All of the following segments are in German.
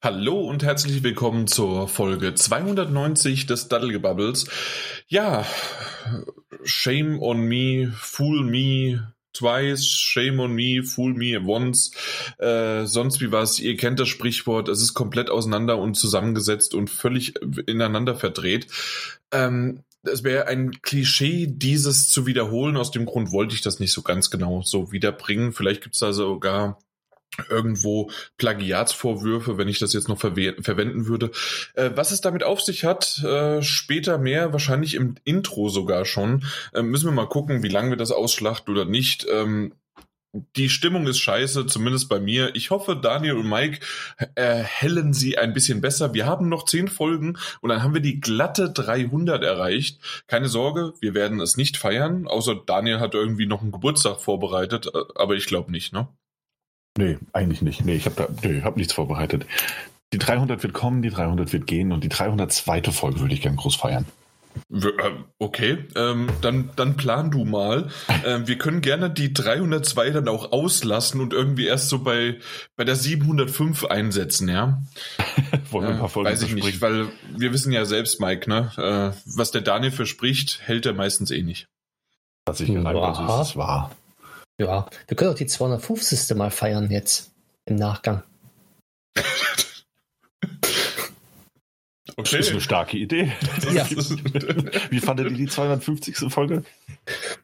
Hallo und herzlich willkommen zur Folge 290 des Daddelgebubbles. Ja, shame on me, fool me twice, shame on me, fool me once, äh, sonst wie was. Ihr kennt das Sprichwort, es ist komplett auseinander und zusammengesetzt und völlig ineinander verdreht. Ähm, es wäre ein Klischee, dieses zu wiederholen. Aus dem Grund wollte ich das nicht so ganz genau so wiederbringen. Vielleicht gibt es da sogar irgendwo Plagiatsvorwürfe, wenn ich das jetzt noch verwenden würde. Äh, was es damit auf sich hat, äh, später mehr, wahrscheinlich im Intro sogar schon. Äh, müssen wir mal gucken, wie lange wir das ausschlachten oder nicht. Ähm, die Stimmung ist scheiße, zumindest bei mir. Ich hoffe, Daniel und Mike erhellen sie ein bisschen besser. Wir haben noch zehn Folgen und dann haben wir die glatte 300 erreicht. Keine Sorge, wir werden es nicht feiern, außer Daniel hat irgendwie noch einen Geburtstag vorbereitet, äh, aber ich glaube nicht, ne? Nee, eigentlich nicht. Nee, ich habe nee, hab nichts vorbereitet. Die 300 wird kommen, die 300 wird gehen und die 302. Folge würde ich gern groß feiern. Äh, okay, ähm, dann, dann plan du mal. Ähm, wir können gerne die 302 dann auch auslassen und irgendwie erst so bei, bei der 705 einsetzen, ja? Wollen wir ein paar Folgen äh, Weiß ich nicht, weil wir wissen ja selbst, Mike, ne? Äh, was der Daniel verspricht, hält er meistens eh nicht. Was ich gerade ja. ist wahr. Ja, wir können auch die 250. mal feiern jetzt im Nachgang. Okay. Das ist eine starke Idee. Ja. Wie fandet ihr die 250. Folge?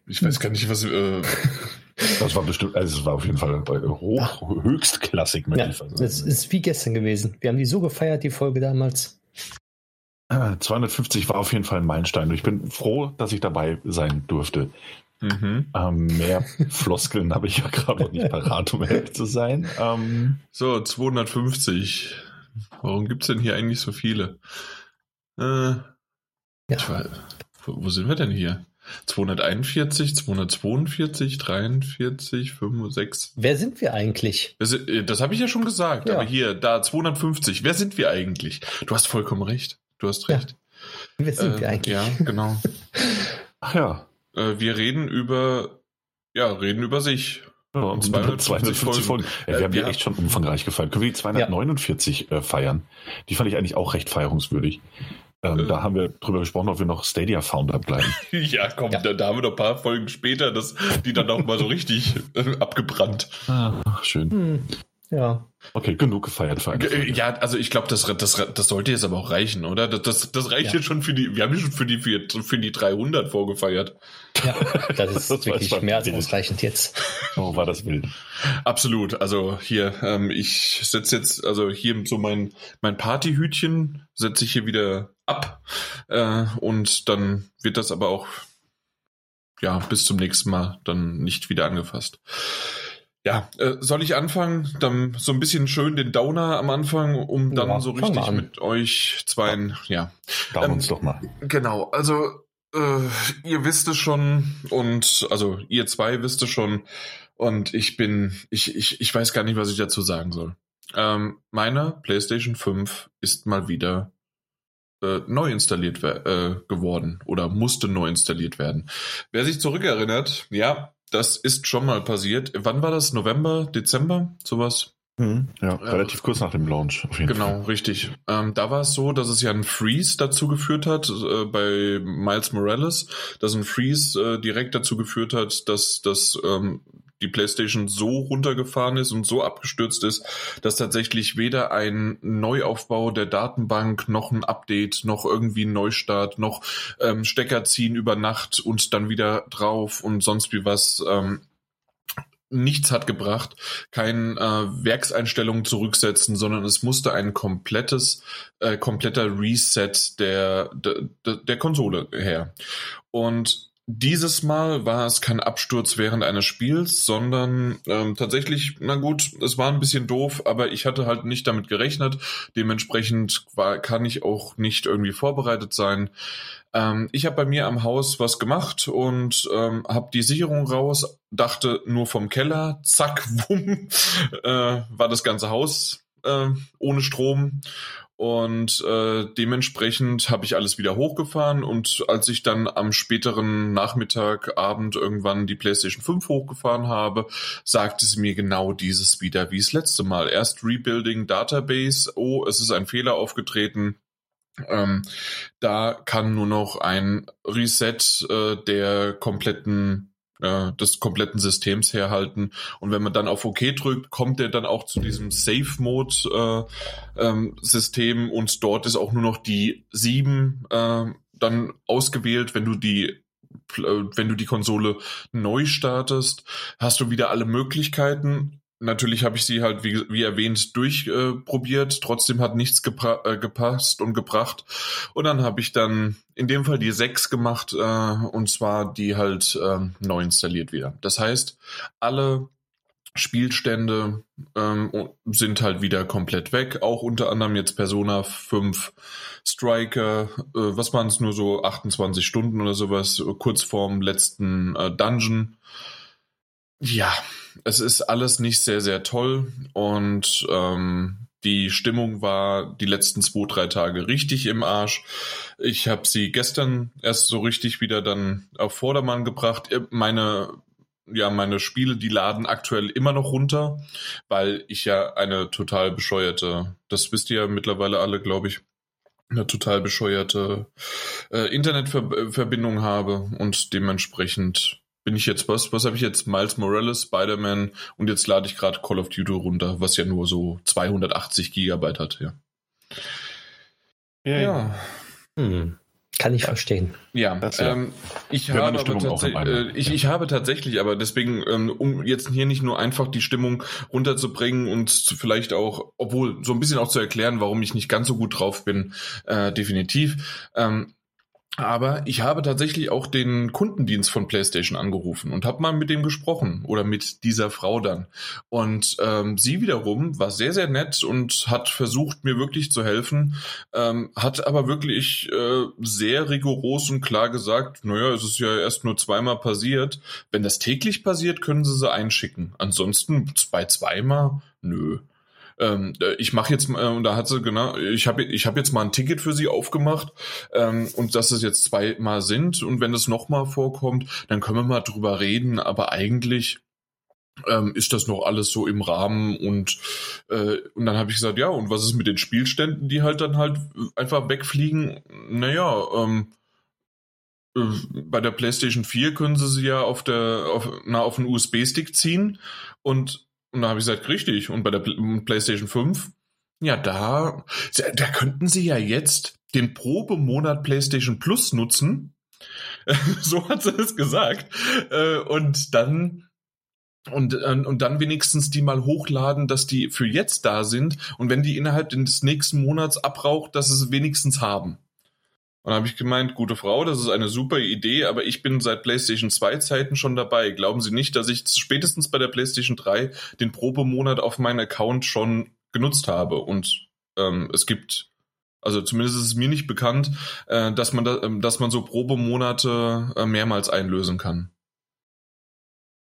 Ich weiß gar nicht, was. Äh das war bestimmt, also es war auf jeden Fall hoch, höchstklassig. Ja, das ist wie gestern gewesen. Wir haben die so gefeiert, die Folge damals. 250 war auf jeden Fall ein Meilenstein. Ich bin froh, dass ich dabei sein durfte. Mhm. Ähm, mehr Floskeln habe ich ja gerade noch nicht parat, um ehrlich zu sein. Ähm, so, 250. Warum gibt es denn hier eigentlich so viele? Äh, ja. wo, wo sind wir denn hier? 241, 242, 43, 5, Wer sind wir eigentlich? Das, äh, das habe ich ja schon gesagt, ja. aber hier, da 250. Wer sind wir eigentlich? Du hast vollkommen recht. Du hast recht. Ja. Wer sind äh, wir eigentlich? Ja, genau. Ach ja. Äh, wir reden über, ja, reden über sich. Ja, und 250 Folgen. Folgen. Ja, wir haben ja echt schon umfangreich gefeiert. Können wir die 249 ja. äh, feiern? Die fand ich eigentlich auch recht feierungswürdig. Ähm, äh. Da haben wir drüber gesprochen, ob wir noch Stadia Founder bleiben. ja, komm, ja. Da, da, haben wir noch ein paar Folgen später, das, die dann auch mal so richtig äh, abgebrannt. Ah, schön. Hm. Ja. Okay, genug gefeiert für eine Folge. Ja, also ich glaube, das, das, das sollte jetzt aber auch reichen, oder? Das, das, das reicht ja. jetzt schon für die, wir haben schon für die, für, für die 300 vorgefeiert. Ja, das ist das wirklich mehr als ausreichend jetzt. Oh, war das wild. Absolut. Also hier, ähm, ich setze jetzt, also hier so mein, mein Partyhütchen setze ich hier wieder ab. Äh, und dann wird das aber auch, ja, bis zum nächsten Mal dann nicht wieder angefasst. Ja, äh, soll ich anfangen? Dann so ein bisschen schön den Downer am Anfang, um dann ja, so richtig mit euch zweien, ja. Down ähm, uns doch mal. Genau, also äh, ihr wisst es schon und also ihr zwei wisst es schon und ich bin, ich, ich, ich weiß gar nicht, was ich dazu sagen soll. Ähm, meine PlayStation 5 ist mal wieder äh, neu installiert äh, geworden oder musste neu installiert werden. Wer sich zurückerinnert, ja, das ist schon mal passiert. Wann war das? November, Dezember? Sowas? Mhm, ja, relativ kurz nach dem Launch. genau, Fall. richtig. Ähm, da war es so, dass es ja einen Freeze dazu geführt hat äh, bei Miles Morales, dass ein Freeze äh, direkt dazu geführt hat, dass das ähm, die PlayStation so runtergefahren ist und so abgestürzt ist, dass tatsächlich weder ein Neuaufbau der Datenbank noch ein Update noch irgendwie ein Neustart noch ähm, Stecker ziehen über Nacht und dann wieder drauf und sonst wie was ähm, nichts hat gebracht, kein äh, Werkseinstellungen zurücksetzen, sondern es musste ein komplettes, äh, kompletter Reset der, der, der Konsole her. Und dieses Mal war es kein Absturz während eines Spiels, sondern ähm, tatsächlich, na gut, es war ein bisschen doof, aber ich hatte halt nicht damit gerechnet. Dementsprechend war, kann ich auch nicht irgendwie vorbereitet sein. Ähm, ich habe bei mir am Haus was gemacht und ähm, habe die Sicherung raus, dachte nur vom Keller, zack, wumm, äh, war das ganze Haus äh, ohne Strom. Und äh, dementsprechend habe ich alles wieder hochgefahren und als ich dann am späteren Nachmittag, Abend irgendwann die PlayStation 5 hochgefahren habe, sagte sie mir genau dieses wieder wie das letzte Mal. Erst Rebuilding Database, oh, es ist ein Fehler aufgetreten. Ähm, da kann nur noch ein Reset äh, der kompletten äh, des kompletten Systems herhalten. Und wenn man dann auf OK drückt, kommt er dann auch zu diesem Safe-Mode-System äh, ähm, und dort ist auch nur noch die 7 äh, dann ausgewählt, wenn du die äh, wenn du die Konsole neu startest, hast du wieder alle Möglichkeiten Natürlich habe ich sie halt, wie, wie erwähnt, durchprobiert. Äh, Trotzdem hat nichts äh, gepasst und gebracht. Und dann habe ich dann in dem Fall die 6 gemacht, äh, und zwar die halt äh, neu installiert wieder. Das heißt, alle Spielstände ähm, sind halt wieder komplett weg. Auch unter anderem jetzt Persona 5 Striker, äh, was waren es nur so 28 Stunden oder sowas, kurz vorm letzten äh, Dungeon. Ja, es ist alles nicht sehr, sehr toll und ähm, die Stimmung war die letzten zwei, drei Tage richtig im Arsch. Ich habe sie gestern erst so richtig wieder dann auf Vordermann gebracht. Äh, meine ja, meine Spiele, die laden aktuell immer noch runter, weil ich ja eine total bescheuerte, das wisst ihr ja mittlerweile alle, glaube ich, eine total bescheuerte äh, Internetverbindung habe und dementsprechend bin ich jetzt, was, was habe ich jetzt? Miles Morales, Spider-Man und jetzt lade ich gerade Call of Duty runter, was ja nur so 280 Gigabyte hat, ja. Ja. ja. Hm. Kann ich verstehen. Ja, ähm, ich, habe äh, ich, ich habe tatsächlich, aber deswegen, ähm, um jetzt hier nicht nur einfach die Stimmung runterzubringen und vielleicht auch, obwohl so ein bisschen auch zu erklären, warum ich nicht ganz so gut drauf bin, äh, definitiv. Ähm, aber ich habe tatsächlich auch den Kundendienst von PlayStation angerufen und habe mal mit dem gesprochen oder mit dieser Frau dann. Und ähm, sie wiederum war sehr, sehr nett und hat versucht, mir wirklich zu helfen, ähm, hat aber wirklich äh, sehr rigoros und klar gesagt, naja, es ist ja erst nur zweimal passiert. Wenn das täglich passiert, können sie sie einschicken. Ansonsten bei zweimal, nö ähm, äh, ich mache jetzt mal, und da hat sie genau, ich habe ich hab jetzt mal ein Ticket für sie aufgemacht ähm, und dass es jetzt zweimal sind und wenn es nochmal vorkommt, dann können wir mal drüber reden, aber eigentlich ähm, ist das noch alles so im Rahmen und äh, und dann habe ich gesagt, ja, und was ist mit den Spielständen, die halt dann halt einfach wegfliegen? Naja, ähm, äh, bei der PlayStation 4 können sie sie ja auf der auf, na, auf einen USB-Stick ziehen und und da habe ich gesagt, richtig. Und bei der PlayStation 5, ja, da, da könnten sie ja jetzt den Probemonat PlayStation Plus nutzen. so hat sie es gesagt. Äh, und dann und, und dann wenigstens die mal hochladen, dass die für jetzt da sind und wenn die innerhalb des nächsten Monats abraucht, dass sie es wenigstens haben. Und dann habe ich gemeint, gute Frau, das ist eine super Idee, aber ich bin seit PlayStation 2 Zeiten schon dabei. Glauben Sie nicht, dass ich spätestens bei der PlayStation 3 den Probemonat auf meinen Account schon genutzt habe? Und ähm, es gibt, also zumindest ist es mir nicht bekannt, äh, dass man da, äh, dass man so Probemonate äh, mehrmals einlösen kann.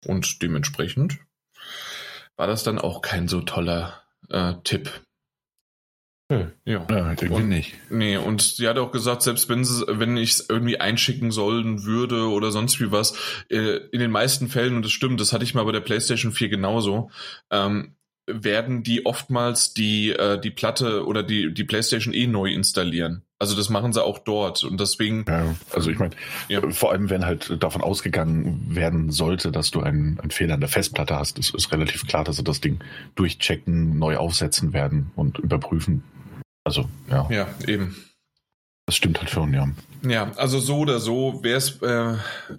Und dementsprechend war das dann auch kein so toller äh, Tipp. Hm. Ja, ja irgendwie und, nicht. Nee, und sie hat auch gesagt, selbst wenn sie, wenn ich es irgendwie einschicken sollen würde oder sonst wie was, äh, in den meisten Fällen, und das stimmt, das hatte ich mal bei der PlayStation 4 genauso, ähm, werden die oftmals die, äh, die Platte oder die, die PlayStation eh neu installieren. Also das machen sie auch dort und deswegen. Ja, also ich meine, ja. vor allem wenn halt davon ausgegangen werden sollte, dass du einen, einen Fehler in der Festplatte hast, ist, ist relativ klar, dass sie das Ding durchchecken, neu aufsetzen werden und überprüfen. Also, ja. Ja, eben. Das stimmt halt schon, ja. Ja, also so oder so wäre es, äh,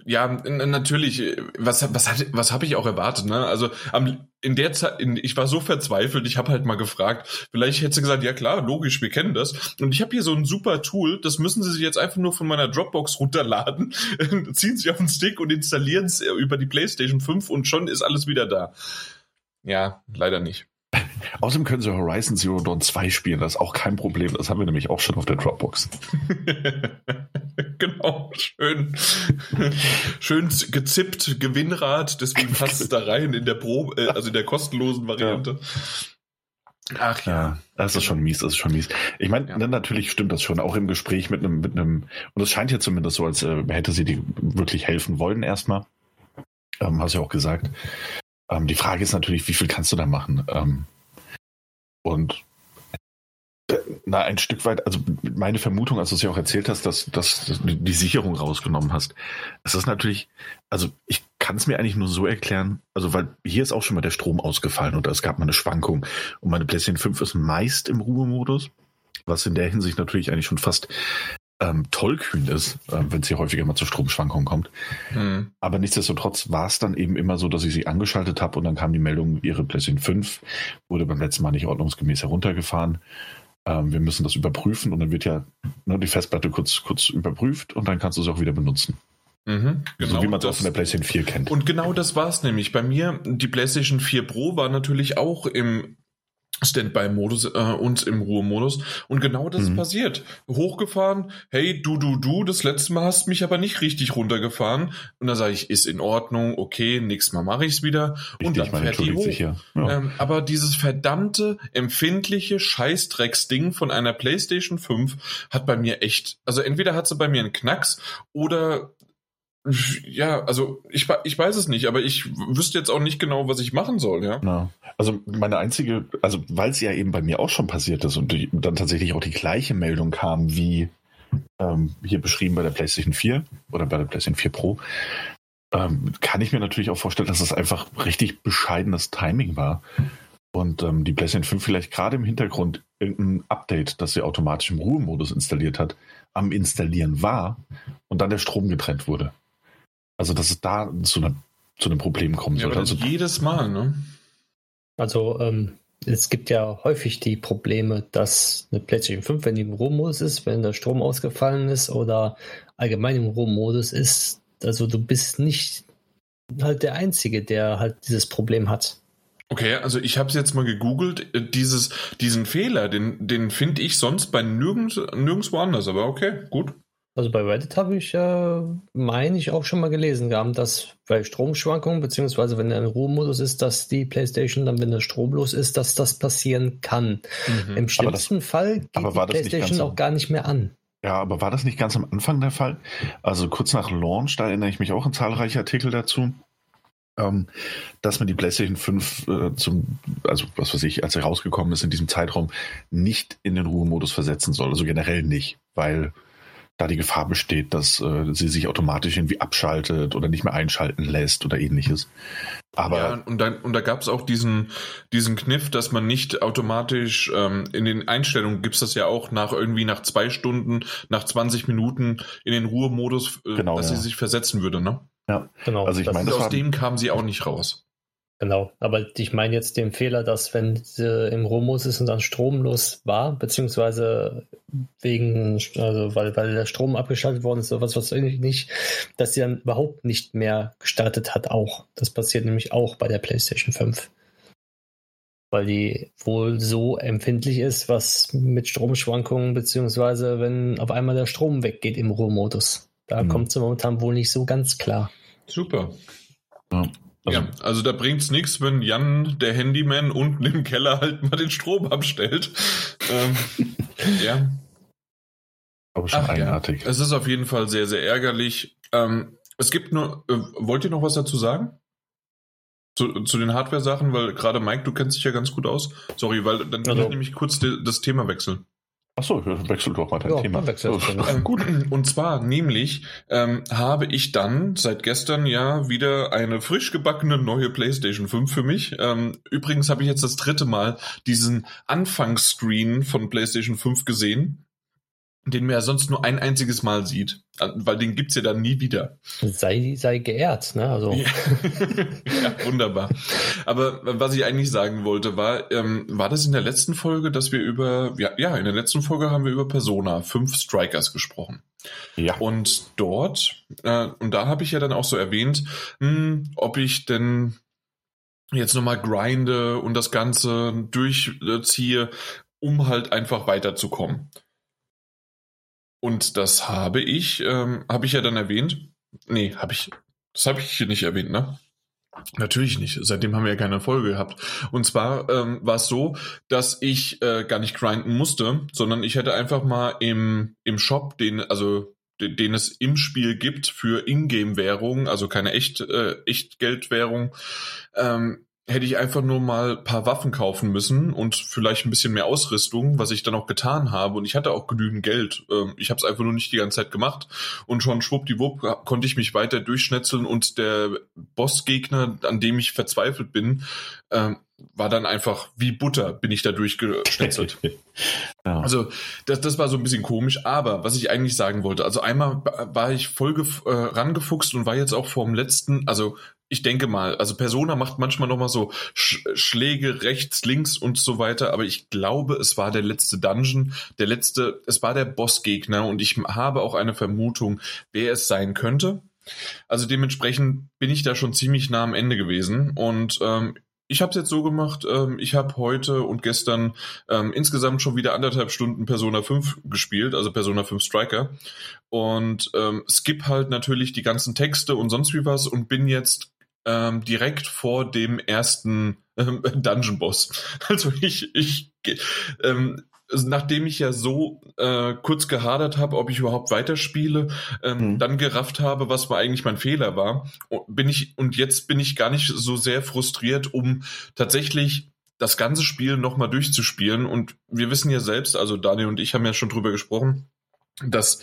ja, natürlich, was, was, hat, was habe ich auch erwartet, ne? Also am, in der Zeit, in, ich war so verzweifelt, ich habe halt mal gefragt, vielleicht hätte sie gesagt, ja klar, logisch, wir kennen das. Und ich habe hier so ein super Tool, das müssen sie sich jetzt einfach nur von meiner Dropbox runterladen, ziehen sich auf den Stick und installieren es über die PlayStation 5 und schon ist alles wieder da. Ja, leider nicht. Außerdem können sie Horizon Zero Dawn 2 spielen, das ist auch kein Problem. Das haben wir nämlich auch schon auf der Dropbox. genau, schön. schön gezippt, Gewinnrad, deswegen passt es da rein in der Probe, äh, also in der kostenlosen Variante. Ach ja. Das ist schon mies, das ist schon mies. Ich meine, ja. natürlich stimmt das schon, auch im Gespräch mit einem, mit einem, und es scheint ja zumindest so, als äh, hätte sie dir wirklich helfen wollen erstmal. Ähm, hast du ja auch gesagt. Ähm, die Frage ist natürlich, wie viel kannst du da machen? Ähm, und na, ein Stück weit, also meine Vermutung, als du es ja auch erzählt hast, dass, dass du die Sicherung rausgenommen hast. Es ist natürlich, also ich kann es mir eigentlich nur so erklären, also weil hier ist auch schon mal der Strom ausgefallen oder es gab mal eine Schwankung und meine PlayStation 5 ist meist im Ruhemodus, was in der Hinsicht natürlich eigentlich schon fast ähm, tollkühn ist, äh, wenn es hier häufiger mal zu Stromschwankungen kommt. Mhm. Aber nichtsdestotrotz war es dann eben immer so, dass ich sie angeschaltet habe und dann kam die Meldung, ihre PlayStation 5 wurde beim letzten Mal nicht ordnungsgemäß heruntergefahren ähm, wir müssen das überprüfen und dann wird ja ne, die Festplatte kurz, kurz überprüft und dann kannst du sie auch wieder benutzen. Mhm, genau, so wie man es auch von der PlayStation 4 kennt. Und genau das war es nämlich. Bei mir, die PlayStation 4 Pro war natürlich auch im Standby-Modus äh, und im Ruhemodus. Und genau das mhm. ist passiert. Hochgefahren, hey, du, du, du, das letzte Mal hast mich aber nicht richtig runtergefahren. Und dann sage ich, ist in Ordnung, okay, nächstes Mal mache ich es wieder. Richtig, und dann fährt die hoch. Ja. Ähm, aber dieses verdammte, empfindliche Scheißdrecksding von einer PlayStation 5 hat bei mir echt, also entweder hat sie bei mir einen Knacks oder ja, also ich, ich weiß es nicht, aber ich wüsste jetzt auch nicht genau, was ich machen soll, ja. ja. Also meine einzige, also weil es ja eben bei mir auch schon passiert ist und dann tatsächlich auch die gleiche Meldung kam wie ähm, hier beschrieben bei der PlayStation 4 oder bei der PlayStation 4 Pro, ähm, kann ich mir natürlich auch vorstellen, dass es das einfach richtig bescheidenes Timing war. Und ähm, die PlayStation 5 vielleicht gerade im Hintergrund irgendein Update, das sie automatisch im Ruhemodus installiert hat, am Installieren war und dann der Strom getrennt wurde. Also, dass es da zu, einer, zu einem Problem kommen ja, sollte. Also, jedes Mal, ne? Also, ähm, es gibt ja häufig die Probleme, dass eine PlayStation 5, wenn die im Rohmodus ist, wenn der Strom ausgefallen ist oder allgemein im Rohmodus ist, also du bist nicht halt der Einzige, der halt dieses Problem hat. Okay, also ich habe es jetzt mal gegoogelt. Äh, dieses, diesen Fehler, den, den finde ich sonst bei nirgends, nirgendwo anders. Aber okay, gut. Also bei Reddit habe ich, äh, meine ich, auch schon mal gelesen gehabt, dass bei Stromschwankungen, beziehungsweise wenn er in Ruhemodus ist, dass die PlayStation dann, wenn der stromlos ist, dass das passieren kann. Mhm. Im schlimmsten das, Fall geht die PlayStation auch gar nicht mehr an. Ja, aber war das nicht ganz am Anfang der Fall? Also kurz nach Launch, da erinnere ich mich auch an zahlreiche Artikel dazu, ähm, dass man die PlayStation 5 äh, zum, also was weiß ich, als er rausgekommen ist in diesem Zeitraum, nicht in den Ruhemodus versetzen soll. Also generell nicht, weil da die Gefahr besteht, dass äh, sie sich automatisch irgendwie abschaltet oder nicht mehr einschalten lässt oder ähnliches. Aber ja, und, dann, und da gab es auch diesen, diesen Kniff, dass man nicht automatisch ähm, in den Einstellungen gibt es das ja auch nach irgendwie nach zwei Stunden, nach 20 Minuten in den Ruhemodus, äh, genau, dass ja. sie sich versetzen würde, ne? Ja, genau. Also ich meine, aus dem kam sie auch nicht raus. Genau, aber ich meine jetzt den Fehler, dass wenn sie im Rohmodus ist und dann stromlos war, beziehungsweise wegen, also weil, weil der Strom abgeschaltet worden ist, sowas, was eigentlich nicht, dass sie dann überhaupt nicht mehr gestartet hat, auch. Das passiert nämlich auch bei der PlayStation 5. Weil die wohl so empfindlich ist, was mit Stromschwankungen, beziehungsweise wenn auf einmal der Strom weggeht im Rohmodus. Da mhm. kommt sie momentan wohl nicht so ganz klar. Super. Ja. Also, ja, also da bringt's nichts, wenn Jan, der Handyman, unten im Keller halt mal den Strom abstellt. ähm, ja. Aber schon Ach, eigenartig. Ja. Es ist auf jeden Fall sehr, sehr ärgerlich. Ähm, es gibt nur, äh, wollt ihr noch was dazu sagen? Zu, zu den Hardware-Sachen, weil gerade Mike, du kennst dich ja ganz gut aus. Sorry, weil dann kann also, ich nämlich kurz das Thema wechseln. Achso, wechsel doch mal dein ja, Thema. Ähm, gut, und zwar nämlich ähm, habe ich dann seit gestern ja wieder eine frisch gebackene neue PlayStation 5 für mich. Ähm, übrigens habe ich jetzt das dritte Mal diesen Anfangsscreen von PlayStation 5 gesehen den man ja sonst nur ein einziges Mal sieht, weil den gibt's ja dann nie wieder. Sei, sei geehrt, ne? Also. Ja. ja, wunderbar. Aber was ich eigentlich sagen wollte, war, ähm, war das in der letzten Folge, dass wir über, ja, ja, in der letzten Folge haben wir über Persona 5 Strikers gesprochen. Ja. Und dort, äh, und da habe ich ja dann auch so erwähnt, mh, hm, ob ich denn jetzt nochmal grinde und das Ganze durchziehe, um halt einfach weiterzukommen. Und das habe ich, ähm, habe ich ja dann erwähnt. Nee, habe ich, das habe ich hier nicht erwähnt, ne? Natürlich nicht. Seitdem haben wir ja keine Erfolge gehabt. Und zwar ähm, war es so, dass ich äh, gar nicht grinden musste, sondern ich hätte einfach mal im, im Shop den, also den, den es im Spiel gibt für Ingame-Währung, also keine echt, äh, Echtgeldwährung, ähm, hätte ich einfach nur mal paar Waffen kaufen müssen und vielleicht ein bisschen mehr Ausrüstung, was ich dann auch getan habe. Und ich hatte auch genügend Geld. Ähm, ich habe es einfach nur nicht die ganze Zeit gemacht. Und schon schwuppdiwupp konnte ich mich weiter durchschnetzeln und der Bossgegner, an dem ich verzweifelt bin, ähm, war dann einfach wie Butter, bin ich da durchgeschnetzelt. ja. Also das, das war so ein bisschen komisch, aber was ich eigentlich sagen wollte, also einmal war ich voll äh, rangefuchst und war jetzt auch vor dem letzten, also ich denke mal, also Persona macht manchmal noch mal so Sch Schläge rechts, links und so weiter, aber ich glaube, es war der letzte Dungeon, der letzte, es war der Bossgegner und ich habe auch eine Vermutung, wer es sein könnte. Also dementsprechend bin ich da schon ziemlich nah am Ende gewesen und ähm, ich habe es jetzt so gemacht, ähm, ich habe heute und gestern ähm, insgesamt schon wieder anderthalb Stunden Persona 5 gespielt, also Persona 5 Striker. Und ähm, skip halt natürlich die ganzen Texte und sonst wie was und bin jetzt ähm, direkt vor dem ersten ähm, Dungeon Boss. Also ich, ich ähm, nachdem ich ja so äh, kurz gehadert habe, ob ich überhaupt weiterspiele, ähm, mhm. dann gerafft habe, was war eigentlich mein Fehler war, bin ich und jetzt bin ich gar nicht so sehr frustriert, um tatsächlich das ganze Spiel nochmal durchzuspielen. Und wir wissen ja selbst, also Daniel und ich haben ja schon drüber gesprochen, dass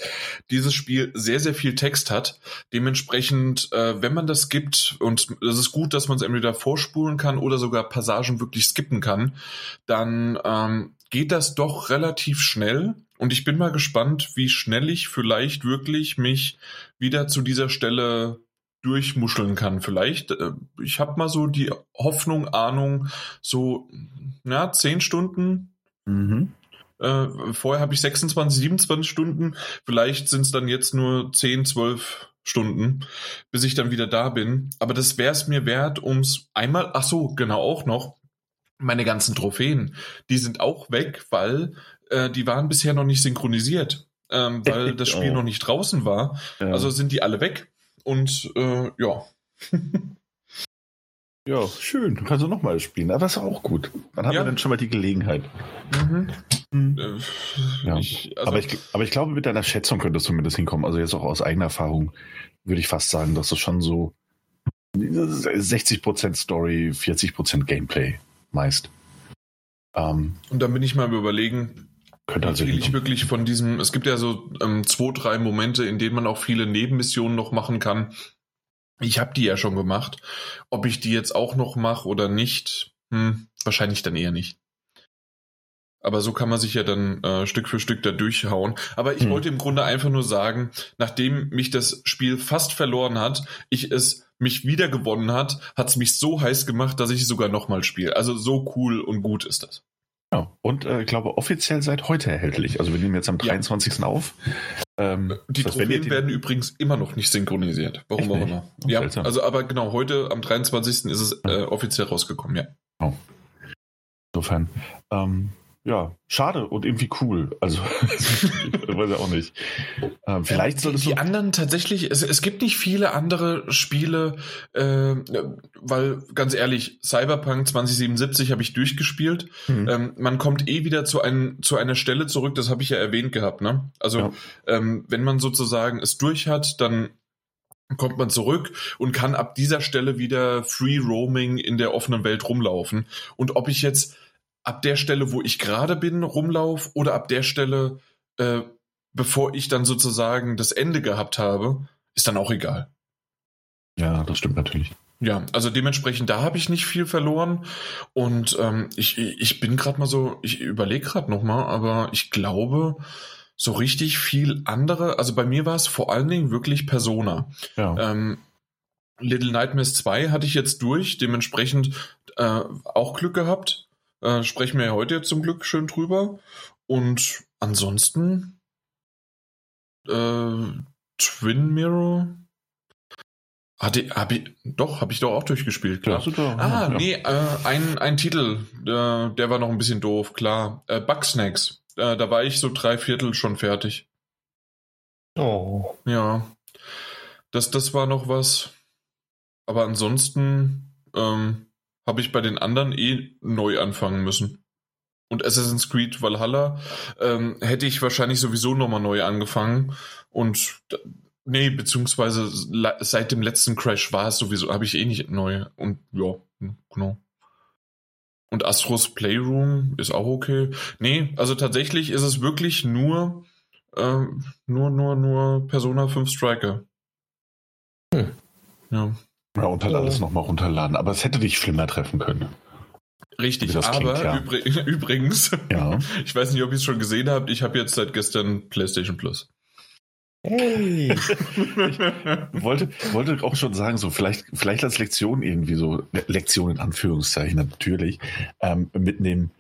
dieses Spiel sehr, sehr viel Text hat. Dementsprechend, äh, wenn man das gibt, und es ist gut, dass man es entweder vorspulen kann oder sogar Passagen wirklich skippen kann, dann ähm, geht das doch relativ schnell. Und ich bin mal gespannt, wie schnell ich vielleicht wirklich mich wieder zu dieser Stelle durchmuscheln kann. Vielleicht, äh, ich habe mal so die Hoffnung, Ahnung, so, ja, zehn Stunden. Mhm. Äh, vorher habe ich 26, 27 Stunden. Vielleicht sind es dann jetzt nur 10, 12 Stunden, bis ich dann wieder da bin. Aber das wäre es mir wert, ums einmal, ach so, genau auch noch, meine ganzen Trophäen, die sind auch weg, weil äh, die waren bisher noch nicht synchronisiert, ähm, weil das Spiel oh. noch nicht draußen war. Ja. Also sind die alle weg. Und äh, ja. ja, schön. Du kannst du nochmal spielen. Aber ist auch gut. Dann haben ja. wir dann schon mal die Gelegenheit. Mhm. Mhm. Äh, ja. Ich, also aber, ich, aber ich glaube, mit deiner Schätzung könntest du zumindest hinkommen. Also jetzt auch aus eigener Erfahrung würde ich fast sagen, dass du schon so 60% Story, 40% Gameplay meist. Ähm, Und dann bin ich mal überlegen, könnte also ich wirklich von diesem, es gibt ja so ähm, zwei, drei Momente, in denen man auch viele Nebenmissionen noch machen kann. Ich habe die ja schon gemacht. Ob ich die jetzt auch noch mache oder nicht, hm, wahrscheinlich dann eher nicht. Aber so kann man sich ja dann äh, Stück für Stück da durchhauen. Aber ich hm. wollte im Grunde einfach nur sagen, nachdem mich das Spiel fast verloren hat, ich es mich wiedergewonnen hat, hat es mich so heiß gemacht, dass ich sogar nochmal spiele. Also so cool und gut ist das. Ja, und äh, ich glaube offiziell seit heute erhältlich. Also wir nehmen jetzt am 23. Ja. auf. Ähm, die Trophäen werden übrigens immer noch nicht synchronisiert. Warum auch immer. Ja, also aber genau, heute am 23. ist es äh, offiziell rausgekommen, ja. Oh. Insofern. Ähm, ja, schade und irgendwie cool. Also, weiß ich auch nicht. Ähm, vielleicht soll es die, die anderen tatsächlich. Es, es gibt nicht viele andere Spiele, äh, weil ganz ehrlich, Cyberpunk 2077 habe ich durchgespielt. Mhm. Ähm, man kommt eh wieder zu ein, zu einer Stelle zurück. Das habe ich ja erwähnt gehabt. Ne? Also ja. ähm, wenn man sozusagen es durch hat, dann kommt man zurück und kann ab dieser Stelle wieder Free Roaming in der offenen Welt rumlaufen. Und ob ich jetzt ab der Stelle, wo ich gerade bin, rumlauf oder ab der Stelle, äh, bevor ich dann sozusagen das Ende gehabt habe, ist dann auch egal. Ja, das stimmt natürlich. Ja, also dementsprechend, da habe ich nicht viel verloren. Und ähm, ich, ich bin gerade mal so, ich überlege gerade nochmal, aber ich glaube, so richtig viel andere, also bei mir war es vor allen Dingen wirklich Persona. Ja. Ähm, Little Nightmares 2 hatte ich jetzt durch, dementsprechend äh, auch Glück gehabt. Äh, sprechen wir ja heute jetzt zum Glück schön drüber. Und ansonsten äh, Twin Mirror. Hatte, hab ich, doch, habe ich doch auch durchgespielt, klar. Ja, ah, ja. nee, äh, ein, ein Titel, der, der war noch ein bisschen doof, klar. Äh, Bugsnacks. Äh, da war ich so drei Viertel schon fertig. Oh. Ja. Das, das war noch was. aber ansonsten ähm, habe ich bei den anderen eh neu anfangen müssen. Und Assassin's Creed Valhalla ähm, hätte ich wahrscheinlich sowieso nochmal neu angefangen. Und nee, beziehungsweise seit dem letzten Crash war es sowieso, habe ich eh nicht neu. Und ja, genau. Und Astros Playroom ist auch okay. Nee, also tatsächlich ist es wirklich nur, äh, nur, nur, nur Persona 5 Striker. Hm. Ja. Ja, und halt alles nochmal runterladen. Aber es hätte dich schlimmer treffen können. Richtig, aber klingt, ja. übr übrigens, ja. ich weiß nicht, ob ihr es schon gesehen habt, ich habe jetzt seit gestern PlayStation Plus. Hey! ich wollte, wollte auch schon sagen, so vielleicht, vielleicht als Lektion irgendwie so, Lektion in Anführungszeichen natürlich, ähm, mitnehmen,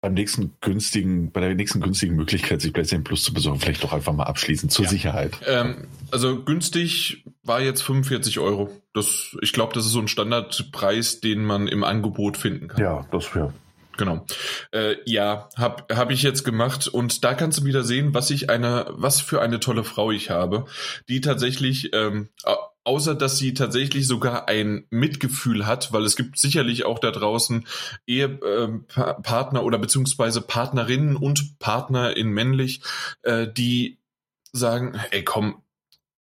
beim nächsten günstigen, bei der nächsten günstigen Möglichkeit, sich PlayStation Plus zu besorgen, vielleicht doch einfach mal abschließen zur ja. Sicherheit. Ähm, also günstig war jetzt 45 Euro. Das, ich glaube, das ist so ein Standardpreis, den man im Angebot finden kann. Ja, das wäre. Genau. Äh, ja, habe hab ich jetzt gemacht und da kannst du wieder sehen, was ich eine, was für eine tolle Frau ich habe, die tatsächlich ähm, außer dass sie tatsächlich sogar ein Mitgefühl hat, weil es gibt sicherlich auch da draußen Ehepartner ähm, oder beziehungsweise Partnerinnen und Partner in männlich, äh, die sagen, ey komm,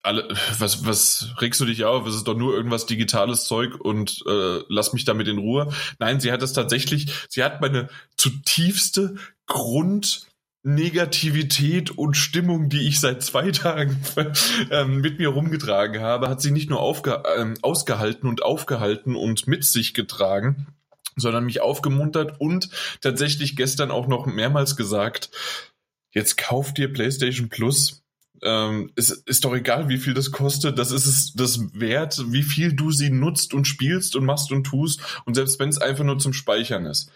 alle, was, was regst du dich auf? Es ist doch nur irgendwas digitales Zeug und äh, lass mich damit in Ruhe. Nein, sie hat es tatsächlich, sie hat meine zutiefste Grund Negativität und Stimmung, die ich seit zwei Tagen ähm, mit mir rumgetragen habe, hat sie nicht nur aufge ähm, ausgehalten und aufgehalten und mit sich getragen, sondern mich aufgemuntert und tatsächlich gestern auch noch mehrmals gesagt, jetzt kauf dir PlayStation Plus. Ähm, es ist doch egal, wie viel das kostet. Das ist es das wert, wie viel du sie nutzt und spielst und machst und tust. Und selbst wenn es einfach nur zum Speichern ist.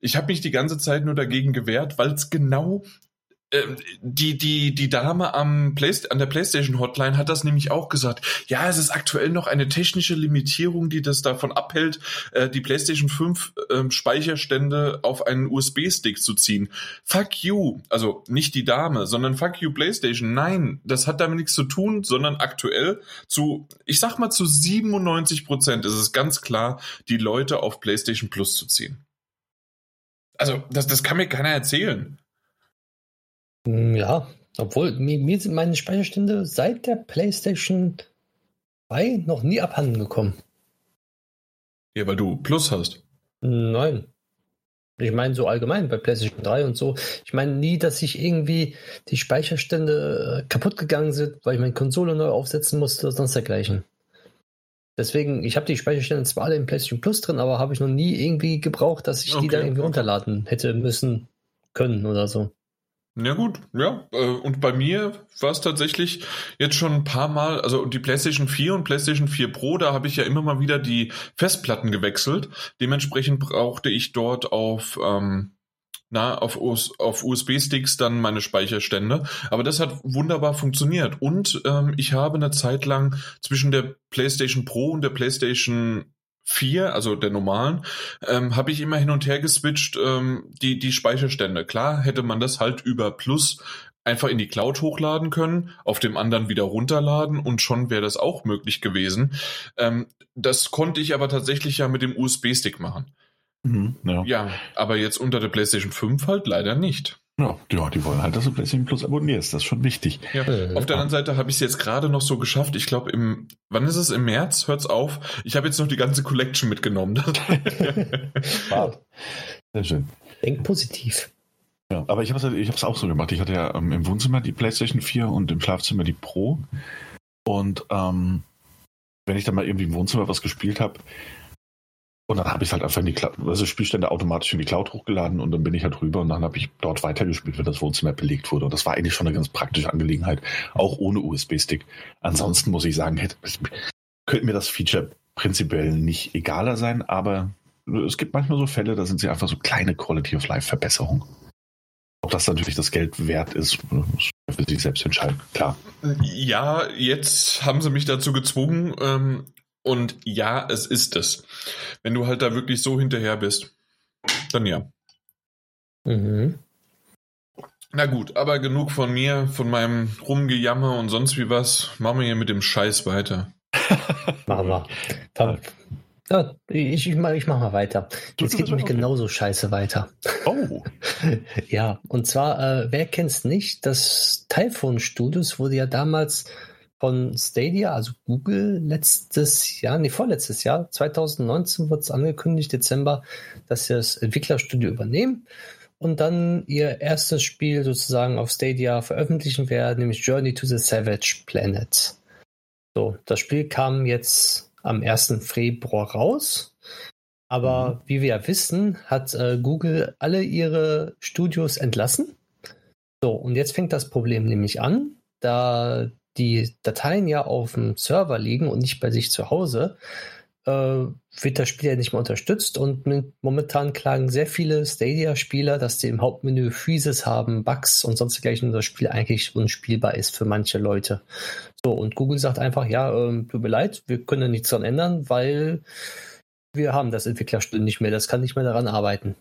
Ich habe mich die ganze Zeit nur dagegen gewehrt, weil es genau die, die, die Dame am Play an der PlayStation Hotline hat das nämlich auch gesagt. Ja, es ist aktuell noch eine technische Limitierung, die das davon abhält, äh, die PlayStation 5 äh, Speicherstände auf einen USB-Stick zu ziehen. Fuck you. Also nicht die Dame, sondern fuck you PlayStation. Nein, das hat damit nichts zu tun, sondern aktuell zu, ich sag mal zu 97 Prozent ist es ganz klar, die Leute auf PlayStation Plus zu ziehen. Also, das, das kann mir keiner erzählen. Hm, ja, obwohl mir, mir sind meine Speicherstände seit der PlayStation 2 noch nie abhanden gekommen. Ja, weil du Plus hast. Nein. Ich meine so allgemein bei PlayStation 3 und so. Ich meine nie, dass sich irgendwie die Speicherstände äh, kaputt gegangen sind, weil ich meine Konsole neu aufsetzen musste oder sonst dergleichen. Deswegen, ich habe die Speicherstände zwar alle im PlayStation Plus drin, aber habe ich noch nie irgendwie gebraucht, dass ich okay. die dann irgendwie runterladen hätte müssen können oder so. Ja gut, ja. Äh, und bei mir war es tatsächlich jetzt schon ein paar Mal, also die PlayStation 4 und PlayStation 4 Pro, da habe ich ja immer mal wieder die Festplatten gewechselt. Dementsprechend brauchte ich dort auf ähm, na, auf, auf USB-Sticks dann meine Speicherstände. Aber das hat wunderbar funktioniert. Und ähm, ich habe eine Zeit lang zwischen der PlayStation Pro und der PlayStation 4, also der normalen, ähm, habe ich immer hin und her geswitcht, ähm, die, die Speicherstände. Klar hätte man das halt über Plus einfach in die Cloud hochladen können, auf dem anderen wieder runterladen und schon wäre das auch möglich gewesen. Ähm, das konnte ich aber tatsächlich ja mit dem USB-Stick machen. Mhm, ja. ja, aber jetzt unter der PlayStation 5 halt leider nicht. Ja, ja, die wollen halt, dass du PlayStation Plus abonnierst. Das ist schon wichtig. Ja. Auf der anderen Seite habe ich es jetzt gerade noch so geschafft. Ich glaube, im, wann ist es? Im März? Hört's auf. Ich habe jetzt noch die ganze Collection mitgenommen. Sehr schön. Denk positiv. Ja, aber ich habe es auch so gemacht. Ich hatte ja ähm, im Wohnzimmer die PlayStation 4 und im Schlafzimmer die Pro. Und ähm, wenn ich dann mal irgendwie im Wohnzimmer was gespielt habe, und dann habe ich halt einfach in die Cloud, also Spielstände automatisch in die Cloud hochgeladen und dann bin ich halt rüber und dann habe ich dort weitergespielt, wenn das Wohnzimmer belegt wurde. Und das war eigentlich schon eine ganz praktische Angelegenheit, auch ohne USB-Stick. Ansonsten muss ich sagen, hätte, könnte mir das Feature prinzipiell nicht egaler sein, aber es gibt manchmal so Fälle, da sind sie einfach so kleine Quality of Life Verbesserungen. Ob das natürlich das Geld wert ist, für sich selbst entscheiden, klar. Ja, jetzt haben sie mich dazu gezwungen, ähm, und ja, es ist es. Wenn du halt da wirklich so hinterher bist, dann ja. Mhm. Na gut, aber genug von mir, von meinem Rumgejammer und sonst wie was. Machen wir hier mit dem Scheiß weiter. Machen wir. Ja, ich, ich, mach, ich mach mal weiter. Jetzt geht nämlich genauso scheiße weiter. Oh. ja, und zwar, äh, wer kennt's nicht? Das Typhoon Studios wurde ja damals von Stadia, also Google, letztes Jahr, nee, vorletztes Jahr, 2019 wird es angekündigt, Dezember, dass sie das Entwicklerstudio übernehmen und dann ihr erstes Spiel sozusagen auf Stadia veröffentlichen werden, nämlich Journey to the Savage Planet. So, das Spiel kam jetzt am 1. Februar raus. Aber mhm. wie wir ja wissen, hat äh, Google alle ihre Studios entlassen. So, und jetzt fängt das Problem nämlich an, da die Dateien ja auf dem Server liegen und nicht bei sich zu Hause, äh, wird das Spiel ja nicht mehr unterstützt und momentan klagen sehr viele Stadia-Spieler, dass sie im Hauptmenü Freezes haben, Bugs und sonst dergleichen und das Spiel eigentlich unspielbar ist für manche Leute. So, und Google sagt einfach, ja, äh, tut mir leid, wir können nichts daran ändern, weil wir haben das Entwicklerstudio nicht mehr, das kann nicht mehr daran arbeiten.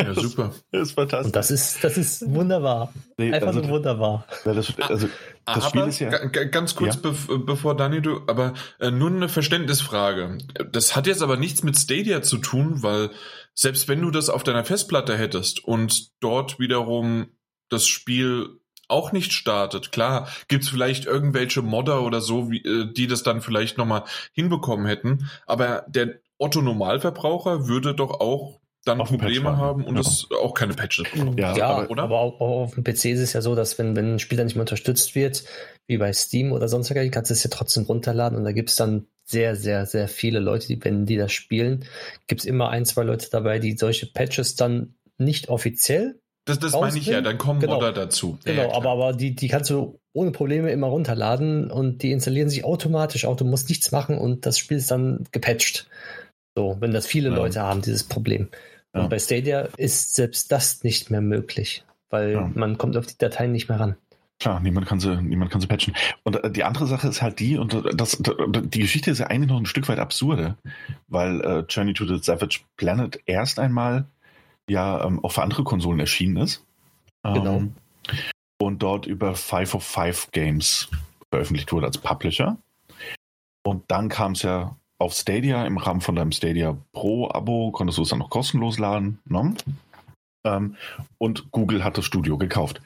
Ja, super. Das ist fantastisch. Und das ist, das ist wunderbar. Nee, Einfach also, nur wunderbar. Das, also, das aber, Spiel ist ja. Ganz kurz, ja? Be bevor Dani, du, aber äh, nur eine Verständnisfrage. Das hat jetzt aber nichts mit Stadia zu tun, weil selbst wenn du das auf deiner Festplatte hättest und dort wiederum das Spiel auch nicht startet. Klar, gibt's vielleicht irgendwelche Modder oder so, wie, äh, die das dann vielleicht nochmal hinbekommen hätten, aber der Otto Normalverbraucher würde doch auch dann auf Probleme haben und es auch keine Patches brauchen. Ja, ja aber, oder? aber auch, auch, auf dem PC ist es ja so, dass wenn, wenn ein Spiel dann nicht mehr unterstützt wird, wie bei Steam oder sonst was, kannst du es ja trotzdem runterladen und da gibt es dann sehr, sehr, sehr viele Leute, die, wenn die das spielen, gibt es immer ein, zwei Leute dabei, die solche Patches dann nicht offiziell das, das meine ich ja, dann kommen genau. Modder dazu. Genau, ja, aber, aber die, die kannst du ohne Probleme immer runterladen und die installieren sich automatisch auch. Du musst nichts machen und das Spiel ist dann gepatcht. So, wenn das viele ja. Leute haben, dieses Problem. Ja. Und bei Stadia ist selbst das nicht mehr möglich, weil ja. man kommt auf die Dateien nicht mehr ran. Klar, niemand kann sie, niemand kann sie patchen. Und äh, die andere Sache ist halt die, und das, die Geschichte ist ja eigentlich noch ein Stück weit absurde, weil äh, Journey to the Savage Planet erst einmal ja ähm, auch für andere Konsolen erschienen ist. Genau. Ähm, und dort über 505 Games veröffentlicht wurde als Publisher. Und dann kam es ja auf Stadia im Rahmen von deinem Stadia Pro-Abo konntest du es dann noch kostenlos laden. Ne? Ähm, und Google hat das Studio gekauft.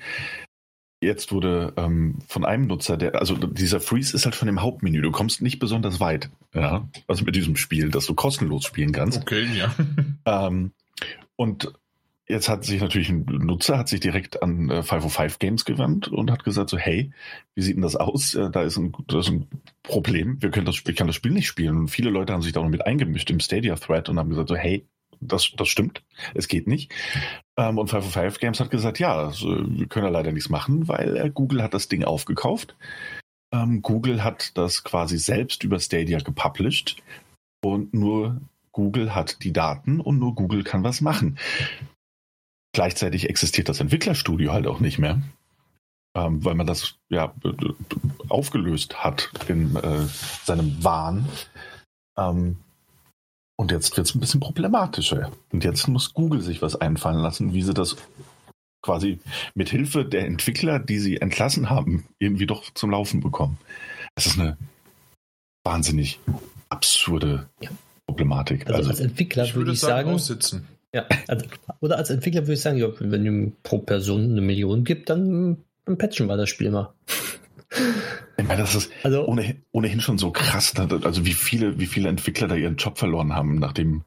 Jetzt wurde ähm, von einem Nutzer, der, also dieser Freeze ist halt von dem Hauptmenü. Du kommst nicht besonders weit, ja, also mit diesem Spiel, das du kostenlos spielen kannst. Okay, ja. Ähm, und Jetzt hat sich natürlich ein Nutzer hat sich direkt an äh, 505 Games gewandt und hat gesagt so, hey, wie sieht denn das aus? Äh, da, ist ein, da ist ein Problem. Wir können das Spiel, kann das Spiel nicht spielen. Und viele Leute haben sich da noch mit eingemischt im Stadia Thread und haben gesagt so, hey, das, das stimmt, es geht nicht. Ähm, und 505 Games hat gesagt, ja, also, wir können ja leider nichts machen, weil äh, Google hat das Ding aufgekauft. Ähm, Google hat das quasi selbst über Stadia gepublished und nur Google hat die Daten und nur Google kann was machen. Gleichzeitig existiert das Entwicklerstudio halt auch nicht mehr, ähm, weil man das ja aufgelöst hat in äh, seinem Wahn. Ähm, und jetzt wird es ein bisschen problematischer. Und jetzt muss Google sich was einfallen lassen, wie sie das quasi mit Hilfe der Entwickler, die sie entlassen haben, irgendwie doch zum Laufen bekommen. Das ist eine wahnsinnig absurde Problematik. Also, also als Entwickler ich würde ich sagen, aussitzen. Ja, also, oder als Entwickler würde ich sagen, ja, wenn du pro Person eine Million gibt, dann, dann patchen wir das Spiel mal. Ich meine, das ist also, ohnehin, ohnehin schon so krass, also wie viele, wie viele Entwickler da ihren Job verloren haben, nachdem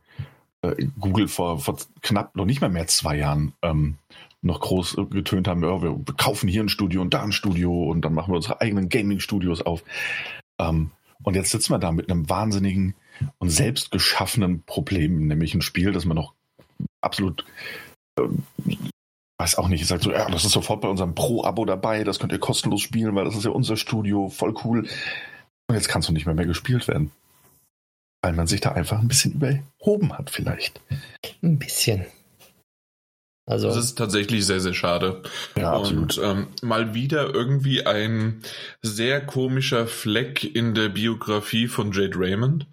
äh, Google vor, vor knapp noch nicht mal mehr zwei Jahren ähm, noch groß getönt haben, ja, wir kaufen hier ein Studio und da ein Studio und dann machen wir unsere eigenen Gaming-Studios auf. Ähm, und jetzt sitzen wir da mit einem wahnsinnigen und selbst geschaffenen Problem, nämlich ein Spiel, das man noch absolut, äh, weiß auch nicht, ich sage so, ja, das ist sofort bei unserem Pro-Abo dabei, das könnt ihr kostenlos spielen, weil das ist ja unser Studio, voll cool. Und jetzt kannst du nicht mehr mehr gespielt werden. Weil man sich da einfach ein bisschen überhoben hat, vielleicht. Ein bisschen. Also, das ist tatsächlich sehr, sehr schade. Ja, absolut. Und ähm, mal wieder irgendwie ein sehr komischer Fleck in der Biografie von Jade Raymond.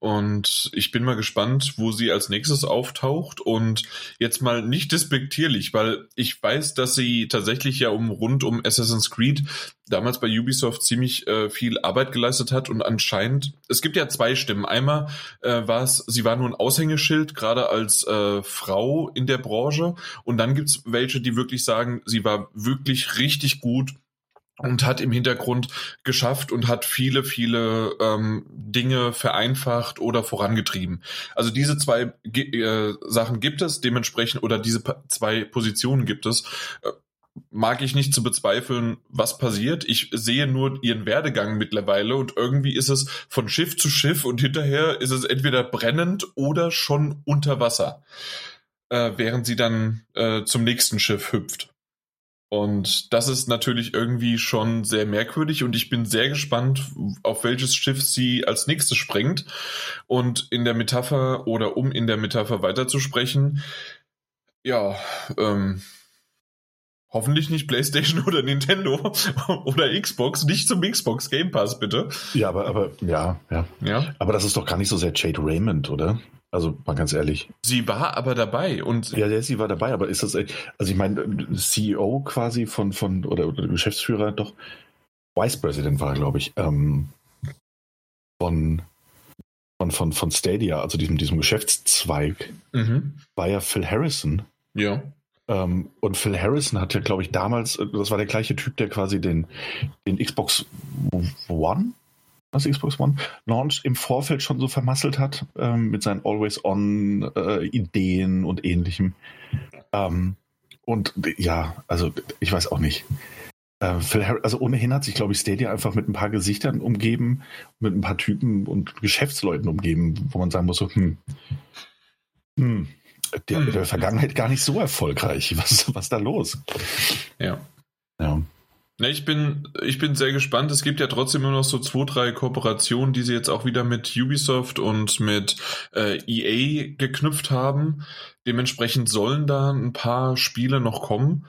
Und ich bin mal gespannt, wo sie als nächstes auftaucht. Und jetzt mal nicht despektierlich, weil ich weiß, dass sie tatsächlich ja um rund um Assassin's Creed damals bei Ubisoft ziemlich äh, viel Arbeit geleistet hat. Und anscheinend, es gibt ja zwei Stimmen. Einmal äh, war es, sie war nur ein Aushängeschild, gerade als äh, Frau in der Branche. Und dann gibt's welche, die wirklich sagen, sie war wirklich richtig gut und hat im Hintergrund geschafft und hat viele, viele ähm, Dinge vereinfacht oder vorangetrieben. Also diese zwei äh, Sachen gibt es dementsprechend oder diese zwei Positionen gibt es. Äh, mag ich nicht zu bezweifeln, was passiert. Ich sehe nur ihren Werdegang mittlerweile und irgendwie ist es von Schiff zu Schiff und hinterher ist es entweder brennend oder schon unter Wasser, äh, während sie dann äh, zum nächsten Schiff hüpft. Und das ist natürlich irgendwie schon sehr merkwürdig und ich bin sehr gespannt, auf welches Schiff sie als nächstes springt. Und in der Metapher oder um in der Metapher weiterzusprechen, ja, ähm, hoffentlich nicht PlayStation oder Nintendo oder Xbox, nicht zum Xbox Game Pass, bitte. Ja, aber, aber, ja, ja. Ja. Aber das ist doch gar nicht so sehr Jade Raymond, oder? Also mal ganz ehrlich. Sie war aber dabei und ja, ja, sie war dabei, aber ist das also ich meine CEO quasi von von oder, oder Geschäftsführer doch Vice President war glaube ich ähm, von von von von Stadia, also diesem diesem Geschäftszweig mhm. war ja Phil Harrison. Ja. Ähm, und Phil Harrison hat ja glaube ich damals, das war der gleiche Typ, der quasi den den Xbox One was Xbox One Launch im Vorfeld schon so vermasselt hat ähm, mit seinen Always-On-Ideen äh, und ähnlichem. Ähm, und ja, also ich weiß auch nicht. Äh, also ohnehin hat sich, glaube ich, Stadia einfach mit ein paar Gesichtern umgeben, mit ein paar Typen und Geschäftsleuten umgeben, wo man sagen muss, so, hm, hm, der, hm. der Vergangenheit gar nicht so erfolgreich. Was, was da los? Ja. Ja. Ne, ich bin, ich bin sehr gespannt. Es gibt ja trotzdem immer noch so zwei, drei Kooperationen, die sie jetzt auch wieder mit Ubisoft und mit äh, EA geknüpft haben. Dementsprechend sollen da ein paar Spiele noch kommen.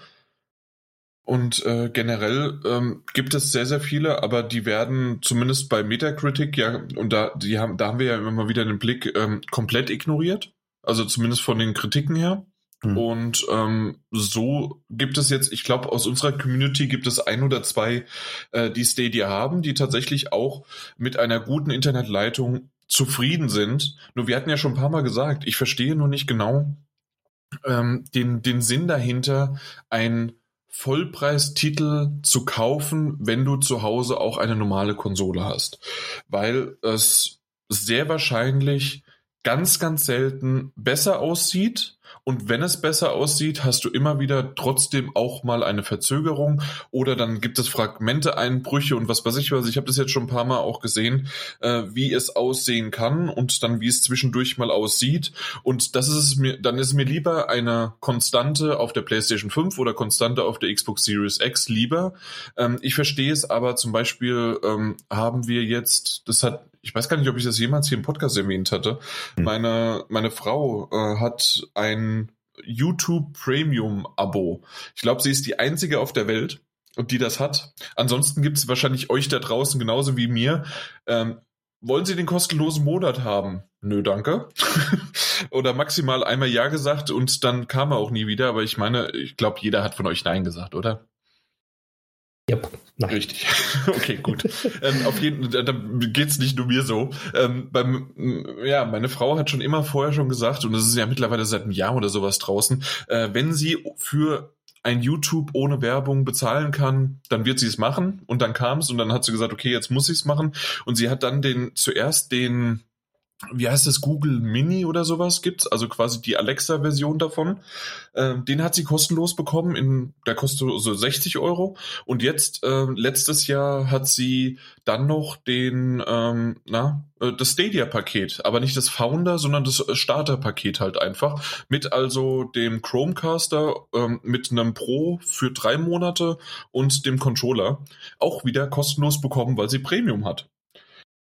Und äh, generell ähm, gibt es sehr, sehr viele, aber die werden zumindest bei Metacritic, ja, und da, die haben, da haben wir ja immer mal wieder den Blick ähm, komplett ignoriert. Also zumindest von den Kritiken her. Mhm. Und ähm, so gibt es jetzt, ich glaube, aus unserer Community gibt es ein oder zwei, äh, die Stadia haben, die tatsächlich auch mit einer guten Internetleitung zufrieden sind. Nur wir hatten ja schon ein paar Mal gesagt, ich verstehe nur nicht genau ähm, den, den Sinn dahinter, ein Vollpreistitel zu kaufen, wenn du zu Hause auch eine normale Konsole hast. Weil es sehr wahrscheinlich ganz, ganz selten besser aussieht und wenn es besser aussieht, hast du immer wieder trotzdem auch mal eine Verzögerung oder dann gibt es Fragmente, Einbrüche und was weiß ich was. Ich habe das jetzt schon ein paar Mal auch gesehen, äh, wie es aussehen kann und dann wie es zwischendurch mal aussieht. Und das ist es mir, dann ist mir lieber eine Konstante auf der PlayStation 5 oder Konstante auf der Xbox Series X lieber. Ähm, ich verstehe es aber zum Beispiel ähm, haben wir jetzt, das hat ich weiß gar nicht, ob ich das jemals hier im Podcast erwähnt hatte. Hm. Meine, meine Frau äh, hat ein YouTube Premium Abo. Ich glaube, sie ist die einzige auf der Welt, die das hat. Ansonsten gibt es wahrscheinlich euch da draußen genauso wie mir. Ähm, wollen Sie den kostenlosen Monat haben? Nö, danke. Oder maximal einmal Ja gesagt und dann kam er auch nie wieder. Aber ich meine, ich glaube, jeder hat von euch Nein gesagt, oder? Yep. Nein. Richtig. Okay, gut. ähm, auf jeden Fall, da geht's nicht nur mir so. Ähm, beim, ja, meine Frau hat schon immer vorher schon gesagt, und das ist ja mittlerweile seit einem Jahr oder sowas draußen, äh, wenn sie für ein YouTube ohne Werbung bezahlen kann, dann wird sie es machen. Und dann kam es und dann hat sie gesagt, okay, jetzt muss ich es machen. Und sie hat dann den zuerst den wie heißt es, Google Mini oder sowas gibt's, also quasi die Alexa-Version davon. Ähm, den hat sie kostenlos bekommen, in, der kostet so 60 Euro. Und jetzt, äh, letztes Jahr hat sie dann noch den, ähm, na, äh, das Stadia-Paket, aber nicht das Founder, sondern das Starter-Paket halt einfach. Mit also dem Chromecaster, ähm, mit einem Pro für drei Monate und dem Controller auch wieder kostenlos bekommen, weil sie Premium hat.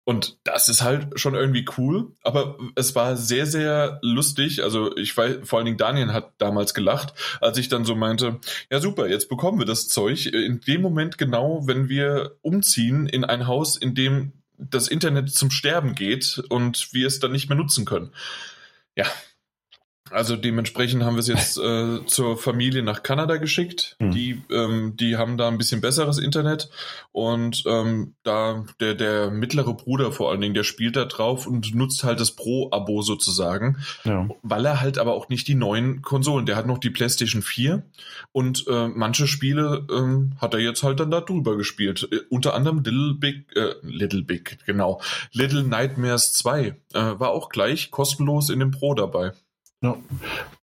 Und das ist halt schon irgendwie cool, aber es war sehr, sehr lustig. Also ich weiß, vor allen Dingen Daniel hat damals gelacht, als ich dann so meinte, ja super, jetzt bekommen wir das Zeug. In dem Moment genau, wenn wir umziehen in ein Haus, in dem das Internet zum Sterben geht und wir es dann nicht mehr nutzen können. Ja, also dementsprechend haben wir es jetzt äh, zur Familie nach Kanada geschickt. Mhm. Die, ähm, die haben da ein bisschen besseres Internet und ähm, da der, der mittlere Bruder vor allen Dingen, der spielt da drauf und nutzt halt das Pro-Abo sozusagen, ja. weil er halt aber auch nicht die neuen Konsolen, der hat noch die PlayStation 4 und äh, manche Spiele ähm, hat er jetzt halt dann da drüber gespielt. Äh, unter anderem Little Big, äh, Little Big, genau, Little Nightmares 2 äh, war auch gleich kostenlos in dem Pro dabei. Ja,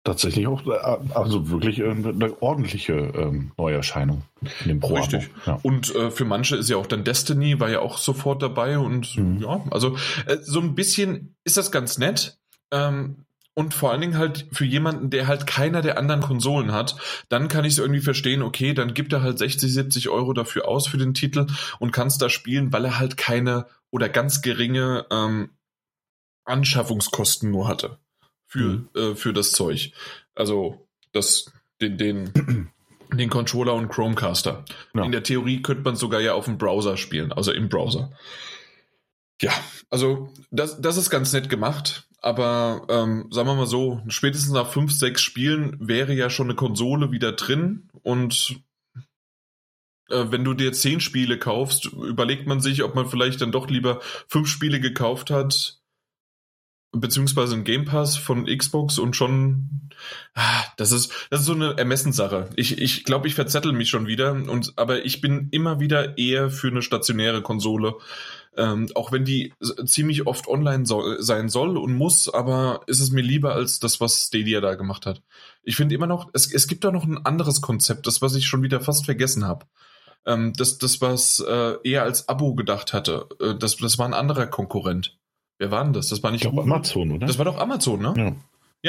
tatsächlich auch, äh, also wirklich eine ordentliche ähm, Neuerscheinung in dem Pro. Richtig. Ja. Und äh, für manche ist ja auch dann Destiny, war ja auch sofort dabei und mhm. ja, also äh, so ein bisschen ist das ganz nett. Ähm, und vor allen Dingen halt für jemanden, der halt keiner der anderen Konsolen hat, dann kann ich es irgendwie verstehen, okay, dann gibt er halt 60, 70 Euro dafür aus für den Titel und kann es da spielen, weil er halt keine oder ganz geringe ähm, Anschaffungskosten nur hatte für, mhm. äh, für das Zeug. Also das, den, den, den Controller und Chromecaster. Ja. In der Theorie könnte man sogar ja auf dem Browser spielen, also im Browser. Ja, also das, das ist ganz nett gemacht, aber ähm, sagen wir mal so, spätestens nach fünf, sechs Spielen wäre ja schon eine Konsole wieder drin und äh, wenn du dir zehn Spiele kaufst, überlegt man sich, ob man vielleicht dann doch lieber fünf Spiele gekauft hat, beziehungsweise ein Game Pass von Xbox und schon, ah, das ist, das ist so eine Ermessenssache. Ich, ich glaube, ich verzettel mich schon wieder und, aber ich bin immer wieder eher für eine stationäre Konsole. Ähm, auch wenn die ziemlich oft online so, sein soll und muss, aber ist es mir lieber als das, was Stadia da gemacht hat. Ich finde immer noch, es, es gibt da noch ein anderes Konzept, das, was ich schon wieder fast vergessen habe. Ähm, das, das, was äh, eher als Abo gedacht hatte, äh, das, das war ein anderer Konkurrent. Wer war denn das? Das war nicht ich glaub, Amazon, oder? Das war doch Amazon, ne? Ja,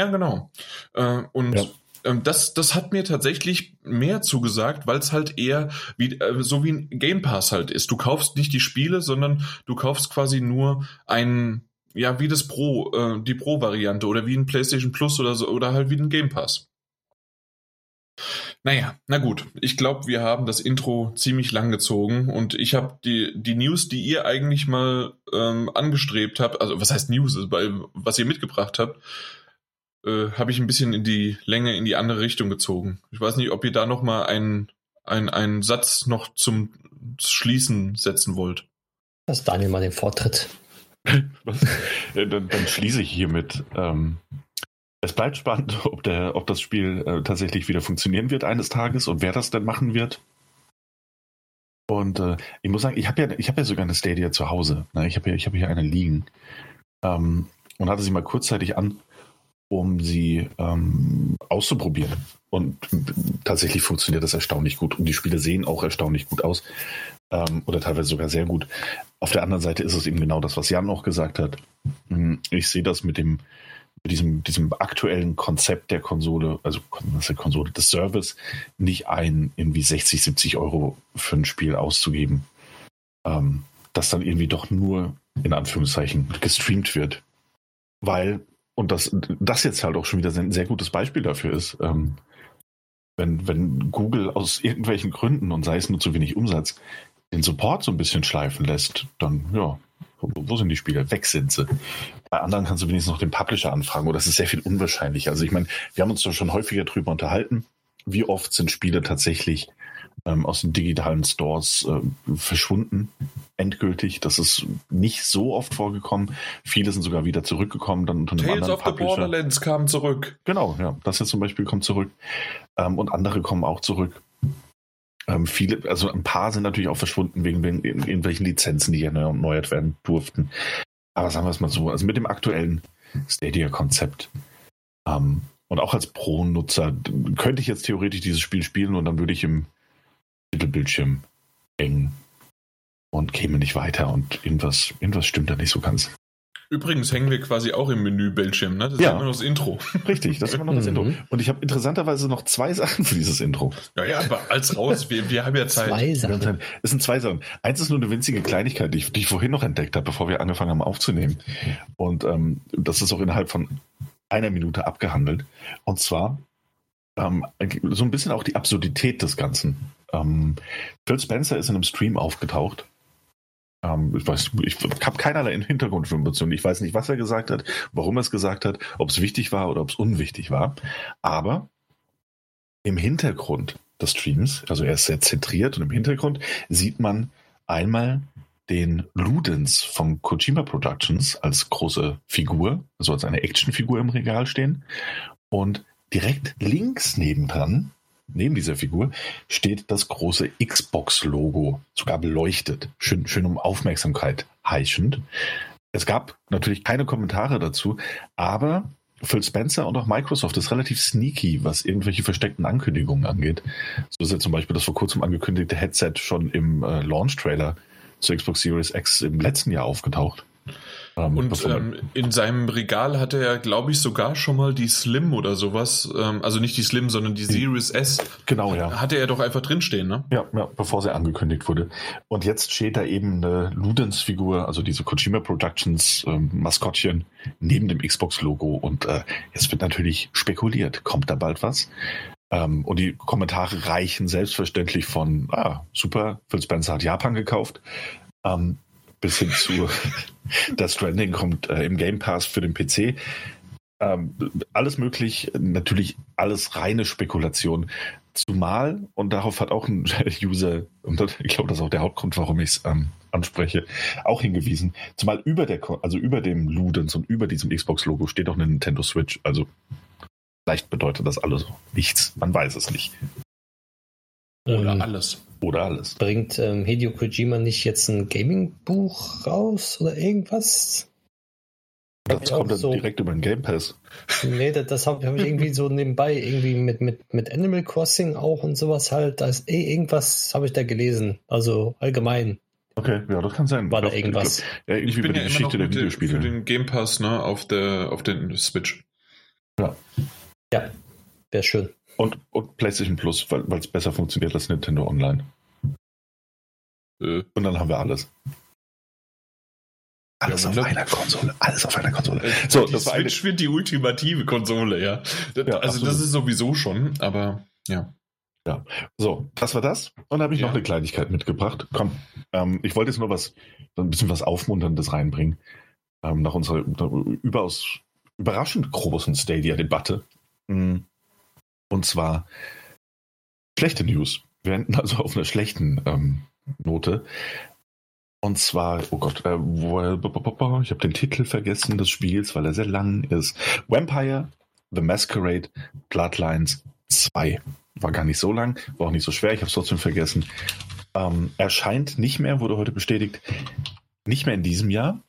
ja genau. Äh, und ja. Ähm, das, das hat mir tatsächlich mehr zugesagt, weil es halt eher wie äh, so wie ein Game Pass halt ist. Du kaufst nicht die Spiele, sondern du kaufst quasi nur ein ja wie das Pro, äh, die Pro-Variante oder wie ein PlayStation Plus oder so oder halt wie ein Game Pass. Naja, na gut. Ich glaube, wir haben das Intro ziemlich lang gezogen und ich habe die, die News, die ihr eigentlich mal ähm, angestrebt habt, also was heißt News, also bei, was ihr mitgebracht habt, äh, habe ich ein bisschen in die Länge, in die andere Richtung gezogen. Ich weiß nicht, ob ihr da noch mal einen, einen, einen Satz noch zum Schließen setzen wollt. Lass Daniel mal den Vortritt. dann, dann, schließe ich hiermit. Ähm, es bleibt spannend, ob, der, ob das Spiel äh, tatsächlich wieder funktionieren wird eines Tages und wer das denn machen wird. Und äh, ich muss sagen, ich habe ja, hab ja sogar eine Stadia zu Hause. Ne? Ich habe ja, hab hier eine liegen. Ähm, und hatte sie mal kurzzeitig an, um sie ähm, auszuprobieren. Und tatsächlich funktioniert das erstaunlich gut. Und die Spiele sehen auch erstaunlich gut aus. Ähm, oder teilweise sogar sehr gut. Auf der anderen Seite ist es eben genau das, was Jan auch gesagt hat. Hm, ich sehe das mit dem, diesem, diesem aktuellen Konzept der Konsole, also der Konsole des Service, nicht ein, irgendwie 60, 70 Euro für ein Spiel auszugeben, ähm, das dann irgendwie doch nur in Anführungszeichen gestreamt wird. Weil, und das, das jetzt halt auch schon wieder ein sehr gutes Beispiel dafür ist, ähm, wenn, wenn Google aus irgendwelchen Gründen und sei es nur zu wenig Umsatz den Support so ein bisschen schleifen lässt, dann ja, wo sind die Spiele? Weg sind sie. Bei anderen kannst du wenigstens noch den Publisher anfragen, oder das ist sehr viel unwahrscheinlicher. Also ich meine, wir haben uns da schon häufiger drüber unterhalten. Wie oft sind Spiele tatsächlich ähm, aus den digitalen Stores äh, verschwunden, endgültig. Das ist nicht so oft vorgekommen. Viele sind sogar wieder zurückgekommen. Dann unter einem Tales of Publisher. the Borderlands kam zurück. Genau, ja. Das jetzt zum Beispiel kommt zurück. Ähm, und andere kommen auch zurück. Ähm, viele, also ein paar sind natürlich auch verschwunden wegen, wegen irgendwelchen Lizenzen, die erneuert werden durften. Aber sagen wir es mal so, also mit dem aktuellen Stadia-Konzept ähm, und auch als Pro-Nutzer könnte ich jetzt theoretisch dieses Spiel spielen und dann würde ich im Mittelbildschirm hängen und käme nicht weiter und irgendwas, irgendwas stimmt da nicht so ganz. Übrigens hängen wir quasi auch im Menü-Bildschirm, ne? Das ja. ist immer noch das Intro. Richtig, das ist immer noch das Intro. Mhm. Und ich habe interessanterweise noch zwei Sachen für dieses Intro. Ja, ja, aber als raus, wir, wir haben ja Zeit. Zwei Sachen. Es sind zwei Sachen. Eins ist nur eine winzige Kleinigkeit, die ich, die ich vorhin noch entdeckt habe, bevor wir angefangen haben aufzunehmen. Und ähm, das ist auch innerhalb von einer Minute abgehandelt. Und zwar ähm, so ein bisschen auch die Absurdität des Ganzen. Ähm, Phil Spencer ist in einem Stream aufgetaucht Ähm, ich weiß, ich habe keinerlei Hintergrundinformationen. Ich weiß nicht, was er gesagt hat, warum er es gesagt hat, ob es wichtig war oder ob es unwichtig war. Aber im Hintergrund des Streams, also er ist sehr zentriert und im Hintergrund sieht man einmal den Ludens von Kojima Productions als große Figur, also als eine Actionfigur im Regal stehen. Und direkt links nebendran neben dieser Figur steht das große Xbox-Logo, sogar beleuchtet, schön, schön um Aufmerksamkeit heischend. Es gab natürlich keine Kommentare dazu, aber Phil Spencer und auch Microsoft ist relativ sneaky, was irgendwelche versteckten Ankündigungen angeht. So ist ja zum Beispiel das vor kurzem angekündigte Headset schon im äh, Launch-Trailer zur Xbox Series X im letzten Jahr aufgetaucht. Ähm, und ähm, in seinem Regal hatte er, glaube ich, sogar schon mal die Slim oder sowas. Ähm, also nicht die Slim, sondern die Series S. Genau, ja. Hatte er doch einfach drinstehen, ne? Ja, ja, bevor sie angekündigt wurde. Und jetzt steht da eben eine Ludens-Figur, also diese Kojima Productions ähm, Maskottchen, neben dem Xbox-Logo. Und äh, jetzt wird natürlich spekuliert, kommt da bald was? Ähm, und die Kommentare reichen selbstverständlich von, ah, super, Phil Spencer hat Japan gekauft, ähm, bis hin zu das Stranding kommt äh, im Game Pass für den PC. Ähm, alles möglich, natürlich alles reine Spekulation. Zumal, und darauf hat auch ein User, und ich glaube, das ist auch der Hauptgrund, warum ich es ähm, anspreche, auch hingewiesen, zumal über der, also über dem Ludens und über diesem Xbox-Logo steht auch eine Nintendo Switch. Also vielleicht bedeutet das alles nichts, man weiß es nicht. Oder ähm, alles. Oder alles. Bringt ähm, Hideo Kojima nicht jetzt ein Gaming-Buch raus oder irgendwas? Das kommt dann so, direkt über den Game Pass. Nee, das, das habe hab ich irgendwie so nebenbei, irgendwie mit, mit, mit Animal Crossing auch und sowas halt. Da ist eh irgendwas, habe ich da gelesen. Also allgemein. Okay, ja, das kann sein. War da irgendwas? Ich, glaub, ja, irgendwie ich bin ja Geschichte immer noch der Videospiele. Für den Game Pass, ne, auf der, auf den Switch. Ja. Ja, wäre schön. Und, und PlayStation Plus, weil es besser funktioniert als Nintendo Online. Äh. Und dann haben wir alles. Alles ja, auf einer Konsole. Alles auf einer Konsole. Äh, so, die das Switch wird die ultimative Konsole, ja. ja also absolut. das ist sowieso schon, aber ja. Ja, so, das war das. Und da habe ich ja. noch eine Kleinigkeit mitgebracht. Komm, ähm, ich wollte jetzt nur was, so ein bisschen was Aufmunterndes reinbringen. Ähm, nach unserer überaus überraschend großen Stadia-Debatte. Mhm. Und zwar schlechte News. Wir enden also auf einer schlechten ähm, Note. Und zwar, oh Gott, äh, ich habe den Titel vergessen des Spiels, weil er sehr lang ist. Vampire, The Masquerade, Bloodlines 2. War gar nicht so lang, war auch nicht so schwer, ich habe es trotzdem vergessen. Ähm, erscheint nicht mehr, wurde heute bestätigt, nicht mehr in diesem Jahr,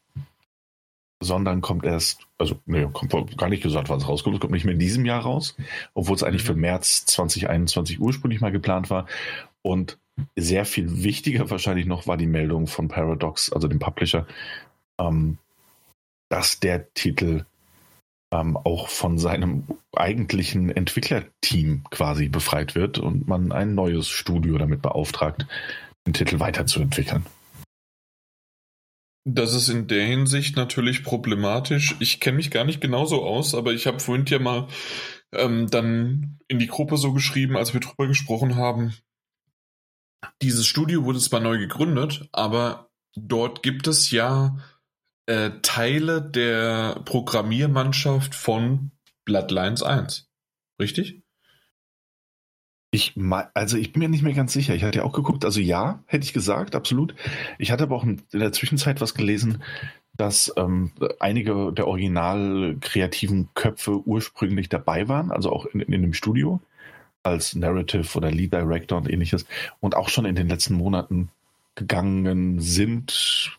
sondern kommt erst, also nee, kommt gar nicht gesagt, wann es rauskommt, es kommt nicht mehr in diesem Jahr raus, obwohl es eigentlich für mhm. März 2021 ursprünglich mal geplant war. Und sehr viel wichtiger wahrscheinlich noch war die Meldung von Paradox, also dem Publisher, ähm, dass der Titel ähm, auch von seinem eigentlichen Entwicklerteam quasi befreit wird und man ein neues Studio damit beauftragt, den Titel weiterzuentwickeln. Das ist in der Hinsicht natürlich problematisch. Ich kenne mich gar nicht genauso aus, aber ich habe vorhin ja mal ähm, dann in die Gruppe so geschrieben, als wir drüber gesprochen haben. Dieses Studio wurde zwar neu gegründet, aber dort gibt es ja äh, Teile der Programmiermannschaft von Bloodlines 1. Richtig? Ich, also ich bin mir nicht mehr ganz sicher. Ich hatte ja auch geguckt, also ja, hätte ich gesagt, absolut. Ich hatte aber auch in der Zwischenzeit was gelesen, dass ähm, einige der original kreativen Köpfe ursprünglich dabei waren, also auch in, in dem Studio als Narrative oder Lead Director und ähnliches und auch schon in den letzten Monaten gegangen sind,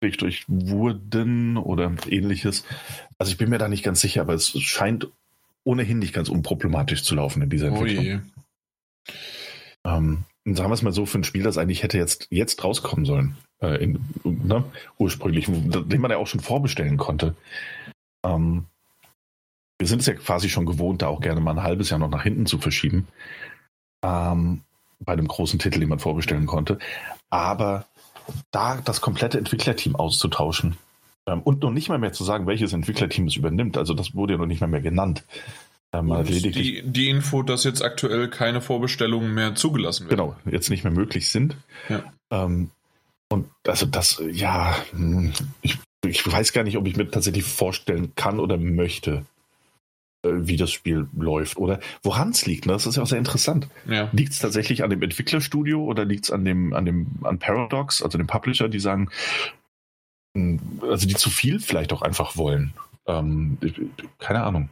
durch wurden oder ähnliches. Also ich bin mir da nicht ganz sicher, aber es scheint ohnehin nicht ganz unproblematisch zu laufen in dieser Entwicklung. Ähm, sagen wir es mal so, für ein Spiel, das eigentlich hätte jetzt, jetzt rauskommen sollen, äh, in, ne, ursprünglich, den man ja auch schon vorbestellen konnte. Ähm, wir sind es ja quasi schon gewohnt, da auch gerne mal ein halbes Jahr noch nach hinten zu verschieben. Ähm, bei einem großen Titel, den man vorbestellen konnte. Aber da das komplette Entwicklerteam auszutauschen, und noch nicht mal mehr zu sagen, welches Entwicklerteam es übernimmt. Also das wurde ja noch nicht mal mehr genannt. Ähm, die, die Info, dass jetzt aktuell keine Vorbestellungen mehr zugelassen werden. Genau, jetzt nicht mehr möglich sind. Ja. Ähm, Und also das, ja, hm, ich, ich weiß gar nicht, ob ich mir tatsächlich vorstellen kann oder möchte, äh, wie das Spiel läuft oder woran es liegt. Ne? Das ist ja auch sehr interessant. Ja. Liegt es tatsächlich an dem Entwicklerstudio oder liegt es an dem, an dem, an Paradox, also dem Publisher, die sagen, also die zu viel vielleicht auch einfach wollen. Ähm, keine Ahnung.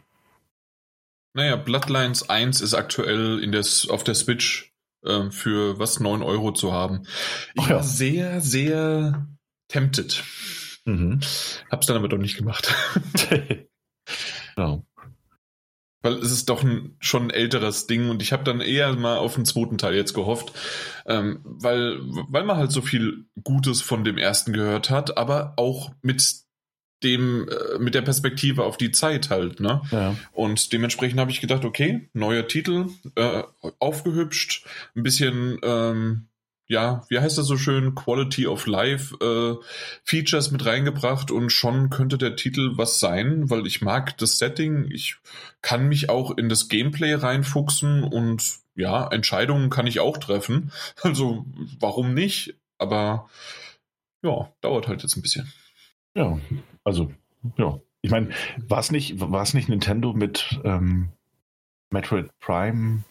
Naja, Bloodlines 1 ist aktuell in der, auf der Switch äh, für was 9 Euro zu haben. Ich oh ja. war sehr, sehr tempted. Mhm. Hab's dann aber doch nicht gemacht. genau. Weil es ist doch ein, schon ein älteres Ding und ich habe dann eher mal auf den zweiten Teil jetzt gehofft, ähm, weil, weil man halt so viel Gutes von dem ersten gehört hat, aber auch mit dem, äh, mit der Perspektive auf die Zeit halt, ne? Ja. Und dementsprechend habe ich gedacht, okay, neuer Titel, äh, aufgehübscht, ein bisschen, ähm, ja, wie heißt das so schön, Quality of Life äh, Features mit reingebracht und schon könnte der Titel was sein, weil ich mag das Setting, ich kann mich auch in das Gameplay reinfuchsen und ja, Entscheidungen kann ich auch treffen. Also warum nicht? Aber ja, dauert halt jetzt ein bisschen. Ja, also, ja. Ich meine, war es nicht, nicht Nintendo mit ähm, Metroid Prime?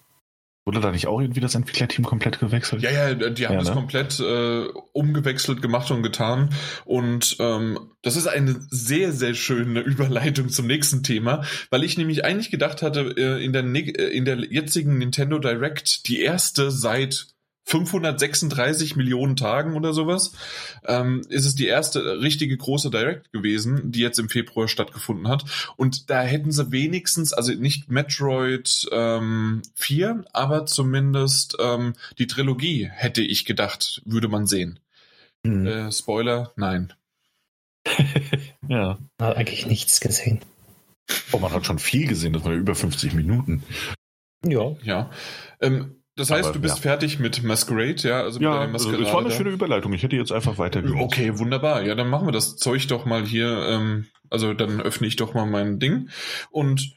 Wurde da nicht auch irgendwie das Entwicklerteam komplett gewechselt? Ja, ja, die haben ja, das ne? komplett äh, umgewechselt, gemacht und getan. Und ähm, das ist eine sehr, sehr schöne Überleitung zum nächsten Thema, weil ich nämlich eigentlich gedacht hatte, äh, in, der, äh, in der jetzigen Nintendo Direct, die erste seit 536 Millionen Tagen oder sowas, ähm, ist es die erste richtige große Direct gewesen, die jetzt im Februar stattgefunden hat. Und da hätten sie wenigstens, also nicht Metroid ähm, 4, aber zumindest ähm, die Trilogie, hätte ich gedacht, würde man sehen. Mhm. Äh, Spoiler, nein. ja. Man hat eigentlich nichts gesehen. Oh, man hat schon viel gesehen, das war ja über 50 Minuten. Ja. Ja. Ähm, das heißt, Aber, du bist ja. fertig mit Masquerade, ja? Also ja, mit also das war eine schöne Überleitung. Ich hätte jetzt einfach weitergemacht. Okay, wunderbar. Ja, dann machen wir das Zeug doch mal hier. Ähm, also dann öffne ich doch mal mein Ding. Und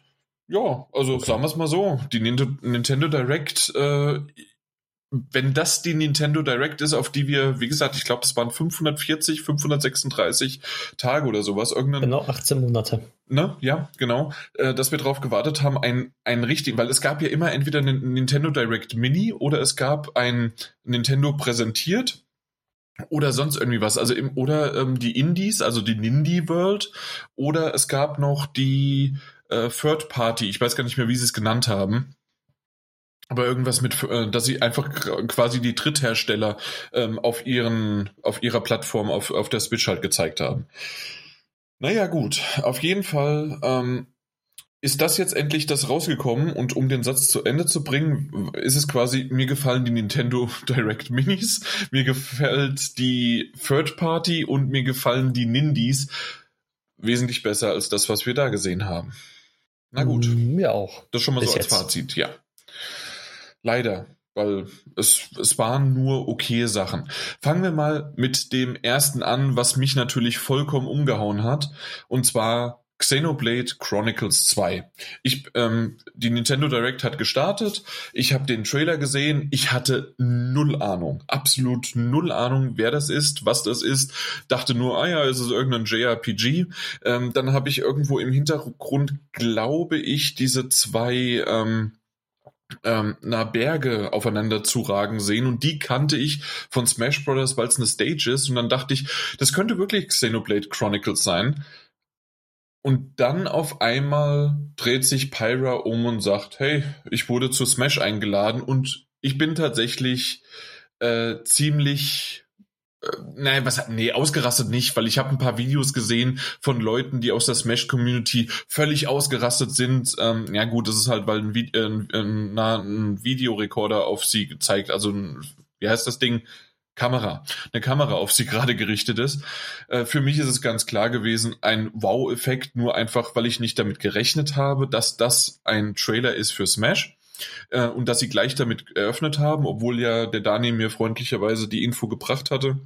ja, also okay. sagen wir es mal so. Die Nintendo Direct äh, wenn das die Nintendo Direct ist, auf die wir, wie gesagt, ich glaube, es waren 540, 536 Tage oder sowas. Irgendein, genau, 18 Monate. Ne? Ja, genau. Äh, dass wir darauf gewartet haben, ein, ein richtig, weil es gab ja immer entweder einen Nintendo Direct Mini oder es gab ein Nintendo präsentiert oder sonst irgendwie was. Also im, oder ähm, die Indies, also die Nindy World, oder es gab noch die äh, Third Party, ich weiß gar nicht mehr, wie sie es genannt haben aber irgendwas mit, äh, dass sie einfach quasi die Dritthersteller ähm, auf ihren, auf ihrer Plattform auf, auf der Switch halt gezeigt haben. Naja, gut. Auf jeden Fall ähm, ist das jetzt endlich das rausgekommen und um den Satz zu Ende zu bringen, ist es quasi, mir gefallen die Nintendo Direct Minis, mir gefällt die Third Party und mir gefallen die Nindies wesentlich besser als das, was wir da gesehen haben. Na gut. Mir auch. Das schon mal Bis so als jetzt. Fazit, ja. Leider, weil es, es waren nur okay Sachen. Fangen wir mal mit dem ersten an, was mich natürlich vollkommen umgehauen hat, und zwar Xenoblade Chronicles 2. Ich, ähm, die Nintendo Direct hat gestartet. Ich habe den Trailer gesehen. Ich hatte null Ahnung, absolut null Ahnung, wer das ist, was das ist. Dachte nur, ah ja, es ist irgendein JRPG. Ähm, dann habe ich irgendwo im Hintergrund, glaube ich, diese zwei ähm, ähm, na, Berge aufeinander zuragen sehen. Und die kannte ich von Smash Brothers, weil es eine Stage ist. Und dann dachte ich, das könnte wirklich Xenoblade Chronicles sein. Und dann auf einmal dreht sich Pyra um und sagt, hey, ich wurde zu Smash eingeladen. Und ich bin tatsächlich äh, ziemlich Nein, was nee, ausgerastet nicht, weil ich habe ein paar Videos gesehen von Leuten, die aus der Smash Community völlig ausgerastet sind. Ähm, ja gut, das ist halt, weil ein, äh, ein, ein Videorekorder auf sie gezeigt, also ein, wie heißt das Ding? Kamera, eine Kamera auf sie gerade gerichtet ist. Äh, für mich ist es ganz klar gewesen, ein Wow-Effekt, nur einfach, weil ich nicht damit gerechnet habe, dass das ein Trailer ist für Smash äh, und dass sie gleich damit eröffnet haben, obwohl ja der Dani mir freundlicherweise die Info gebracht hatte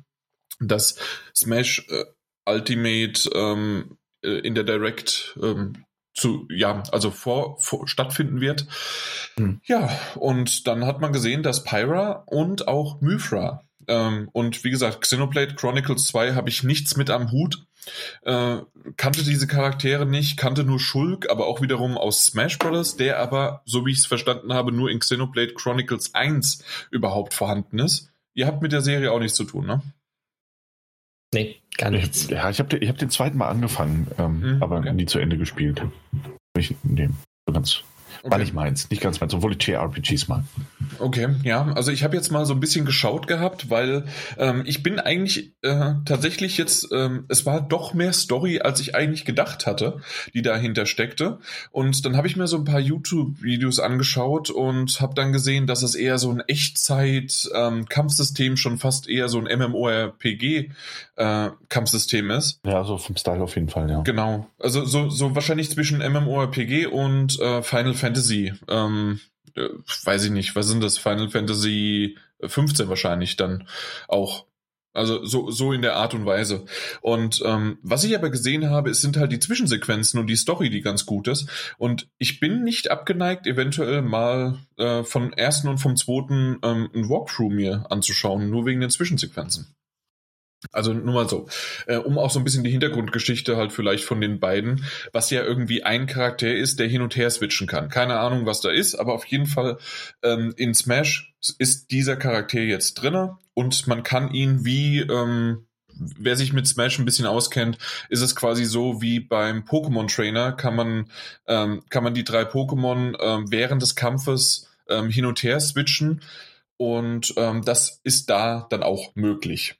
dass Smash äh, Ultimate ähm, äh, in der Direct ähm, zu, ja, also vor, vor stattfinden wird. Mhm. Ja, und dann hat man gesehen, dass Pyra und auch Mythra Ähm, und wie gesagt, Xenoblade Chronicles 2 habe ich nichts mit am Hut. Äh, kannte diese Charaktere nicht, kannte nur Schulk, aber auch wiederum aus Smash Bros., der aber, so wie ich es verstanden habe, nur in Xenoblade Chronicles 1 überhaupt vorhanden ist. Ihr habt mit der Serie auch nichts zu tun, ne? Nee, gar nichts. Ja, ich habe ich hab den zweiten Mal angefangen, ähm, mhm, aber okay. nie zu Ende gespielt. Ich, nee, so ganz Okay. War nicht meins, nicht ganz meins, obwohl ich JRPGs mag. Okay, ja, also ich habe jetzt mal so ein bisschen geschaut gehabt, weil ähm, ich bin eigentlich äh, tatsächlich jetzt, ähm, es war doch mehr Story, als ich eigentlich gedacht hatte, die dahinter steckte. Und dann habe ich mir so ein paar YouTube-Videos angeschaut und habe dann gesehen, dass es eher so ein Echtzeit-Kampfsystem ähm, schon fast eher so ein MMORPG-Kampfsystem äh, ist. Ja, so vom Style auf jeden Fall, ja. Genau, also so, so wahrscheinlich zwischen MMORPG und äh, Final Fantasy. Ähm, äh, weiß ich nicht, was sind das? Final Fantasy 15 wahrscheinlich dann auch. Also so, so in der Art und Weise. Und ähm, was ich aber gesehen habe, es sind halt die Zwischensequenzen und die Story, die ganz gut ist. Und ich bin nicht abgeneigt, eventuell mal äh, vom ersten und vom zweiten ähm, ein Walkthrough mir anzuschauen, nur wegen den Zwischensequenzen. Also nur mal so, äh, um auch so ein bisschen die Hintergrundgeschichte halt vielleicht von den beiden, was ja irgendwie ein Charakter ist, der hin und her switchen kann. Keine Ahnung, was da ist, aber auf jeden Fall ähm, in Smash ist dieser Charakter jetzt drinne und man kann ihn wie ähm, wer sich mit Smash ein bisschen auskennt, ist es quasi so wie beim Pokémon Trainer kann man ähm, kann man die drei Pokémon ähm, während des Kampfes ähm, hin und her switchen und ähm, das ist da dann auch möglich.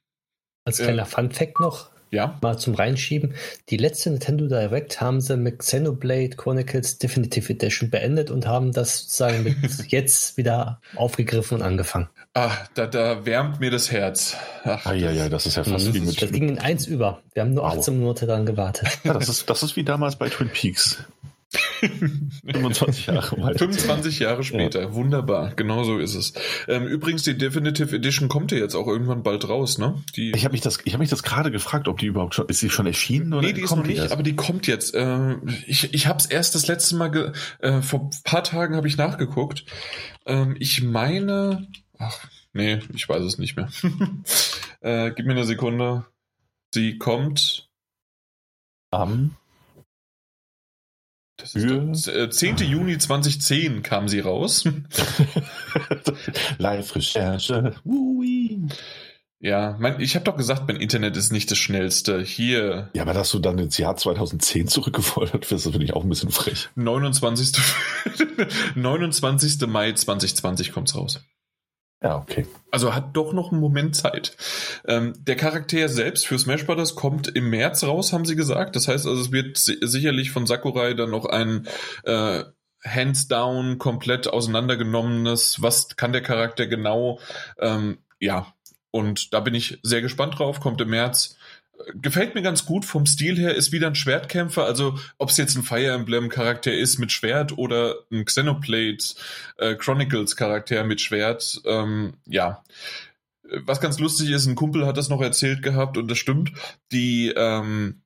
Als kleiner äh, Fun-Fact noch, ja. mal zum Reinschieben. Die letzte Nintendo Direct haben sie mit Xenoblade Chronicles Definitive Edition beendet und haben das sozusagen mit jetzt wieder aufgegriffen und angefangen. Ah, da, da wärmt mir das Herz. Ach, ah, ja, ja, das ist ja fast mhm. wie mit. Das ging in eins über. Wir haben nur 18 wow. Monate daran gewartet. Ja, das ist, das ist wie damals bei Twin Peaks. 25 Jahre weiter. 25 Jahre später. Ja. Wunderbar. Genau so ist es. Ähm, übrigens, die Definitive Edition kommt ja jetzt auch irgendwann bald raus, ne? Die ich habe mich das, ich habe mich das gerade gefragt, ob die überhaupt schon, ist sie schon erschienen oder? Nee, die ist noch nicht, erst? aber die kommt jetzt. Äh, ich ich habe es erst das letzte Mal, ge, äh, vor ein paar Tagen habe ich nachgeguckt. Ähm, ich meine, ach, nee, ich weiß es nicht mehr. äh, gib mir eine Sekunde. Sie kommt am das ist äh, 10. Juni 2010 kam sie raus. Live-Recherche. Ja, mein, ich habe doch gesagt, mein Internet ist nicht das schnellste. Hier. Ja, aber dass du dann ins Jahr 2010 zurückgefordert wirst, das finde ich auch ein bisschen frech. 29. 29. Mai 2020 kommt's raus. Ja, okay. Also hat doch noch einen Moment Zeit. Ähm, der Charakter selbst für Smash Bros. kommt im März raus, haben sie gesagt. Das heißt also, es wird sicherlich von Sakurai dann noch ein äh, hands down komplett auseinandergenommenes, was kann der Charakter genau, ähm, ja. Und da bin ich sehr gespannt drauf, kommt im März gefällt mir ganz gut vom Stil her, ist wieder ein Schwertkämpfer, also ob es jetzt ein Fire Emblem Charakter ist mit Schwert oder ein Xenoblade äh, Chronicles Charakter mit Schwert, ähm, ja. Was ganz lustig ist, ein Kumpel hat das noch erzählt gehabt und das stimmt, die, ähm,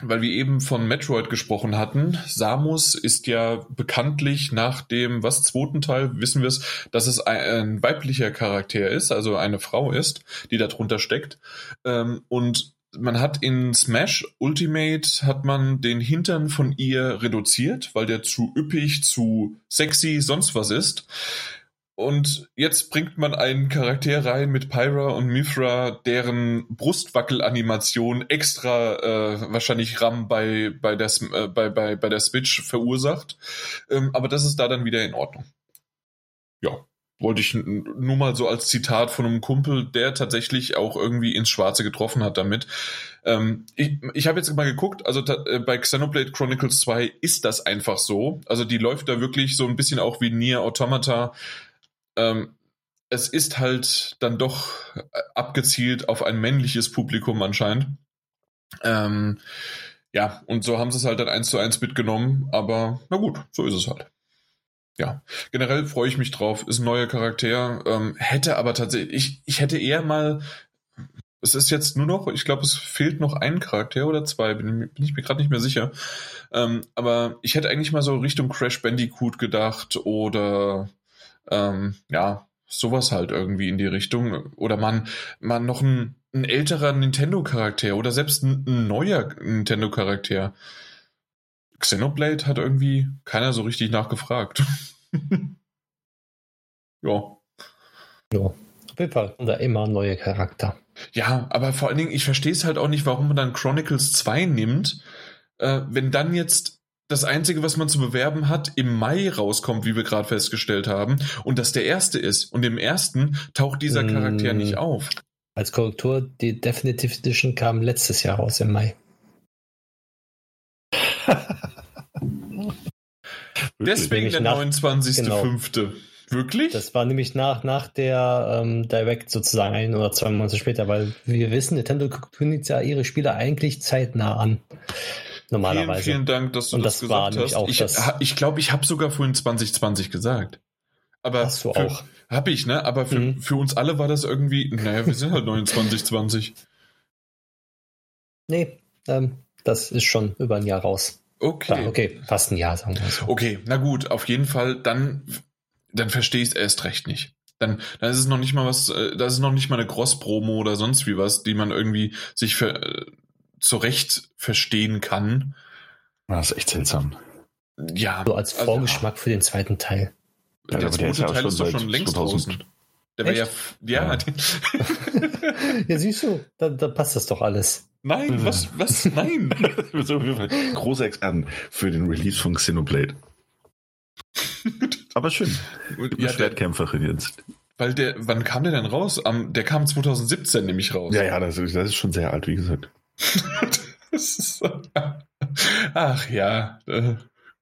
weil wir eben von Metroid gesprochen hatten, Samus ist ja bekanntlich nach dem, was, zweiten Teil, wissen wir es, dass es ein, weiblicher Charakter ist, also eine Frau ist, die darunter steckt. Ähm, und man hat in Smash Ultimate hat man den Hintern von ihr reduziert, weil der zu üppig, zu sexy, sonst was ist. Und jetzt bringt man einen Charakter rein mit Pyra und Mithra, deren Brustwackelanimation extra äh, wahrscheinlich RAM bei, bei, der, äh, bei, bei, bei der Switch verursacht. Ähm, aber das ist da dann wieder in Ordnung. Ja, wollte ich nur mal so als Zitat von einem Kumpel, der tatsächlich auch irgendwie ins Schwarze getroffen hat damit. Ähm, ich ich habe jetzt mal geguckt, also äh, bei Xenoblade Chronicles 2 ist das einfach so. Also die läuft da wirklich so ein bisschen auch wie Nier Automata. Ähm, es ist halt dann doch abgezielt auf ein männliches Publikum anscheinend. Ähm, ja, und so haben sie es halt dann eins zu eins mitgenommen, aber na gut, so ist es halt ja, generell freue ich mich drauf. Ist ein neuer Charakter. Ähm, hätte aber tatsächlich, ich, ich hätte eher mal, es ist jetzt nur noch, ich glaube, es fehlt noch ein Charakter oder zwei, bin, bin ich mir gerade nicht mehr sicher. Ähm, aber ich hätte eigentlich mal so Richtung Crash Bandicoot gedacht oder ähm, ja, Sowas halt irgendwie in die Richtung. Oder man, man noch ein, ein älterer Nintendo-Charakter oder selbst ein, ein neuer Nintendo-Charakter. Xenoblade hat irgendwie keiner so richtig nachgefragt. ja. Ja, auf jeden Fall. Und da immer ein neuer Charakter. Ja, aber vor allen Dingen, ich verstehe es halt auch nicht, warum man dann Chronicles 2 nimmt, äh, wenn dann jetzt das Einzige, was man zu bewerben hat, im Mai rauskommt, wie wir gerade festgestellt haben, und das der erste ist. Und im ersten taucht dieser Charakter Mm. nicht auf. Als Korrektur, die Definitive Edition kam letztes Jahr raus im Mai. Deswegen Nämlich der nach- 29.05. Wirklich? Das war nämlich nach, nach der ähm, Direct sozusagen ein oder zwei Monate später, weil wir wissen, Nintendo kündigt ja ihre Spiele eigentlich zeitnah an. Normalerweise. Vielen, vielen Dank, dass du Und das, das war gesagt nämlich hast. auch ich das- ha- ich glaube, ich habe sogar vorhin 2020 gesagt. Aber Hast du für, auch. Hab ich, ne? Aber für, Mhm. für uns alle war das irgendwie, naja, wir sind halt 2920. Nee, ähm, das ist schon über ein Jahr raus. Okay. Ja, okay, fast ein Jahr, sagen wir so. Okay, na gut, auf jeden Fall, dann, dann verstehe ich es erst recht nicht. Dann, dann ist es noch nicht mal was, äh, das ist noch nicht mal eine Cross-Promo oder sonst wie was, die man irgendwie sich für, äh, zurecht verstehen kann. Das ist echt seltsam. Ja. So als also, Vorgeschmack für den zweiten Teil. Der, Ja, aber der zweite Teil ist doch schon längst 2000. draußen. Der ja, Echt? ja, Ja. Ja, siehst du, da, da passt das doch alles. nein, was, was, nein. Große Experten für den Release von Xenoblade. Aber schön. Du ja, Schwertkämpferin jetzt. weil der, wann kam der denn raus? Am, der kam 2017 nämlich raus. Ja, ja, das, ist- das ist schon sehr alt, wie gesagt. Das ist, ach ja, äh,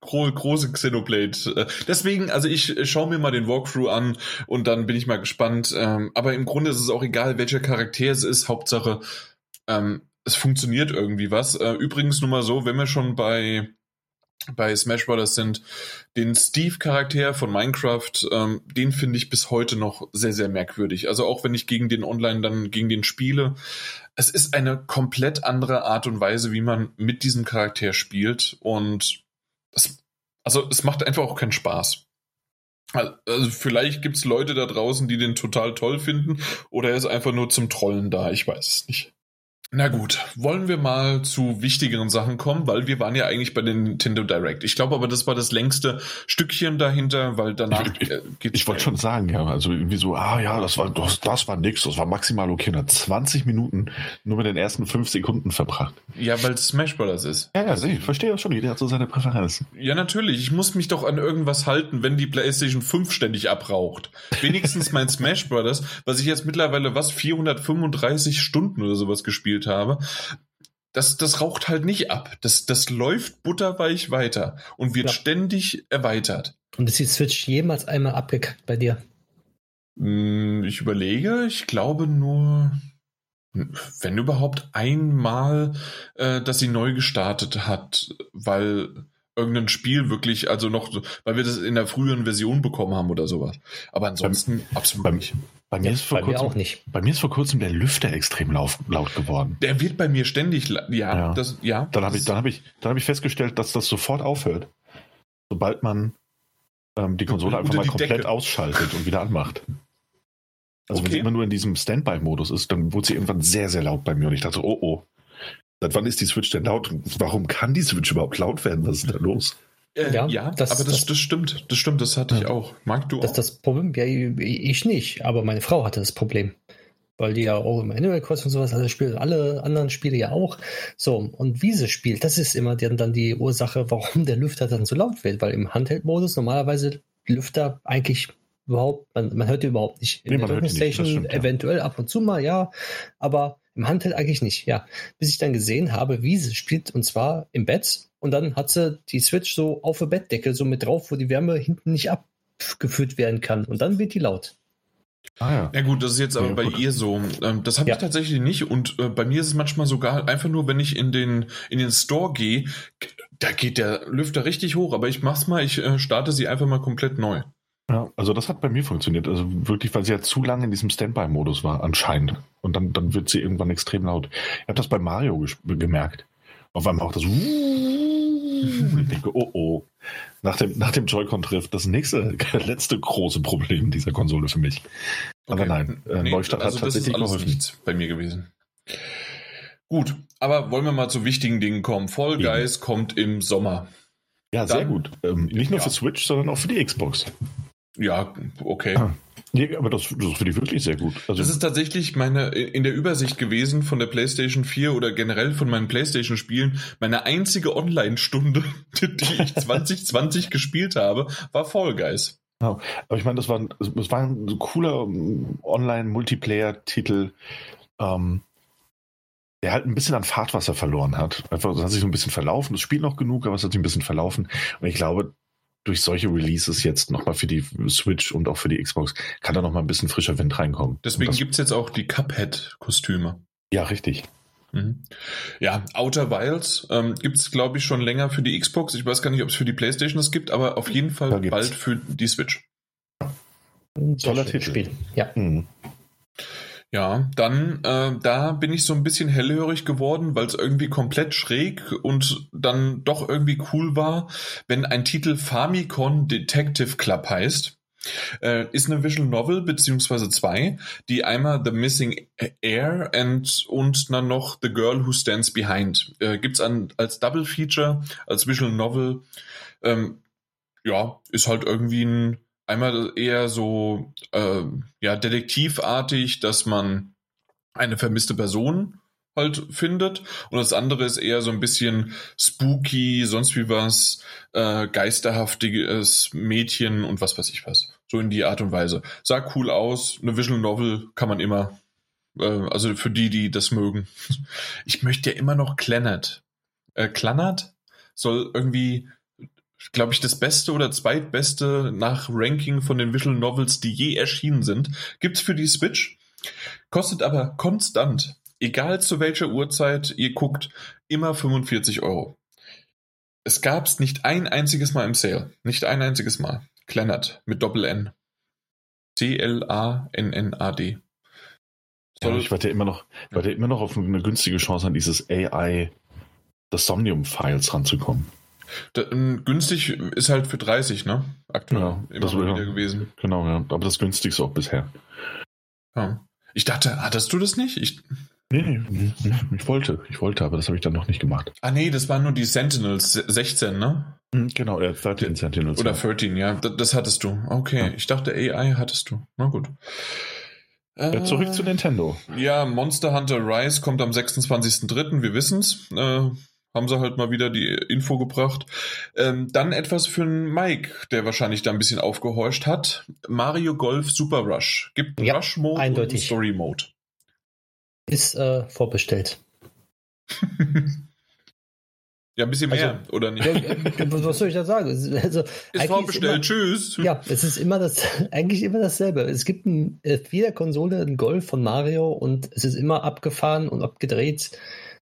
große Xenoblade. Äh, Deswegen, also ich äh, schaue mir mal den Walkthrough an und dann bin ich mal gespannt. Ähm, aber im Grunde ist es auch egal, welcher Charakter es ist. Hauptsache, ähm, es funktioniert irgendwie was. Äh, übrigens nur mal so, wenn wir schon bei bei Smash Bros. sind, den Steve-Charakter von Minecraft, ähm, den finde ich bis heute noch sehr, sehr merkwürdig. Also auch wenn ich gegen den Online dann gegen den spiele, es ist eine komplett andere Art und Weise, wie man mit diesem Charakter spielt und es, also es macht einfach auch keinen Spaß. Also vielleicht gibt es Leute da draußen, die den total toll finden oder er ist einfach nur zum Trollen da, ich weiß es nicht. Na gut, wollen wir mal zu wichtigeren Sachen kommen, weil wir waren ja eigentlich bei den Nintendo Direct. Ich glaube aber, das war das längste Stückchen dahinter, weil danach Ich- äh, geht's Ich wollte schon sagen, ja, also irgendwie so, ah ja, das war, das, das war nix, das war maximal okay. Und hat 20 Minuten nur mit den ersten 5 Sekunden verbracht. Ja, weil es Smash Bros. ist. Ja, ja, ich verstehe das schon, jeder hat so seine Präferenzen. Ja, natürlich. Ich muss mich doch an irgendwas halten, wenn die PlayStation 5 ständig abraucht. Wenigstens mein Smash Brothers, was ich jetzt mittlerweile was 435 Stunden oder sowas gespielt habe, das, das raucht halt nicht ab. Das, das läuft butterweich weiter und wird Ja. ständig erweitert. Und ist die Switch jemals einmal abgekackt bei dir? Hm, Ich überlege, ich glaube nur, wenn überhaupt einmal, äh, dass sie neu gestartet hat, weil irgendein Spiel wirklich, also noch, weil wir das in der früheren Version bekommen haben oder sowas. Aber ansonsten absolut beim- nicht. Bei mir, ist vor bei mir kurzem, auch nicht. bei mir ist vor kurzem der Lüfter extrem laut, laut geworden. Der wird bei mir ständig, ja, Ja. das, ja. Dann habe ich, dann habe ich, dann habe ich festgestellt, dass das sofort aufhört, sobald man ähm, die Konsole einfach mal komplett Decke. ausschaltet und wieder anmacht. Also wenn Okay. sie immer nur in diesem Standby-Modus ist, dann wurde sie irgendwann sehr, sehr laut bei mir und ich dachte, oh oh, seit wann ist die Switch denn laut? Und Warum kann die Switch überhaupt laut werden? Was ist da los? äh, ja, Ja, das, aber das, das- das stimmt, das stimmt, das hatte ich Ja. auch. Mag du Das auch? ist das Problem. Ja, ich nicht, aber meine Frau hatte das Problem. Weil die ja auch im Animal Crossing und sowas, also spielen alle anderen Spiele ja auch. So, und wie sie spielt, das ist immer dann, dann die Ursache, warum der Lüfter dann so laut wird. Weil im Handheld-Modus normalerweise Lüfter eigentlich überhaupt, man, man hört die überhaupt nicht. In Nee, der man hört die nicht, das Station stimmt, ja. eventuell ab und zu mal, ja, aber im Handheld eigentlich nicht, ja. Bis ich dann gesehen habe, wie sie spielt, und zwar im Bett. Und dann hat sie die Switch so auf der Bettdecke so mit drauf, wo die Wärme hinten nicht abgeführt werden kann. Und dann wird die laut. Ah ja. Ja gut, das ist jetzt aber Ja, bei gut. ihr so. Ähm, das habe Ja. ich tatsächlich nicht und äh, bei mir ist es manchmal sogar einfach nur, wenn ich in den in den Store gehe, da geht der Lüfter richtig hoch. Aber ich mach's mal, ich äh, starte sie einfach mal komplett neu. Ja, also das hat bei mir funktioniert. Also wirklich, weil sie ja zu lange in diesem Standby-Modus war, anscheinend. Und dann, dann wird sie irgendwann extrem laut. Ich habe das bei Mario gemerkt. Auf einmal auch das ich denke, oh oh. Nach dem, nach dem Joy-Con trifft das nächste, letzte große Problem dieser Konsole für mich. Aber okay. nein, äh, nee, Neustart also hat tatsächlich das ist alles geholfen. nichts bei mir gewesen. Gut, aber wollen wir mal zu wichtigen Dingen kommen. Fall Guys ja. kommt im Sommer. Ja, sehr Dann, gut. Ähm, nicht nur ja. für Switch, sondern auch für die Xbox. Ja, okay. Ah. Nee, aber das, das finde ich wirklich sehr gut. Also das ist tatsächlich meine, in der Übersicht gewesen von der PlayStation 4 oder generell von meinen PlayStation-Spielen, meine einzige Online-Stunde, die ich 2020 gespielt habe, war Fall Guys. Genau. Aber ich meine, das war, das war ein cooler ähm, Online-Multiplayer-Titel, ähm, der halt ein bisschen an Fahrtwasser verloren hat. Einfach, das hat sich so ein bisschen verlaufen. Es spielt noch genug, aber es hat sich ein bisschen verlaufen. Und ich glaube, durch solche Releases jetzt nochmal für die Switch und auch für die Xbox kann da nochmal ein bisschen frischer Wind reinkommen. Deswegen gibt es jetzt auch die Cuphead-Kostüme. Ja, richtig. Mhm. Ja, Outer Wilds ähm, gibt es, glaube ich, schon länger für die Xbox. Ich weiß gar nicht, ob es für die PlayStation das gibt, aber auf jeden Fall bald für die Switch. Toller Titel. Ja. Mhm. Ja, dann, äh, da bin ich so ein bisschen hellhörig geworden, weil es irgendwie komplett schräg und dann doch irgendwie cool war, wenn ein Titel Famicom Detective Club heißt. Äh, ist eine Visual Novel beziehungsweise zwei, die einmal The Missing Air and, und dann noch The Girl Who Stands Behind. Äh, gibt's an, als Double Feature, als Visual Novel. Ähm, ja, ist halt irgendwie ein einmal eher so äh, ja detektivartig, dass man eine vermisste Person halt findet und das andere ist eher so ein bisschen spooky, sonst wie was, äh, geisterhaftiges Mädchen und was weiß ich was. So in die Art und Weise. Sah cool aus, eine Visual Novel kann man immer, äh, also für die, die das mögen. Ich möchte ja immer noch Clannad. Äh, Clannad soll irgendwie glaube ich, das beste oder zweitbeste nach Ranking von den Visual Novels, die je erschienen sind. Gibt's für die Switch. Kostet aber konstant, egal zu welcher Uhrzeit ihr guckt, immer 45 Euro. Es gab's nicht ein einziges Mal im Sale. Nicht ein einziges Mal. Kleinert mit Doppel-N. C-L-A-N-N-A-D. Ja, ich warte immer noch, ich warte immer noch auf eine günstige Chance an dieses AI das Somnium Files ranzukommen. Da, ähm, günstig ist halt für 30, ne? Aktuell ja, immer das wieder gewesen. Genau, ja. Aber das günstigste auch bisher. Ja. Ich dachte, hattest du das nicht? Ich, nee, nee, nee, ich wollte, ich wollte, aber das habe ich dann noch nicht gemacht. Ah, nee, das waren nur die Sentinels 16, ne? Hm, genau, ja, 13 Sentinels. Oder 13, ja, das, das hattest du. Okay, ja. ich dachte AI hattest du. Na gut. Ja, zurück äh, zu Nintendo. Ja, Monster Hunter Rise kommt am 26.03., wir wissen's. Äh, haben sie halt mal wieder die Info gebracht. Ähm, dann etwas für einen Mike, der wahrscheinlich da ein bisschen aufgehorcht hat. Mario Golf Super Rush. Gibt ja, Rush Mode eindeutig. und Story Mode. Ist äh, vorbestellt. ja, ein bisschen mehr, also, oder nicht? was soll ich da sagen? Also, ist vorbestellt, ist immer, tschüss. Ja, es ist immer das, eigentlich immer dasselbe. Es gibt in jeder Konsole einen Golf von Mario und es ist immer abgefahren und abgedreht.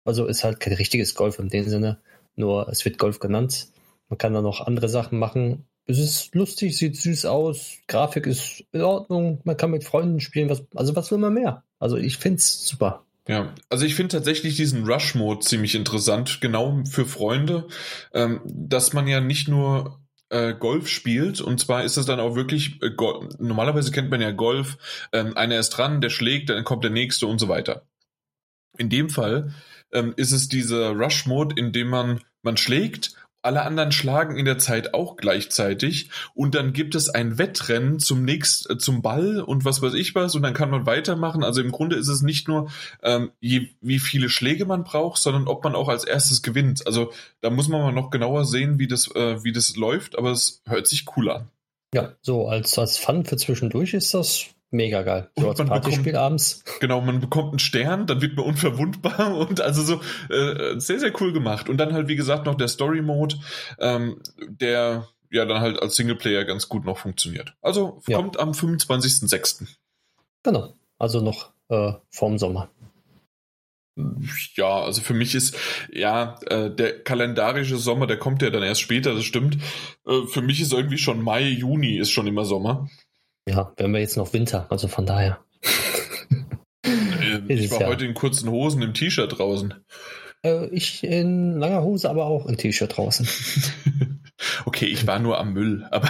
Also ist halt kein richtiges Golf in dem Sinne, nur es wird Golf genannt. Man kann da noch andere Sachen machen. Es ist lustig, sieht süß aus, Grafik ist in Ordnung, man kann mit Freunden spielen. Was, also was will man mehr? Also ich finde es super. Ja, also ich finde tatsächlich diesen Rush-Mode ziemlich interessant, genau für Freunde, ähm, dass man ja nicht nur äh, Golf spielt und zwar ist es dann auch wirklich, äh, normalerweise kennt man ja Golf, ähm, einer ist dran, der schlägt, dann kommt der nächste und so weiter. In dem Fall ähm, ist es dieser Rush-Mode, in dem man, man schlägt, alle anderen schlagen in der Zeit auch gleichzeitig und dann gibt es ein Wettrennen zum nächst, äh, zum Ball und was weiß ich was und dann kann man weitermachen. Also im Grunde ist es nicht nur, ähm, je, wie viele Schläge man braucht, sondern ob man auch als erstes gewinnt. Also da muss man mal noch genauer sehen, wie das, äh, wie das läuft, aber es hört sich cool an. Ja, so als, als Fun für zwischendurch ist das Mega geil. So als Partyspiel abends. Genau, man bekommt einen Stern, dann wird man unverwundbar und also so äh, sehr, sehr cool gemacht. Und dann halt, wie gesagt, noch der Story-Mode, ähm, der ja dann halt als Singleplayer ganz gut noch funktioniert. Also ja. kommt am 25.06. Genau, also noch äh, vorm Sommer. Ja, also für mich ist, ja, äh, der kalendarische Sommer, der kommt ja dann erst später, das stimmt. Äh, für mich ist irgendwie schon Mai, Juni ist schon immer Sommer. Ja, wenn wir jetzt noch Winter, also von daher. ich war ja. heute in kurzen Hosen im T-Shirt draußen. Äh, ich in langer Hose, aber auch in T-Shirt draußen. okay, ich war nur am Müll, aber.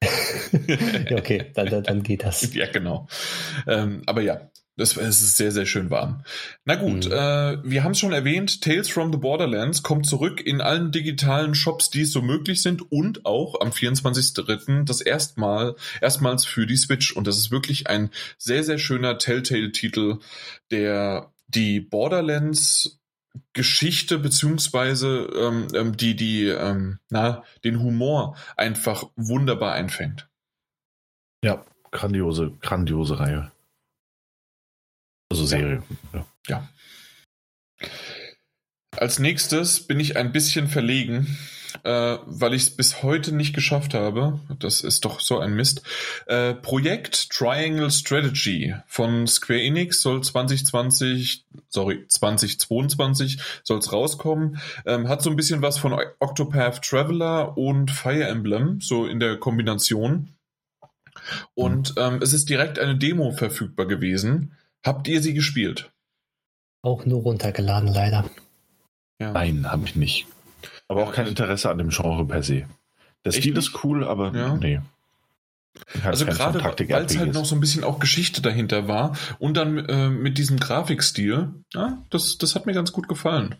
ja, okay, dann, dann, dann, geht das. Ja, genau. Ähm, aber ja, es ist sehr, sehr schön warm. Na gut, mhm. äh, wir haben es schon erwähnt, Tales from the Borderlands kommt zurück in allen digitalen Shops, die es so möglich sind und auch am 24.03. das erstmal, erstmals für die Switch. Und das ist wirklich ein sehr, sehr schöner Telltale-Titel, der die Borderlands Geschichte beziehungsweise ähm, ähm, die die ähm, na den Humor einfach wunderbar einfängt. Ja, grandiose, grandiose Reihe. Also Serie. Ja. ja. Als nächstes bin ich ein bisschen verlegen, äh, weil ich es bis heute nicht geschafft habe. Das ist doch so ein Mist. Äh, Projekt Triangle Strategy von Square Enix soll 2020, sorry, 2022 soll es rauskommen. Ähm, hat so ein bisschen was von Octopath Traveler und Fire Emblem, so in der Kombination. Und mhm. ähm, es ist direkt eine Demo verfügbar gewesen. Habt ihr sie gespielt? Auch nur runtergeladen, leider. Ja. Nein, habe ich nicht. Aber auch kein Interesse an dem Genre per se. Der Stil nicht? ist cool, aber ja. nee. Also gerade, weil es halt noch so ein bisschen auch Geschichte dahinter war und dann äh, mit diesem Grafikstil, ja, das, das hat mir ganz gut gefallen.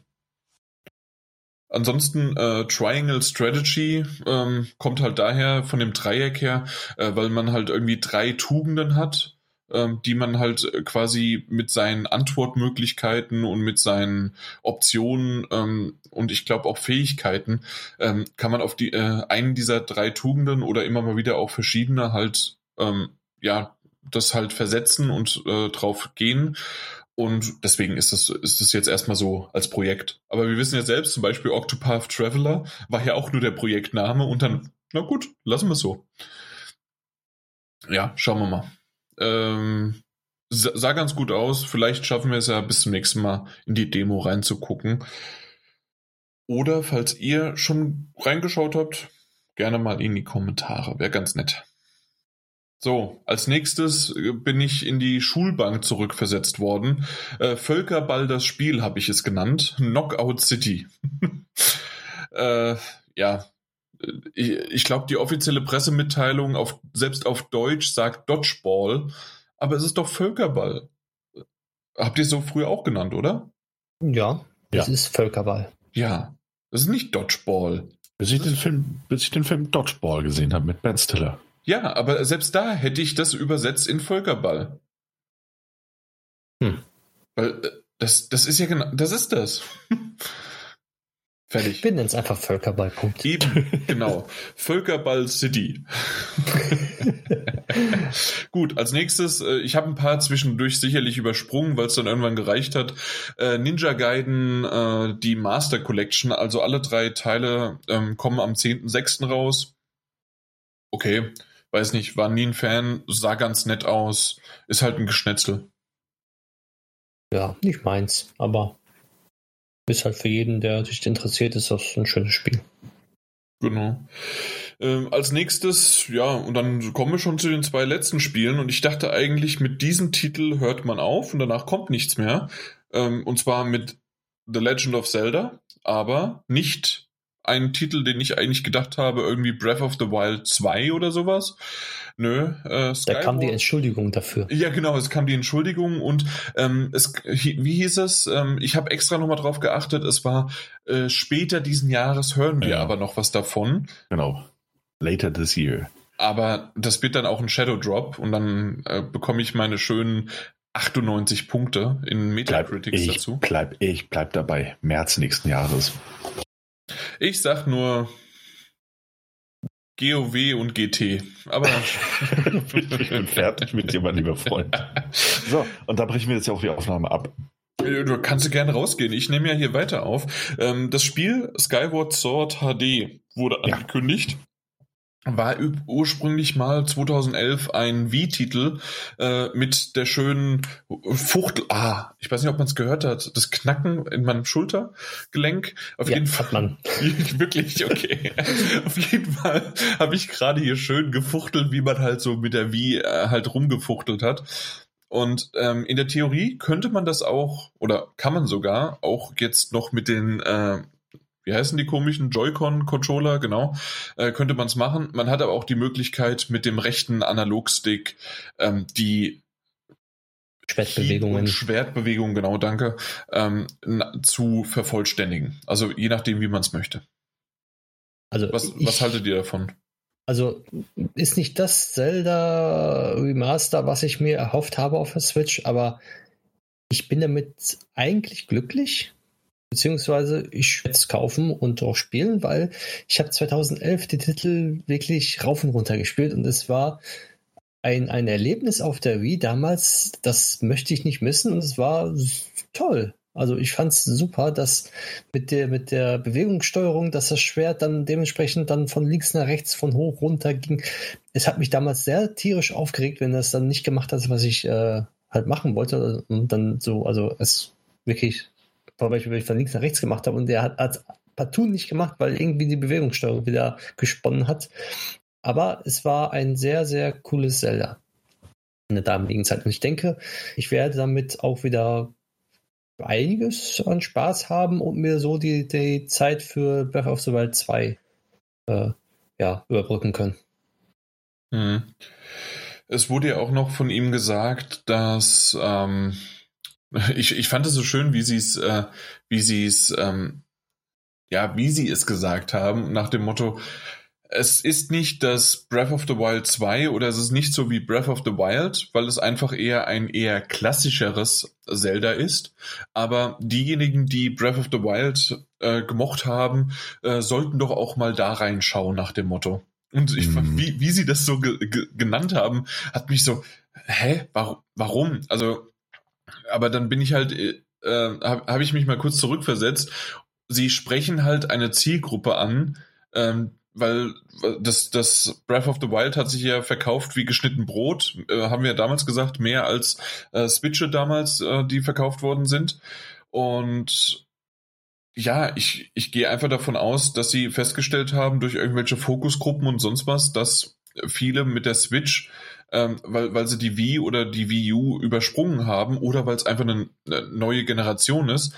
Ansonsten äh, Triangle Strategy ähm, kommt halt daher von dem Dreieck her, äh, weil man halt irgendwie drei Tugenden hat ähm, die man halt äh, quasi mit seinen Antwortmöglichkeiten und mit seinen Optionen ähm, und ich glaube auch Fähigkeiten ähm, kann man auf die äh, einen dieser drei Tugenden oder immer mal wieder auch verschiedene halt ähm, ja das halt versetzen und äh, drauf gehen. Und deswegen ist das, ist das jetzt erstmal so als Projekt. Aber wir wissen ja selbst, zum Beispiel Octopath Traveler war ja auch nur der Projektname und dann, na gut, lassen wir es so. Ja, schauen wir mal. Ähm, sah ganz gut aus. Vielleicht schaffen wir es ja bis zum nächsten Mal in die Demo reinzugucken. Oder falls ihr schon reingeschaut habt, gerne mal in die Kommentare. Wäre ganz nett. So, als nächstes äh, bin ich in die Schulbank zurückversetzt worden. Äh, Völkerball das Spiel habe ich es genannt. Knockout City. äh, ja, ich, ich glaube, die offizielle Pressemitteilung auf, selbst auf Deutsch sagt Dodgeball, aber es ist doch Völkerball. Habt ihr es so früher auch genannt, oder? Ja, es ja. ist Völkerball. Ja, das ist nicht Dodgeball. Bis ich, den Film, bis ich den Film Dodgeball gesehen habe mit Ben Stiller. Ja, aber selbst da hätte ich das übersetzt in Völkerball. Hm. Weil äh, das, das ist ja genau, das ist das. Fertig. Wir nennen es einfach Völkerball. Punkt. Eben, genau. Völkerball City. Gut, als nächstes, äh, ich habe ein paar zwischendurch sicherlich übersprungen, weil es dann irgendwann gereicht hat. Äh, Ninja Gaiden, äh, die Master Collection, also alle drei Teile ähm, kommen am 10.06. raus. Okay, weiß nicht, war nie ein Fan, sah ganz nett aus, ist halt ein Geschnetzel. Ja, nicht meins, aber ist halt für jeden, der sich interessiert, ist das ein schönes Spiel. Genau. Ähm, als nächstes, ja, und dann kommen wir schon zu den zwei letzten Spielen und ich dachte eigentlich, mit diesem Titel hört man auf und danach kommt nichts mehr. Ähm, und zwar mit The Legend of Zelda, aber nicht ein Titel, den ich eigentlich gedacht habe, irgendwie Breath of the Wild 2 oder sowas. Nö, äh, Da kam die Entschuldigung dafür. Ja, genau, es kam die Entschuldigung und ähm, es, wie hieß es? Ähm, ich habe extra nochmal drauf geachtet, es war äh, später diesen Jahres hören wir ja. aber noch was davon. Genau. Later this year. Aber das wird dann auch ein Shadow Drop und dann äh, bekomme ich meine schönen 98 Punkte in Metacritics bleib, ich dazu. Bleib, ich bleib dabei. März nächsten Jahres. Ich sag nur GOW und GT. Aber ich bin fertig mit dir, mein lieber Freund. So, und da brechen wir jetzt ja auch die Aufnahme ab. Du kannst gerne rausgehen. Ich nehme ja hier weiter auf. Ähm, das Spiel Skyward Sword HD wurde angekündigt. Ja war ursprünglich mal 2011 ein Wii-Titel äh, mit der schönen Fuchtel. Ah, ich weiß nicht, ob man es gehört hat. Das Knacken in meinem Schultergelenk. Auf ja, jeden Fall. Hat man. Wirklich, okay. Auf jeden Fall habe ich gerade hier schön gefuchtelt, wie man halt so mit der Wii äh, halt rumgefuchtelt hat. Und ähm, in der Theorie könnte man das auch, oder kann man sogar auch jetzt noch mit den, äh, wie heißen die komischen Joy-Con-Controller, genau, äh, könnte man es machen. Man hat aber auch die Möglichkeit, mit dem rechten Analogstick ähm, die Schwertbewegungen. Schwertbewegungen, genau, danke, ähm, zu vervollständigen. Also je nachdem, wie man es möchte. Also was, ich, was haltet ihr davon? Also ist nicht das Zelda Remaster, was ich mir erhofft habe auf der Switch, aber ich bin damit eigentlich glücklich. Beziehungsweise ich werde es kaufen und auch spielen, weil ich habe 2011 die Titel wirklich rauf und runter gespielt und es war ein, ein Erlebnis auf der Wii damals, das möchte ich nicht missen und es war toll. Also ich fand es super, dass mit der, mit der Bewegungssteuerung, dass das Schwert dann dementsprechend dann von links nach rechts, von hoch runter ging. Es hat mich damals sehr tierisch aufgeregt, wenn das dann nicht gemacht hat, was ich äh, halt machen wollte. Und dann so, also es wirklich, zum Beispiel, wenn ich von links nach rechts gemacht habe und der hat, hat partout nicht gemacht, weil irgendwie die Bewegungssteuerung wieder gesponnen hat. Aber es war ein sehr, sehr cooles Zelda in der damaligen Zeit. Und ich denke, ich werde damit auch wieder einiges an Spaß haben und mir so die, die Zeit für Breath of the Wild 2 äh, ja, überbrücken können. Hm. Es wurde ja auch noch von ihm gesagt, dass ähm, ich, ich fand es so schön, wie sie es, äh, wie sie es, ähm, ja, wie sie es gesagt haben, nach dem Motto, es ist nicht das Breath of the Wild 2 oder es ist nicht so wie Breath of the Wild, weil es einfach eher ein eher klassischeres Zelda ist. Aber diejenigen, die Breath of the Wild äh, gemocht haben, äh, sollten doch auch mal da reinschauen nach dem Motto. Und ich, mhm. wie, wie sie das so ge ge genannt haben, hat mich so, hä, warum? warum? Also, aber dann bin ich halt, äh, habe hab ich mich mal kurz zurückversetzt. Sie sprechen halt eine Zielgruppe an, ähm, weil das, das Breath of the Wild hat sich ja verkauft wie geschnitten Brot, äh, haben wir damals gesagt, mehr als äh, Switche damals, äh, die verkauft worden sind. Und ja, ich, ich gehe einfach davon aus, dass sie festgestellt haben durch irgendwelche Fokusgruppen und sonst was, dass viele mit der Switch, ähm, weil, weil sie die Wii oder die Wii U übersprungen haben oder weil es einfach eine, eine neue Generation ist,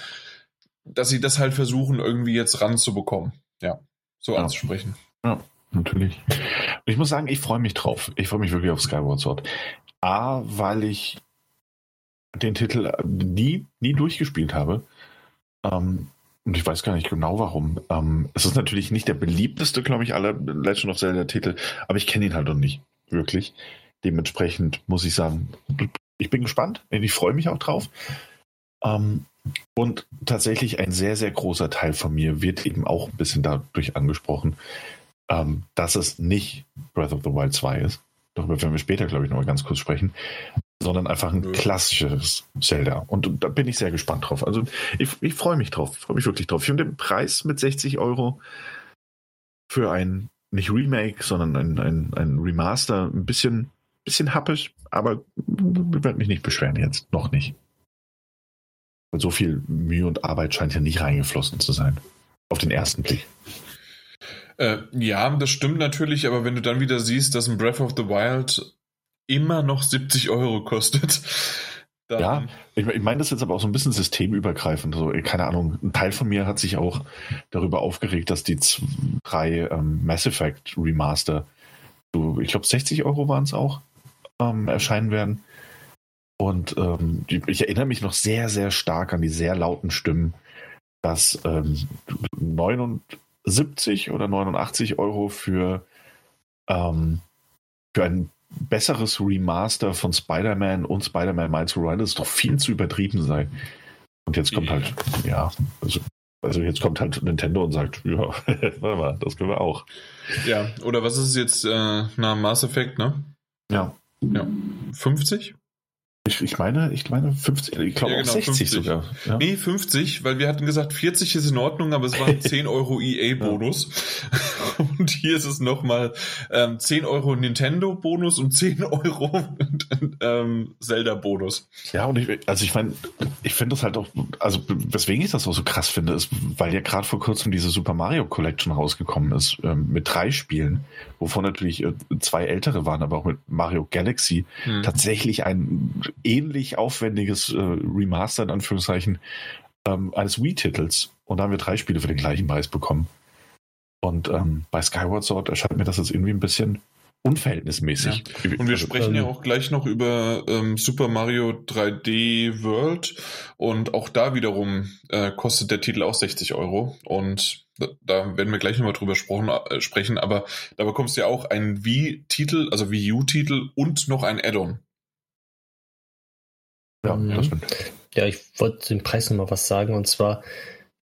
dass sie das halt versuchen, irgendwie jetzt ranzubekommen. Ja, so ja. anzusprechen. Ja, natürlich. ich muss sagen, ich freue mich drauf. Ich freue mich wirklich auf Skyward Sword. A, weil ich den Titel nie, nie durchgespielt habe. Ähm, und ich weiß gar nicht genau warum. Ähm, es ist natürlich nicht der beliebteste, glaube ich, aller Legend of Zelda Titel, aber ich kenne ihn halt noch nicht. Wirklich. Dementsprechend muss ich sagen, ich bin gespannt. Ich freue mich auch drauf. Ähm, und tatsächlich ein sehr, sehr großer Teil von mir wird eben auch ein bisschen dadurch angesprochen, ähm, dass es nicht Breath of the Wild 2 ist. Darüber werden wir später, glaube ich, noch mal ganz kurz sprechen. Sondern einfach ein klassisches Zelda. Und da bin ich sehr gespannt drauf. Also ich, ich freue mich drauf. Ich freue mich wirklich drauf. Ich finde den Preis mit 60 Euro für ein, nicht Remake, sondern ein, ein, ein Remaster ein bisschen, bisschen happig, aber ich werde mich nicht beschweren jetzt. Noch nicht. So viel Mühe und Arbeit scheint ja nicht reingeflossen zu sein. Auf den ersten Blick. Äh, ja, das stimmt natürlich, aber wenn du dann wieder siehst, dass ein Breath of the Wild immer noch 70 Euro kostet. Dann ja, ich, ich meine das jetzt aber auch so ein bisschen systemübergreifend. Also, keine Ahnung, ein Teil von mir hat sich auch darüber aufgeregt, dass die drei ähm, Mass Effect Remaster, so, ich glaube 60 Euro waren es auch, ähm, erscheinen werden. Und ähm, ich erinnere mich noch sehr, sehr stark an die sehr lauten Stimmen, dass ähm, 70 oder 89 Euro für, ähm, für ein besseres Remaster von Spider-Man und Spider-Man Miles Morales doch viel zu übertrieben sei. Und jetzt kommt halt, ja, also, also jetzt kommt halt Nintendo und sagt, ja, warte mal, das können wir auch. Ja, oder was ist jetzt äh, nach Mass Effect, ne? Ja. Ja. 50? Ich, ich meine, ich meine 50, ich glaube ja, genau, 60 50. sogar. Ja. Nee, 50, weil wir hatten gesagt, 40 ist in Ordnung, aber es waren 10 Euro EA-Bonus. Ja. Und hier ist es nochmal ähm, 10 Euro Nintendo-Bonus und 10 Euro ähm, Zelda-Bonus. Ja, und ich, also ich meine, ich finde das halt auch, also weswegen ich das auch so krass finde, ist, weil ja gerade vor kurzem diese Super Mario Collection rausgekommen ist, ähm, mit drei Spielen, wovon natürlich äh, zwei ältere waren, aber auch mit Mario Galaxy, hm. tatsächlich ein ähnlich aufwendiges äh, Remaster, in Anführungszeichen, ähm, eines Wii-Titels. Und da haben wir drei Spiele für den gleichen Preis bekommen. Und ähm, bei Skyward Sword erscheint mir das jetzt irgendwie ein bisschen unverhältnismäßig. Ja. Und wir also, sprechen ja ähm, auch gleich noch über ähm, Super Mario 3D World und auch da wiederum äh, kostet der Titel auch 60 Euro und da werden wir gleich nochmal drüber sprechen, äh, sprechen, aber da bekommst du ja auch einen Wii-Titel, also Wii U-Titel und noch ein Add-on. Ja, mhm. das stimmt. Ja, ich wollte den Preis nochmal was sagen und zwar,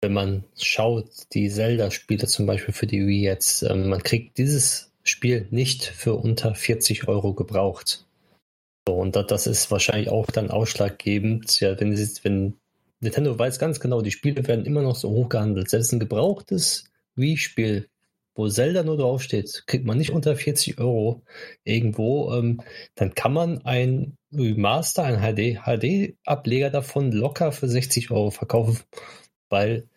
wenn man schaut, die Zelda-Spiele zum Beispiel für die Wii jetzt, ähm, man kriegt dieses Spiel nicht für unter 40 Euro gebraucht. So, und das ist wahrscheinlich auch dann ausschlaggebend, ja, wenn, sie, wenn Nintendo weiß ganz genau, die Spiele werden immer noch so hoch gehandelt. Selbst ein gebrauchtes Wii-Spiel, wo Zelda nur draufsteht, kriegt man nicht unter 40 Euro irgendwo. Ähm, dann kann man ein Remaster, ein HD-Ableger HD davon locker für 60 Euro verkaufen, weil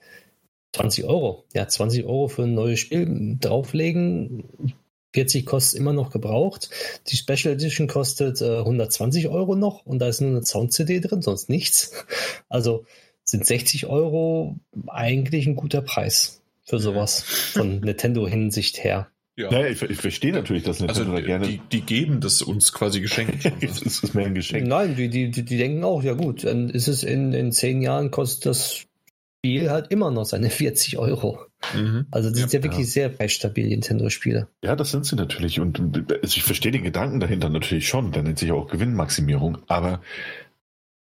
20 Euro, ja, 20 Euro für ein neues Spiel drauflegen, 40 kostet immer noch gebraucht. Die Special Edition kostet äh, 120 Euro noch und da ist nur eine Sound-CD drin, sonst nichts. Also sind 60 Euro eigentlich ein guter Preis für sowas von Nintendo-Hinsicht her. Ja. ja ich, ich, verstehe natürlich, dass Nintendo also, da gerne. Die, die, geben das uns quasi geschenkt. es ist mehr ein Geschenk. Nein, die, die, die denken auch, ja gut, dann ist es in, in zehn Jahren kostet das Spiel halt immer noch seine 40 Euro. Mhm. Also das ja, sind ja wirklich ja. sehr preisstabil, Nintendo-Spiele. Ja, das sind sie natürlich. Und also ich verstehe den Gedanken dahinter natürlich schon. Der nennt sich auch Gewinnmaximierung. Aber,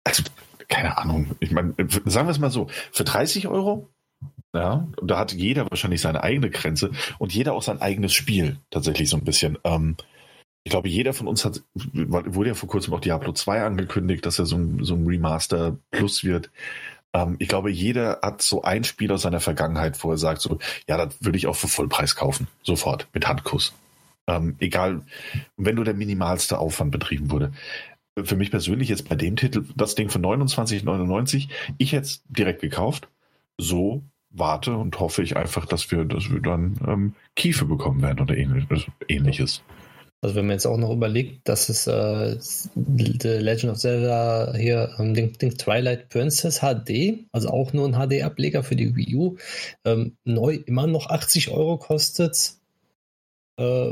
also, keine Ahnung. Ich meine, sagen wir es mal so, für 30 Euro, ja, da hat jeder wahrscheinlich seine eigene Grenze und jeder auch sein eigenes Spiel, tatsächlich so ein bisschen. Ähm, ich glaube, jeder von uns hat, wurde ja vor kurzem auch Diablo 2 angekündigt, dass er so ein, so ein Remaster Plus wird. Ähm, ich glaube, jeder hat so ein Spiel aus seiner Vergangenheit, wo er sagt, so, ja, das würde ich auch für Vollpreis kaufen. Sofort, mit Handkuss. Ähm, egal, wenn nur der minimalste Aufwand betrieben wurde. Für mich persönlich jetzt bei dem Titel, das Ding für 29,99, ich hätte es direkt gekauft. So warte und hoffe ich einfach, dass wir, dass wir dann ähm, Kiefe bekommen werden oder ähnliches. Also wenn man jetzt auch noch überlegt, dass es äh, The Legend of Zelda hier ähm, den, den, Twilight Princess HD, also auch nur ein HD-Ableger für die Wii U, ähm, neu immer noch 80 Euro kostet, äh,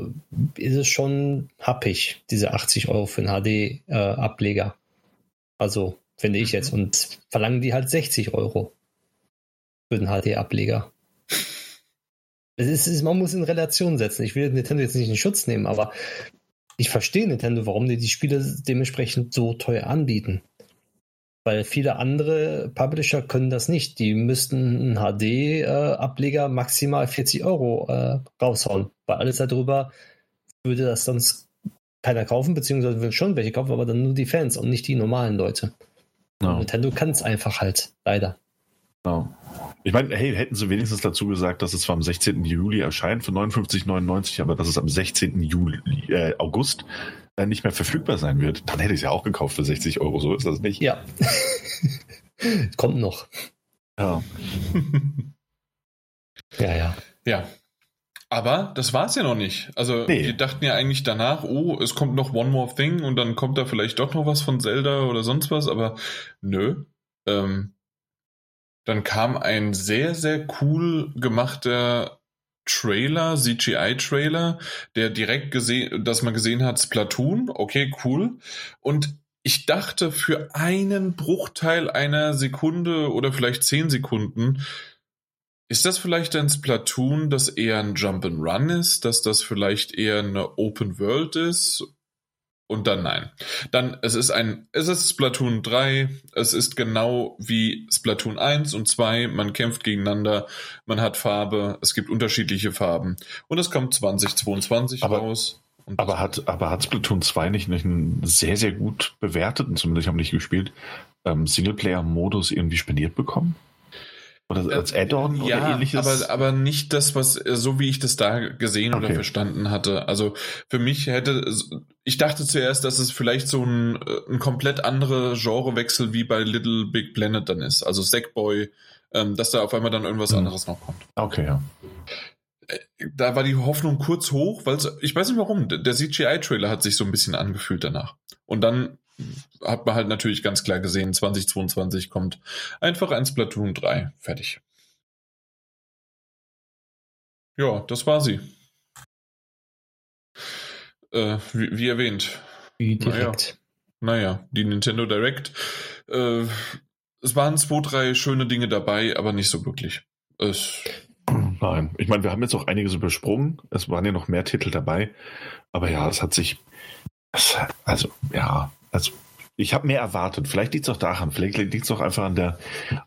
ist es schon happig, diese 80 Euro für einen HD-Ableger. Äh, also finde ich jetzt. Und verlangen die halt 60 Euro für den HD-Ableger. Es ist, man muss in Relation setzen. Ich will Nintendo jetzt nicht in Schutz nehmen, aber ich verstehe Nintendo, warum die die Spiele dementsprechend so teuer anbieten. Weil viele andere Publisher können das nicht. Die müssten einen HD-Ableger äh, maximal 40 Euro äh, raushauen. Weil alles darüber würde das sonst keiner kaufen, beziehungsweise will schon welche kaufen, aber dann nur die Fans und nicht die normalen Leute. No. Nintendo kann es einfach halt, leider. No. Ich meine, hey, hätten sie wenigstens dazu gesagt, dass es zwar am 16. Juli erscheint für 59,99, aber dass es am 16. Juli, äh, August äh, nicht mehr verfügbar sein wird, dann hätte ich es ja auch gekauft für 60 Euro. So ist das nicht. Ja. Kommt noch. Ja. ja, ja. Ja. Aber das war es ja noch nicht. Also nee. wir dachten ja eigentlich danach, oh, es kommt noch One More Thing und dann kommt da vielleicht doch noch was von Zelda oder sonst was, aber nö. Ähm, dann kam ein sehr, sehr cool gemachter Trailer, CGI-Trailer, der direkt gesehen, dass man gesehen hat, Splatoon, okay, cool. Und ich dachte für einen Bruchteil einer Sekunde oder vielleicht zehn Sekunden, ist das vielleicht ein Splatoon, das eher ein Jump and Run ist, dass das vielleicht eher eine Open World ist und dann nein. Dann, es ist ein, es ist Splatoon 3, es ist genau wie Splatoon 1 und 2, man kämpft gegeneinander, man hat Farbe, es gibt unterschiedliche Farben. Und es kommt 2022 aber, raus. aber hat, aber hat Splatoon 2 nicht, nicht einen sehr, sehr gut bewerteten, zumindest ich habe nicht gespielt, ähm, Singleplayer-Modus irgendwie spendiert bekommen? Oder als Add-on ja, oder ähnliches? Aber, aber nicht das, was, so wie ich das da gesehen okay. oder verstanden hatte. Also für mich hätte, ich dachte zuerst, dass es vielleicht so ein, äh, ein komplett anderer Genrewechsel wie bei Little Big Planet dann ist. Also Sackboy, ähm, dass da auf einmal dann irgendwas hm. anderes noch kommt. Okay, ja. Äh, da war die Hoffnung kurz hoch, weil ich weiß nicht warum, der CGI-Trailer hat sich so ein bisschen angefühlt danach. Und dann hat man halt natürlich ganz klar gesehen, 2022 kommt einfach ein Splatoon 3. Fertig. Ja, das war sie. Äh, wie, wie, erwähnt. Wie direkt. Naja, naja, die Nintendo Direct. Äh, es waren zwei, drei schöne Dinge dabei, aber nicht so wirklich. Es Nein, ich meine, wir haben jetzt auch einiges übersprungen. Es waren ja noch mehr Titel dabei. Aber ja, es hat sich. Also, ja, also ich habe mehr erwartet. Vielleicht liegt es auch daran. Vielleicht liegt es auch einfach an der,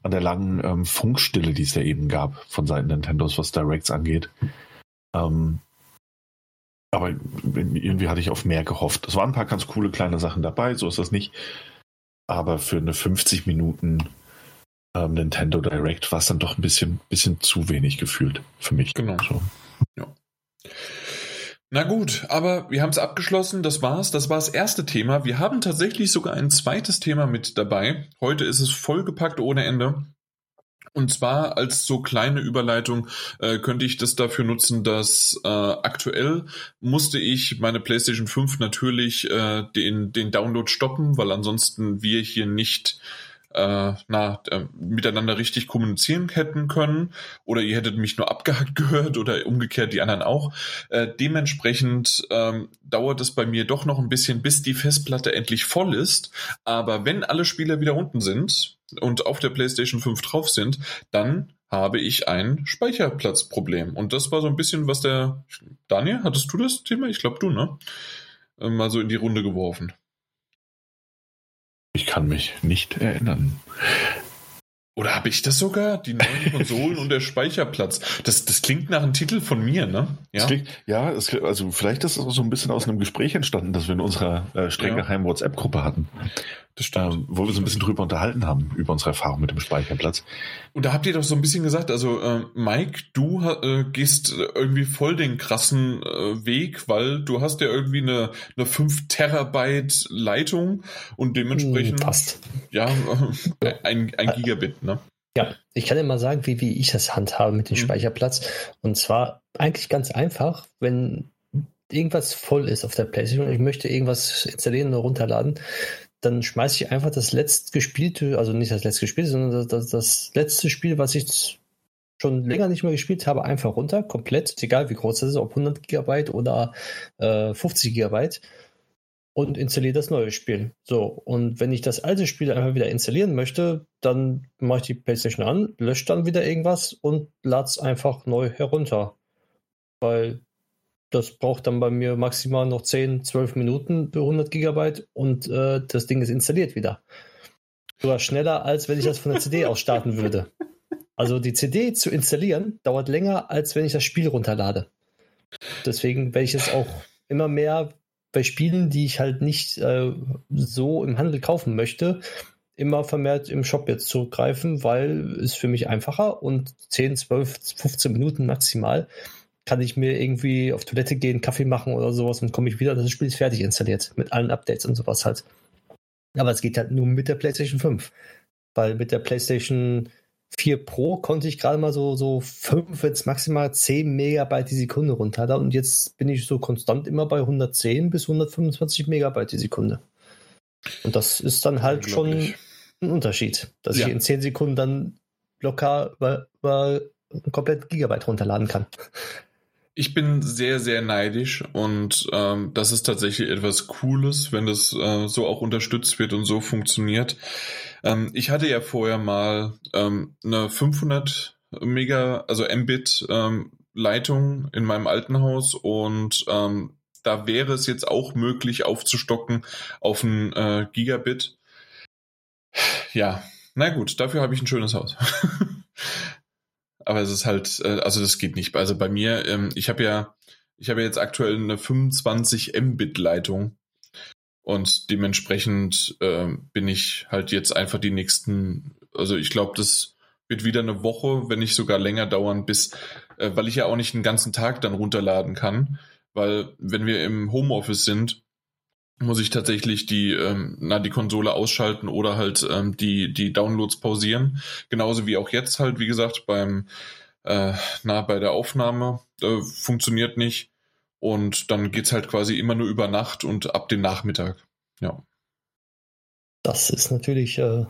an der langen ähm, Funkstille, die es da eben gab von Seiten Nintendos, was Directs angeht. Ähm, aber irgendwie hatte ich auf mehr gehofft. Es waren ein paar ganz coole kleine Sachen dabei, so ist das nicht. Aber für eine 50 Minuten ähm, Nintendo Direct war es dann doch ein bisschen, bisschen zu wenig gefühlt für mich. Genau. So. Ja. Na gut, aber wir haben es abgeschlossen, das war's. Das war das erste Thema. Wir haben tatsächlich sogar ein zweites Thema mit dabei. Heute ist es vollgepackt ohne Ende. Und zwar als so kleine Überleitung äh, könnte ich das dafür nutzen, dass äh, aktuell musste ich meine PlayStation 5 natürlich äh, den, den Download stoppen, weil ansonsten wir hier nicht äh, na, äh, miteinander richtig kommunizieren hätten können oder ihr hättet mich nur abgehackt gehört oder umgekehrt die anderen auch. Äh, dementsprechend ähm, dauert es bei mir doch noch ein bisschen, bis die Festplatte endlich voll ist. Aber wenn alle Spieler wieder unten sind und auf der PlayStation 5 drauf sind, dann habe ich ein Speicherplatzproblem. Und das war so ein bisschen, was der Daniel, hattest du das Thema? Ich glaube du, ne? Äh, mal so in die Runde geworfen. Ich kann mich nicht erinnern. Oder habe ich das sogar? Die neuen Konsolen und der Speicherplatz. Das, das klingt nach einem Titel von mir, ne? Ja, klingt, ja es, also vielleicht ist es so ein bisschen aus einem Gespräch entstanden, das wir in unserer äh, streng geheimen ja. WhatsApp-Gruppe hatten. Das stimmt. Ähm, wo wir so ein bisschen drüber unterhalten haben, über unsere Erfahrung mit dem Speicherplatz. Und da habt ihr doch so ein bisschen gesagt, also äh, Mike, du äh, gehst irgendwie voll den krassen äh, Weg, weil du hast ja irgendwie eine, eine 5 Terabyte Leitung und dementsprechend hm, passt. ja ein, ein Gigabit, ne? Ja, ich kann dir mal sagen, wie, wie ich das handhabe mit dem mhm. Speicherplatz. Und zwar eigentlich ganz einfach, wenn irgendwas voll ist auf der PlayStation und ich möchte irgendwas installieren oder runterladen, dann schmeiße ich einfach das letzte gespielte, also nicht das letzte gespielte, sondern das, das, letzte Spiel, was ich schon länger nicht mehr gespielt habe, einfach runter, komplett, egal wie groß das ist, ob 100 Gigabyte oder äh, 50 Gigabyte und installiere das neue Spiel. So, und wenn ich das alte Spiel einfach wieder installieren möchte, dann mache ich die PlayStation an, lösche dann wieder irgendwas und lade es einfach neu herunter. Weil das braucht dann bei mir maximal noch 10, 12 Minuten für 100 Gigabyte und äh, das Ding ist installiert wieder. Sogar schneller, als wenn ich das von der CD aus starten würde. Also die CD zu installieren dauert länger, als wenn ich das Spiel runterlade. Deswegen werde ich es auch immer mehr bei Spielen, die ich halt nicht äh, so im Handel kaufen möchte, immer vermehrt im Shop jetzt zurückgreifen, weil es für mich einfacher und 10, 12, 15 Minuten maximal kann ich mir irgendwie auf Toilette gehen, Kaffee machen oder sowas und komme ich wieder, das Spiel ist fertig installiert mit allen Updates und sowas halt. Aber es geht halt nur mit der PlayStation 5. Weil mit der PlayStation 4 Pro konnte ich gerade mal so, so 5, jetzt maximal 10 Megabyte die Sekunde runterladen und jetzt bin ich so konstant immer bei 110 bis 125 Megabyte die Sekunde. Und das ist dann halt schon ein Unterschied, dass ja. ich in 10 Sekunden dann locker über, über komplett Gigabyte runterladen kann. Ich bin sehr, sehr neidisch und ähm, das ist tatsächlich etwas Cooles, wenn das äh, so auch unterstützt wird und so funktioniert. Ähm, ich hatte ja vorher mal ähm, eine 500 Mega, also Mbit ähm, Leitung in meinem alten Haus und ähm, da wäre es jetzt auch möglich aufzustocken auf ein äh, Gigabit. Ja, na gut, dafür habe ich ein schönes Haus. aber es ist halt, äh, also das geht nicht. Also bei mir, ähm, ich habe ja, ich habe ja jetzt aktuell eine 25 Mbit Leitung und dementsprechend äh, bin ich halt jetzt einfach die nächsten, also ich glaube, das wird wieder eine Woche, wenn nicht sogar länger dauern, bis, äh, weil ich ja auch nicht den ganzen Tag dann runterladen kann, weil wenn wir im Homeoffice sind, muss ich tatsächlich die, ähm, na, die Konsole ausschalten oder halt ähm, die, die Downloads pausieren. Genauso wie auch jetzt halt, wie gesagt, beim, äh, na, bei der Aufnahme äh, funktioniert nicht. Und dann geht's halt quasi immer nur über Nacht und ab dem Nachmittag. Ja. Das ist natürlich äh,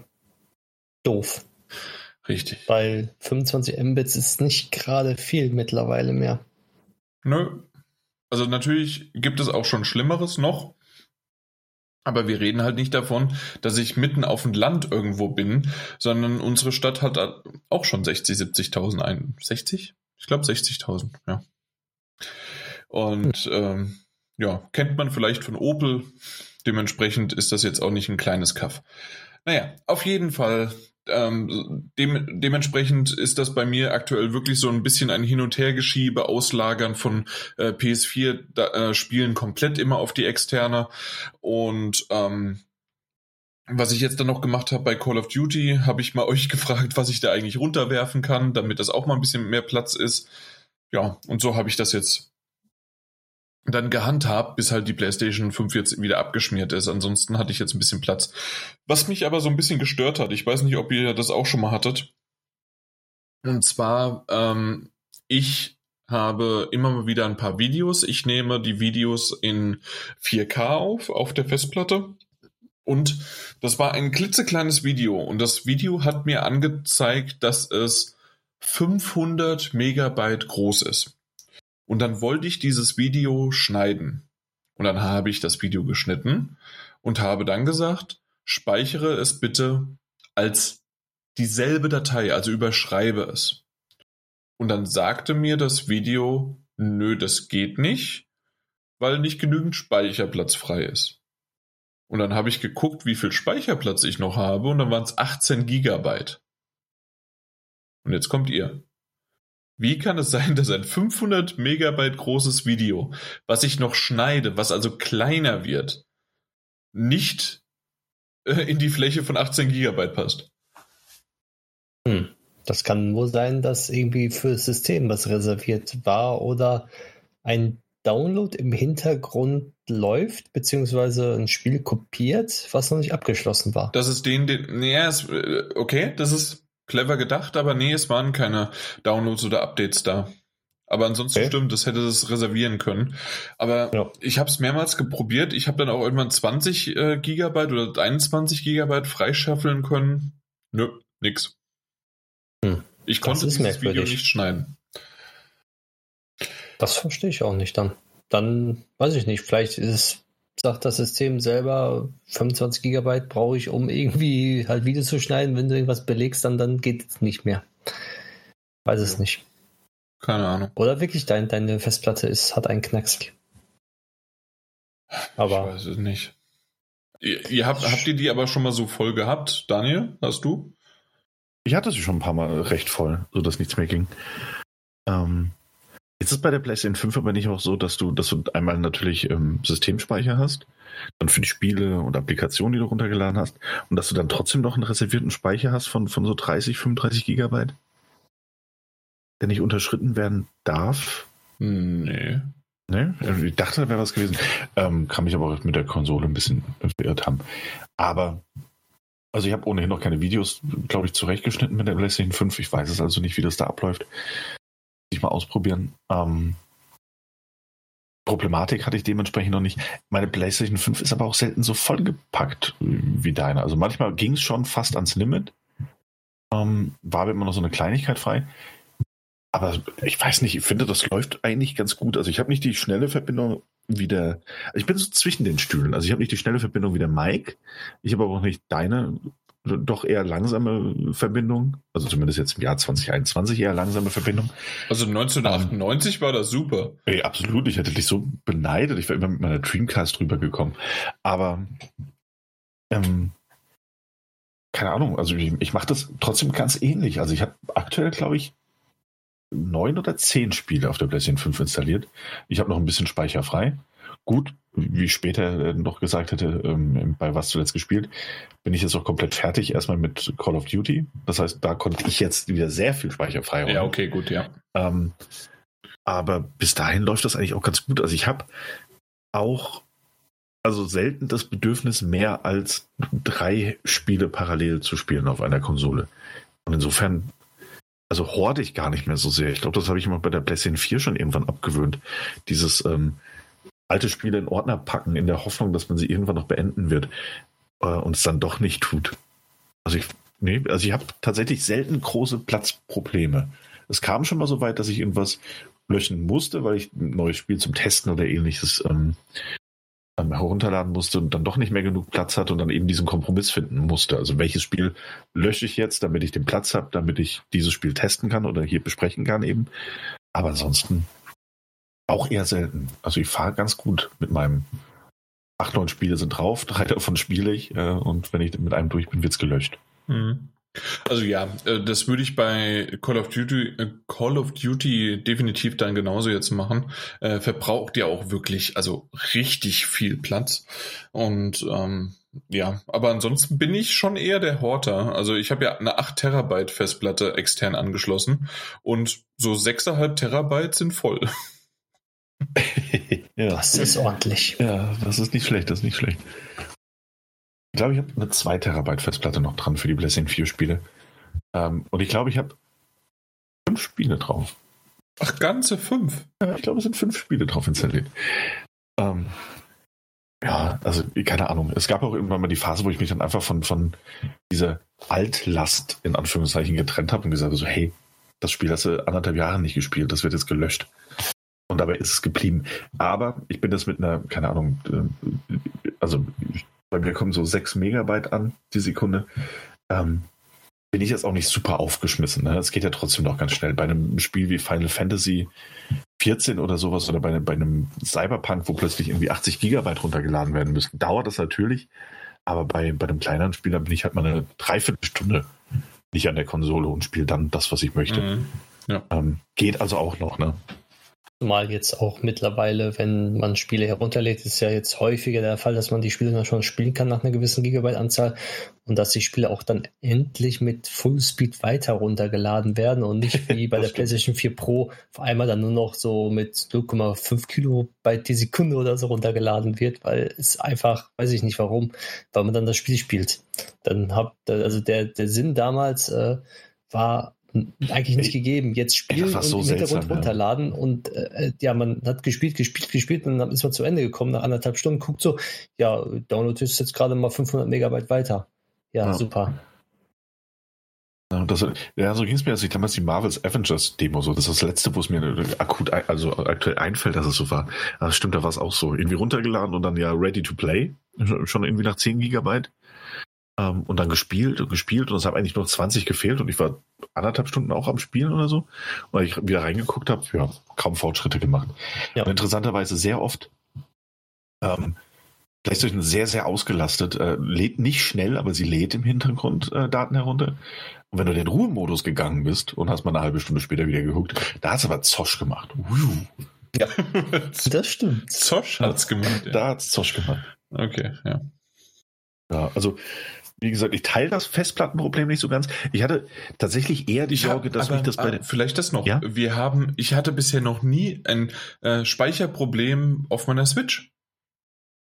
doof. Richtig. Weil 25 Mbits ist nicht gerade viel mittlerweile mehr. Nö. Also natürlich gibt es auch schon Schlimmeres noch. Aber wir reden halt nicht davon, dass ich mitten auf dem Land irgendwo bin, sondern unsere Stadt hat auch schon 60, 70.000 ein. 60? Ich glaube 60.000, ja. Und ähm, ja, kennt man vielleicht von Opel. Dementsprechend ist das jetzt auch nicht ein kleines Kaff. Naja, auf jeden Fall ähm, dem, dementsprechend ist das bei mir aktuell wirklich so ein bisschen ein Hin- und Hergeschiebe, Auslagern von äh, PS4-Spielen äh, komplett immer auf die externe. Und ähm, was ich jetzt dann noch gemacht habe bei Call of Duty, habe ich mal euch gefragt, was ich da eigentlich runterwerfen kann, damit das auch mal ein bisschen mehr Platz ist. Ja, und so habe ich das jetzt dann gehandhabt, bis halt die PlayStation 5 jetzt wieder abgeschmiert ist. Ansonsten hatte ich jetzt ein bisschen Platz. Was mich aber so ein bisschen gestört hat, ich weiß nicht, ob ihr das auch schon mal hattet. Und zwar, ähm, ich habe immer mal wieder ein paar Videos. Ich nehme die Videos in 4K auf, auf der Festplatte. Und das war ein klitzekleines Video. Und das Video hat mir angezeigt, dass es 500 Megabyte groß ist. Und dann wollte ich dieses Video schneiden. Und dann habe ich das Video geschnitten und habe dann gesagt, speichere es bitte als dieselbe Datei, also überschreibe es. Und dann sagte mir das Video, nö, das geht nicht, weil nicht genügend Speicherplatz frei ist. Und dann habe ich geguckt, wie viel Speicherplatz ich noch habe und dann waren es 18 Gigabyte. Und jetzt kommt ihr. Wie kann es sein, dass ein 500 Megabyte großes Video, was ich noch schneide, was also kleiner wird, nicht äh, in die Fläche von 18 Gigabyte passt? Hm. Das kann wohl sein, dass irgendwie für das System was reserviert war oder ein Download im Hintergrund läuft, beziehungsweise ein Spiel kopiert, was noch nicht abgeschlossen war. Das ist den, den, nee, äh, okay, das ist clever gedacht, aber nee, es waren keine Downloads oder Updates da. Aber ansonsten okay. stimmt, das hätte es reservieren können. Aber ja. ich habe es mehrmals geprobiert. Ich habe dann auch irgendwann 20 äh, Gigabyte oder 21 Gigabyte freischaffeln können. Nö, nix. Hm. Ich konnte dieses merkwürdig. Video nicht schneiden. Das verstehe ich auch nicht dann. Dann weiß ich nicht. Vielleicht ist es sagt das System selber, 25 Gigabyte brauche ich, um irgendwie halt Videos zu schneiden. Wenn du irgendwas belegst, dann, dann geht es nicht mehr. Weiß es nicht. Keine Ahnung. Oder wirklich dein, deine Festplatte ist, hat einen Knacks. Aber. Ich weiß es nicht. Ihr, ihr habt, habt ihr die aber schon mal so voll gehabt? Daniel, hast du? Ich hatte sie schon ein paar Mal recht voll, sodass nichts mehr ging. Ähm, ist es bei der PlayStation 5 aber nicht auch so, dass du, dass du einmal natürlich ähm, Systemspeicher hast, dann für die Spiele und Applikationen, die du runtergeladen hast, und dass du dann trotzdem noch einen reservierten Speicher hast von, von so 30, 35 Gigabyte? Der nicht unterschritten werden darf? Nee. Nee? Ich dachte, da wäre was gewesen. Ähm, kann mich aber auch mit der Konsole ein bisschen verirrt haben. Aber also ich habe ohnehin noch keine Videos, glaube ich, zurechtgeschnitten mit der PlayStation 5. Ich weiß es also nicht, wie das da abläuft ich mal ausprobieren. Ähm, Problematik hatte ich dementsprechend noch nicht. Meine PlayStation 5 ist aber auch selten so vollgepackt wie deine. Also manchmal ging es schon fast ans Limit. Ähm, war immer noch so eine Kleinigkeit frei. Aber ich weiß nicht, ich finde, das läuft eigentlich ganz gut. Also ich habe nicht die schnelle Verbindung wie der. Ich bin so zwischen den Stühlen. Also ich habe nicht die schnelle Verbindung wie der Mike. Ich habe aber auch nicht deine doch eher langsame Verbindung, also zumindest jetzt im Jahr 2021 eher langsame Verbindung. Also 1998 um, war das super. Ey, absolut, ich hätte dich so beneidet, ich wäre immer mit meiner Dreamcast rübergekommen. Aber ähm, keine Ahnung, also ich, ich mache das trotzdem ganz ähnlich. Also ich habe aktuell, glaube ich, neun oder zehn Spiele auf der PlayStation 5 installiert. Ich habe noch ein bisschen Speicher frei. Gut, wie ich später noch gesagt hätte, ähm, bei was zuletzt gespielt, bin ich jetzt auch komplett fertig erstmal mit Call of Duty. Das heißt, da konnte ich jetzt wieder sehr viel Speicher frei Ja, okay, gut, ja. Ähm, aber bis dahin läuft das eigentlich auch ganz gut. Also ich habe auch also selten das Bedürfnis, mehr als drei Spiele parallel zu spielen auf einer Konsole. Und insofern, also horde ich gar nicht mehr so sehr. Ich glaube, das habe ich immer bei der PlayStation 4 schon irgendwann abgewöhnt. Dieses, ähm, alte Spiele in Ordner packen, in der Hoffnung, dass man sie irgendwann noch beenden wird. äh, und es dann doch nicht tut. Also ich, nee, also ich habe tatsächlich selten große Platzprobleme. Es kam schon mal so weit, dass ich irgendwas löschen musste, weil ich ein neues Spiel zum Testen oder ähnliches ähm, herunterladen musste und dann doch nicht mehr genug Platz hatte und dann eben diesen Kompromiss finden musste. Also welches Spiel lösche ich jetzt, damit ich den Platz habe, damit ich dieses Spiel testen kann oder hier besprechen kann eben. Aber ansonsten auch eher selten. Also ich fahre ganz gut mit meinem acht, neun Spiele sind drauf, drei davon spiele ich äh, und wenn ich mit einem durch bin, wird es gelöscht. Mhm. Also ja, äh, das würde ich bei Call of Duty, äh, Call of Duty definitiv dann genauso jetzt machen. Äh, verbraucht ja auch wirklich, also richtig viel Platz. Und ähm, ja, aber ansonsten bin ich schon eher der Horter. Also ich habe ja eine 8 Terabyte Festplatte extern angeschlossen und so 6,5 Terabyte sind voll. ja. Das ist ordentlich. Ja, das ist nicht schlecht, das ist nicht schlecht. Ich glaube, ich habe eine 2 Terabyte Festplatte noch dran für die Blessing 4 Spiele. Ähm, und ich glaube, ich habe fünf Spiele drauf. Ach, ganze fünf? Ja, ich glaube, es sind fünf Spiele drauf installiert. Ähm, ja, also keine Ahnung. Es gab auch irgendwann mal die Phase, wo ich mich dann einfach von, von dieser Altlast in Anführungszeichen getrennt habe und gesagt habe, so, hey, das Spiel hast du anderthalb Jahre nicht gespielt, das wird jetzt gelöscht. Und dabei ist es geblieben. Aber ich bin das mit einer, keine Ahnung, äh, also bei mir kommen so 6 Megabyte an die Sekunde. Ähm, bin ich jetzt auch nicht super aufgeschmissen. Ne? Es geht ja trotzdem noch ganz schnell. Bei einem Spiel wie Final Fantasy 14 oder sowas oder bei, bei einem Cyberpunk, wo plötzlich irgendwie 80 Gigabyte runtergeladen werden müssen, dauert das natürlich. Aber bei, bei einem kleineren Spiel, da bin ich halt mal eine Dreiviertelstunde nicht an der Konsole und spiele dann das, was ich möchte. Mhm. Ja. Ähm, geht also auch noch, ne? Mal jetzt auch mittlerweile, wenn man Spiele herunterlädt, ist ja jetzt häufiger der Fall, dass man die Spiele dann schon spielen kann nach einer gewissen Gigabyte-Anzahl und dass die Spiele auch dann endlich mit Fullspeed weiter runtergeladen werden und nicht wie bei der PlayStation 4 Pro auf einmal dann nur noch so mit 0,5 Kilobyte die Sekunde oder so runtergeladen wird, weil es einfach, weiß ich nicht warum, weil man dann das Spiel spielt. Dann habt, also der, der Sinn damals äh, war eigentlich nicht gegeben. Jetzt spielen und so im Hintergrund seltsam, runterladen ja. und äh, ja, man hat gespielt, gespielt, gespielt und dann ist man zu Ende gekommen nach anderthalb Stunden, guckt so, ja, Download ist jetzt gerade mal 500 Megabyte weiter. Ja, ja. super. Ja, das, ja, so ging es mir, als ich damals die Marvels Avengers Demo so, das ist das letzte, wo es mir akut, also aktuell einfällt, dass es so war. Das stimmt, da war es auch so. Irgendwie runtergeladen und dann ja ready to play. Schon irgendwie nach 10 Gigabyte. Ähm, und dann gespielt und gespielt und es haben eigentlich nur 20 gefehlt und ich war anderthalb Stunden auch am Spielen oder so. Und ich wieder reingeguckt habe, ja, kaum Fortschritte gemacht. Ja. Und interessanterweise sehr oft, ähm, PlayStation sehr, sehr ausgelastet, äh, lädt nicht schnell, aber sie lädt im Hintergrund äh, Daten herunter. Und wenn du in den Ruhemodus gegangen bist und hast mal eine halbe Stunde später wieder geguckt, da hast du aber Zosch gemacht. Uh. Ja, das stimmt. Zosch hat's gemacht. Ja. Da hat's Zosch gemacht. Okay, ja. Ja, also wie gesagt, ich teile das Festplattenproblem nicht so ganz. Ich hatte tatsächlich eher die Sorge, ja, dass aber, mich das bei der vielleicht das noch. Ja? Wir haben, ich hatte bisher noch nie ein äh, Speicherproblem auf meiner Switch.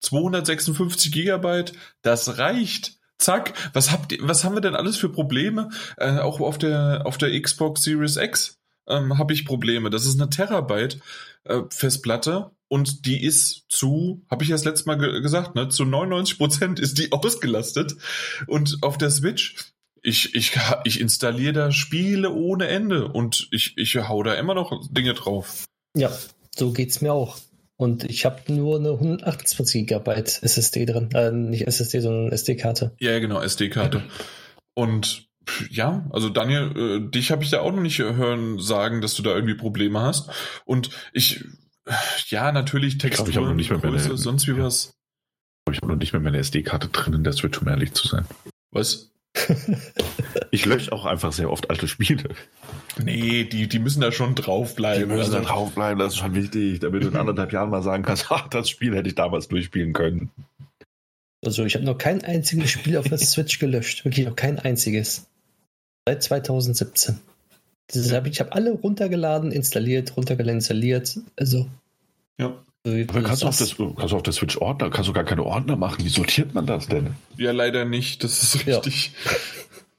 256 Gigabyte, das reicht. Zack. Was habt ihr, was haben wir denn alles für Probleme? Äh, auch auf der auf der Xbox Series X ähm, habe ich Probleme. Das ist eine Terabyte äh, Festplatte und die ist zu, habe ich ja das letzte Mal ge gesagt, ne, zu 99 Prozent ist die ausgelastet und auf der Switch ich, ich, ich installiere da Spiele ohne Ende und ich, ich hau da immer noch Dinge drauf. Ja, so geht's mir auch. Und ich habe nur eine 128 Gigabyte SSD drin. Äh, nicht SSD, sondern SD-Karte. Ja, genau, SD-Karte. Und ja, also Daniel, äh, dich habe ich da auch noch nicht hören sagen, dass du da irgendwie Probleme hast. Und ich ja, natürlich Texturen, ich, glaub, ich noch nicht mehr Größe, meine, sonst wie was. Ich habe noch nicht mehr meine SD-Karte drin in der Switch, um ehrlich zu sein. Was? ich lösche auch einfach sehr oft alte Spiele. Nee, die, die müssen da schon draufbleiben. Die müssen also. da draufbleiben, das ist schon wichtig, damit du in anderthalb Jahren mal sagen kannst, ach, das Spiel hätte ich damals durchspielen können. Also ich habe noch kein einziges Spiel auf der Switch gelöscht. Wirklich noch kein einziges. Seit 2017. Hab ich habe alle runtergeladen, installiert, runtergeladen, installiert. Also. Ja. Aber kannst du, auf das, kannst du auf der Switch Ordner, kannst du gar keine Ordner machen. Wie sortiert man das denn? Ja, leider nicht. Das ist richtig. Ja.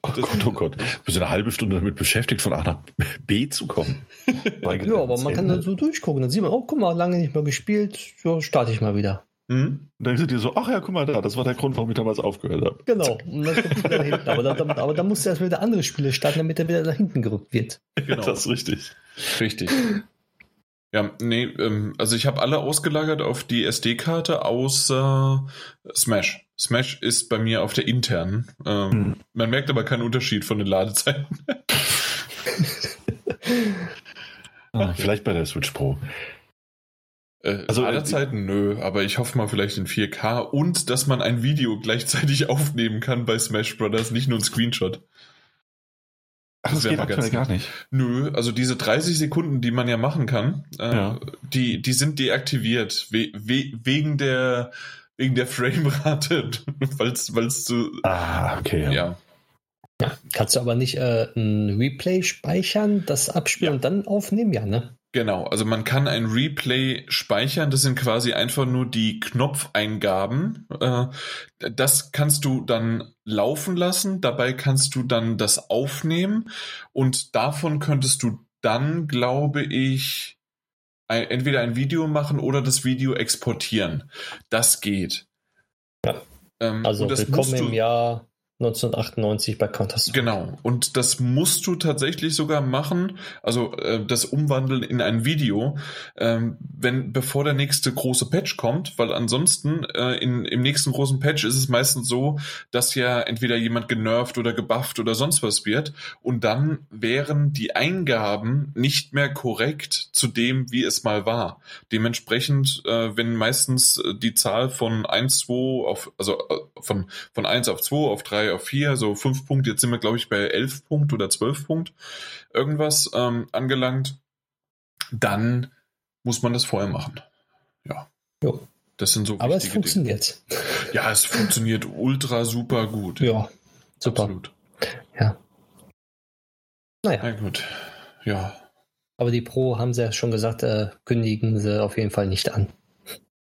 Oh Gott, oh Gott. Du bist eine halbe Stunde damit beschäftigt, von A nach B zu kommen. ja, aber man kann dann so durchgucken. Dann sieht man, oh, guck mal, lange nicht mehr gespielt, so starte ich mal wieder. Mhm. Und dann sind die so, ach ja, guck mal da, das war der Grund, warum ich damals aufgehört habe. Genau, und dann kommt wieder hinten. Aber dann, aber dann musst du erst wieder andere Spiele starten, damit er wieder nach hinten gerückt wird. Genau. Das ist richtig. Richtig. Ja, nee, ähm, also ich habe alle ausgelagert auf die SD-Karte außer Smash. Smash ist bei mir auf der internen. Ähm, hm. Man merkt aber keinen Unterschied von den Ladezeiten. ah, vielleicht bei der Switch Pro. Äh, also aller äh, Zeiten nö, aber ich hoffe mal vielleicht in 4K und dass man ein Video gleichzeitig aufnehmen kann bei Smash Brothers, nicht nur ein Screenshot. Ach, das, das geht aktuell gar nicht. Nö, also diese 30 Sekunden, die man ja machen kann, äh, ja. die, die sind deaktiviert we we wegen der wegen der Framerate, weil's, weil's so. Ah, okay. Ja. ja. ja kannst du aber nicht äh, ein Replay speichern, das abspielen ja. und dann aufnehmen, ja, ne? Genau, also man kann ein Replay speichern, das sind quasi einfach nur die Knopfeingaben. Äh, das kannst du dann laufen lassen, dabei kannst du dann das aufnehmen und davon könntest du dann, glaube ich, entweder ein Video machen oder das Video exportieren. Das geht. Ja. Ähm, also willkommen im Jahr 1998 bei Counter-Strike. Genau, und das musst du tatsächlich sogar machen, also äh, das Umwandeln in ein Video, ähm, wenn bevor der nächste große Patch kommt, weil ansonsten äh, in, im nächsten großen Patch ist es meistens so, dass ja entweder jemand genervt oder gebufft oder sonst was wird und dann wären die Eingaben nicht mehr korrekt zu dem, wie es mal war. Dementsprechend, äh, wenn meistens äh, die Zahl von 1, 2 auf, also äh, von, von 1 auf 2 auf 3 auf vier, so fünf Punkte. Jetzt sind wir, glaube ich, bei elf Punkt oder zwölf Punkt irgendwas ähm, angelangt. Dann muss man das vorher machen. Ja. Jo. Das sind so Aber es funktioniert. Dinge. Ja, es funktioniert ultra super gut. Ja, super. Absolut. Ja. Naja. Na gut. Ja. Aber die Pro haben sie ja schon gesagt, äh, kündigen sie auf jeden Fall nicht an.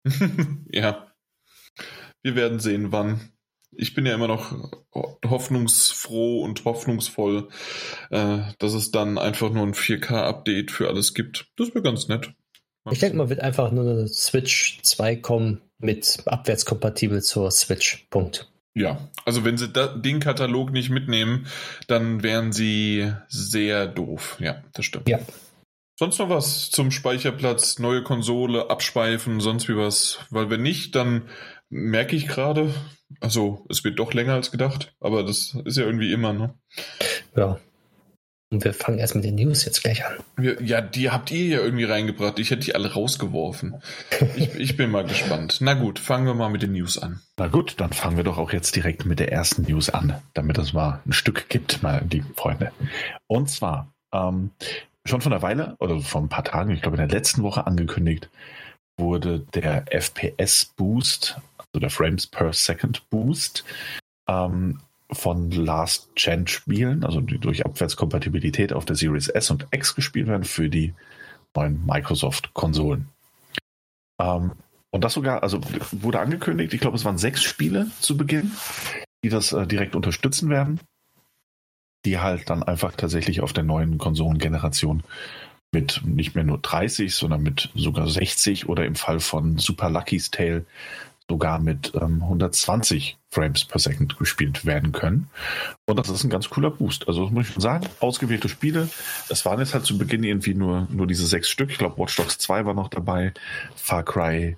ja. Wir werden sehen, wann ich bin ja immer noch hoffnungsfroh und hoffnungsvoll, äh, dass es dann einfach nur ein 4K-Update für alles gibt. Das wäre ganz nett. Ich denke mal, wird einfach nur eine Switch 2 kommen mit abwärtskompatibel zur Switch. Punkt. Ja, also wenn sie da, den Katalog nicht mitnehmen, dann wären sie sehr doof. Ja, das stimmt. Ja. Sonst noch was zum Speicherplatz, neue Konsole, abspeifen, sonst wie was? Weil wenn nicht, dann merke ich gerade, also es wird doch länger als gedacht, aber das ist ja irgendwie immer, ne? Ja. Und wir fangen erst mit den News jetzt gleich an. Ja, die habt ihr ja irgendwie reingebracht. Ich hätte die alle rausgeworfen. Ich, ich, bin mal gespannt. Na gut, fangen wir mal mit den News an. Na gut, dann fangen wir doch auch jetzt direkt mit der ersten News an, damit es mal ein Stück gibt, mal die Freunde. Und zwar, ähm, schon von einer Weile oder vor ein paar Tagen, ich glaube in der letzten Woche angekündigt, wurde der FPS-Boost so der Frames per Second Boost ähm, von Last-Gen-Spielen, also die durch Abwärtskompatibilität auf der Series S und X gespielt werden, für die neuen Microsoft-Konsolen. Ähm, und das sogar, also wurde angekündigt, ich glaube, es waren sechs Spiele zu Beginn, die das äh, direkt unterstützen werden, die halt dann einfach tatsächlich auf der neuen Konsolengeneration mit nicht mehr nur 30, sondern mit sogar 60 oder im Fall von Super Lucky's Tale sogar mit ähm, 120 Frames per Second gespielt werden können. Und das ist ein ganz cooler Boost. Also das muss ich schon sagen, ausgewählte Spiele. Es waren jetzt halt zu Beginn irgendwie nur, nur diese sechs Stück. Ich glaube, Watch Dogs 2 war noch dabei, Far Cry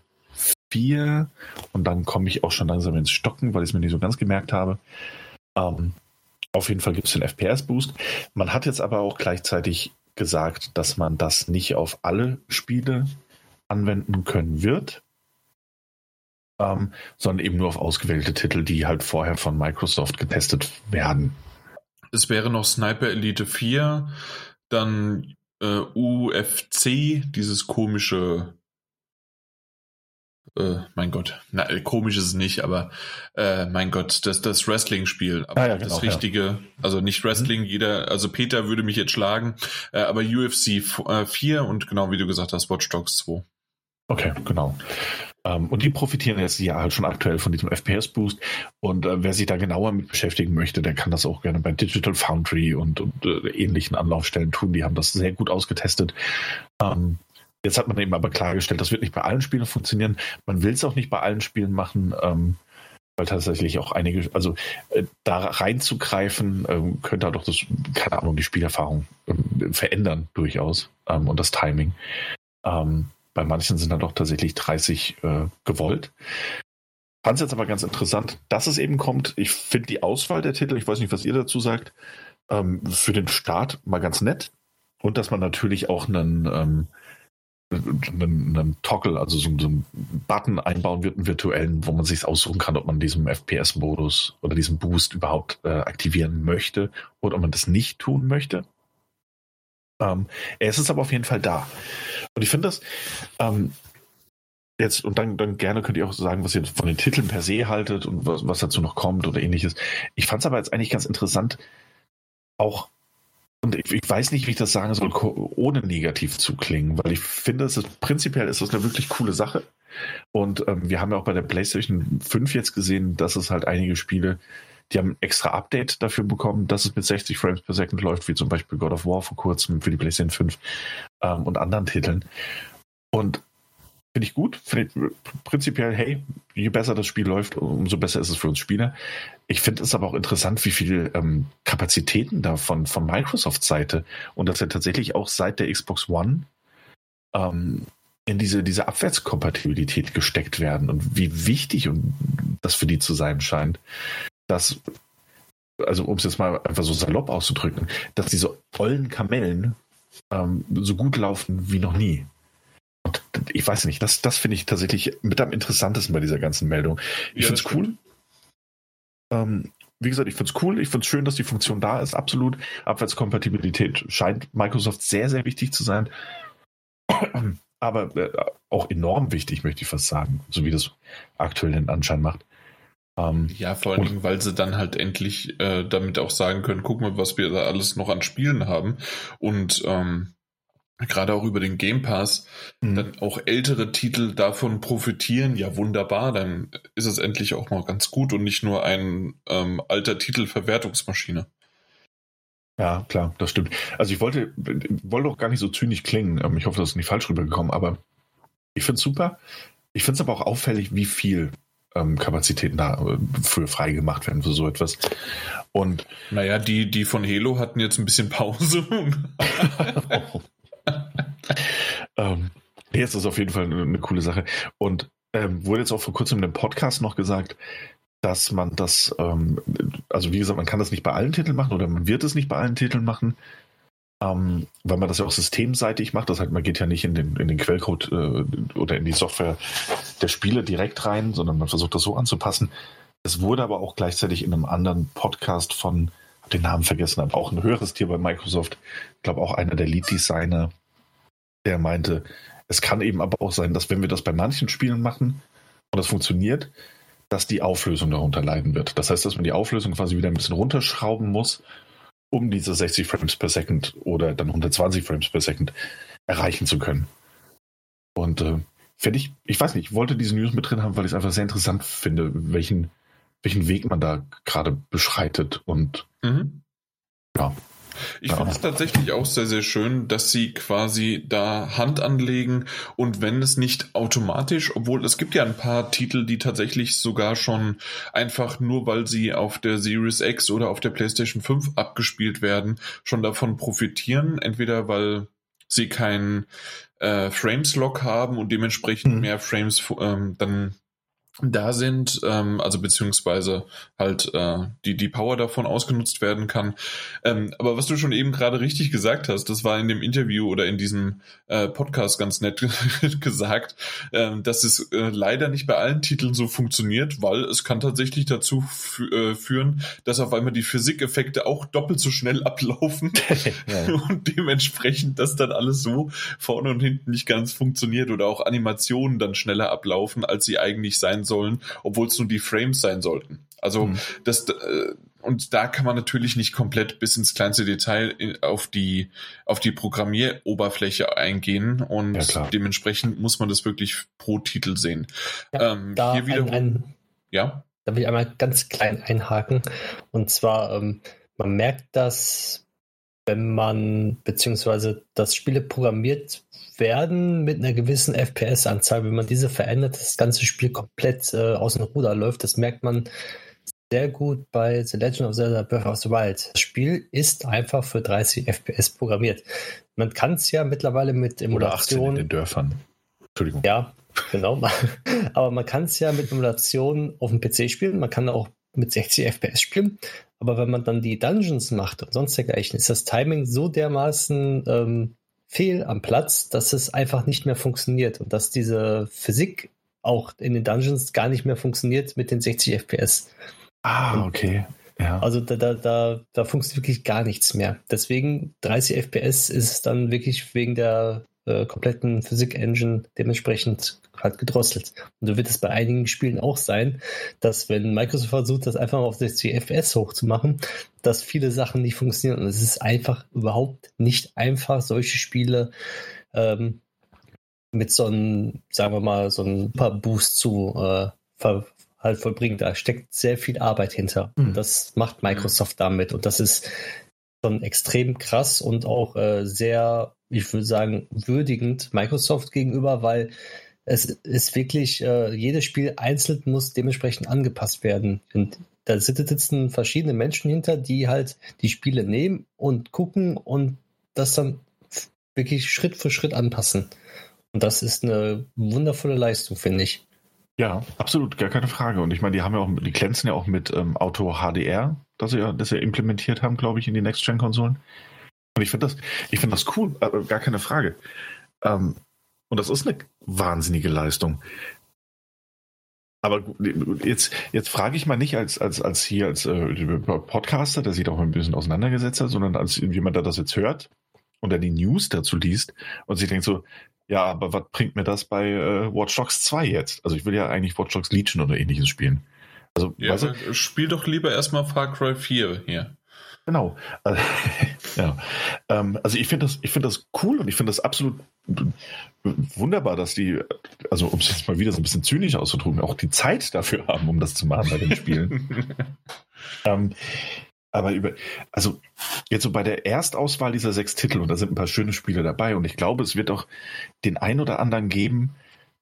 4 und dann komme ich auch schon langsam ins Stocken, weil ich es mir nicht so ganz gemerkt habe. Ähm, auf jeden Fall gibt es den FPS-Boost. Man hat jetzt aber auch gleichzeitig gesagt, dass man das nicht auf alle Spiele anwenden können wird ähm, sondern eben nur auf ausgewählte Titel, die halt vorher von Microsoft getestet werden. Es wäre noch Sniper Elite 4, dann äh, UFC, dieses komische äh, mein Gott, na, komisch ist es nicht, aber äh, mein Gott, das, das Wrestling-Spiel, aber ah, ja, genau, das richtige, ja. also nicht Wrestling, mhm. jeder, also Peter würde mich jetzt schlagen, äh, aber UFC 4 äh, und genau wie du gesagt hast, Watch Dogs 2. Okay, genau. Ähm, und die profitieren jetzt ja halt schon aktuell von diesem FPS-Boost. Und äh, wer sich da genauer mit beschäftigen möchte, der kann das auch gerne bei Digital Foundry und, und äh, ähnlichen Anlaufstellen tun. Die haben das sehr gut ausgetestet. Ähm, Jetzt hat man eben aber klargestellt, das wird nicht bei allen Spielen funktionieren. Man will es auch nicht bei allen Spielen machen, ähm, weil tatsächlich auch einige, also äh, da reinzugreifen, ähm, könnte doch das, keine Ahnung, die Spielerfahrung ähm, verändern durchaus ähm, und das Timing. Ähm, bei manchen sind dann doch tatsächlich 30 äh, gewollt. Fand es jetzt aber ganz interessant, dass es eben kommt. Ich finde die Auswahl der Titel, ich weiß nicht, was ihr dazu sagt, ähm, für den Start mal ganz nett. Und dass man natürlich auch einen, ähm, einen, einen Toggle, also so, so einen Button einbauen wird, einen virtuellen, wo man sich aussuchen kann, ob man diesen FPS-Modus oder diesen Boost überhaupt äh, aktivieren möchte oder ob man das nicht tun möchte. Ähm, es ist aber auf jeden Fall da. Und ich finde das, ähm, jetzt, und dann, dann gerne könnt ihr auch sagen, was ihr von den Titeln per se haltet und was, was dazu noch kommt oder ähnliches. Ich fand es aber jetzt eigentlich ganz interessant, auch, und ich, ich, weiß nicht, wie ich das sagen soll, ohne negativ zu klingen, weil ich finde, es ist, prinzipiell ist das eine wirklich coole Sache. Und ähm, wir haben ja auch bei der PlayStation 5 jetzt gesehen, dass es halt einige Spiele, die haben ein extra Update dafür bekommen, dass es mit 60 Frames per Second läuft, wie zum Beispiel God of War vor kurzem für die PlayStation 5 ähm, und anderen Titeln. Und Finde ich gut. Finde ich prinzipiell, hey, je besser das Spiel läuft, umso besser ist es für uns Spieler. Ich finde es aber auch interessant, wie viele ähm, Kapazitäten da von, von Microsoft-Seite und dass ja tatsächlich auch seit der Xbox One ähm, in diese, diese Abwärtskompatibilität gesteckt werden und wie wichtig das für die zu sein scheint, dass, also um es jetzt mal einfach so salopp auszudrücken, dass diese ollen Kamellen ähm, so gut laufen wie noch nie ich weiß nicht, das, das finde ich tatsächlich mit am interessantesten bei dieser ganzen Meldung. Ich ja, finde es cool. Ähm, wie gesagt, ich finde es cool. Ich finde es schön, dass die Funktion da ist. Absolut. Abwärtskompatibilität scheint Microsoft sehr, sehr wichtig zu sein. Aber äh, auch enorm wichtig, möchte ich fast sagen. So wie das aktuell den Anschein macht. Ähm, ja, vor allen Dingen, weil sie dann halt endlich äh, damit auch sagen können, guck mal, was wir da alles noch an Spielen haben. Und ähm, gerade auch über den Game Pass, mhm. dann auch ältere Titel davon profitieren, ja wunderbar, dann ist es endlich auch mal ganz gut und nicht nur ein ähm, alter Titelverwertungsmaschine. Ja, klar, das stimmt. Also ich wollte, wollte auch gar nicht so zynisch klingen. Ähm, ich hoffe, das ist nicht falsch rübergekommen, aber ich finde es super. Ich finde es aber auch auffällig, wie viel ähm, Kapazitäten da äh, freigemacht werden für so etwas. Und naja, die, die von Halo hatten jetzt ein bisschen Pause. ähm, es ist auf jeden Fall eine, eine coole Sache. Und ähm, wurde jetzt auch vor kurzem in einem Podcast noch gesagt, dass man das, ähm, also wie gesagt, man kann das nicht bei allen Titeln machen oder man wird es nicht bei allen Titeln machen, ähm, weil man das ja auch systemseitig macht. Das heißt, man geht ja nicht in den, in den Quellcode äh, oder in die Software der Spiele direkt rein, sondern man versucht das so anzupassen. Es wurde aber auch gleichzeitig in einem anderen Podcast von den Namen vergessen habe, auch ein höheres Tier bei Microsoft, ich glaube auch einer der Lead-Designer, der meinte, es kann eben aber auch sein, dass wenn wir das bei manchen Spielen machen und das funktioniert, dass die Auflösung darunter leiden wird. Das heißt, dass man die Auflösung quasi wieder ein bisschen runterschrauben muss, um diese 60 Frames per Second oder dann 120 Frames per Second erreichen zu können. Und äh, finde ich, ich weiß nicht, ich wollte diese News mit drin haben, weil ich es einfach sehr interessant finde, welchen welchen Weg man da gerade beschreitet und mhm. ja. Ich finde es tatsächlich auch sehr, sehr schön, dass sie quasi da Hand anlegen und wenn es nicht automatisch, obwohl es gibt ja ein paar Titel, die tatsächlich sogar schon einfach nur, weil sie auf der Series X oder auf der PlayStation 5 abgespielt werden, schon davon profitieren. Entweder weil sie keinen äh, Frames-Lock haben und dementsprechend mhm. mehr Frames ähm, dann da sind, ähm, also beziehungsweise halt äh, die, die Power davon ausgenutzt werden kann. Ähm, aber was du schon eben gerade richtig gesagt hast, das war in dem Interview oder in diesem äh, Podcast ganz nett gesagt, ähm, dass es äh, leider nicht bei allen Titeln so funktioniert, weil es kann tatsächlich dazu äh, führen, dass auf einmal die Physikeffekte auch doppelt so schnell ablaufen ja. und dementsprechend das dann alles so vorne und hinten nicht ganz funktioniert oder auch Animationen dann schneller ablaufen, als sie eigentlich sein sein sollen, obwohl es nur die Frames sein sollten. Also mhm. das äh, und da kann man natürlich nicht komplett bis ins kleinste Detail auf die auf die Programmieroberfläche eingehen und ja, dementsprechend muss man das wirklich pro Titel sehen. Ja, ähm, hier wieder ein, ein, ja. Da will ich einmal ganz klein einhaken und zwar ähm, man merkt das wenn man, beziehungsweise dass Spiele programmiert werden mit einer gewissen FPS-Anzahl, wenn man diese verändert, das ganze Spiel komplett äh, aus dem Ruder läuft. Das merkt man sehr gut bei The Legend of Zelda Breath of the Wild. Das Spiel ist einfach für 30 FPS programmiert. Man kann es ja mittlerweile mit Emulation. Oder 18 in den Dörfern. Entschuldigung. Ja, genau. Aber man kann es ja mit Emulation auf dem PC spielen. Man kann auch mit 60 FPS spielen. Aber wenn man dann die Dungeons macht und sonst dergleichen, ist das Timing so dermaßen ähm, fehl am Platz, dass es einfach nicht mehr funktioniert und dass diese Physik auch in den Dungeons gar nicht mehr funktioniert mit den 60 FPS. Ah, okay. Ja. Also da, da, da, da funktioniert wirklich gar nichts mehr. Deswegen 30 FPS ist dann wirklich wegen der äh, kompletten Physik-Engine dementsprechend halt gedrosselt. Und so wird es bei einigen Spielen auch sein, dass wenn Microsoft versucht, das einfach mal auf 60 FPS hochzumachen, dass viele Sachen nicht funktionieren. Und es ist einfach überhaupt nicht einfach, solche Spiele ähm, mit so einem, sagen wir mal, so einem Super Boost zu äh, ver halt vollbringen. Da steckt sehr viel Arbeit hinter. Mhm. Und das macht Microsoft damit. Und das ist schon extrem krass und auch äh, sehr, ich würde sagen, würdigend Microsoft gegenüber, weil es ist wirklich, äh, jedes Spiel einzeln muss dementsprechend angepasst werden. Und da sitzen verschiedene Menschen hinter, die halt die Spiele nehmen und gucken und das dann wirklich Schritt für Schritt anpassen. Und das ist eine wundervolle Leistung, finde ich. Ja, absolut, gar keine Frage. Und ich meine, die haben ja auch, die glänzen ja auch mit ähm, Auto HDR, das sie ja, das sie implementiert haben, glaube ich, in die Next-Gen-Konsolen. Und ich finde das, ich finde das cool, äh, gar keine Frage. Ähm, und das ist eine wahnsinnige Leistung. Aber jetzt, jetzt frage ich mal nicht als, als, als hier als äh, Podcaster, der sich auch ein bisschen auseinandergesetzt hat, sondern als jemand, der das jetzt hört und der die News dazu liest und sich denkt so, ja, aber was bringt mir das bei äh, Watch Dogs 2 jetzt? Also ich will ja eigentlich Watch Dogs Legion oder ähnliches spielen. Also, ja, weißt du, spiel doch lieber erstmal Far Cry 4 hier. Genau. ja. Ähm, also ich finde das, ich finde das cool und ich finde das absolut wunderbar, dass die, also um es jetzt mal wieder so ein bisschen zynisch auszudrücken, auch die Zeit dafür haben, um das zu machen bei den Spielen. ähm, aber über, also jetzt so bei der Erstauswahl dieser sechs Titel, und da sind ein paar schöne Spiele dabei, und ich glaube, es wird auch den ein oder anderen geben,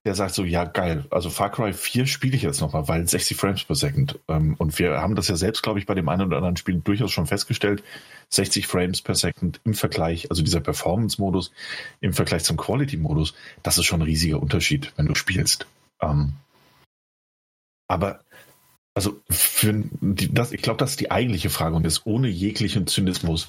der sagt so, ja geil, also Far Cry 4 spiele ich jetzt nochmal, weil 60 Frames per Second. Ähm, und wir haben das ja selbst, glaube ich, bei dem einen oder anderen Spiel durchaus schon festgestellt, 60 Frames per Second im Vergleich, also dieser Performance-Modus im Vergleich zum Quality-Modus, das ist schon ein riesiger Unterschied, wenn du spielst. Ähm, aber also für das, ich glaube, das ist die eigentliche Frage und ist ohne jeglichen Zynismus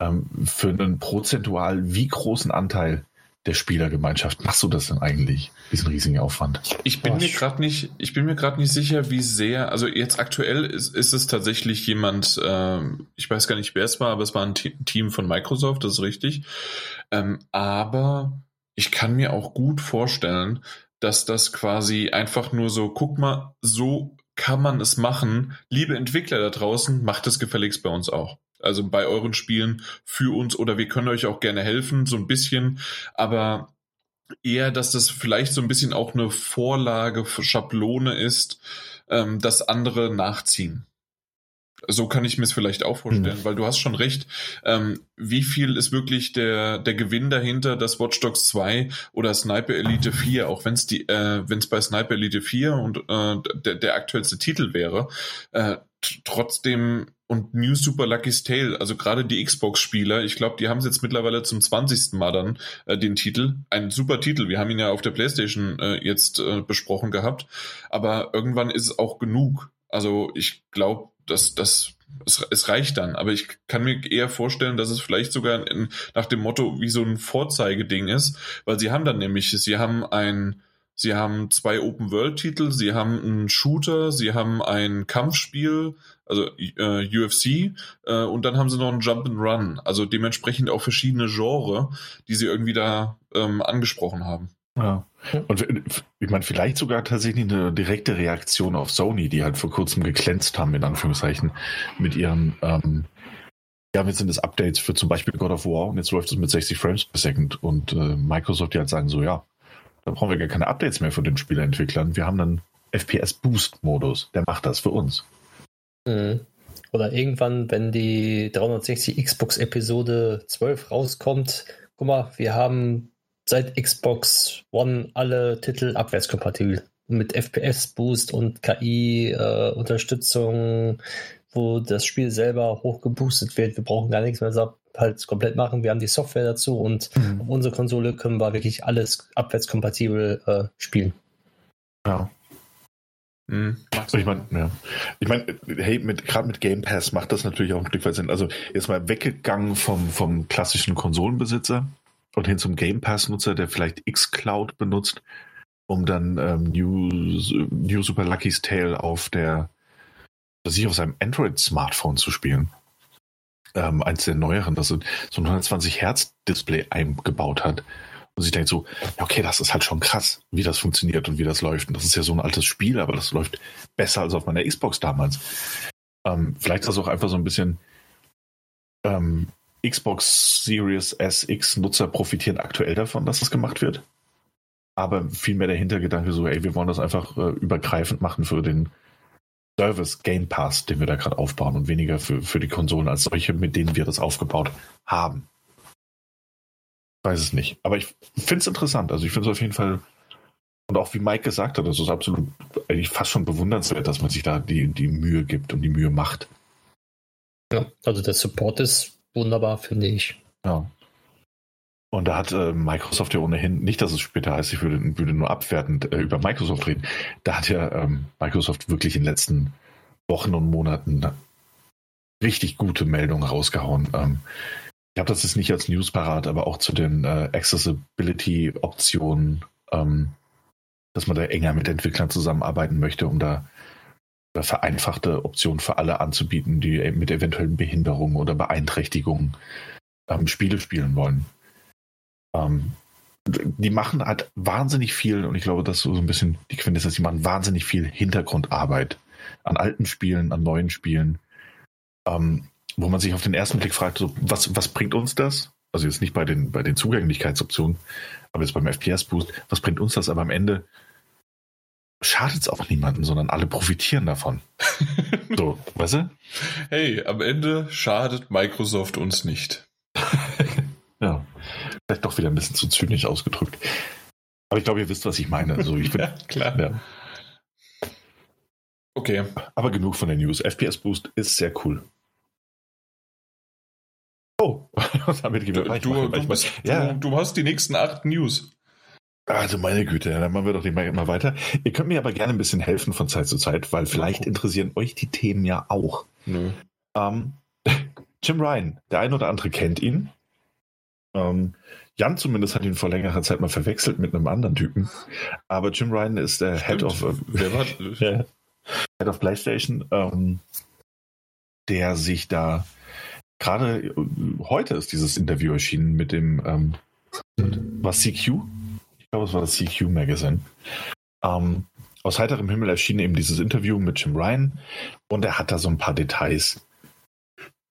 ähm, für einen prozentual wie großen Anteil der Spielergemeinschaft machst du das denn eigentlich, diesen riesigen Aufwand? Ich bin oh, mir gerade nicht, ich bin mir gerade nicht sicher, wie sehr, also jetzt aktuell ist, ist es tatsächlich jemand, äh, ich weiß gar nicht, wer es war, aber es war ein Team von Microsoft, das ist richtig. Ähm, aber ich kann mir auch gut vorstellen, dass das quasi einfach nur so, guck mal, so kann man es machen. Liebe Entwickler da draußen, macht es gefälligst bei uns auch. Also bei euren Spielen für uns oder wir können euch auch gerne helfen, so ein bisschen, aber eher, dass das vielleicht so ein bisschen auch eine Vorlage für Schablone ist, ähm, dass andere nachziehen. So kann ich mir es vielleicht auch vorstellen, mhm. weil du hast schon recht. Ähm, wie viel ist wirklich der, der Gewinn dahinter, dass Watch Dogs 2 oder Sniper Elite 4, auch wenn es die, äh, wenn es bei Sniper Elite 4 und äh, der, der aktuellste Titel wäre, äh, trotzdem und New Super Lucky's Tale, also gerade die Xbox-Spieler, ich glaube, die haben es jetzt mittlerweile zum 20. Mal dann äh, den Titel. Ein super Titel. Wir haben ihn ja auf der PlayStation äh, jetzt äh, besprochen gehabt. Aber irgendwann ist es auch genug. Also ich glaube, dass das es, es reicht dann. Aber ich kann mir eher vorstellen, dass es vielleicht sogar in, nach dem Motto wie so ein Vorzeigeding ist, weil sie haben dann nämlich, sie haben ein Sie haben zwei Open-World-Titel, sie haben einen Shooter, sie haben ein Kampfspiel, also äh, UFC, äh, und dann haben sie noch einen Jump and Run. Also dementsprechend auch verschiedene Genre, die sie irgendwie da ähm, angesprochen haben. Ja. Und ich meine, vielleicht sogar tatsächlich eine direkte Reaktion auf Sony, die halt vor kurzem geglänzt haben, in Anführungszeichen, mit ihren, ähm, ja, jetzt sind es Updates für zum Beispiel God of War und jetzt läuft es mit 60 Frames per Second und äh, Microsoft die halt sagen so, ja, da brauchen wir gar keine Updates mehr von den Spieleentwicklern. Wir haben dann FPS-Boost-Modus. Der macht das für uns. Mhm. Oder irgendwann, wenn die 360 Xbox Episode 12 rauskommt, guck mal, wir haben seit Xbox One alle Titel abwärtskompatibel. Mit FPS-Boost und KI-Unterstützung, äh, wo das Spiel selber hochgeboostet wird. Wir brauchen gar nichts mehr halt komplett machen. Wir haben die Software dazu und mhm. auf unsere Konsole können wir wirklich alles abwärtskompatibel äh, spielen. Ja. Mhm. Ich meine, ja. Ich meine, hey, mit, gerade mit Game Pass macht das natürlich auch ein Stück weit Sinn. Also jetzt mal weggegangen vom, vom klassischen Konsolenbesitzer und hin zum Game Pass-Nutzer, der vielleicht xCloud benutzt, um dann ähm, New, New Super Lucky's Tale auf der sich auf seinem Android-Smartphone zu spielen. Ähm, eins der neueren, das so ein 120 Hertz Display eingebaut hat. Und sich denkt so, okay, das ist halt schon krass, wie das funktioniert und wie das läuft. Und das ist ja so ein altes Spiel, aber das läuft besser als auf meiner Xbox damals. Ähm, vielleicht ist das auch einfach so ein bisschen ähm, Xbox Series SX Nutzer profitieren aktuell davon, dass das gemacht wird. Aber vielmehr der Hintergedanke so, ey, wir wollen das einfach äh, übergreifend machen für den Service Game Pass, den wir da gerade aufbauen und weniger für, für die Konsolen als solche, mit denen wir das aufgebaut haben. Weiß es nicht. Aber ich finde es interessant. Also ich finde es auf jeden Fall, und auch wie Mike gesagt hat, das ist absolut eigentlich fast schon bewundernswert, dass man sich da die, die Mühe gibt und die Mühe macht. Ja, also der Support ist wunderbar, finde ich. Ja. Und da hat äh, Microsoft ja ohnehin, nicht, dass es später heißt, ich würde, würde nur abwertend äh, über Microsoft reden, da hat ja ähm, Microsoft wirklich in den letzten Wochen und Monaten richtig gute Meldungen rausgehauen. Ähm, ich habe das jetzt nicht als News parat, aber auch zu den äh, Accessibility-Optionen, ähm, dass man da enger mit Entwicklern zusammenarbeiten möchte, um da vereinfachte Optionen für alle anzubieten, die mit eventuellen Behinderungen oder Beeinträchtigungen ähm, Spiele spielen wollen. Ähm, die machen halt wahnsinnig viel, und ich glaube, das ist so ein bisschen die Quintessenz, die machen wahnsinnig viel Hintergrundarbeit an alten Spielen, an neuen Spielen, ähm, wo man sich auf den ersten Blick fragt, so, was, was bringt uns das? Also jetzt nicht bei den, bei den Zugänglichkeitsoptionen, aber jetzt beim FPS-Boost, was bringt uns das? Aber am Ende schadet es auch niemandem, sondern alle profitieren davon. so, weißt du? Hey, am Ende schadet Microsoft uns nicht. vielleicht doch wieder ein bisschen zu zynisch ausgedrückt. Aber ich glaube, ihr wisst, was ich meine. Also ich bin, ja, klar. Ja. Okay. Aber genug von der News. FPS Boost ist sehr cool. Oh, damit gehen wir du, du, du, bist, ja. du, du hast die nächsten acht News. Also meine Güte, dann machen wir doch nicht mal weiter. Ihr könnt mir aber gerne ein bisschen helfen von Zeit zu Zeit, weil vielleicht interessieren euch die Themen ja auch. Nö. Ähm, Jim Ryan, der eine oder andere kennt ihn. Ähm, Jan zumindest hat ihn vor längerer Zeit mal verwechselt mit einem anderen Typen. Aber Jim Ryan ist der Head of, äh, Head of PlayStation, ähm, der sich da gerade äh, heute ist dieses Interview erschienen mit dem ähm, was CQ? ich glaube, es war das CQ Magazine. Ähm, aus heiterem Himmel erschien eben dieses Interview mit Jim Ryan und er hat da so ein paar Details.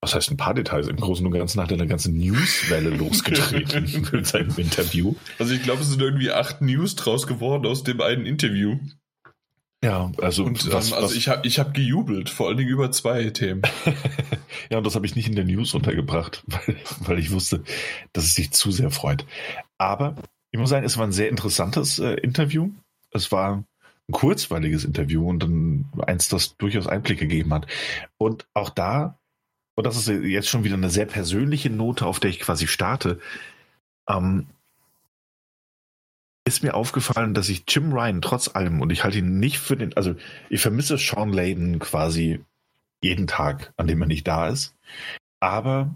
Was heißt ein paar Details? Im Großen und Ganzen hat er eine ganze Newswelle losgetreten mit seinem Interview. Also ich glaube, es sind irgendwie acht News draus geworden aus dem einen Interview. Ja, also, und, was, ähm, also was, ich habe ich hab gejubelt, vor allen Dingen über zwei Themen. ja, und das habe ich nicht in der News untergebracht, weil, weil ich wusste, dass es sich zu sehr freut. Aber ich muss sagen, es war ein sehr interessantes äh, Interview. Es war ein kurzweiliges Interview und dann eins, das durchaus Einblick gegeben hat. Und auch da, und das ist jetzt schon wieder eine sehr persönliche Note, auf der ich quasi starte, ähm, ist mir aufgefallen, dass ich Jim Ryan trotz allem, und ich halte ihn nicht für den, also ich vermisse Sean Layden quasi jeden Tag, an dem er nicht da ist. Aber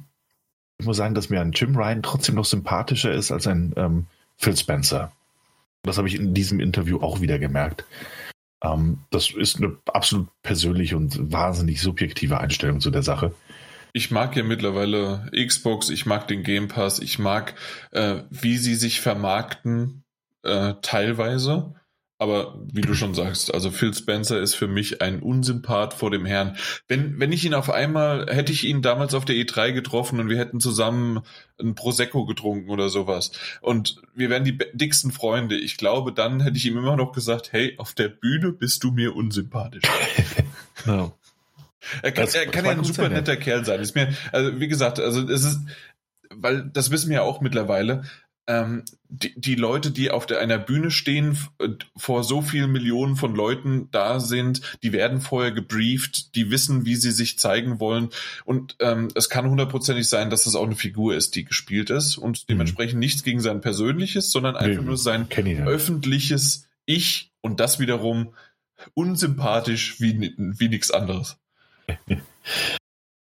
ich muss sagen, dass mir ein Jim Ryan trotzdem noch sympathischer ist als ein ähm, Phil Spencer. Das habe ich in diesem Interview auch wieder gemerkt. Ähm, das ist eine absolut persönliche und wahnsinnig subjektive Einstellung zu der Sache. Ich mag ja mittlerweile Xbox, ich mag den Game Pass, ich mag, äh, wie sie sich vermarkten, äh, teilweise. Aber wie du schon sagst, also Phil Spencer ist für mich ein Unsympath vor dem Herrn. Wenn, wenn ich ihn auf einmal, hätte ich ihn damals auf der E3 getroffen und wir hätten zusammen ein Prosecco getrunken oder sowas. Und wir wären die dicksten Freunde. Ich glaube, dann hätte ich ihm immer noch gesagt, hey, auf der Bühne bist du mir unsympathisch. ja. Er kann, er kann ja ein super netter Kerl sein. Ist mir, also wie gesagt, also es ist, weil das wissen wir ja auch mittlerweile. Ähm, die, die Leute, die auf der, einer Bühne stehen, vor so vielen Millionen von Leuten da sind, die werden vorher gebrieft, die wissen, wie sie sich zeigen wollen. Und ähm, es kann hundertprozentig sein, dass es auch eine Figur ist, die gespielt ist und mhm. dementsprechend mhm. nichts gegen sein persönliches, sondern einfach nee, nur sein öffentliches Ich und das wiederum unsympathisch wie, wie nichts anderes.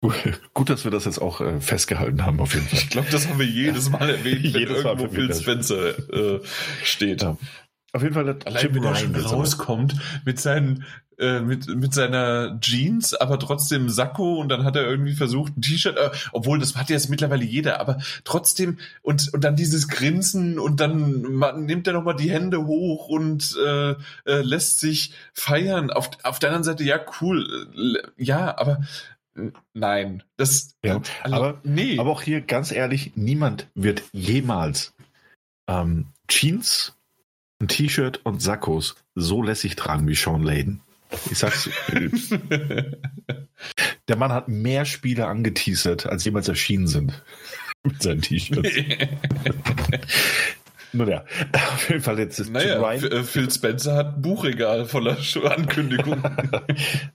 Gut, dass wir das jetzt auch äh, festgehalten haben, auf jeden Fall. Ich glaube, das haben wir jedes Mal erwähnt, wenn jedes irgendwo Phil Spencer äh, steht. Ja. Auf jeden Fall, Allein, Jim wenn er schon rauskommt mit seinen äh, mit, mit seiner Jeans, aber trotzdem Sakko und dann hat er irgendwie versucht, ein T-Shirt, äh, obwohl das hat jetzt mittlerweile jeder, aber trotzdem und, und dann dieses Grinsen und dann man, nimmt er nochmal die Hände hoch und äh, äh, lässt sich feiern. Auf, auf der anderen Seite, ja, cool, äh, ja, aber äh, Nein, das. Ja, also, aber nee. Aber auch hier ganz ehrlich, niemand wird jemals ähm, Jeans, ein T-Shirt und Sakkos so lässig tragen wie Sean Layden. Ich sag's. der Mann hat mehr Spiele angeteasert, als jemals erschienen sind. Mit seinen T-Shirts. Nur der. Auf jeden Fall jetzt ist naja. Äh, Phil Spencer hat ein Buchregal voller Ankündigungen.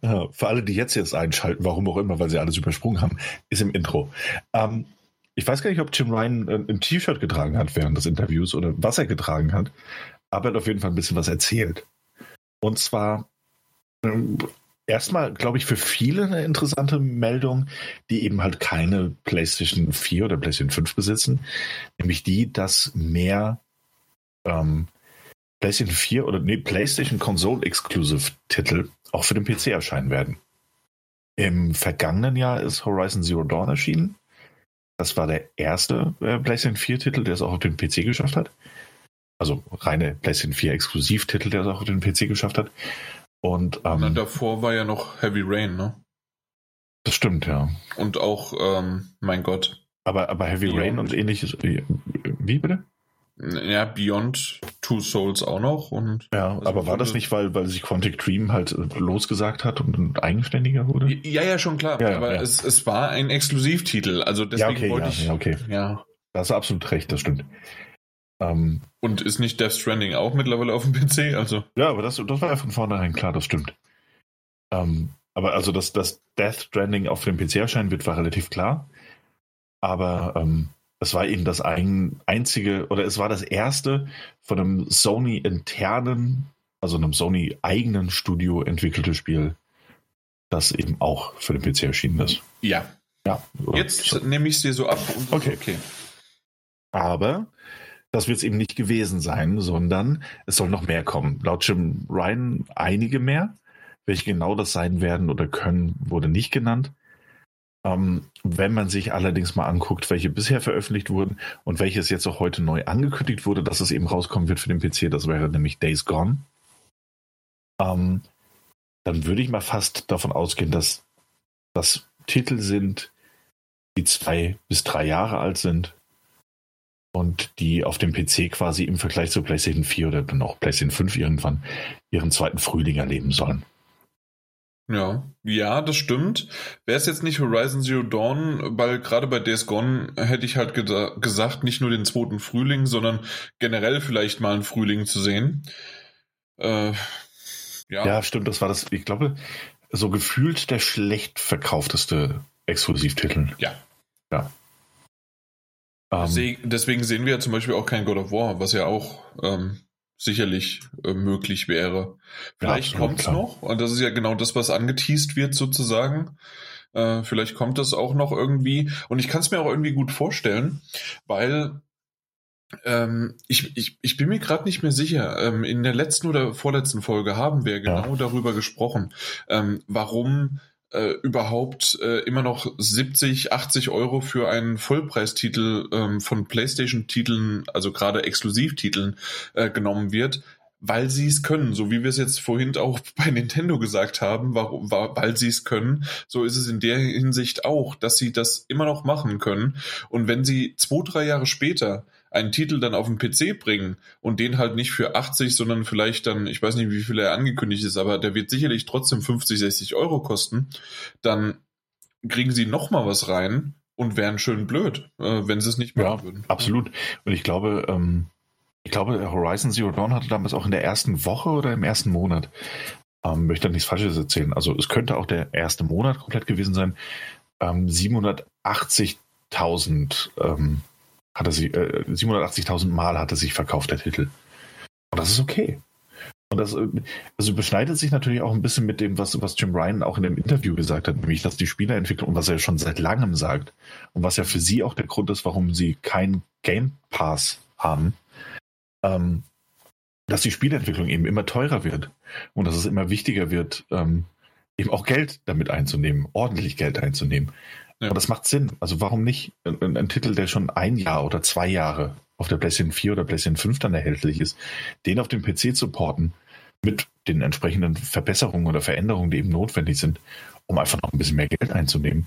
ja, für alle, die jetzt jetzt einschalten, warum auch immer, weil sie alles übersprungen haben, ist im Intro. Ähm, ich weiß gar nicht, ob Jim Ryan ein T-Shirt getragen hat während des Interviews oder was er getragen hat, aber er hat auf jeden Fall ein bisschen was erzählt. Und zwar ähm, erstmal, glaube ich, für viele eine interessante Meldung, die eben halt keine PlayStation 4 oder PlayStation 5 besitzen, nämlich die, dass mehr ähm, PlayStation 4 oder nee, PlayStation Console Exclusive Titel auch für den PC erscheinen werden. Im vergangenen Jahr ist Horizon Zero Dawn erschienen. Das war der erste äh, PlayStation 4 Titel, der es auch auf den PC geschafft hat. Also reine PlayStation 4 Exklusivtitel, der es auch auf den PC geschafft hat. Und ähm, Na, davor war ja noch Heavy Rain, ne? Das stimmt, ja. Und auch, ähm, mein Gott. Aber, aber Heavy Beyond. Rain und ähnliches. Äh, wie bitte? Ja, Beyond Two Souls auch noch. Und ja, also aber war das nicht, weil, weil sich Quantic Dream halt äh, losgesagt hat und eigenständiger wurde? Ja, ja, schon klar. Ja, aber ja. Es, es war ein Exklusivtitel. Also deswegen ja, okay, wollte ich. Ja, okay. Ja. Da hast du absolut recht, das stimmt. Ähm, und ist nicht Death Stranding auch mittlerweile auf dem PC? Also. Ja, aber das, das war ja von vornherein klar, das stimmt. Ähm, aber also, dass das Death Stranding auf dem PC erscheinen wird, war relativ klar. Aber ähm, es war eben das ein, einzige, oder es war das erste von einem Sony-internen, also einem Sony-eigenen Studio entwickelte Spiel, das eben auch für den PC erschienen ist. Ja. Ja. Jetzt so. nehme ich es dir so ab. okay. okay. Aber das wird es eben nicht gewesen sein, sondern es soll noch mehr kommen. Laut Jim Ryan einige mehr. Welche genau das sein werden oder können, wurde nicht genannt. Ähm, wenn man sich allerdings mal anguckt, welche bisher veröffentlicht wurden und welches jetzt auch heute neu angekündigt wurde, dass es eben rauskommen wird für den PC, das wäre nämlich Days Gone. Ähm, dann würde ich mal fast davon ausgehen, dass das Titel sind, die zwei bis drei Jahre alt sind und die auf dem PC quasi im Vergleich zu PlayStation 4 oder dann auch PlayStation 5 irgendwann ihren zweiten Frühling erleben sollen. Ja, ja, das stimmt. Wäre es jetzt nicht Horizon Zero Dawn, weil gerade bei Days Gone hätte ich halt ge gesagt, nicht nur den zweiten Frühling, sondern generell vielleicht mal einen Frühling zu sehen. Äh, ja. ja, stimmt, das war das, ich glaube, so gefühlt der schlecht verkaufteste Exklusivtitel. Ja. Ja. Ähm, Deswegen sehen wir ja zum Beispiel auch kein God of War, was ja auch ähm, sicherlich äh, möglich wäre. Vielleicht ja, kommt es noch, und das ist ja genau das, was angeteased wird sozusagen. Äh, vielleicht kommt das auch noch irgendwie. Und ich kann es mir auch irgendwie gut vorstellen, weil ähm, ich, ich, ich bin mir gerade nicht mehr sicher. Ähm, in der letzten oder vorletzten Folge haben wir genau ja. darüber gesprochen, ähm, warum äh, überhaupt äh, immer noch 70, 80 Euro für einen Vollpreistitel ähm, von PlayStation-Titeln, also gerade Exklusivtiteln, äh, genommen wird, weil sie es können, so wie wir es jetzt vorhin auch bei Nintendo gesagt haben, warum, weil sie es können, so ist es in der Hinsicht auch, dass sie das immer noch machen können. Und wenn sie zwei, drei Jahre später einen Titel dann auf den PC bringen und den halt nicht für 80, sondern vielleicht dann, ich weiß nicht, wie viel er angekündigt ist, aber der wird sicherlich trotzdem 50, 60 Euro kosten, dann kriegen sie noch mal was rein und wären schön blöd, äh, wenn sie es nicht machen ja, würden. Absolut. Und ich glaube, ähm, ich glaube, Horizon Zero Dawn hatte damals auch in der ersten Woche oder im ersten Monat, ähm, möchte nichts Falsches erzählen. Also es könnte auch der erste Monat komplett gewesen sein. Ähm, 780.000 ähm, hat er sie, äh, 780.000 Mal hat er sich verkauft, der Titel. Und das ist okay. Und das äh, also beschneidet sich natürlich auch ein bisschen mit dem, was, was Jim Ryan auch in dem Interview gesagt hat, nämlich, dass die Spielerentwicklung, und was er schon seit langem sagt, und was ja für sie auch der Grund ist, warum sie kein Game Pass haben, ähm, dass die Spielentwicklung eben immer teurer wird und dass es immer wichtiger wird, ähm, eben auch Geld damit einzunehmen, ordentlich Geld einzunehmen. Ja. Aber das macht Sinn. Also warum nicht ein, ein, Titel, der schon ein Jahr oder zwei Jahre auf der PlayStation 4 oder PlayStation 5 dann erhältlich ist, den auf dem PC zu porten mit den entsprechenden Verbesserungen oder Veränderungen, die eben notwendig sind, um einfach noch ein bisschen mehr Geld einzunehmen.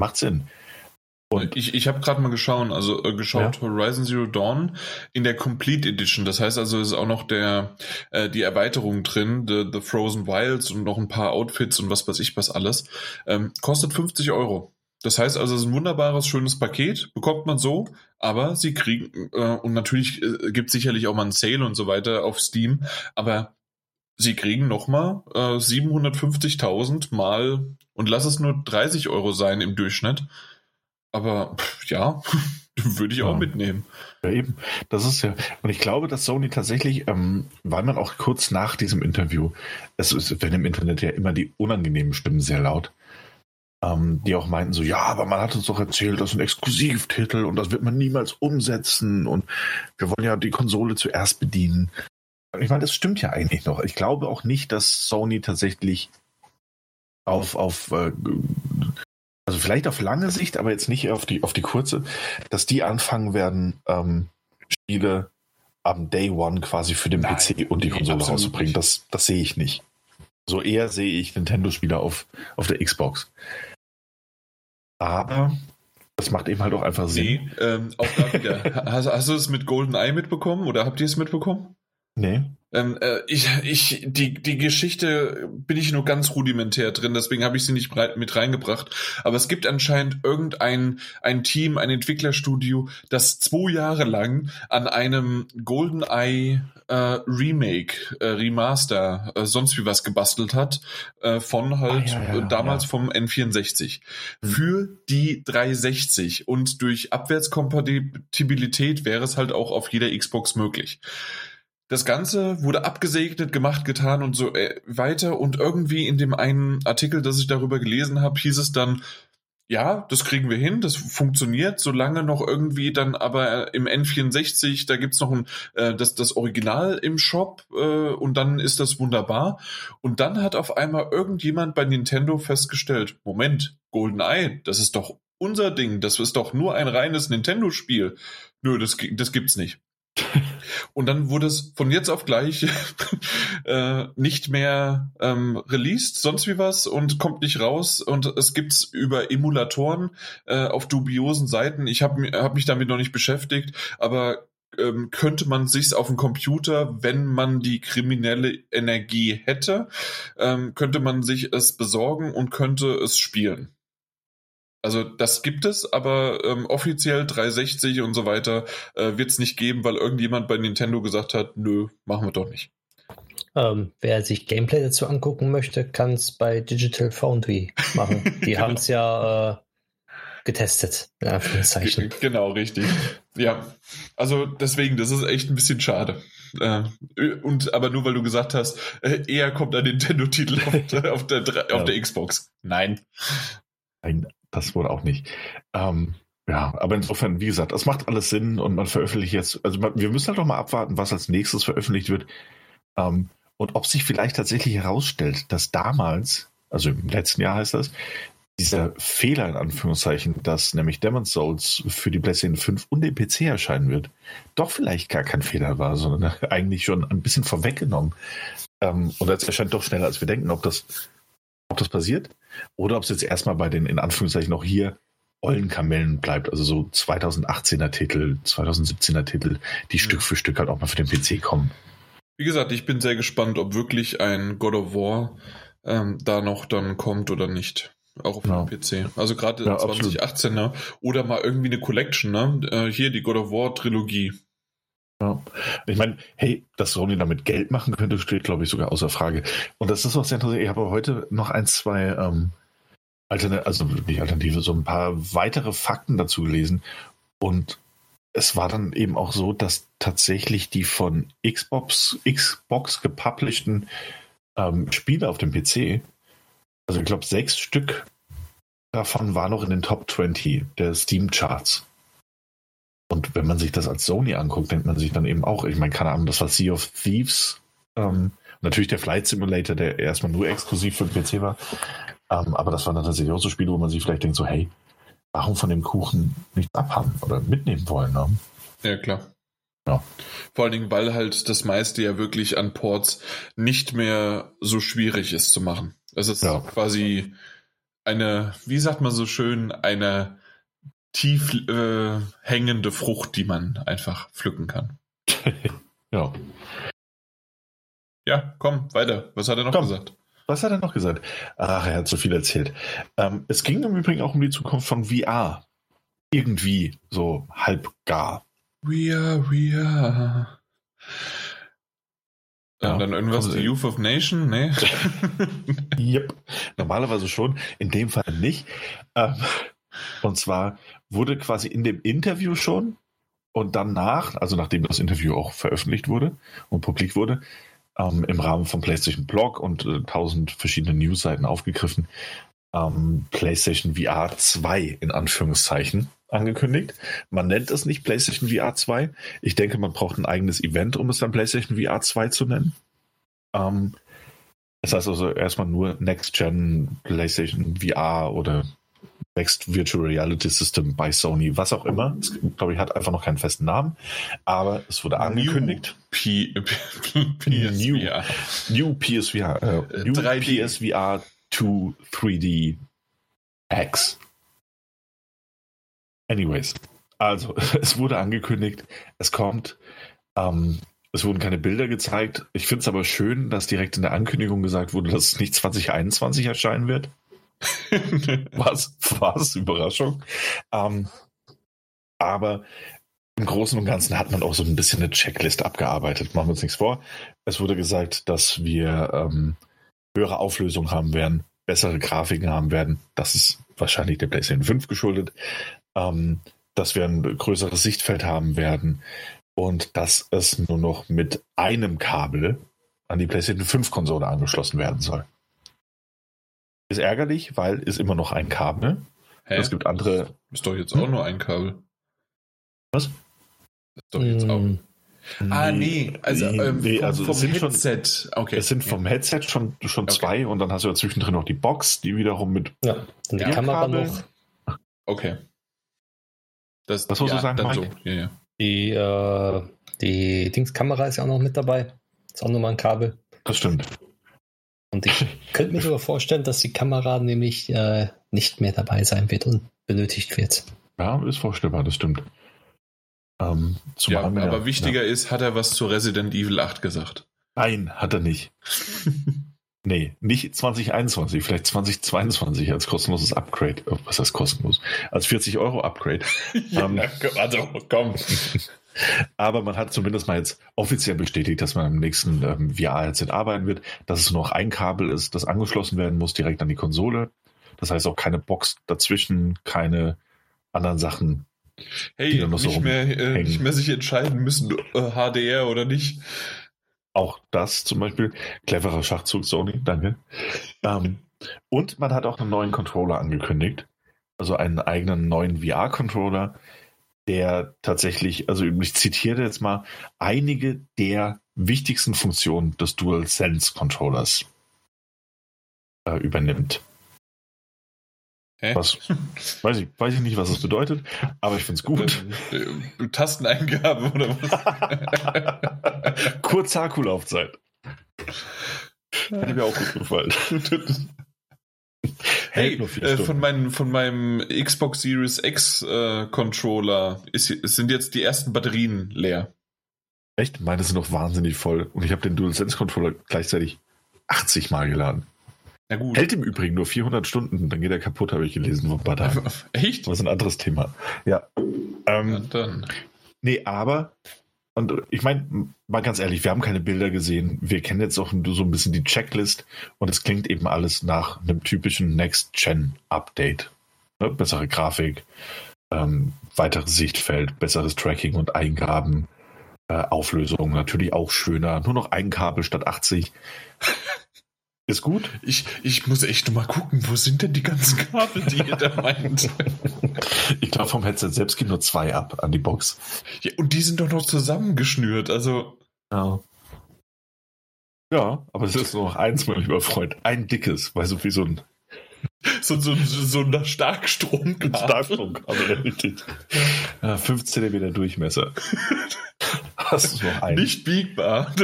Macht Sinn. Und ich ich habe gerade mal geschaut, also äh, geschaut, ja. Horizon Zero Dawn in der Complete Edition. Das heißt also, es ist auch noch der äh, die Erweiterung drin, the, the Frozen Wilds und noch ein paar Outfits und was weiß ich was alles. Ähm, kostet 50 Euro. Das heißt also, es ist ein wunderbares, schönes Paket, bekommt man so, aber sie kriegen, äh, und natürlich äh, gibt sicherlich auch mal einen Sale und so weiter auf Steam, aber sie kriegen nochmal äh, 750.000 mal, und lass es nur 30 Euro sein im Durchschnitt, aber ja, würde ich auch mitnehmen. Ja, eben. Das ist ja, und ich glaube, dass Sony tatsächlich, ähm, weil man auch kurz nach diesem Interview, es ist, wenn im Internet ja immer die unangenehmen Stimmen sehr laut, ähm, die auch meinten so, ja, aber man hat uns doch erzählt, das ist ein Exklusivtitel und das wird man niemals umsetzen und wir wollen ja die Konsole zuerst bedienen. Ich meine, das stimmt ja eigentlich noch. Ich glaube auch nicht, dass Sony tatsächlich auf, auf äh, also vielleicht auf lange Sicht, aber jetzt nicht auf die, auf die kurze, dass die anfangen werden, ähm, Spiele am Day One quasi für den Nein, PC und die Konsole rauszubringen. Das, das sehe ich nicht. So eher sehe ich Nintendo-Spiele auf, auf der Xbox. Aber das macht eben halt auch einfach Sinn. Nee, ähm, auch da wieder. hast, hast du es mit GoldenEye mitbekommen oder habt ihr es mitbekommen? Nee. Ähm, äh, ich, ich, die, die Geschichte bin ich nur ganz rudimentär drin, deswegen habe ich sie nicht mit reingebracht. Aber es gibt anscheinend irgendein ein Team, ein Entwicklerstudio, das zwei Jahre lang an einem GoldenEye äh, Remake, äh, Remaster, äh, sonst wie was gebastelt hat, äh, von halt ah, ja, ja, damals ja. vom N64 hm. für die 360 und durch Abwärtskompatibilität wäre es halt auch auf jeder Xbox möglich. Das Ganze wurde abgesegnet, gemacht, getan und so äh, weiter. Und irgendwie in dem einen Artikel, das ich darüber gelesen habe, hieß es dann, ja, das kriegen wir hin, das funktioniert, solange noch irgendwie dann aber im N64, da gibt's noch ein, äh, das, das Original im Shop äh, und dann ist das wunderbar. Und dann hat auf einmal irgendjemand bei Nintendo festgestellt, Moment, GoldenEye, das ist doch unser Ding, das ist doch nur ein reines Nintendo-Spiel. Nö, das, das gibt's nicht. Und dann wurde es von jetzt auf gleich äh, nicht mehr ähm, released, sonst wie was und kommt nicht raus. Und es gibt's über Emulatoren äh, auf dubiosen Seiten. Ich habe hab mich damit noch nicht beschäftigt, aber ähm, könnte man sich's auf dem Computer, wenn man die kriminelle Energie hätte, ähm, könnte man sich es besorgen und könnte es spielen. Also das gibt es, aber ähm, offiziell 360 und so weiter äh, wird es nicht geben, weil irgendjemand bei Nintendo gesagt hat, nö, machen wir doch nicht. Ähm, wer sich Gameplay dazu angucken möchte, kann es bei Digital Foundry machen. Die genau. haben es ja äh, getestet, in Anführungszeichen. Genau, richtig. Ja, also deswegen, das ist echt ein bisschen schade. Äh, und aber nur weil du gesagt hast, äh, eher kommt ein Nintendo-Titel auf, auf, der, auf ja. der Xbox. Nein. Nein, das wohl auch nicht. Ähm, ja, aber insofern, wie gesagt, es macht alles Sinn und man veröffentlicht jetzt, also man, wir müssen halt doch mal abwarten, was als nächstes veröffentlicht wird. Ähm, und ob sich vielleicht tatsächlich herausstellt, dass damals, also im letzten Jahr heißt das, dieser Fehler in Anführungszeichen, dass nämlich Demon's Souls für die PlayStation 5 und den PC erscheinen wird, doch vielleicht gar kein Fehler war, sondern eigentlich schon ein bisschen vorweggenommen. Ähm, und es erscheint doch schneller, als wir denken, ob das, ob das passiert oder ob es jetzt erstmal bei den in Anführungszeichen auch hier ollen Kamellen bleibt, also so 2018er Titel, 2017er Titel, die mhm. Stück für Stück halt auch mal für den PC kommen. Wie gesagt, ich bin sehr gespannt, ob wirklich ein God of War ähm, da noch dann kommt oder nicht. Auch auf ja. dem PC. Also gerade ja, 2018, ne? Oder mal irgendwie eine Collection, ne? Äh, hier die God of War Trilogie. Ja. Ich meine, hey, dass Sony damit Geld machen könnte, steht, glaube ich, sogar außer Frage. Und das ist auch sehr interessant. Ich habe heute noch ein, zwei ähm, Alternative, also nicht Alternative, so ein paar weitere Fakten dazu gelesen. Und es war dann eben auch so, dass tatsächlich die von Xbox, Xbox gepublisheden ähm, Spiele auf dem PC also ich glaube, sechs Stück davon waren noch in den Top 20 der Steam-Charts. Und wenn man sich das als Sony anguckt, denkt man sich dann eben auch, ich meine, keine Ahnung, das war Sea of Thieves, ähm, natürlich der Flight Simulator, der erstmal nur exklusiv für den PC war. Ähm, aber das waren dann tatsächlich auch so Spiele, wo man sich vielleicht denkt, so, hey, warum von dem Kuchen nichts abhaben oder mitnehmen wollen? Ne? Ja, klar. Ja. Vor allen Dingen, weil halt das meiste ja wirklich an Ports nicht mehr so schwierig ist zu machen. Es ist ja. quasi eine, wie sagt man so schön, eine tief äh, hängende Frucht, die man einfach pflücken kann. ja. Ja, komm, weiter. Was hat er noch komm. gesagt? Was hat er noch gesagt? Ach, er hat so viel erzählt. Ähm, es ging im Übrigen auch um die Zukunft von VR. Irgendwie so halb gar. VR, VR. Ja, dann irgendwas also, Youth of Nation, ne? yep. Normalerweise schon, in dem Fall nicht. Ähm, und zwar wurde quasi in dem Interview schon und danach, also nachdem das Interview auch veröffentlicht wurde und publik wurde, ähm, im Rahmen von PlayStation Blog und äh, tausend verschiedene Newsseiten aufgegriffen, ähm, PlayStation VR 2 in Anführungszeichen angekündigt. Man nennt es nicht PlayStation VR 2. Ich denke, man braucht ein eigenes Event, um es dann PlayStation VR 2 zu nennen. Ähm, das heißt also erstmal nur Next Gen PlayStation VR oder Next Virtual Reality System bei Sony, was auch immer. Es, glaube ich, hat einfach noch keinen festen Namen, aber es wurde angekündigt. New, P PSVR. New, PSVR. Äh, New PSVR 2 3D X. Anyways, also es wurde angekündigt, es kommt. Ähm, es wurden keine Bilder gezeigt. Ich finde es aber schön, dass direkt in der Ankündigung gesagt wurde, dass es nicht 2021 erscheinen wird. Was? Was? Überraschung. Ähm, aber im Großen und Ganzen hat man auch so ein bisschen eine Checklist abgearbeitet. Machen wir uns nichts vor. Es wurde gesagt, dass wir ähm, höhere Auflösung haben werden, bessere Grafiken haben werden. Das ist wahrscheinlich der PlayStation 5 geschuldet ähm, dass wir ein größeres Sichtfeld haben werden und dass es nur noch mit einem Kabel an die PlayStation 5 Konsole angeschlossen werden soll. Ist ärgerlich, weil es immer noch ein Kabel. Hä? Es gibt andere. Ist doch jetzt auch hm? nur ein Kabel. Was? Ist doch jetzt auch. Hm. Ah, nee, also, ähm, nee, vom, also vom Headset. Schon, okay. Es sind vom Headset schon, schon okay. zwei und dann hast du ja zwischendrin noch die Box, die wiederum mit. Ja, und die Kamera noch. Okay. Das, Was musst ja, du sagen, Mike? So. Ja, ja. Die, äh, die Dingskamera ist ja auch noch mit dabei. Ist auch nochmal ein Kabel. Das stimmt. Und ich könnte mir sogar vorstellen, dass die Kamera nämlich äh, nicht mehr dabei sein wird und benötigt wird. Ja, ist vorstellbar, das stimmt. Ähm, ja, aber wichtiger ja. ist, hat er was zu Resident Evil 8 gesagt? Nein, hat er nicht. Nee, nicht 2021, vielleicht 2022 als kostenloses Upgrade. Oh, was heißt kostenlos? Als 40 Euro Upgrade. ja, ähm, also, komm. Aber man hat zumindest mal jetzt offiziell bestätigt, dass man im nächsten ähm, VR-Headset arbeiten wird, dass es nur noch ein Kabel ist, das angeschlossen werden muss direkt an die Konsole. Das heißt auch keine Box dazwischen, keine anderen Sachen. Hey, nicht, so mehr, äh, nicht mehr sich entscheiden müssen, äh, HDR oder nicht. Auch das zum Beispiel. Cleverer Schachzug, Sony, danke. ähm, und man hat auch einen neuen Controller angekündigt. Also einen eigenen neuen VR-Controller, der tatsächlich, also ich zitiere jetzt mal, einige der wichtigsten Funktionen des DualSense Controllers äh, übernimmt. Hä? Was? Weiß ich, weiß ich nicht, was das bedeutet, aber ich finde es gut. Äh, Tasteneingabe oder was? Kurze Akkulaufzeit. Hätte mir auch gut gefallen. Hey, äh, von, meinem, von meinem Xbox Series X äh, Controller ist, sind jetzt die ersten Batterien leer. Echt? Meine sind noch wahnsinnig voll. Und ich habe den DualSense Controller gleichzeitig 80 Mal geladen. Na gut. Hält im Übrigen nur 400 Stunden, dann geht er kaputt, habe ich gelesen Butter. Echt? Was ein anderes Thema. Ja. Ähm, ja dann. Nee, aber, und ich meine, mal ganz ehrlich, wir haben keine Bilder gesehen. Wir kennen jetzt auch so ein bisschen die Checklist und es klingt eben alles nach einem typischen Next-Gen-Update. Ne? Bessere Grafik, ähm, weiteres Sichtfeld, besseres Tracking und Eingaben, äh, Auflösung natürlich auch schöner. Nur noch ein Kabel statt 80. Ist gut. Ich, ich muss echt mal gucken, wo sind denn die ganzen Kabel, die ihr da meint? ich glaube, vom Headset selbst gehen nur zwei ab an die Box. Ja, und die sind doch noch zusammengeschnürt, also. Ja. Ja, aber es ist nur noch eins, mein lieber Freund. Ein dickes, weil so wie so ein. So, so, so ein Starkstromkabel. Starkstromkabel, richtig. Ja, 5 cm Durchmesser. Hast du noch einen? Nicht biegbar.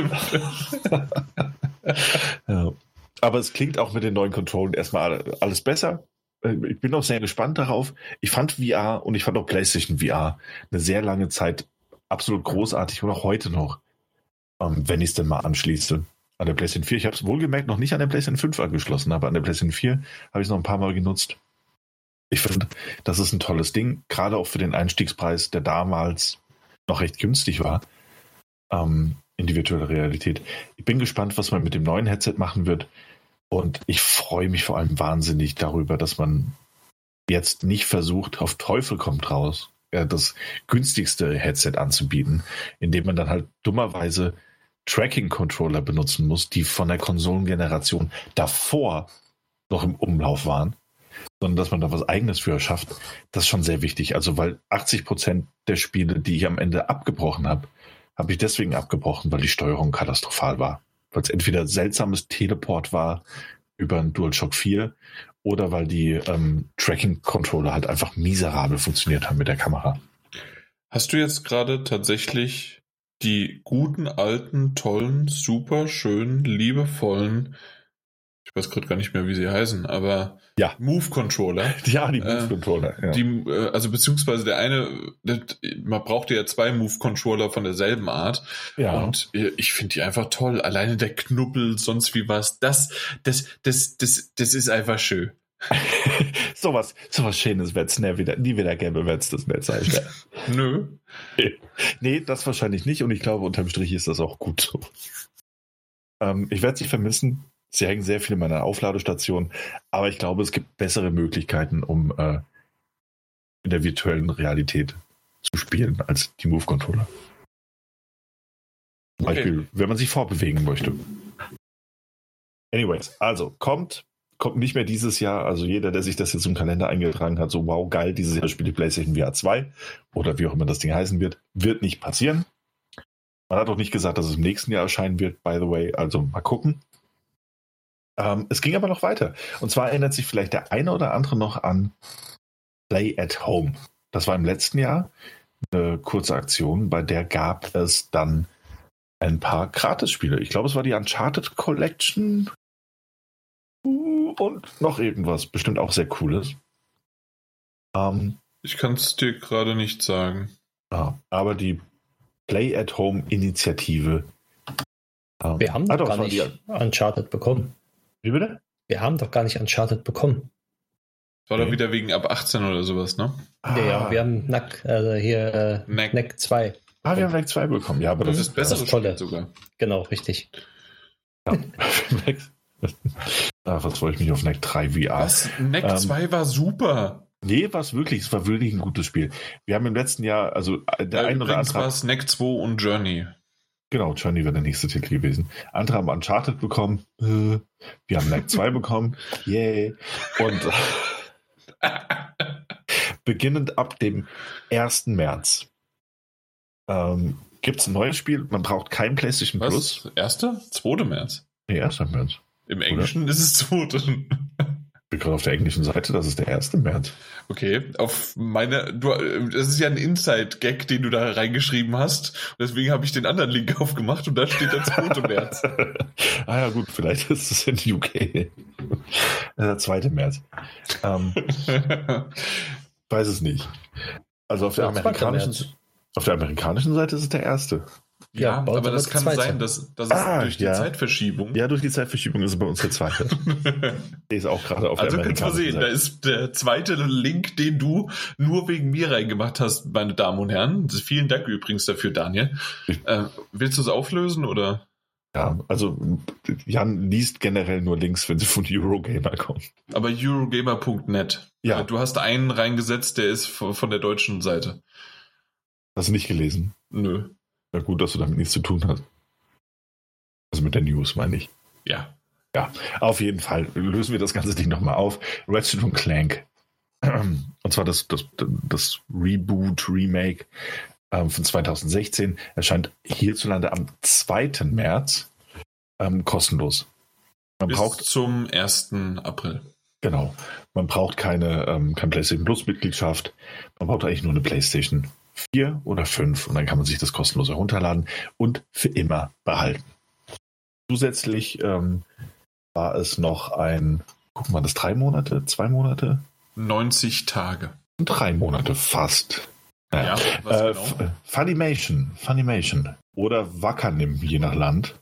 ja. Aber es klingt auch mit den neuen Controllern erstmal alles besser. Äh, ich bin auch sehr gespannt darauf. Ich fand VR und ich fand auch PlayStation VR eine sehr lange Zeit absolut großartig und auch heute noch, ähm, wenn ich es denn mal anschließe. An der PlayStation 4. Ich habe es wohlgemerkt noch nicht an der PlayStation 5 angeschlossen, aber an der PlayStation 4 habe ich es noch ein paar Mal genutzt. Ich finde, das ist ein tolles Ding, gerade auch für den Einstiegspreis, der damals noch recht günstig war, ähm, in die virtuelle Realität. Ich bin gespannt, was man mit dem neuen Headset machen wird. Und ich freue mich vor allem wahnsinnig darüber, dass man jetzt nicht versucht, auf Teufel kommt raus, das günstigste Headset anzubieten, indem man dann halt dummerweise Tracking-Controller benutzen muss, die von der Konsolengeneration davor noch im Umlauf waren, sondern dass man da was eigenes für schafft, das ist schon sehr wichtig. Also weil 80 Prozent der Spiele, die ich am Ende abgebrochen habe, habe ich deswegen abgebrochen, weil die Steuerung katastrophal war weil es entweder seltsames Teleport war über ein DualShock 4 oder weil die ähm, Tracking-Controller halt einfach miserabel funktioniert haben mit der Kamera. Hast du jetzt gerade tatsächlich die guten, alten, tollen, super schönen, liebevollen ich weiß gerade gar nicht mehr, wie sie heißen, aber ja. Move-Controller. Ja, die äh, Move-Controller. Äh. Die, äh, also beziehungsweise der eine, man braucht ja zwei Move-Controller von derselben Art. Ja. Und ich finde die einfach toll. Alleine der Knubbel, sonst wie was. Das, das, das, das, das ist einfach schön. sowas, sowas Schönes wird es nie wieder, nie wieder gäbe, es das nicht sein. Nö. Nee. das wahrscheinlich nicht und ich glaube, unterm Strich ist das auch gut so. Ähm, ich werde sie vermissen. Sie hängen sehr viel in meiner Aufladestation, aber ich glaube, es gibt bessere Möglichkeiten, um äh, in der virtuellen Realität zu spielen als die Move-Controller. Zum okay. Beispiel, wenn man sich vorbewegen möchte. Anyways, also kommt, kommt nicht mehr dieses Jahr. Also jeder, der sich das jetzt im Kalender eingetragen hat, so wow, geil, dieses Jahr spielt die PlayStation VR 2 oder wie auch immer das Ding heißen wird, wird nicht passieren. Man hat auch nicht gesagt, dass es im nächsten Jahr erscheinen wird, by the way. Also mal gucken. Ähm, es ging aber noch weiter. Und zwar erinnert sich vielleicht der eine oder andere noch an Play at Home. Das war im letzten Jahr eine kurze Aktion, bei der gab es dann ein paar Gratis-Spiele. Ich glaube, es war die Uncharted Collection und noch irgendwas. Bestimmt auch sehr cooles. Ähm, ich kann es dir gerade nicht sagen. Ja, aber die Play at Home Initiative. Ähm, Wir haben doch gar nicht Uncharted bekommen. Wie bitte? Wir haben doch gar nicht Uncharted bekommen. Das war doch wieder wegen ab 18 oder sowas, ne? Ah. Ja, ja, wir haben Nack, also hier äh, Nack. Nack 2. Ah, wir haben Nack 2 bekommen, ja, aber das, das ist besser. Das tolle. sogar. Genau, richtig. Ja. ah, was wollte ich mich auf Nack 3 VR? Was? Nack ähm, 2 war super. Nee, war es wirklich. Es war wirklich ein gutes Spiel. Wir haben im letzten Jahr, also äh, der ja, eine oder andere. war es Neck 2 und Journey. Genau, Journey wäre der nächste Titel gewesen. Andere haben Uncharted bekommen. Äh, wir haben Lag 2 bekommen. Yay. Und beginnend ab dem 1. März ähm, gibt es ein neues Spiel. Man braucht kein PlayStation Was? Plus. 1. 2. März? Nee, 1. März. Im Englischen Oder? ist es 2. bin gerade auf der englischen Seite, das ist der 1. März. Okay, auf meine, du, das ist ja ein Inside-Gag, den du da reingeschrieben hast. Deswegen habe ich den anderen Link aufgemacht und da steht der 2. März. ah ja, gut, vielleicht ist es in UK. der 2. März. Ähm, weiß es nicht. Also auf der, amerikanischen, auf der amerikanischen Seite ist es der erste. Ja, ja aber das kann sein, dass, dass ah, es durch die ja. Zeitverschiebung. Ja, durch die Zeitverschiebung ist es bei uns der zweite. der ist auch gerade auf also der Also kannst du sehen, Seite. da ist der zweite Link, den du nur wegen mir reingemacht hast, meine Damen und Herren. Vielen Dank übrigens dafür, Daniel. Äh, willst du es auflösen oder? Ja, also Jan liest generell nur Links, wenn sie von Eurogamer kommen. Aber Eurogamer.net. Ja. Du hast einen reingesetzt, der ist von der deutschen Seite. Hast du nicht gelesen? Nö. Ja, gut, dass du damit nichts zu tun hast. Also mit der News, meine ich. Ja. Ja, auf jeden Fall lösen wir das ganze Ding nochmal auf. Ratchet und Clank. Und zwar das, das, das Reboot, Remake ähm, von 2016 erscheint hierzulande am 2. März ähm, kostenlos. Man Bis braucht zum 1. April. Genau. Man braucht keine, ähm, keine PlayStation Plus Mitgliedschaft. Man braucht eigentlich nur eine PlayStation vier oder fünf und dann kann man sich das kostenlos herunterladen und für immer behalten. Zusätzlich ähm, war es noch ein, gucken wir das drei Monate, zwei Monate? 90 Tage. Drei Monate fast. Ja, ja äh, genau? Funimation, Funimation oder Wakanim, je nach Land.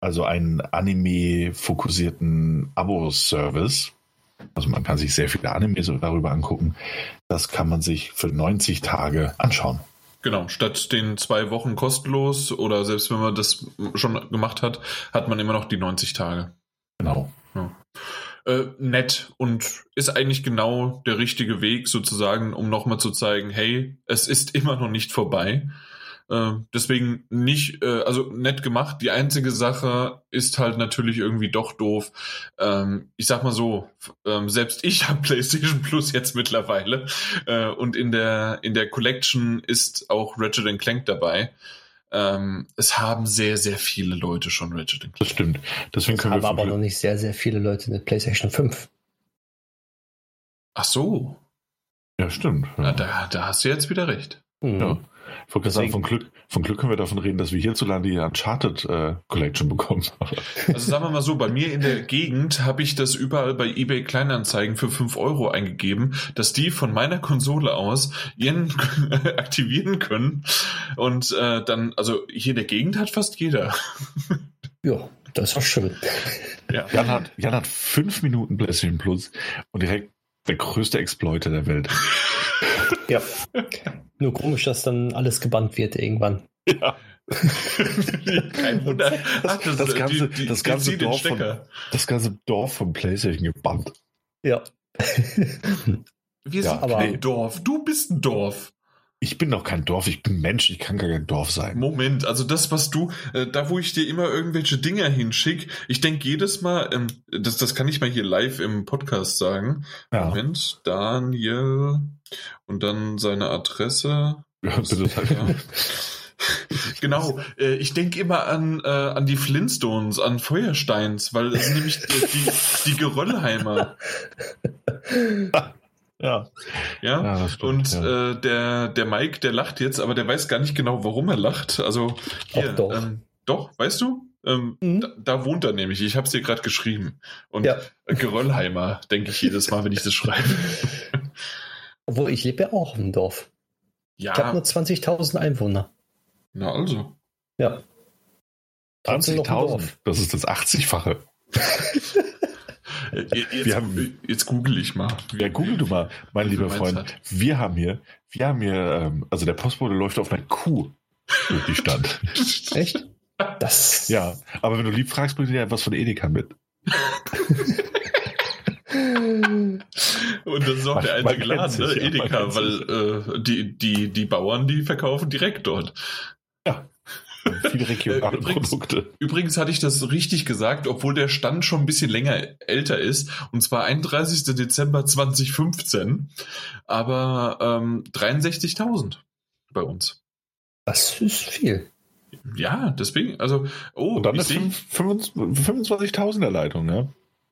Also einen Anime-fokussierten Abo-Service, also man kann sich sehr viele Animes darüber angucken. Das kann man sich für 90 Tage anschauen. Genau, statt den zwei Wochen kostenlos oder selbst wenn man das schon gemacht hat, hat man immer noch die 90 Tage. Genau. Ja. Äh, nett und ist eigentlich genau der richtige Weg sozusagen, um nochmal zu zeigen, hey, es ist immer noch nicht vorbei. Äh, deswegen nicht, äh, also nett gemacht. Die einzige Sache ist halt natürlich irgendwie doch doof. Ähm, ich sag mal so, ähm, selbst ich habe PlayStation Plus jetzt mittlerweile äh, und in der in der Collection ist auch Ratchet Clank dabei. Ähm, es haben sehr, sehr viele Leute schon Ratchet Clank. Das stimmt. Deswegen können haben wir aber noch nicht sehr, sehr viele Leute eine PlayStation 5. Ach so. Ja, stimmt. Ja. Na, da, da hast du jetzt wieder recht. Mhm. Ja. Wollte sagen, von Glück, von Glück können wir davon reden, dass wir hierzulande die Uncharted äh, Collection bekommen. also sagen wir mal so, bei mir in der Gegend habe ich das überall bei eBay Kleinanzeigen für 5 Euro eingegeben, dass die von meiner Konsole aus ihren aktivieren können. Und äh, dann, also hier in der Gegend hat fast jeder. ja, das war schön. Ja. Jan, hat, Jan hat fünf Minuten PlayStation Plus und direkt der größte Exploiter der Welt. Ja. Nur komisch, dass dann alles gebannt wird irgendwann. Ja. Kein Wunder. Das, das, ganze, die, die, das, ganze Dorf von, das ganze Dorf von PlayStation gebannt. Ja. Wir ja, sind kein Dorf. Du bist ein Dorf. Ich bin doch kein Dorf, ich bin Mensch, ich kann gar kein Dorf sein. Moment, also das, was du, äh, da wo ich dir immer irgendwelche Dinger hinschick, ich denke jedes Mal, ähm, das, das kann ich mal hier live im Podcast sagen. Ja. Moment, Daniel und dann seine Adresse. Ja, bitte. Ja. genau, äh, ich denke immer an, äh, an die Flintstones, an Feuersteins, weil es sind nämlich die, die, die Geröllheimer. Ja. Ja, ja stimmt, und ja. Äh, der, der Mike, der lacht jetzt, aber der weiß gar nicht genau, warum er lacht. Also, hier, doch. Ähm, doch, weißt du? Ähm, mhm. da, da, wohnt er nämlich. Ich habe es dir gerade geschrieben. Und ja. Geröllheimer, denke ich jedes Mal, wenn ich das schreibe. Obwohl, ich lebe ja auch im Dorf. Ja. Ich habe nur 20.000 Einwohner. Na also. Ja. 20.000? Das ist das 80-fache. Jetzt, wir haben, jetzt google ich mal. Ja, google du mal, mein lieber Freund. Hat. Wir haben hier, wir haben hier, ähm, also der Postbote läuft auf einer Kuh durch die Stadt. Echt? Das. Ja, aber wenn du lieb fragst, bringt dir etwas von Edeka mit. Und das ist auch der einzige Laden, ne? Edeka, weil äh, die, die, die Bauern, die verkaufen direkt dort. Viele regionale äh, übrigens, Produkte. Übrigens hatte ich das richtig gesagt, obwohl der Stand schon ein bisschen länger älter ist, und zwar 31. Dezember 2015, aber ähm, 63.000 bei uns. Das ist viel. Ja, deswegen, also, oh, und dann eine 25.000er Leitung, ja?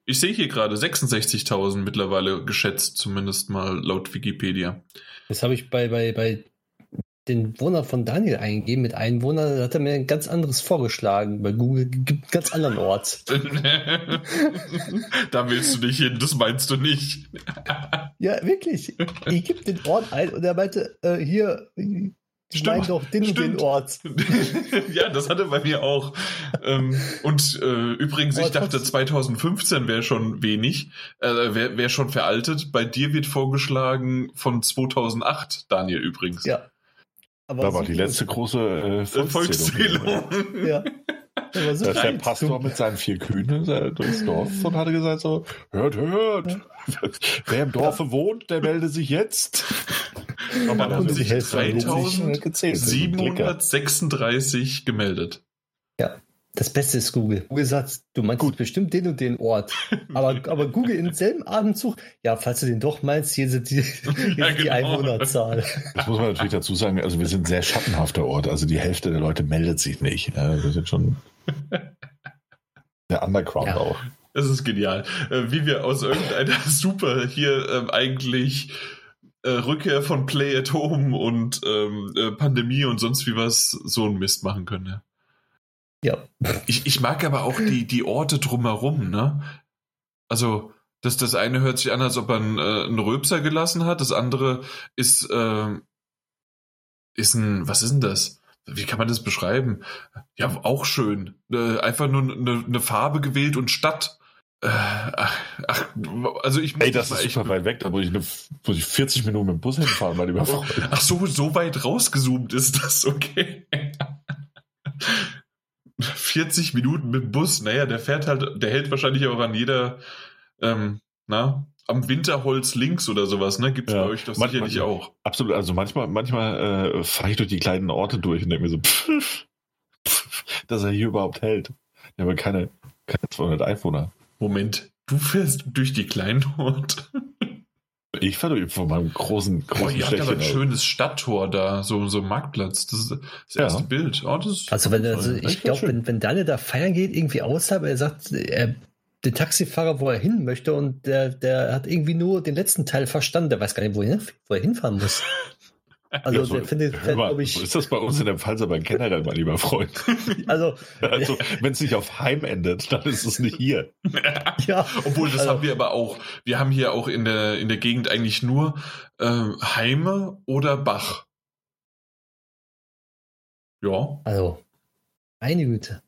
Ich sehe hier gerade 66.000 mittlerweile geschätzt, zumindest mal laut Wikipedia. Das habe ich bei, bei, bei den Wohner von Daniel eingegeben mit Einwohner, da hat er mir ein ganz anderes vorgeschlagen. Bei Google gibt einen ganz anderen Ort. da willst du nicht hin, das meinst du nicht. ja, wirklich. Ich gebe den Ort ein und er meinte, äh, hier, ich meine doch den und den Ort. ja, das hatte bei mir auch. Ähm, und äh, übrigens, ich dachte 2015 wäre schon wenig, äh, wäre wär schon veraltet. Bei dir wird vorgeschlagen von 2008, Daniel übrigens. Ja. Aber da war die letzte große äh, Volkszählung. Volkszählung. ja. So da ist der Pastor mit seinen vier Kühen durchs Dorf und hatte gesagt so, hört, hört, ja. wer im Dorfe ja. wohnt, der melde sich jetzt. Aber dann haben sich 3736 gemeldet. Ja. Das Beste ist Google. Google sagt, du meinst Gut. bestimmt den und den Ort. Aber, aber Google im selben Atemzug, ja, falls du den doch meinst, hier sind die, hier ja, die genau. Einwohnerzahl. Das muss man natürlich dazu sagen. Also wir sind ein sehr schattenhafter Ort. Also die Hälfte der Leute meldet sich nicht. Ja, wir sind schon der Underground ja. auch. Das ist genial. Äh, wie wir aus irgendeiner Super hier ähm, eigentlich äh, Rückkehr von Play at Home und ähm, äh, Pandemie und sonst wie was so ein Mist machen können. Ja. Ich, ich mag aber auch die, die Orte drumherum, ne? Also, das, das eine hört sich an, als ob er einen, äh, einen Röpser gelassen hat, das andere ist, äh, ist ein, was ist denn das? Wie kann man das beschreiben? Ja, auch schön. Äh, einfach nur eine, eine Farbe gewählt und Stadt. Äh, ach, ach, also ich Ey, das ist super weit weg, da muss ich, eine, muss ich 40 Minuten mit dem Bus hinfahren, weil überfordert. Ach so, so weit rausgezoomt ist das, okay. 40 Minuten mit Bus, naja, der fährt halt, der hält wahrscheinlich auch an jeder, ähm, na, am Winterholz links oder sowas, ne? Gibt's ja. bei euch das manchmal, sicherlich auch. Absolut, also manchmal, manchmal äh, fahre ich durch die kleinen Orte durch und denke mir so, pff, pff, dass er hier überhaupt hält. Ja, aber keine, keine 200 Einwohner. Moment, du fährst durch die kleinen Orte? Ich fahre von meinem großen, großen oh, ihr habt aber ein schönes Stadttor da, so, so Marktplatz. Das ist das erste ja. Bild. Oh, das also, wenn, also ich glaube, wenn, wenn Daniel da feiern geht, irgendwie außerhalb, er sagt, er, den Taxifahrer, wo er hin möchte und der, der hat irgendwie nur den letzten Teil verstanden. Der weiß gar nicht, wo er, wo er hinfahren muss. Also, ja, so, findet, mal, ich, so ist das bei uns in der Pfalz aber ein generell, mein lieber Freund. Also, also wenn es nicht auf Heim endet, dann ist es nicht hier. ja, obwohl das also, haben wir aber auch. Wir haben hier auch in der in der Gegend eigentlich nur äh, Heime oder Bach. Ja. Also, eine Güte.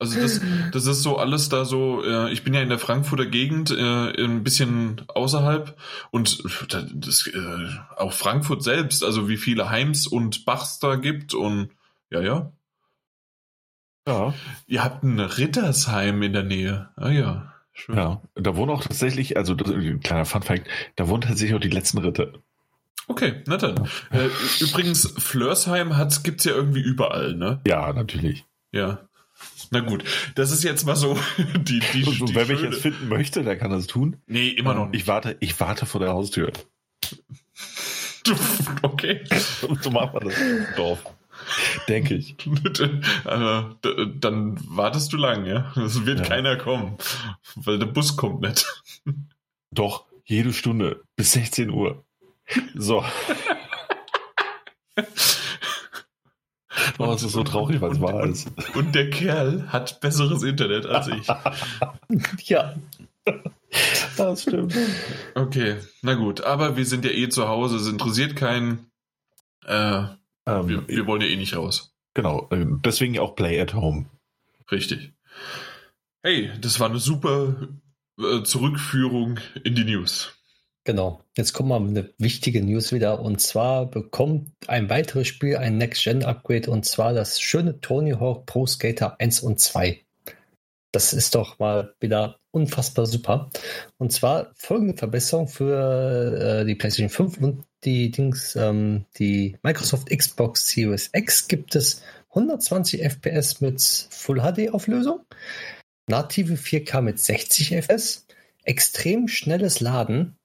Also das, das ist so alles da so, äh, ich bin ja in der Frankfurter Gegend, äh, ein bisschen außerhalb und das, äh, auch Frankfurt selbst, also wie viele Heims und Bachs da gibt und ja, ja. Ja. Ihr habt ein Rittersheim in der Nähe. Ah ja. Schön. Ja, da wohnen auch tatsächlich, also das, ein kleiner Funfact, da wohnen tatsächlich auch die letzten Ritter. Okay, na dann. Äh, übrigens, Flörsheim gibt es ja irgendwie überall, ne? Ja, natürlich. Ja. Na gut, das ist jetzt mal so die, die, und, und die wer mich jetzt finden möchte, der kann das tun. Nee, immer noch nicht. Ich warte, ich warte vor der Haustür. okay. so machen wir das im Dorf. Denke ich. also, dann wartest du lang, ja? Es wird ja. keiner kommen, weil der Bus kommt nicht. Doch, jede Stunde bis 16 Uhr. So. Es ist so traurig, weil es wahr ist. Und der Kerl hat besseres Internet als ich. ja. Das stimmt. Okay, na gut. Aber wir sind ja eh zu Hause, es interessiert keinen. Äh, ähm, wir, wir, wollen ja eh nicht raus. Genau, äh, deswegen auch Play at Home. Richtig. Hey, das war eine super äh, Zurückführung in die News. Genau. Jetzt kommt mal eine wichtige News wieder. Und zwar bekommt ein weiteres Spiel ein Next-Gen-Upgrade und zwar das schöne Tony Hawk Pro Skater 1 und 2. Das ist doch mal wieder unfassbar super. Und zwar folgende Verbesserung für äh, die PlayStation 5 und die Dings, ähm, die Microsoft Xbox Series X gibt es 120 FPS mit Full HD Auflösung, native 4K mit 60 FPS, extrem schnelles Laden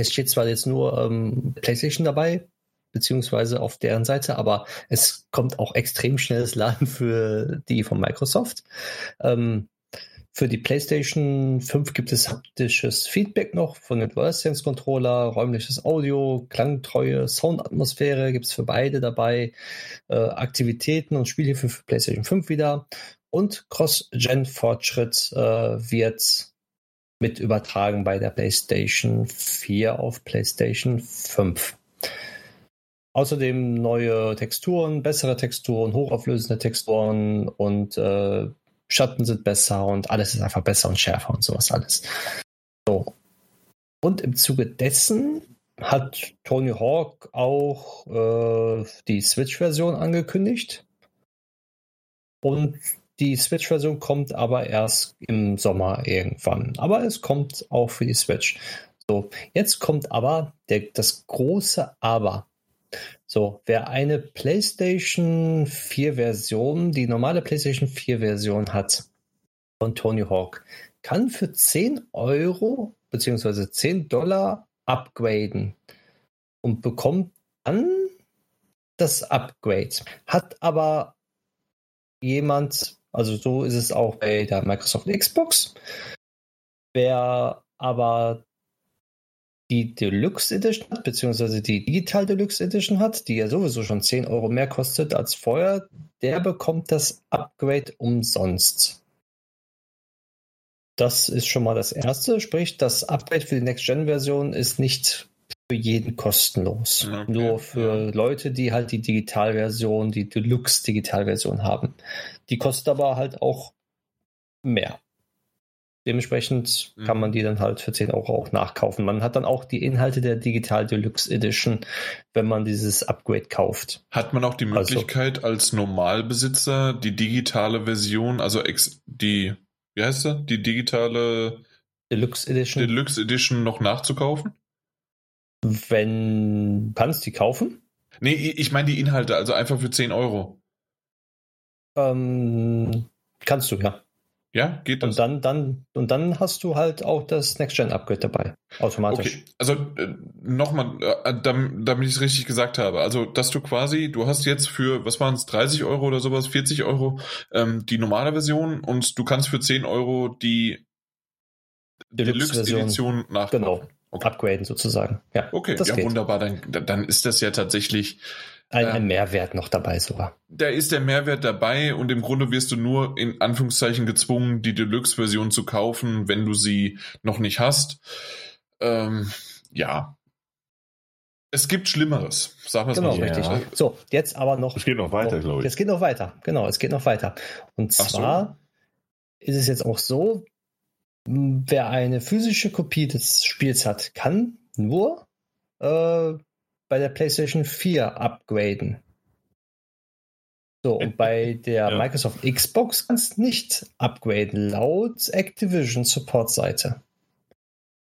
es steht zwar jetzt nur ähm, PlayStation dabei, beziehungsweise auf deren Seite, aber es kommt auch extrem schnelles Laden für die von Microsoft. Ähm, Für die PlayStation 5 gibt es haptisches Feedback noch von den DualSense Controller, räumliches Audio, klangtreue Soundatmosphäre gibt es für beide dabei, äh, Aktivitäten und Spielhilfe für PlayStation 5 wieder und Cross-Gen-Fortschritt äh, wird mit übertragen bei der PlayStation 4 auf PlayStation 5. Außerdem neue Texturen, bessere Texturen, hochauflösende Texturen und äh, Schatten sind besser und alles ist einfach besser und schärfer und sowas alles. So. Und im Zuge dessen hat Tony Hawk auch äh, die Switch-Version angekündigt. Und die Switch-Version kommt aber erst im Sommer irgendwann. Aber es kommt auch für die Switch. So, jetzt kommt aber der, das große Aber. So, wer eine PlayStation 4 Version, die normale PlayStation 4 Version hat von Tony Hawk, kann für 10 Euro bzw. 10 Dollar upgraden und bekommt dann das Upgrade. Hat aber jemand, also so ist es auch bei der Microsoft Xbox, wer aber die Deluxe Edition hat, beziehungsweise die Digital Deluxe Edition hat, die ja sowieso schon 10 Euro mehr kostet als vorher, der bekommt das Upgrade umsonst. Das ist schon mal das erste, sprich, das Upgrade für die Next-Gen-Version ist nicht für jeden kostenlos. Okay. Nur für Leute, die halt die Digitalversion, die Deluxe-Digitalversion haben. Die kostet aber halt auch mehr. Dementsprechend mhm. kann man die dann halt für 10 Euro auch nachkaufen. Man hat dann auch die Inhalte der Digital Deluxe Edition, wenn man dieses Upgrade kauft. Hat man auch die also Möglichkeit also, als Normalbesitzer die digitale Version, also die, wie heißt sie? Die digitale Deluxe Edition. Deluxe Edition noch nachzukaufen? Wenn kannst die kaufen? Nee, ich meine die Inhalte, also einfach für 10 Euro. Ähm, kannst du, ja. Ja, geht das? Und dann, dann, und dann hast du halt auch das Next-Gen-Upgrade dabei, automatisch. Okay, also äh, nochmal, äh, damit, damit ich es richtig gesagt habe. Also, dass du quasi, du hast jetzt für, was waren es, 30 Euro oder sowas, 40 Euro, ähm, die normale Version und du kannst für 10 Euro die Deluxe-Edition Deluxe nachkaufen. Genau, okay. upgraden sozusagen. Ja, okay, ja, geht. wunderbar. Dann, dann ist das ja tatsächlich ein, ein, Mehrwert noch dabei sogar. Da ist der Mehrwert dabei und im Grunde wirst du nur in Anführungszeichen gezwungen, die Deluxe-Version zu kaufen, wenn du sie noch nicht hast. Ähm, ja. Es gibt Schlimmeres, sagen wir es genau, mal richtig. Ja. So, jetzt aber noch. Es geht noch weiter, oh, glaube ich. Es geht noch weiter, genau, es geht noch weiter. Und zwar so. ist es jetzt auch so, wer eine physische Kopie des Spiels hat, kann nur äh, bei der PlayStation 4 upgraden. So, und bei der ja. Microsoft Xbox kannst du nicht upgraden, laut Activision Support-Seite.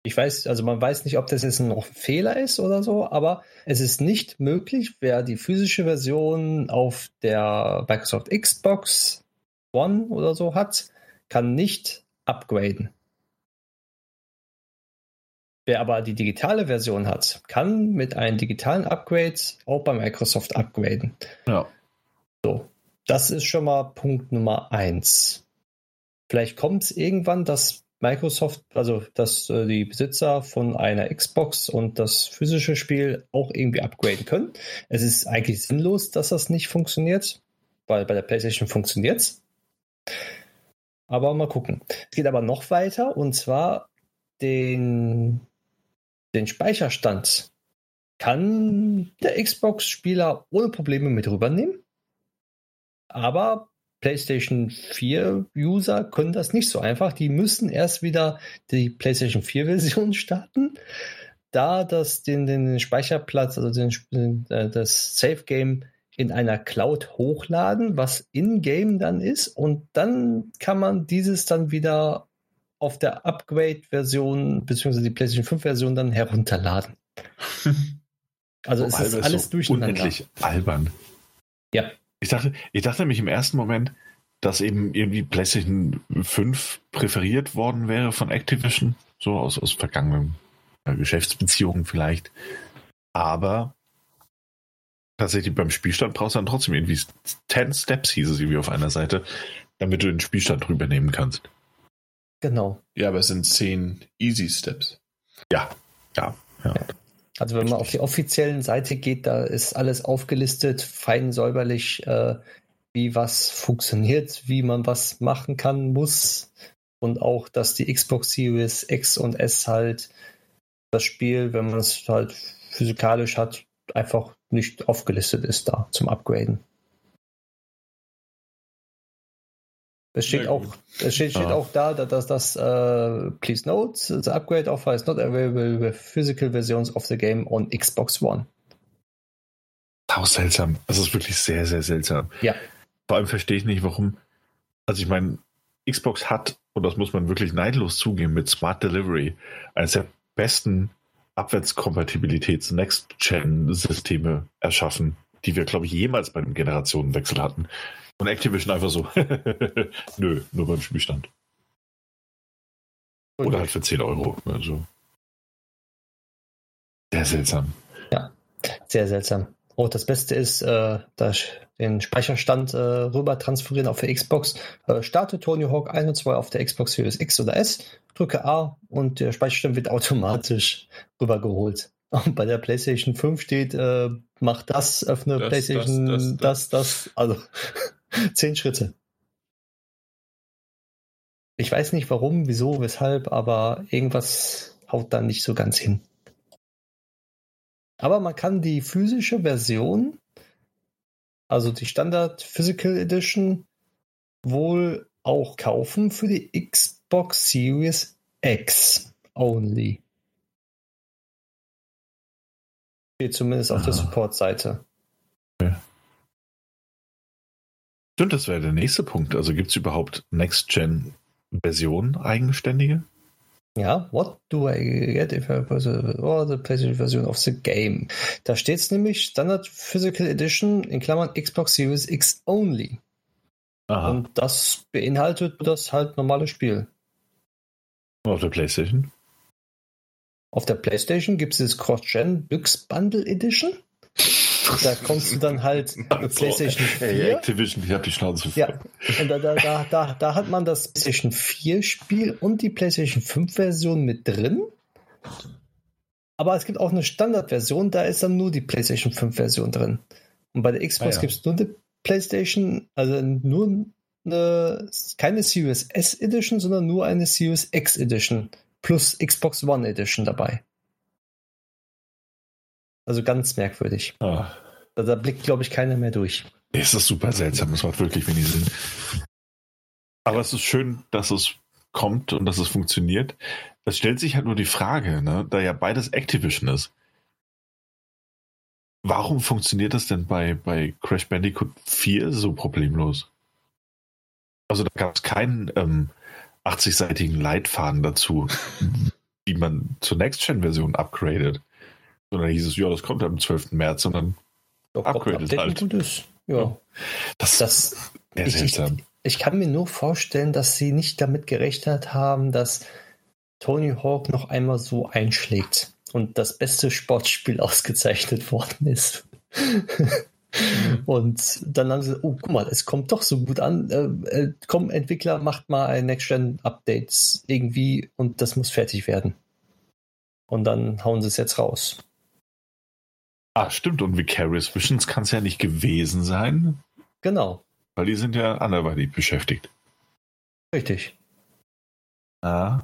Ich weiß, also man weiß nicht, ob das jetzt noch ein Fehler ist oder so, aber es ist nicht möglich, wer die physische Version auf der Microsoft Xbox One oder so hat, kann nicht upgraden. Wer aber die digitale Version hat, kann mit einem digitalen Upgrade auch bei Microsoft upgraden. Ja. So, das ist schon mal Punkt Nummer eins. Vielleicht kommt es irgendwann, dass Microsoft, also dass äh, die Besitzer von einer Xbox und das physische Spiel auch irgendwie upgraden können. Es ist eigentlich sinnlos, dass das nicht funktioniert, weil bei der PlayStation funktioniert es. Aber mal gucken. Es geht aber noch weiter und zwar den den Speicherstand kann der Xbox-Spieler ohne Probleme mit rübernehmen. Aber PlayStation 4-User können das nicht so einfach. Die müssen erst wieder die PlayStation 4-Version starten, da das den, den Speicherplatz, also den, äh, das Safe Game in einer Cloud hochladen, was in-game dann ist. Und dann kann man dieses dann wieder auf der Upgrade-Version beziehungsweise die PlayStation 5-Version dann herunterladen. Also es ist alles so durcheinander. Unendlich albern. Ja. Ich dachte, ich dachte nämlich im ersten Moment, dass eben irgendwie PlayStation 5 präferiert worden wäre von Activision, so aus, aus vergangenen Geschäftsbeziehungen vielleicht. Aber tatsächlich beim Spielstand brauchst du dann trotzdem irgendwie 10 Steps, hieß es irgendwie auf einer Seite, damit du den Spielstand drüber nehmen kannst. Genau. Ja, aber es sind zehn Easy Steps. Ja, ja, ja. Ja. Also wenn man auf die offiziellen Seite geht, da ist alles aufgelistet, fein säuberlich, äh, wie was funktioniert, wie man was machen kann, muss. Und auch, dass die Xbox Series X und S halt das Spiel, wenn man es halt physikalisch hat, einfach nicht aufgelistet ist da zum Upgraden. Es steht Sehr auch, gut. es steht, steht Ja. auch da, dass das äh, Please note, the upgrade offer is not available with physical versions of the game on Xbox One. Auch seltsam. Das ist wirklich sehr, sehr seltsam. Ja. Vor allem verstehe ich nicht, warum. Also ich meine, Xbox hat, und das muss man wirklich neidlos zugeben, mit Smart Delivery eines der besten Abwärtskompatibilitäts-Next-Gen-Systeme erschaffen, die wir, glaube ich, jemals bei einem Generationenwechsel hatten. Und Activision einfach so, nö, nur beim Spielstand. Oder halt für 10 Euro. Also. Sehr seltsam. Sehr seltsam. Oh, das Beste ist, äh, das, den Speicherstand äh, rüber transferieren auf der Xbox. Äh, starte Tony Hawk 1 und 2 auf der Xbox Series X oder S, drücke A und der Speicherstand wird automatisch rübergeholt. Und bei der PlayStation 5 steht, äh, mach das, öffne Das, PlayStation, das, das, das, das, Also zehn Schritte. Ich weiß nicht warum, wieso, weshalb, aber irgendwas haut da nicht so ganz hin. Aber man kann die physische Version, also die Standard Physical Edition, wohl auch kaufen für die Xbox Series X only. Steht zumindest auf der Aha. Support-Seite. Stimmt, das wäre der nächste Punkt. Also gibt es überhaupt Next-Gen-Versionen, eigenständige? Ja, what do I get if I a, or the PlayStation version of the game? Da steht es nämlich Standard Physical Edition in Klammern Xbox Series X only. Aha. Und das beinhaltet das halt normale Spiel. Und auf der Playstation? Auf der PlayStation gibt es das Cross-Gen Deluxe Bundle Edition. Da kommst du dann halt mit PlayStation 4. Hey, Activision, ich hab die Schnauze voll. Ja, und da, da, da, da, da hat man das PlayStation 4 Spiel und die PlayStation 5 Version mit drin. Aber es gibt auch eine Standardversion, da ist dann nur die PlayStation 5 Version drin. Und bei der Xbox Ah, ja. gibt es nur die PlayStation, also nur eine, keine Series S Edition, sondern nur eine Series X Edition plus Xbox One Edition dabei. Also ganz merkwürdig. Ah. Da, da blickt, glaube ich, keiner mehr durch. Es ist super seltsam, es macht wirklich wenig Sinn. Aber es ist schön, dass es kommt und dass es funktioniert. Es stellt sich halt nur die Frage, ne, da ja beides Activision ist. Warum funktioniert das denn bei, bei Crash Bandicoot 4 so problemlos? Also da gab es keinen ähm, 80-seitigen Leitfaden dazu, wie man zur Next-Gen-Version upgradet. Sondern hieß es, ja, das kommt am 12. März und dann Doch, Upgrade Update ist halt. ein gutes. Ja. das, Das, sehr ich, ich, seltsam. ich kann mir nur vorstellen, dass sie nicht damit gerechnet haben, dass Tony Hawk noch einmal so einschlägt und das beste Sportspiel ausgezeichnet worden ist. und dann haben sie, oh, guck mal, es kommt doch so gut an. Äh, äh, komm, Entwickler, macht mal ein Next-Gen-Update irgendwie und das muss fertig werden. Und dann hauen sie es jetzt raus. Ah, stimmt. Und Vicarious Visions kann es ja nicht gewesen sein, Genau, weil die sind ja anderweitig beschäftigt. richtig. Ah.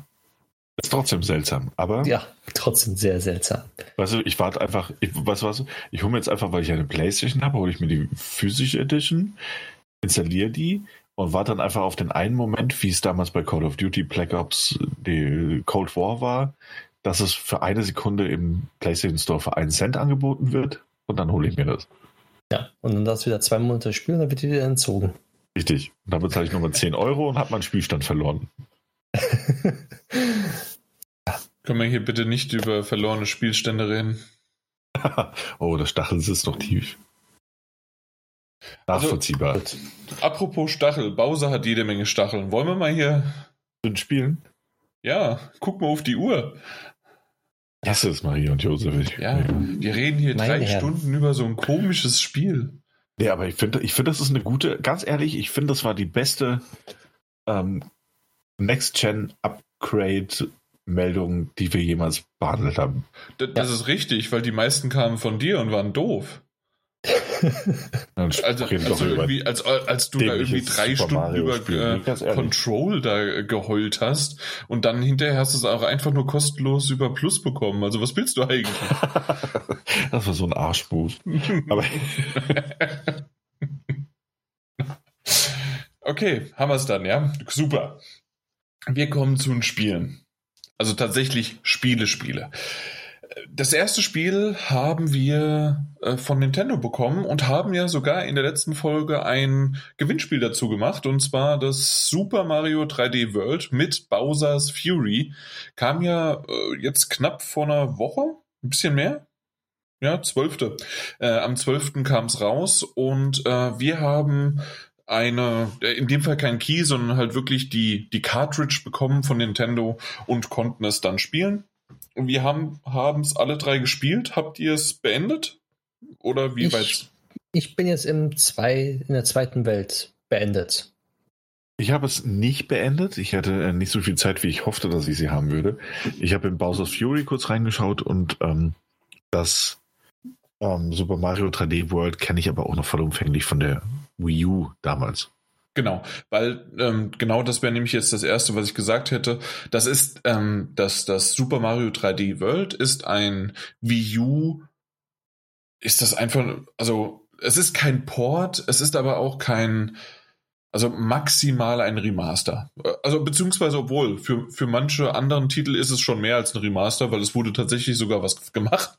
Ist trotzdem seltsam. Aber, Ja, trotzdem sehr seltsam. weißt du, ich warte einfach, ich, weißt du was, ich hole mir jetzt einfach, weil ich eine Playstation habe, hole ich mir die physische Edition, installiere die und warte dann einfach auf den einen Moment, wie es damals bei Call of Duty Black Ops die Cold War war, dass es für eine Sekunde im PlayStation Store für einen Cent angeboten wird und dann hole ich mir das. Ja, und dann darfst du wieder zwei Monate spielen, dann wird die dir entzogen. Richtig. Und dann bezahle ich nochmal 10 Euro und habe meinen Spielstand verloren. Können wir hier bitte nicht über verlorene Spielstände reden? oh, das Stachel sitzt doch tief. Nachvollziehbar. Gut. Apropos Stachel, Bowser hat jede Menge Stacheln. Wollen wir mal hier. Sind Spielen? Ja, guck mal auf die Uhr. Das ist Marie und Josef. Ich, Ja, wir reden hier Meine drei Herren. Stunden über so ein komisches Spiel. Nee, aber ich finde, ich finde, das ist eine gute, ganz ehrlich, ich finde, das war die beste ähm, Next-Gen-Upgrade-Meldung, die wir jemals behandelt haben. Das, das ja. ist richtig, weil die meisten kamen von dir und waren doof. Also, also irgendwie, als, als du da irgendwie drei Stunden über äh, Control da geheult hast und dann hinterher hast du es auch einfach nur kostenlos über Plus bekommen. Also was willst du eigentlich? das war so ein. Aber okay, haben wir es dann, ja? Super. Wir kommen zu den Spielen. Also tatsächlich Spiele, Spiele. Das erste Spiel haben wir äh, von Nintendo bekommen und haben ja sogar in der letzten Folge ein Gewinnspiel dazu gemacht und zwar das Super Mario 3D World mit Bowser's Fury. Kam ja äh, jetzt knapp vor einer Woche, ein bisschen mehr. Ja, 12. Äh, am 12. kam es raus und äh, wir haben eine, in dem Fall kein Key, sondern halt wirklich die, die Cartridge bekommen von Nintendo und konnten es dann spielen. Wir haben es alle drei gespielt. Habt ihr es beendet? Oder wie ich, weit? Ich bin jetzt im zwei, in der zweiten Welt beendet. Ich habe es nicht beendet. Ich hatte äh, nicht so viel Zeit, wie ich hoffte, dass ich sie haben würde. Ich habe in Bowser's Fury kurz reingeschaut und ähm, das ähm, Super Mario 3D World kenne ich aber auch noch vollumfänglich von der Wii U damals. Genau, weil ähm, genau das wäre nämlich jetzt das erste, was ich gesagt hätte. Das ist ähm, das, das Super Mario 3D World ist ein Wii U. Ist das einfach, also es ist kein Port, es ist aber auch kein, also maximal ein Remaster. Also beziehungsweise obwohl, für, für manche anderen Titel ist es schon mehr als ein Remaster, weil es wurde tatsächlich sogar was gemacht.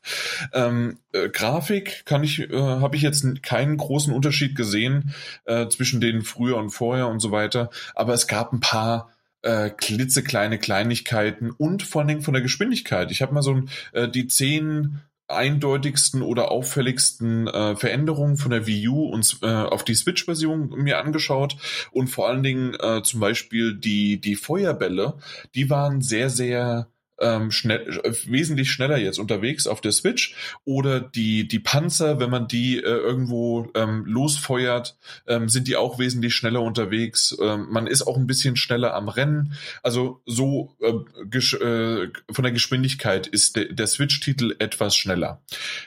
Ähm, äh, Grafik kann ich, äh, habe ich jetzt keinen großen Unterschied gesehen äh, zwischen den früher und vorher und so weiter. Aber es gab ein paar äh, klitzekleine Kleinigkeiten und vor allen Dingen von der Geschwindigkeit. Ich habe mal so ein, äh, die zehn eindeutigsten oder auffälligsten äh, Veränderungen von der Wii U und äh, auf die Switch-Version mir angeschaut. Und vor allen Dingen äh, zum Beispiel die die Feuerbälle, die waren sehr sehr ähm, schnell, äh, wesentlich schneller jetzt unterwegs auf der Switch oder die, die Panzer, wenn man die äh, irgendwo ähm, losfeuert, ähm, sind die auch wesentlich schneller unterwegs. Ähm, man ist auch ein bisschen schneller am Rennen. Also so äh, äh, von der Geschwindigkeit ist de der Switch-Titel etwas schneller.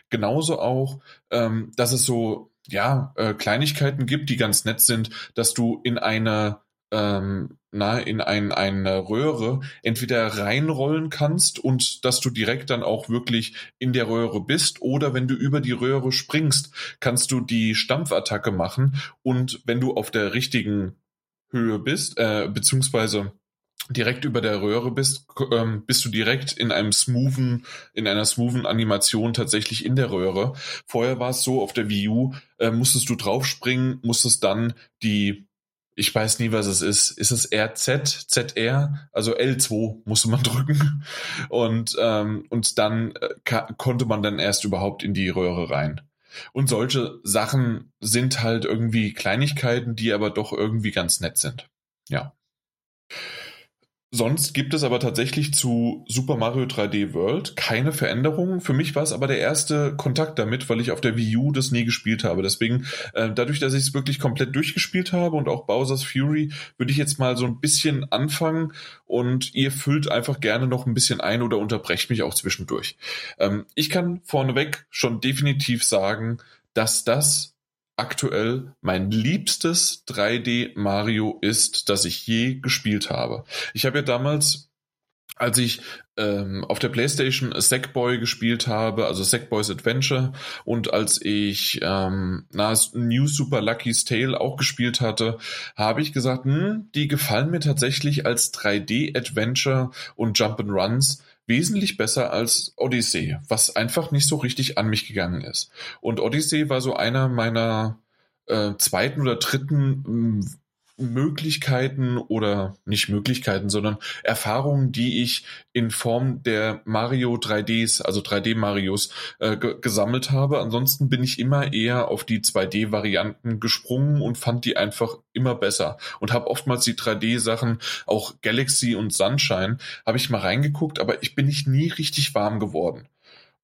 Genauso auch, ähm, dass es so ja, äh, Kleinigkeiten gibt, die ganz nett sind, dass du in einer ähm, na, in ein, eine Röhre entweder reinrollen kannst und dass du direkt dann auch wirklich in der Röhre bist oder wenn du über die Röhre springst, kannst du die Stampfattacke machen und wenn du auf der richtigen Höhe bist, äh, beziehungsweise direkt über der Röhre bist, ähm, bist du direkt in einem smoothen, in einer smoothen Animation tatsächlich in der Röhre. Vorher war es so, auf der Wii U äh, musstest du draufspringen, musstest dann die ich weiß nie, was es ist. Ist es RZ, ZR? Also L2 musste man drücken. Und, ähm, und dann äh, konnte man dann erst überhaupt in die Röhre rein. Und solche Sachen sind halt irgendwie Kleinigkeiten, die aber doch irgendwie ganz nett sind. Ja. Sonst gibt es aber tatsächlich zu Super Mario 3D World keine Veränderungen. Für mich war es aber der erste Kontakt damit, weil ich auf der Wii U das nie gespielt habe. Deswegen, äh, dadurch, dass ich es wirklich komplett durchgespielt habe und auch Bowser's Fury, würde ich jetzt mal so ein bisschen anfangen und ihr füllt einfach gerne noch ein bisschen ein oder unterbrecht mich auch zwischendurch. Ähm, ich kann vorneweg schon definitiv sagen, dass das aktuell mein liebstes 3D Mario ist, das ich je gespielt habe. Ich habe ja damals, als ich ähm, auf der PlayStation Sackboy gespielt habe, also Sackboys Adventure, und als ich ähm, New Super Lucky's Tale auch gespielt hatte, habe ich gesagt, hm, die gefallen mir tatsächlich als 3D Adventure und Jump'n'Runs wesentlich besser als Odyssey, was einfach nicht so richtig an mich gegangen ist. Und Odyssey war so einer meiner äh, zweiten oder dritten Möglichkeiten oder nicht Möglichkeiten, sondern Erfahrungen, die ich in Form der Mario 3Ds, also 3D Marios, äh, gesammelt habe. Ansonsten bin ich immer eher auf die 2D-Varianten gesprungen und fand die einfach immer besser und habe oftmals die 3D-Sachen, auch Galaxy und Sunshine, habe ich mal reingeguckt, aber ich bin nicht nie richtig warm geworden.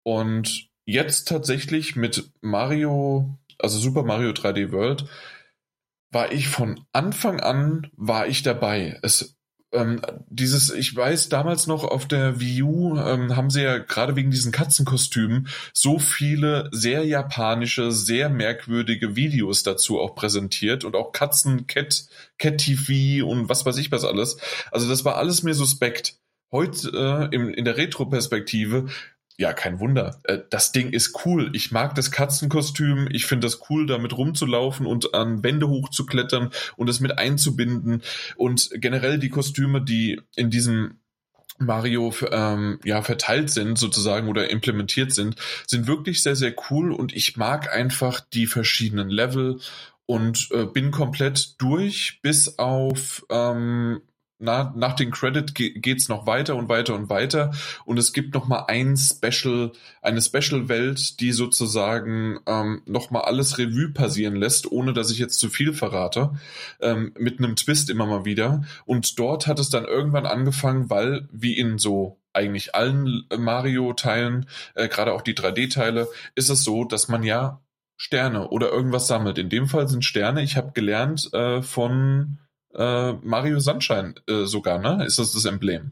Und jetzt tatsächlich mit Mario, also Super Mario 3D World, war ich von Anfang an war ich dabei. Es ähm, dieses, ich weiß, damals noch auf der Wii U ähm, haben sie ja gerade wegen diesen Katzenkostümen so viele sehr japanische, sehr merkwürdige Videos dazu auch präsentiert und auch Katzen, Cat, Cat TV und was weiß ich was alles. Also das war alles mir suspekt. Heute äh, im, in der Retro-Perspektive ja, kein Wunder. Äh, das Ding ist cool. Ich mag das Katzenkostüm. Ich finde das cool, damit rumzulaufen und an Wände hochzuklettern und es mit einzubinden. Und generell die Kostüme, die in diesem Mario ähm, ja verteilt sind sozusagen oder implementiert sind, sind wirklich sehr sehr cool und ich mag einfach die verschiedenen Level und äh, bin komplett durch bis auf ähm, na, nach den Credit ge geht's noch weiter und weiter und weiter und es gibt noch mal ein Special, eine Special-Welt, die sozusagen ähm, noch mal alles Revue passieren lässt, ohne dass ich jetzt zu viel verrate, ähm, mit einem Twist immer mal wieder. Und dort hat es dann irgendwann angefangen, weil wie in so eigentlich allen Mario-Teilen, äh, gerade auch die 3D-Teile, ist es so, dass man ja Sterne oder irgendwas sammelt. In dem Fall sind Sterne. Ich habe gelernt äh, von äh, Mario Sunshine äh, sogar, ne? Ist das das Emblem?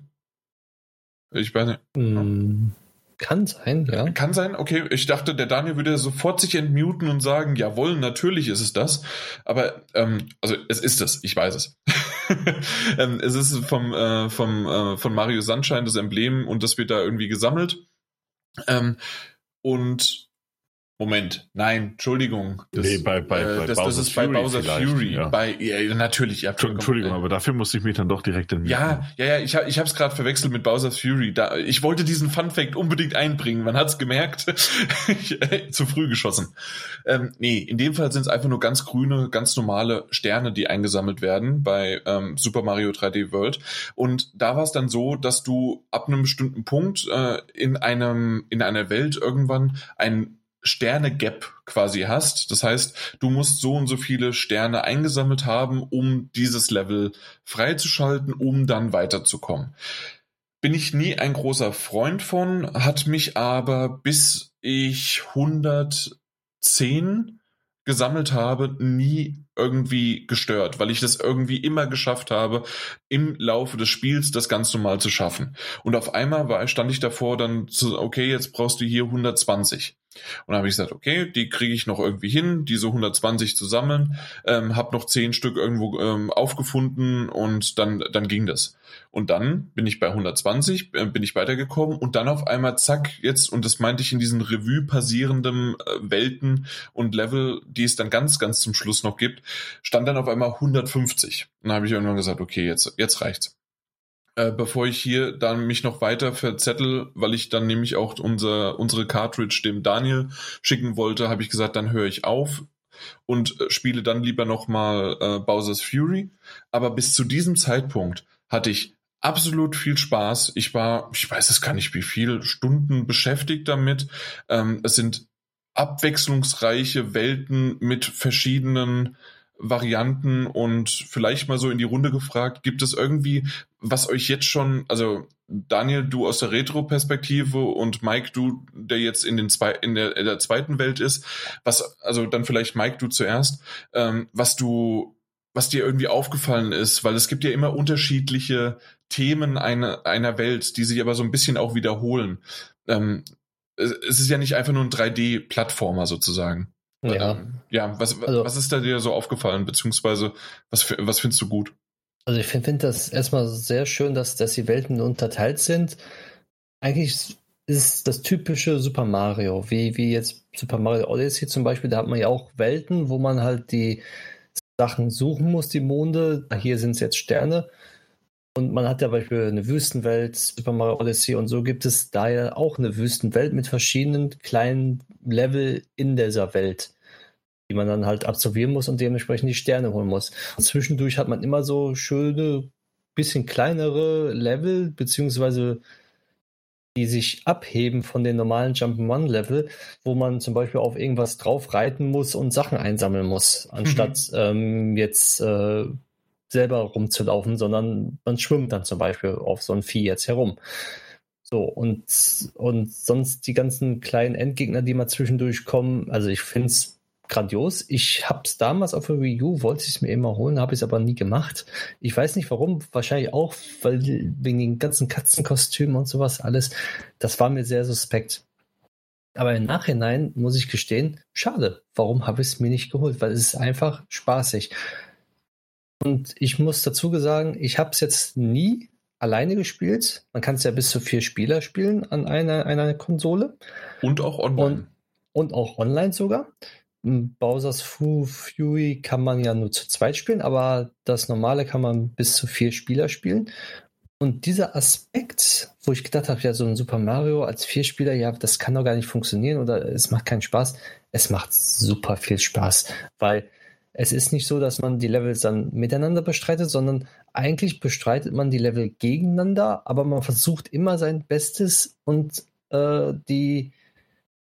Ich weiß nicht. Mm, kann sein, ja. Kann sein, okay. Ich dachte, der Daniel würde sofort sich entmuten und sagen, jawohl, natürlich ist es das. Aber, ähm, also es ist es, ich weiß es. ähm, es ist vom, äh, vom, äh, von Mario Sunshine das Emblem und das wird da irgendwie gesammelt. Ähm, und Moment, nein, Entschuldigung. Das, nee, bei, bei, äh, das, das ist bei Bowser Fury. Ja. Bei, ja, natürlich, ja. Entschuldigung, aber dafür musste ich mich dann doch direkt in Ja, ja, ja, ich, ich habe es gerade verwechselt mit Bowser Fury. Da, ich wollte diesen Fun Fact unbedingt einbringen. Man hat es gemerkt. Zu früh geschossen. Ähm, nee, in dem Fall sind es einfach nur ganz grüne, ganz normale Sterne, die eingesammelt werden bei ähm, Super Mario 3D World. Und da war es dann so, dass du ab einem bestimmten Punkt äh, in einem in einer Welt irgendwann ein Sterne-Gap quasi hast. Das heißt, du musst so und so viele Sterne eingesammelt haben, um dieses Level freizuschalten, um dann weiterzukommen. Bin ich nie ein großer Freund von, hat mich aber bis ich 110 gesammelt habe, nie irgendwie gestört, weil ich das irgendwie immer geschafft habe, im Laufe des Spiels das ganz normal zu schaffen. Und auf einmal war, stand ich davor dann zu, okay, jetzt brauchst du hier 120. Und dann habe ich gesagt, okay, die kriege ich noch irgendwie hin, diese 120 zu sammeln, ähm, habe noch 10 Stück irgendwo ähm, aufgefunden und dann, dann ging das. Und dann bin ich bei 120, äh, bin ich weitergekommen und dann auf einmal zack, jetzt, und das meinte ich in diesen Revue passierenden äh, Welten und Level, die es dann ganz, ganz zum Schluss noch gibt, stand dann auf einmal 150. Und dann habe ich irgendwann gesagt, okay, jetzt, jetzt reicht's äh, bevor ich hier dann mich noch weiter verzettel, weil ich dann nämlich auch unser, unsere Cartridge dem Daniel schicken wollte, habe ich gesagt, dann höre ich auf und äh, spiele dann lieber nochmal äh, Bowser's Fury. Aber bis zu diesem Zeitpunkt hatte ich absolut viel Spaß. Ich war, ich weiß es gar nicht wie viel Stunden beschäftigt damit. Ähm, es sind abwechslungsreiche Welten mit verschiedenen Varianten und vielleicht mal so in die Runde gefragt, gibt es irgendwie, was euch jetzt schon, also Daniel, du aus der Retro-Perspektive und Mike, du, der jetzt in den zwei, in der, in der zweiten Welt ist, was, also dann vielleicht Mike, du zuerst, ähm, was du, was dir irgendwie aufgefallen ist, weil es gibt ja immer unterschiedliche Themen einer, einer Welt, die sich aber so ein bisschen auch wiederholen. Ähm, es ist ja nicht einfach nur ein 3D-Plattformer sozusagen. Ja. Ähm, ja, was, also, was ist da dir so aufgefallen, beziehungsweise was, was findest du gut? Also ich finde find das erstmal sehr schön, dass, dass die Welten unterteilt sind. Eigentlich ist das typische Super Mario, wie, wie jetzt Super Mario Odyssey zum Beispiel, da hat man ja auch Welten, wo man halt die Sachen suchen muss, die Monde. Hier sind es jetzt Sterne. Und man hat ja beispielsweise eine Wüstenwelt, Super Mario Odyssey und so gibt es da ja auch eine Wüstenwelt mit verschiedenen kleinen Level in dieser Welt die man dann halt absolvieren muss und dementsprechend die Sterne holen muss. Und zwischendurch hat man immer so schöne, bisschen kleinere Level, beziehungsweise die sich abheben von den normalen Jump'n'Run-Level, wo man zum Beispiel auf irgendwas drauf reiten muss und Sachen einsammeln muss, anstatt mhm. ähm, jetzt äh, selber rumzulaufen, sondern man schwimmt dann zum Beispiel auf so ein Vieh jetzt herum. So, und, und sonst die ganzen kleinen Endgegner, die mal zwischendurch kommen, also ich finde es grandios. Ich habe es damals auf der Wii U, wollte ich es mir immer holen, habe es aber nie gemacht. Ich weiß nicht warum, wahrscheinlich auch, weil wegen den ganzen Katzenkostümen und sowas alles, das war mir sehr suspekt. Aber im Nachhinein muss ich gestehen, schade, warum habe ich es mir nicht geholt? Weil es ist einfach spaßig. Und ich muss dazu sagen, ich habe es jetzt nie alleine gespielt. Man kann es ja bis zu vier Spieler spielen an einer, einer Konsole. Und auch online. Und, und auch online sogar. Bowser's Fury kann man ja nur zu zweit spielen, aber das normale kann man bis zu vier Spieler spielen. Und dieser Aspekt, wo ich gedacht habe, ja, so ein Super Mario als Vierspieler, ja, das kann doch gar nicht funktionieren oder es macht keinen Spaß. Es macht super viel Spaß, weil es ist nicht so, dass man die Levels dann miteinander bestreitet, sondern eigentlich bestreitet man die Level gegeneinander, aber man versucht immer sein Bestes und äh, die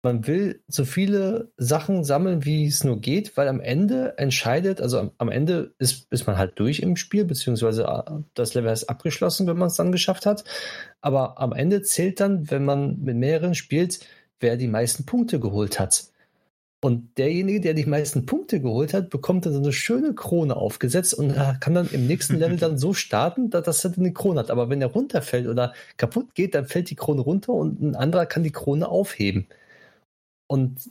man will so viele Sachen sammeln, wie es nur geht, weil am Ende entscheidet, also am, am Ende ist, ist man halt durch im Spiel, beziehungsweise äh, das Level ist abgeschlossen, wenn man es dann geschafft hat. Aber am Ende zählt dann, wenn man mit mehreren spielt, wer die meisten Punkte geholt hat. Und derjenige, der die meisten Punkte geholt hat, bekommt dann so eine schöne Krone aufgesetzt und kann dann im nächsten Level dann so starten, dass er dann eine Krone hat. Aber wenn er runterfällt oder kaputt geht, dann fällt die Krone runter und ein anderer kann die Krone aufheben. Und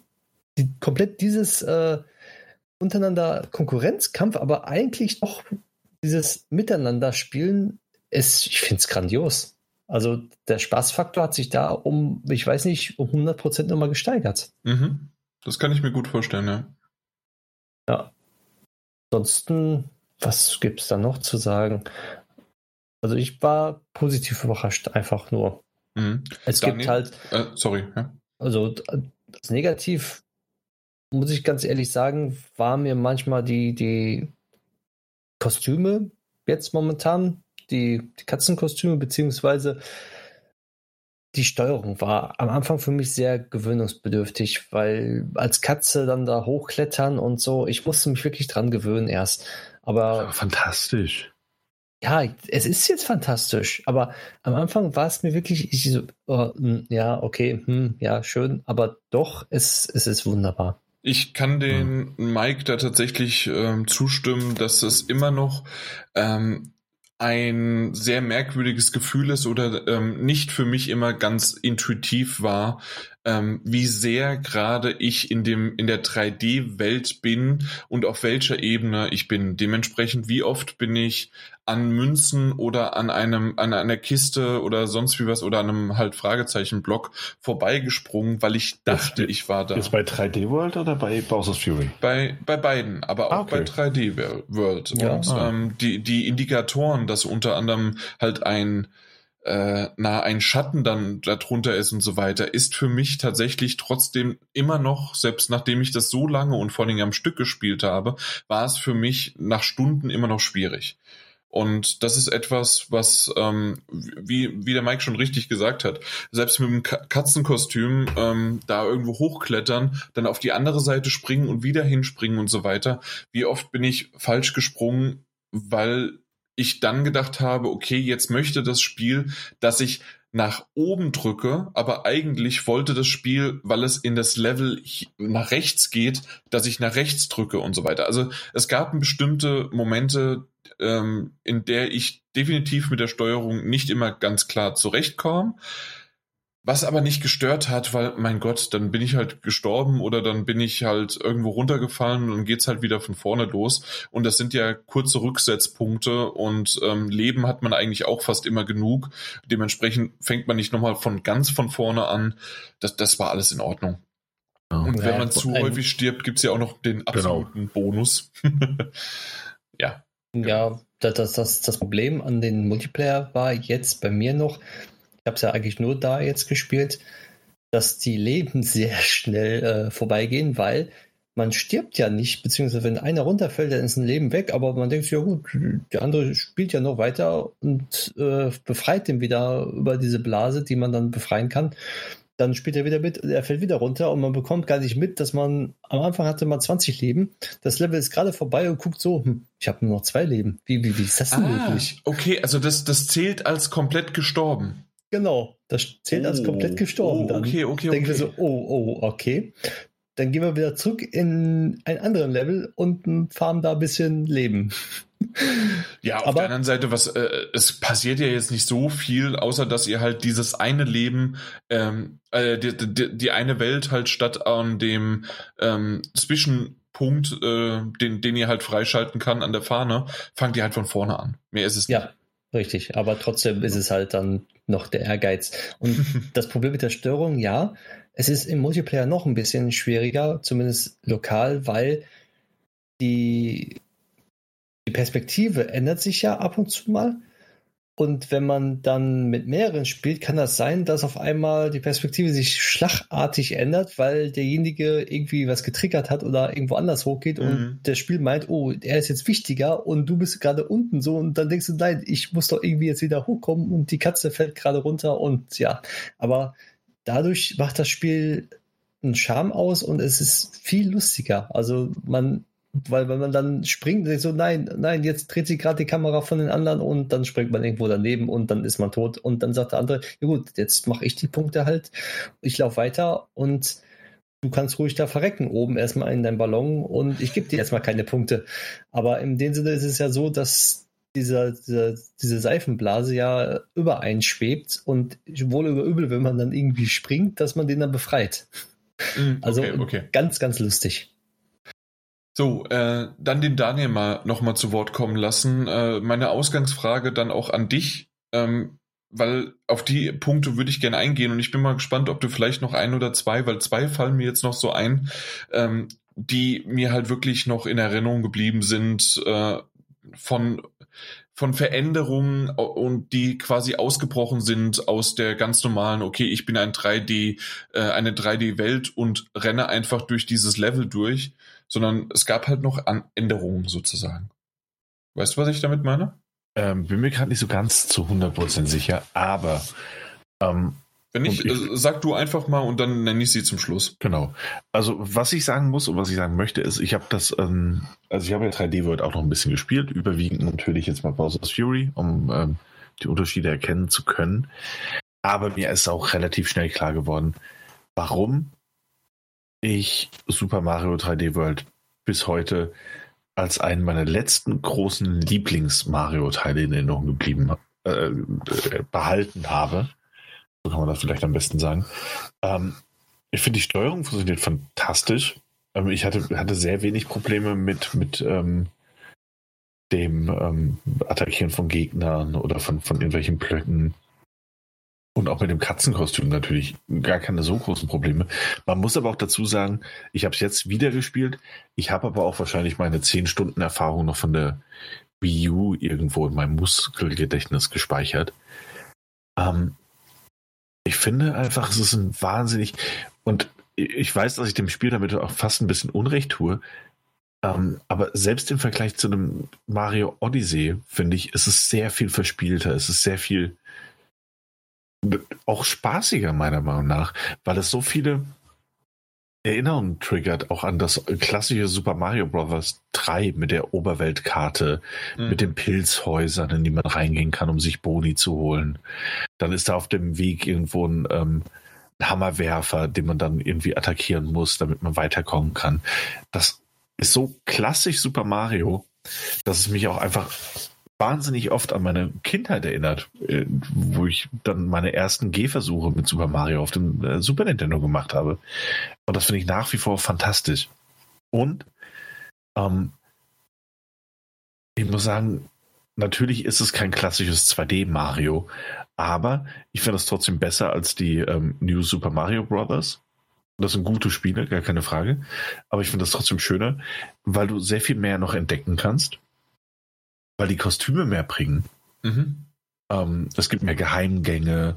die, komplett dieses äh, untereinander Konkurrenzkampf, aber eigentlich doch dieses Miteinander spielen, ist, ich finde es grandios. Also der Spaßfaktor hat sich da um, ich weiß nicht, um 100 Prozent nochmal gesteigert. Mhm. Das kann ich mir gut vorstellen, ja. Ja. Ansonsten, was gibt es da noch zu sagen? Also ich war positiv überrascht, einfach nur. Mhm. Es Daniel, gibt halt. Äh, sorry, ja. Also das Negativ, muss ich ganz ehrlich sagen, war mir manchmal die, die Kostüme jetzt momentan, die, die Katzenkostüme, beziehungsweise die Steuerung war am Anfang für mich sehr gewöhnungsbedürftig, weil als Katze dann da hochklettern und so, ich musste mich wirklich dran gewöhnen erst. Aber ja, fantastisch ja, es ist jetzt fantastisch, aber am Anfang war es mir wirklich, ich so, oh, hm, ja, okay, hm, ja, schön, aber doch, es, es ist wunderbar. Ich kann den Mike da tatsächlich ähm, zustimmen, dass es immer noch ähm, ein sehr merkwürdiges Gefühl ist oder ähm, nicht für mich immer ganz intuitiv war, ähm, wie sehr gerade ich in dem in der 3D-Welt bin und auf welcher Ebene ich bin. Dementsprechend, wie oft bin ich an Münzen oder an einem an einer Kiste oder sonst wie was oder an einem halt Fragezeichen-Block vorbeigesprungen, weil ich dachte, jetzt, ich war da. Jetzt bei 3D World oder bei Bowser's Fury? Bei bei beiden, aber auch okay. bei 3D World. Ja, und ah. ähm, die die Indikatoren, dass unter anderem halt ein äh, na, ein Schatten dann darunter ist und so weiter, ist für mich tatsächlich trotzdem immer noch, selbst nachdem ich das so lange und vor allem am Stück gespielt habe, war es für mich nach Stunden immer noch schwierig. Und das ist etwas, was, ähm, wie, wie der Mike schon richtig gesagt hat, selbst mit dem Katzenkostüm ähm, da irgendwo hochklettern, dann auf die andere Seite springen und wieder hinspringen und so weiter. Wie oft bin ich falsch gesprungen, weil ich dann gedacht habe, okay, jetzt möchte das Spiel, dass ich nach oben drücke, aber eigentlich wollte das Spiel, weil es in das Level nach rechts geht, dass ich nach rechts drücke und so weiter. Also es gab bestimmte Momente, ähm, in der ich definitiv mit der Steuerung nicht immer ganz klar zurechtkam. Was aber nicht gestört hat, weil, mein Gott, dann bin ich halt gestorben oder dann bin ich halt irgendwo runtergefallen und geht's halt wieder von vorne los. Und das sind ja kurze Rücksetzpunkte und ähm, Leben hat man eigentlich auch fast immer genug. Dementsprechend fängt man nicht nochmal von ganz von vorne an. Das, das war alles in Ordnung. Und wenn man zu häufig stirbt, gibt's ja auch noch den genau. absoluten genau. Bonus. ja. Ja, das, das, das Problem an den Multiplayer war jetzt bei mir noch, habe es ja eigentlich nur da jetzt gespielt, dass die Leben sehr schnell äh, vorbeigehen, weil man stirbt ja nicht, beziehungsweise wenn einer runterfällt, dann ist ein Leben weg, aber man denkt, ja gut, der andere spielt ja noch weiter und äh, befreit den wieder über diese Blase, die man dann befreien kann. Dann spielt er wieder mit, er fällt wieder runter und man bekommt gar nicht mit, dass man am Anfang hatte man 20 Leben, das Level ist gerade vorbei und guckt so, hm, ich habe nur noch zwei Leben. Wie, wie, wie ist das denn ah, möglich? Okay, also das, das zählt als komplett gestorben. Genau, das zählt als komplett oh, gestorben. Oh, okay, okay, dann. okay. Denken wir so, oh, oh, okay. dann gehen wir wieder zurück in einen anderen Level und farmen da ein bisschen Leben. Ja, auf Aber, der anderen Seite, was äh, es passiert ja jetzt nicht so viel, außer dass ihr halt dieses eine Leben, ähm, äh, die, die, die eine Welt halt statt an dem ähm, Zwischenpunkt, äh, den, den ihr halt freischalten kann an der Fahne, fangt ihr halt von vorne an. Mehr ist es nicht. Ja, richtig. Aber trotzdem ist es halt dann noch der Ehrgeiz. Und das Problem mit der Störung, ja, es ist im Multiplayer noch ein bisschen schwieriger, zumindest lokal, weil die die Perspektive ändert sich ja ab und zu mal. Und wenn man dann mit mehreren spielt, kann das sein, dass auf einmal die Perspektive sich schlagartig ändert, weil derjenige irgendwie was getriggert hat oder irgendwo anders hochgeht mhm. und das Spiel meint, oh, er ist jetzt wichtiger und du bist gerade unten so und dann denkst du, nein, ich muss doch irgendwie jetzt wieder hochkommen und die Katze fällt gerade runter und ja. Aber dadurch macht das Spiel einen Charme aus und es ist viel lustiger. Also man weil wenn man dann springt, denkt so, nein, nein, jetzt dreht sich gerade die Kamera von den anderen und dann springt man irgendwo daneben und dann ist man tot. Und dann sagt der andere, ja gut, jetzt mache ich die Punkte halt, ich laufe weiter und du kannst ruhig da verrecken, oben erstmal in deinem Ballon und ich gebe dir erstmal keine Punkte. Aber in dem Sinne ist es ja so, dass dieser, dieser, diese Seifenblase ja übereinschwebt und wohl über übel, wenn man dann irgendwie springt, dass man den dann befreit. Mm, also okay, okay. ganz, ganz lustig. So, äh, dann den Daniel mal nochmal zu Wort kommen lassen. Äh, meine Ausgangsfrage dann auch an dich, ähm, weil auf die Punkte würde ich gerne eingehen und ich bin mal gespannt, ob du vielleicht noch ein oder zwei, weil zwei fallen mir jetzt noch so ein, ähm, die mir halt wirklich noch in Erinnerung geblieben sind äh, von von Veränderungen und die quasi ausgebrochen sind aus der ganz normalen, okay, ich bin ein 3D, äh, eine 3D-Welt und renne einfach durch dieses Level durch sondern es gab halt noch Änderungen sozusagen. Weißt du, was ich damit meine? Ähm, bin mir gerade nicht so ganz zu 100% sicher, aber ähm, wenn nicht, ich, äh, sag du einfach mal und dann nenne ich sie zum Schluss. Genau. Also was ich sagen muss und was ich sagen möchte ist, ich habe das, ähm, also ich habe ja 3D World auch noch ein bisschen gespielt, überwiegend natürlich jetzt mal Bowser's Fury, um ähm, die Unterschiede erkennen zu können. Aber mir ist auch relativ schnell klar geworden, warum ich Super Mario 3D World bis heute als einen meiner letzten großen Lieblings-Mario-Teile in Erinnerung geblieben, äh, äh, behalten habe. So kann man das vielleicht am besten sagen. Ähm, ich finde, die Steuerung funktioniert fantastisch. Ähm, ich hatte, hatte sehr wenig Probleme mit, mit ähm, dem ähm, Attackieren von Gegnern oder von, von irgendwelchen Blöcken. Und auch mit dem Katzenkostüm natürlich gar keine so großen Probleme. Man muss aber auch dazu sagen, ich habe es jetzt wieder gespielt. Ich habe aber auch wahrscheinlich meine 10 Stunden Erfahrung noch von der Wii U irgendwo in meinem Muskelgedächtnis gespeichert. Ähm, ich finde einfach, es ist ein wahnsinnig und ich weiß, dass ich dem Spiel damit auch fast ein bisschen Unrecht tue. Ähm, aber selbst im Vergleich zu einem Mario Odyssey, finde ich, ist es sehr viel verspielter. Es ist sehr viel auch spaßiger, meiner Meinung nach, weil es so viele Erinnerungen triggert, auch an das klassische Super Mario Bros. 3 mit der Oberweltkarte, mhm. mit den Pilzhäusern, in die man reingehen kann, um sich Boni zu holen. Dann ist da auf dem Weg irgendwo ein ähm, Hammerwerfer, den man dann irgendwie attackieren muss, damit man weiterkommen kann. Das ist so klassisch Super Mario, dass es mich auch einfach wahnsinnig oft an meine Kindheit erinnert, äh, wo ich dann meine ersten Gehversuche mit Super Mario auf dem äh, Super Nintendo gemacht habe. Und das finde ich nach wie vor fantastisch. Und ähm, ich muss sagen, natürlich ist es kein klassisches 2D Mario, aber ich finde es trotzdem besser als die ähm, New Super Mario Brothers. Das sind gute Spiele, gar keine Frage. Aber ich finde das trotzdem schöner, weil du sehr viel mehr noch entdecken kannst weil die Kostüme mehr bringen. Mhm. Ähm, es gibt mehr Geheimgänge,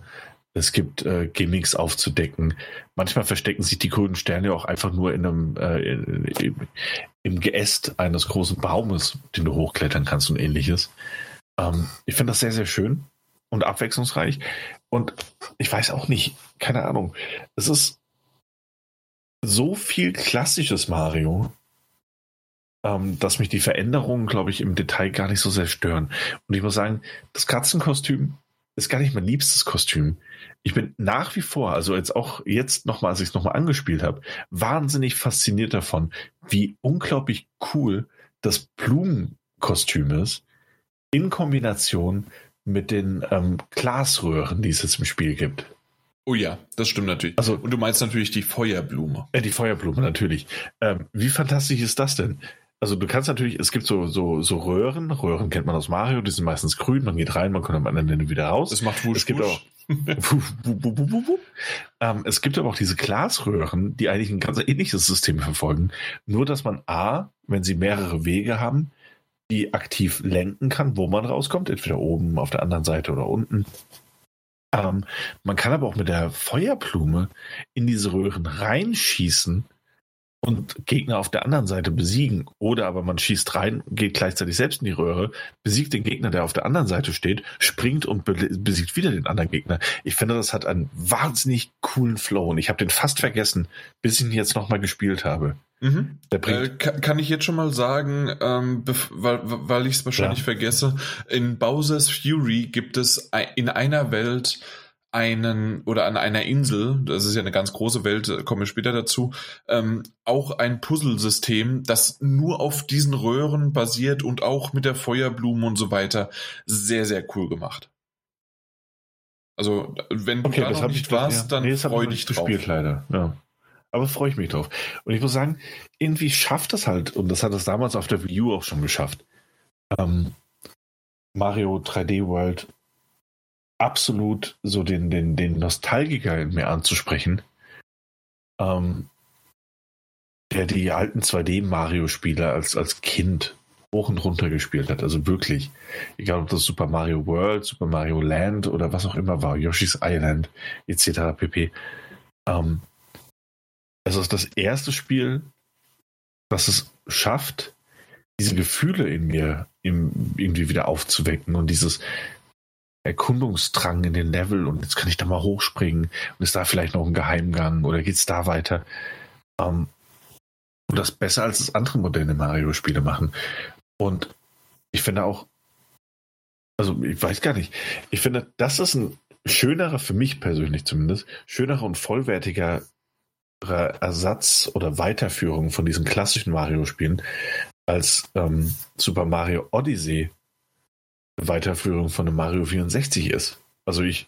es gibt äh, Gimmicks aufzudecken. Manchmal verstecken sich die grünen Sterne auch einfach nur in einem äh, im, im Geäst eines großen Baumes, den du hochklettern kannst und ähnliches. Ähm, ich finde das sehr, sehr schön und abwechslungsreich. Und ich weiß auch nicht, keine Ahnung. Es ist so viel klassisches Mario, ähm, dass mich die Veränderungen, glaube ich, im Detail gar nicht so sehr stören. Und ich muss sagen, das Katzenkostüm ist gar nicht mein liebstes Kostüm. Ich bin nach wie vor, also jetzt auch jetzt nochmal, als ich es nochmal angespielt habe, wahnsinnig fasziniert davon, wie unglaublich cool das Blumenkostüm ist in Kombination mit den ähm, Glasröhren, die es jetzt im Spiel gibt. Oh ja, das stimmt natürlich. Also, und du meinst natürlich die Feuerblume. Äh, die Feuerblume, natürlich. Ähm, wie fantastisch ist das denn? Also du kannst natürlich, es gibt so, so, so Röhren, Röhren kennt man aus Mario, die sind meistens grün, man geht rein, man kommt am Ende wieder raus. Es macht wusch, es gibt auch, ähm, es gibt aber auch diese Glasröhren, die eigentlich ein ganz ähnliches System verfolgen. Nur, dass man A, wenn sie mehrere Wege haben, die aktiv lenken kann, wo man rauskommt, entweder oben, auf der anderen Seite oder unten. Ähm, man kann aber auch mit der Feuerblume in diese Röhren reinschießen und Gegner auf der anderen Seite besiegen. Oder aber man schießt rein, geht gleichzeitig selbst in die Röhre, besiegt den Gegner, der auf der anderen Seite steht, springt und besiegt wieder den anderen Gegner. Ich finde, das hat einen wahnsinnig coolen Flow und ich habe den fast vergessen, bis ich ihn jetzt nochmal gespielt habe. Mhm. Äh, kann, kann, ich jetzt schon mal sagen, ähm, weil, weil ich es wahrscheinlich ja. vergesse, in Bowser's Fury gibt es in einer Welt einen oder an einer Insel, das ist ja eine ganz große Welt, äh, kommen wir später dazu, ähm, auch ein Puzzlesystem, das nur auf diesen Röhren basiert und auch mit der Feuerblume und so weiter sehr, sehr cool gemacht. Also, wenn okay, du da noch nicht warst, ja. dann nee, freu dich drauf. gespielt leider, ja. Aber freue ich mich drauf. Und ich muss sagen, irgendwie schafft das halt, und das hat es damals auf der Wii U auch schon geschafft, ähm, Mario 3D World absolut so den, den, den Nostalgiker in mir anzusprechen, ähm, der die alten 2D-Mario-Spiele als, als Kind hoch und runter gespielt hat. Also wirklich. Egal ob das Super Mario World, Super Mario Land oder was auch immer war, Yoshi's Island etc. pp. Ähm, es ist das erste Spiel, das es schafft, diese Gefühle in mir irgendwie wieder aufzuwecken und dieses, Erkundungsdrang in den Level und jetzt kann ich da mal hochspringen und ist da vielleicht noch ein Geheimgang oder geht es da weiter? Ähm, und das besser als das andere moderne Mario-Spiele machen. Und ich finde auch, also ich weiß gar nicht, ich finde, das ist ein schönerer, für mich persönlich zumindest, schönerer und vollwertiger Ersatz oder Weiterführung von diesen klassischen Mario-Spielen als ähm, Super Mario Odyssey Weiterführung von einem Mario 64 ist. Also ich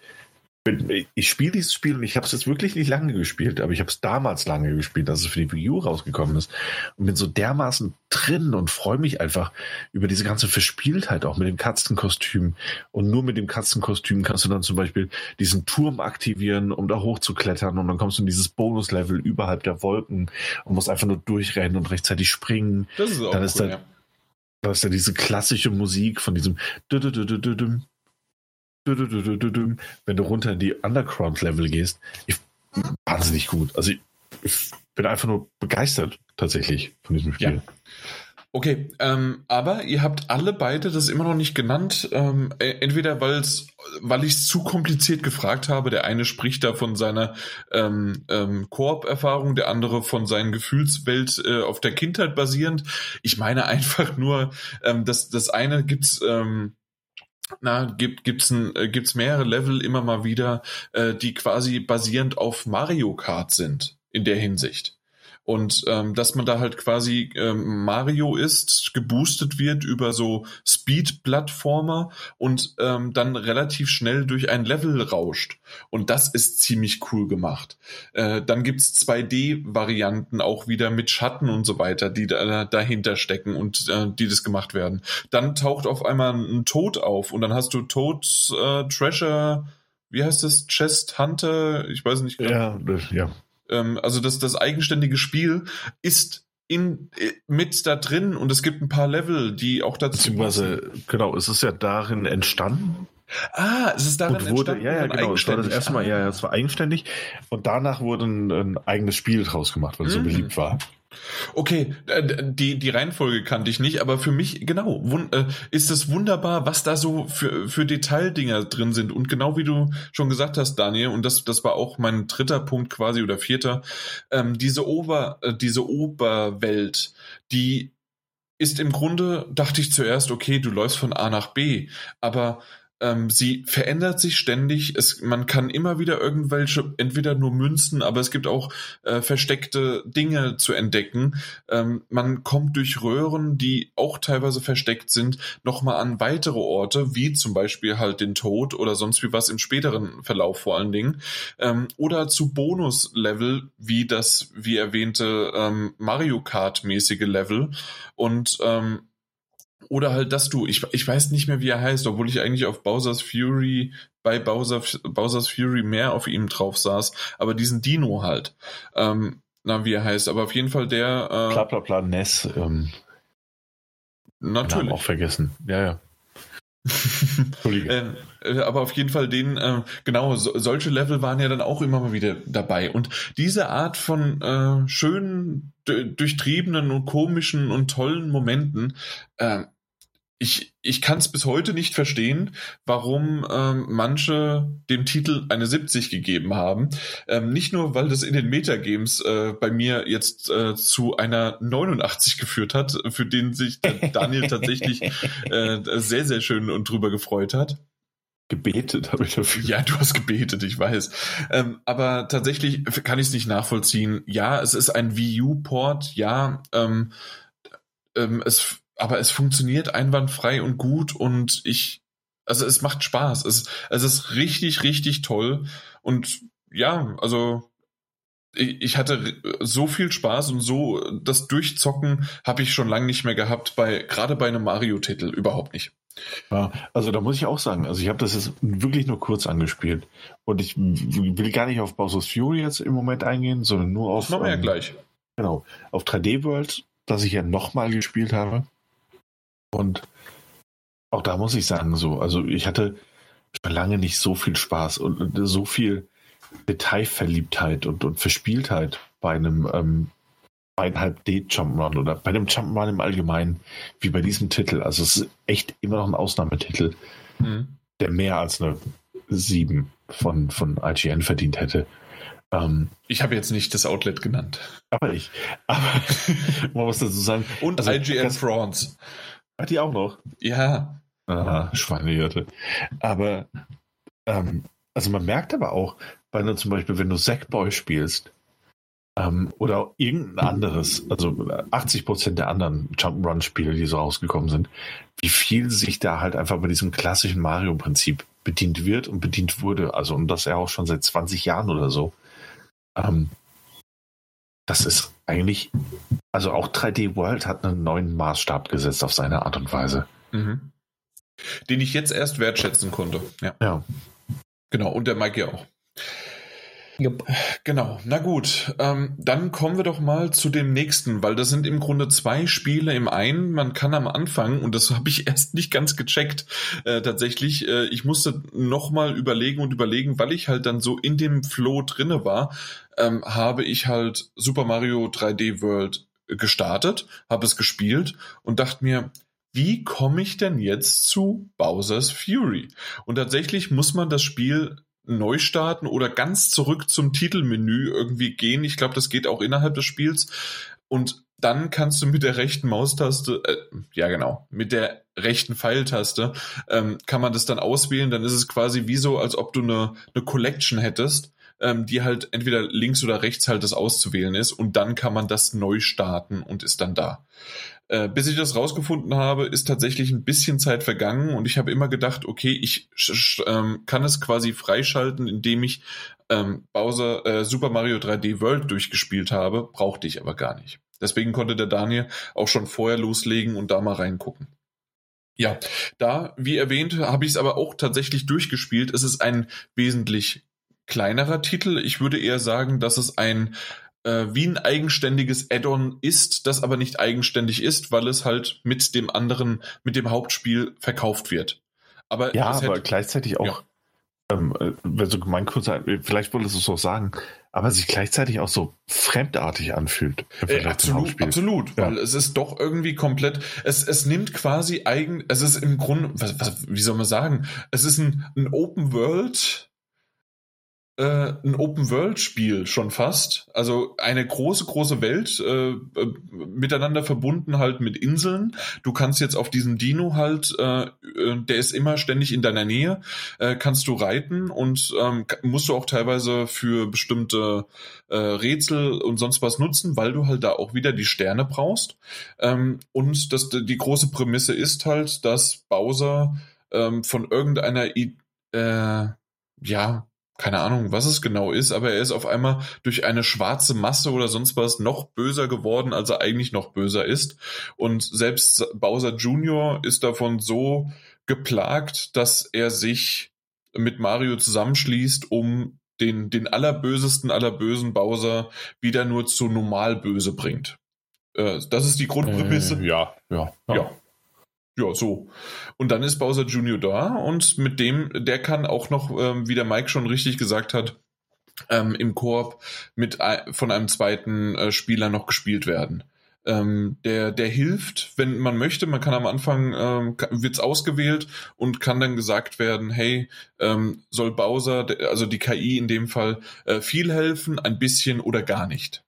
ich spiele dieses Spiel und ich habe es jetzt wirklich nicht lange gespielt, aber ich habe es damals lange gespielt, als es für die Wii U rausgekommen ist und bin so dermaßen drin und freue mich einfach über diese ganze Verspieltheit auch mit dem Katzenkostüm und nur mit dem Katzenkostüm kannst du dann zum Beispiel diesen Turm aktivieren, um da hochzuklettern und dann kommst du in dieses Bonuslevel überhalb der Wolken und musst einfach nur durchrennen und rechtzeitig springen. Das ist auch dann cool, ist da, ja. Da ist ja diese klassische Musik von diesem wenn du runter in die Underground-Level gehst. Ich, wahnsinnig gut. Also ich, ich, bin einfach nur begeistert tatsächlich von diesem Spiel. Ja. Okay, ähm, aber ihr habt alle beide das immer noch nicht genannt. Ähm, e, entweder weil's, weil ich es zu kompliziert gefragt habe. Der eine spricht da von seiner ähm, ähm, Koop-Erfahrung, der andere von seinen Gefühlswelt äh, auf der Kindheit basierend. Ich meine einfach nur, ähm, dass das eine gibt's. Ähm, na, gibt, gibt's, ein, äh, gibt's mehrere Level immer mal wieder, äh, die quasi basierend auf Mario Kart sind in der Hinsicht. Und ähm, dass man da halt quasi ähm, Mario ist, geboostet wird über so Speed-Plattformer und ähm, dann relativ schnell durch ein Level rauscht. Und das ist ziemlich cool gemacht. Äh, dann gibt's 2D-Varianten auch wieder mit Schatten und so weiter, die da, dahinter stecken und äh, die das gemacht werden. Dann taucht auf einmal ein Tod auf und dann hast du Toads äh, Treasure wie heißt das? Chest Hunter? Ich weiß nicht genau. Ja, ja. Ähm, also das, das eigenständige Spiel ist in, äh, mit da drin und es gibt ein paar Level, die auch dazu. Beziehungsweise, genau, es ist ja darin entstanden. Ah, es ist darin und wurde, entstanden. Ja, ja, genau. Es war das erste Mal, ja, ja, es war eigenständig. Und danach wurde ein, ein eigenes Spiel draus gemacht, weil es mhm. so beliebt war. Okay, äh, die, die Reihenfolge kannte ich nicht, aber für mich, genau, äh, ist es wunderbar, was da so für, für Detaildinger drin sind. Und genau wie du schon gesagt hast, Daniel, und das, das war auch mein dritter Punkt quasi oder vierter, ähm, diese Ober, äh, diese Oberwelt, die ist im Grunde, dachte ich zuerst, okay, du läufst von A nach B, aber ähm, sie verändert sich ständig. Es, man kann immer wieder irgendwelche, entweder nur Münzen, aber es gibt auch äh, versteckte Dinge zu entdecken. Ähm, man kommt durch Röhren, die auch teilweise versteckt sind, nochmal an weitere Orte, wie zum Beispiel halt den Tod oder sonst wie was im späteren Verlauf vor allen Dingen. Ähm, oder zu Bonus-Level, wie das, wie erwähnte, ähm, Mario Kart-mäßige Level. Und ähm, oder halt, dass du, ich, ich weiß nicht mehr, wie er heißt, obwohl ich eigentlich auf Bowser's Fury, bei Bowser, Bowser's Fury mehr auf ihm drauf saß, aber diesen Dino halt. Ähm, na, wie er heißt, aber auf jeden Fall der. Äh, bla bla bla, Ness. Ähm, natürlich. auch vergessen. Ja, ja. ähm, äh, aber auf jeden Fall den, äh, genau, so, solche Level waren ja dann auch immer mal wieder dabei. Und diese Art von äh, schönen, durchtriebenen und komischen und tollen Momenten, äh, ich, ich kann es bis heute nicht verstehen, warum ähm, manche dem Titel eine 70 gegeben haben. Ähm, nicht nur, weil das in den Metagames äh, bei mir jetzt äh, zu einer 89 geführt hat, für den sich Daniel tatsächlich äh, sehr, sehr schön und drüber gefreut hat. Gebetet habe ich dafür. Ja, du hast gebetet, ich weiß. Ähm, aber tatsächlich kann ich es nicht nachvollziehen. Ja, es ist ein Wii U-Port. Ja, ähm, ähm, es aber es funktioniert einwandfrei und gut und ich, also es macht Spaß. Es, es ist richtig, richtig toll und ja, also ich hatte so viel Spaß und so das Durchzocken habe ich schon lange nicht mehr gehabt bei gerade bei einem Mario-Titel überhaupt nicht. Ja, also da muss ich auch sagen, also ich habe das jetzt wirklich nur kurz angespielt und ich will gar nicht auf Bowser's Fury jetzt im Moment eingehen, sondern nur auf. Machen wir ähm, gleich. Genau, auf 3D World, das ich ja nochmal gespielt habe. Und auch da muss ich sagen, so, also ich hatte schon lange nicht so viel Spaß und so viel Detailverliebtheit und, und Verspieltheit bei einem ähm, zweieinhalb D Jump'n'Run oder bei einem Jump'n'Run im Allgemeinen wie bei diesem Titel. Also es ist echt immer noch ein Ausnahmetitel, mhm. der mehr als eine 7 von, von IGN verdient hätte. Ähm, ich habe jetzt nicht das Outlet genannt. Aber ich. Aber man muss dazu sagen. Und also, IGN France. Hat die auch noch? Ja. Aha, Schweinehirte. Aber, ähm, also man merkt aber auch, wenn du zum Beispiel, wenn du Sackboy spielst, ähm, oder irgendein anderes, also 80 Prozent der anderen Jump'n'Run-Spiele, die so rausgekommen sind, wie viel sich da halt einfach bei diesem klassischen Mario-Prinzip bedient wird und bedient wurde. Also, und das ja auch schon seit 20 Jahren oder so. Ähm, das ist eigentlich, also auch 3D World hat einen neuen Maßstab gesetzt auf seine Art und Weise. Mhm. Den ich jetzt erst wertschätzen konnte. Ja. ja. Genau, und der Mike ja auch. Yep. Genau, na gut, ähm, dann kommen wir doch mal zu dem nächsten, weil das sind im Grunde zwei Spiele im einen. Man kann am Anfang, und das habe ich erst nicht ganz gecheckt, äh, tatsächlich, äh, ich musste nochmal überlegen und überlegen, weil ich halt dann so in dem Flow drinne war, ähm, habe ich halt Super Mario 3D World gestartet, habe es gespielt und dachte mir, wie komme ich denn jetzt zu Bowser's Fury? Und tatsächlich muss man das Spiel neu starten oder ganz zurück zum Titelmenü irgendwie gehen. Ich glaube, das geht auch innerhalb des Spiels. Und dann kannst du mit der rechten Maustaste, äh, ja genau, mit der rechten Pfeiltaste, ähm, kann man das dann auswählen. Dann ist es quasi wie so, als ob du eine, eine Collection hättest, ähm, die halt entweder links oder rechts halt das auszuwählen ist. Und dann kann man das neu starten und ist dann da. Äh, bis ich das rausgefunden habe, ist tatsächlich ein bisschen Zeit vergangen und ich habe immer gedacht, okay, ich ähm, kann es quasi freischalten, indem ich ähm, Bowser äh, Super Mario 3D World durchgespielt habe, brauchte ich aber gar nicht. Deswegen konnte der Daniel auch schon vorher loslegen und da mal reingucken. Ja, da, wie erwähnt, habe ich es aber auch tatsächlich durchgespielt. Es ist ein wesentlich kleinerer Titel. Ich würde eher sagen, dass es ein äh, wie ein eigenständiges Add-on ist, das aber nicht eigenständig ist, weil es halt mit dem anderen, mit dem Hauptspiel verkauft wird. Aber ja, aber hätte, gleichzeitig auch, ja. ähm, also mein kurzer, vielleicht wolltest du es auch sagen, aber sich gleichzeitig auch so fremdartig anfühlt. Äh, absolut, absolut, ja. weil es ist doch irgendwie komplett, es, es nimmt quasi eigen, es ist im Grunde, was, was, wie soll man sagen, es ist ein, ein Open World äh, ein Open-World-Spiel schon fast. Also eine große, große Welt, äh, äh, miteinander verbunden halt mit Inseln. Du kannst jetzt auf diesem Dino halt, äh, äh, der ist immer ständig in deiner Nähe, äh, kannst du reiten und ähm, musst du auch teilweise für bestimmte Rätsel und sonst was nutzen, weil du halt da auch wieder die Sterne brauchst. Ähm, und das, die große Prämisse ist halt, dass Bowser ähm, von irgendeiner I ja, keine Ahnung, was es genau ist, aber er ist auf einmal durch eine schwarze Masse oder sonst was noch böser geworden, als er eigentlich noch böser ist. Und selbst Bowser Jr. ist davon so geplagt, dass er sich mit Mario zusammenschließt, um den, den allerbösesten aller bösen Bowser wieder nur zu normal böse bringt. Äh, das ist die Grundprämisse. Äh, ja, ja, ja. ja. Ja, so. Und dann ist Bowser Jr. da und mit dem, der kann auch noch, ähm, wie der Mike schon richtig gesagt hat, ähm, im Koop mit von einem zweiten äh, Spieler noch gespielt werden. Ähm, der, der hilft, wenn man möchte. Man kann am Anfang ähm, wird's ausgewählt und kann dann gesagt werden, hey, ähm, soll Bowser, also die KI in dem Fall, äh, viel helfen, ein bisschen oder gar nicht.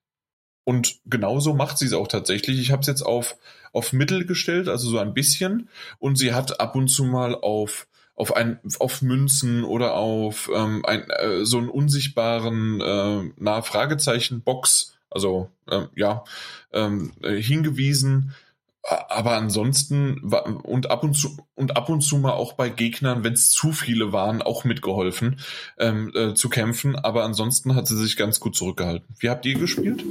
Und genauso macht sie es auch tatsächlich. Ich habe es jetzt auf, auf Mittel gestellt, also so ein bisschen. Und sie hat ab und zu mal auf, auf, ein, auf Münzen oder auf ähm, ein, äh, so einen unsichtbaren äh, na, Fragezeichen-Box, also äh, ja, ähm, äh, hingewiesen. Aber ansonsten und ab und zu und ab und zu mal auch bei Gegnern, wenn es zu viele waren, auch mitgeholfen ähm, äh, zu kämpfen. Aber ansonsten hat sie sich ganz gut zurückgehalten. Wie habt ihr gespielt?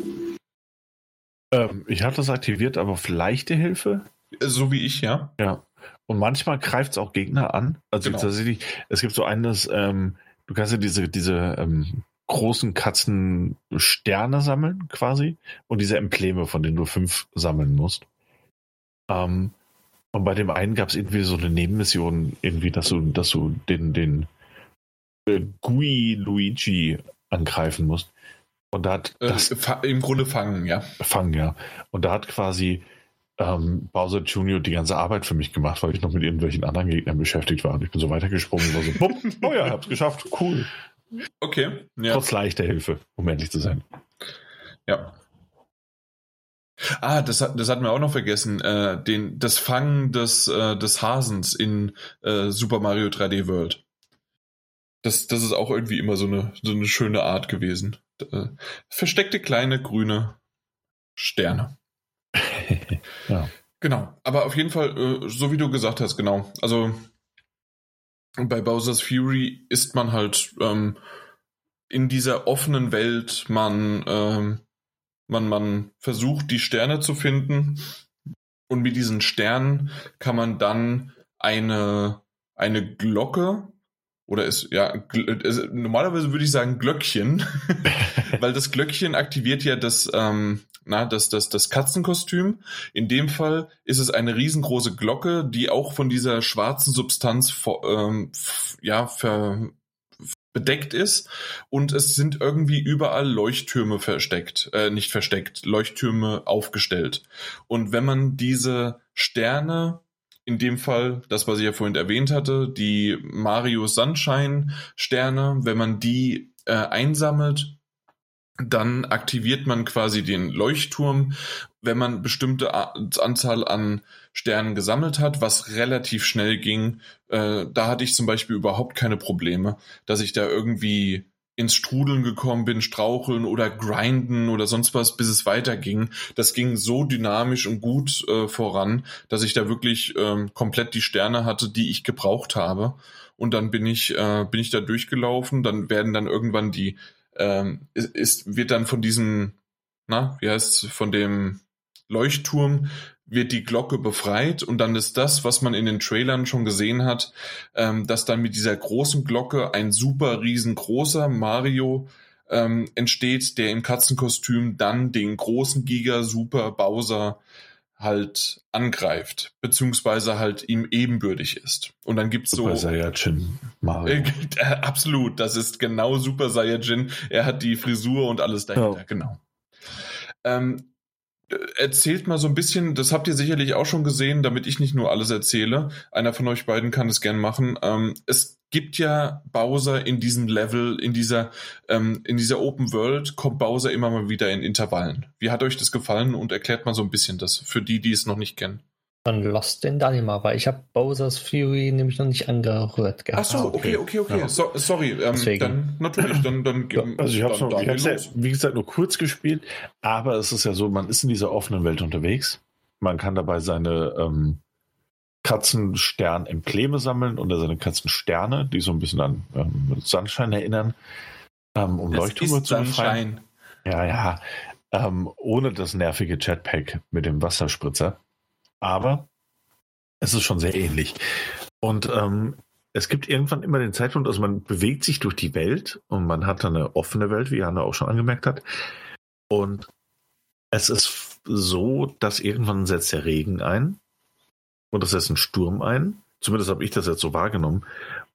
Ähm, ich habe das aktiviert, aber auf leichte Hilfe. So wie ich, ja. Ja. Und manchmal greift es auch Gegner an. Also genau. tatsächlich, es gibt so eines, ähm, du kannst ja diese, diese ähm, großen Katzen Sterne sammeln, quasi, und diese Embleme, von denen du fünf sammeln musst. Ähm, und bei dem einen gab es irgendwie so eine Nebenmission, irgendwie, dass du, dass du den, den äh, Gui Luigi angreifen musst. Und da hat äh, das, im Grunde fangen, ja. Fangen, ja. Und da hat quasi ähm, Bowser Jr. die ganze Arbeit für mich gemacht, weil ich noch mit irgendwelchen anderen Gegnern beschäftigt war. Und ich bin so weitergesprungen und war so, bumm, oh ja, hab's geschafft, cool. Okay. Ja. Trotz leichter Hilfe, um ehrlich zu sein. Ja. Ah, das, das hatten wir auch noch vergessen. Äh, den, das Fangen des, äh, des Hasens in äh, Super Mario 3D World. Das, das ist auch irgendwie immer so eine, so eine schöne Art gewesen. Äh, versteckte kleine grüne Sterne. ja. Genau, aber auf jeden Fall, äh, so wie du gesagt hast, genau. Also bei Bowser's Fury ist man halt ähm, in dieser offenen Welt, man, ähm, man, man versucht die Sterne zu finden und mit diesen Sternen kann man dann eine, eine Glocke oder ist ja ist, normalerweise würde ich sagen Glöckchen, weil das Glöckchen aktiviert ja das ähm, na das das das Katzenkostüm. In dem Fall ist es eine riesengroße Glocke, die auch von dieser schwarzen Substanz ähm, ja ver, bedeckt ist und es sind irgendwie überall Leuchttürme versteckt, äh, nicht versteckt, Leuchttürme aufgestellt. Und wenn man diese Sterne in dem Fall, das, was ich ja vorhin erwähnt hatte, die Mario Sunshine Sterne, wenn man die äh, einsammelt, dann aktiviert man quasi den Leuchtturm, wenn man bestimmte Anzahl an Sternen gesammelt hat, was relativ schnell ging. Äh, da hatte ich zum Beispiel überhaupt keine Probleme, dass ich da irgendwie ins Strudeln gekommen bin, straucheln oder grinden oder sonst was, bis es weiterging. Das ging so dynamisch und gut äh, voran, dass ich da wirklich ähm, komplett die Sterne hatte, die ich gebraucht habe. Und dann bin ich, äh, bin ich da durchgelaufen. Dann werden dann irgendwann die, ähm, ist, wird dann von diesem, na, wie heißt von dem Leuchtturm wird die Glocke befreit und dann ist das, was man in den Trailern schon gesehen hat, ähm, dass dann mit dieser großen Glocke ein super riesengroßer Mario ähm, entsteht, der im Katzenkostüm dann den großen Giga Super Bowser halt angreift, beziehungsweise halt ihm ebenbürtig ist. Und dann gibt's Super so. Saiyajin Mario. Äh, absolut, das ist genau Super Saiyajin. Er hat die Frisur und alles dahinter, ja. genau. Ähm, erzählt mal so ein bisschen, das habt ihr sicherlich auch schon gesehen, damit ich nicht nur alles erzähle. Einer von euch beiden kann es gern machen. Ähm, es gibt ja Bowser in diesem Level, in dieser, ähm, in dieser Open World, kommt Bowser immer mal wieder in Intervallen. Wie hat euch das gefallen und erklärt mal so ein bisschen das für die, die es noch nicht kennen? Dann Lost in Dynama, weil ich habe Bowser's Fury nämlich noch nicht angerührt gehabt. Ach so, okay, okay, okay. Ja. So, sorry, ähm, dann natürlich, dann, dann ja, Also ich habe es ja, wie gesagt, nur kurz gespielt, aber es ist ja so, man ist in dieser offenen Welt unterwegs. Man kann dabei seine ähm, Katzenstern-Embleme sammeln oder seine Katzensterne, die so ein bisschen an ähm, Sandschein erinnern, ähm, um Leuchttürme zu befreien. Ja, ja. Ähm, ohne das nervige Jetpack mit dem Wasserspritzer. Aber es ist schon sehr ähnlich. Und ähm, es gibt irgendwann immer den Zeitpunkt, also man bewegt sich durch die Welt und man hat dann eine offene Welt, wie Anna auch schon angemerkt hat. Und es ist so, dass irgendwann setzt der Regen ein und es setzt ein Sturm ein. Zumindest habe ich das jetzt so wahrgenommen.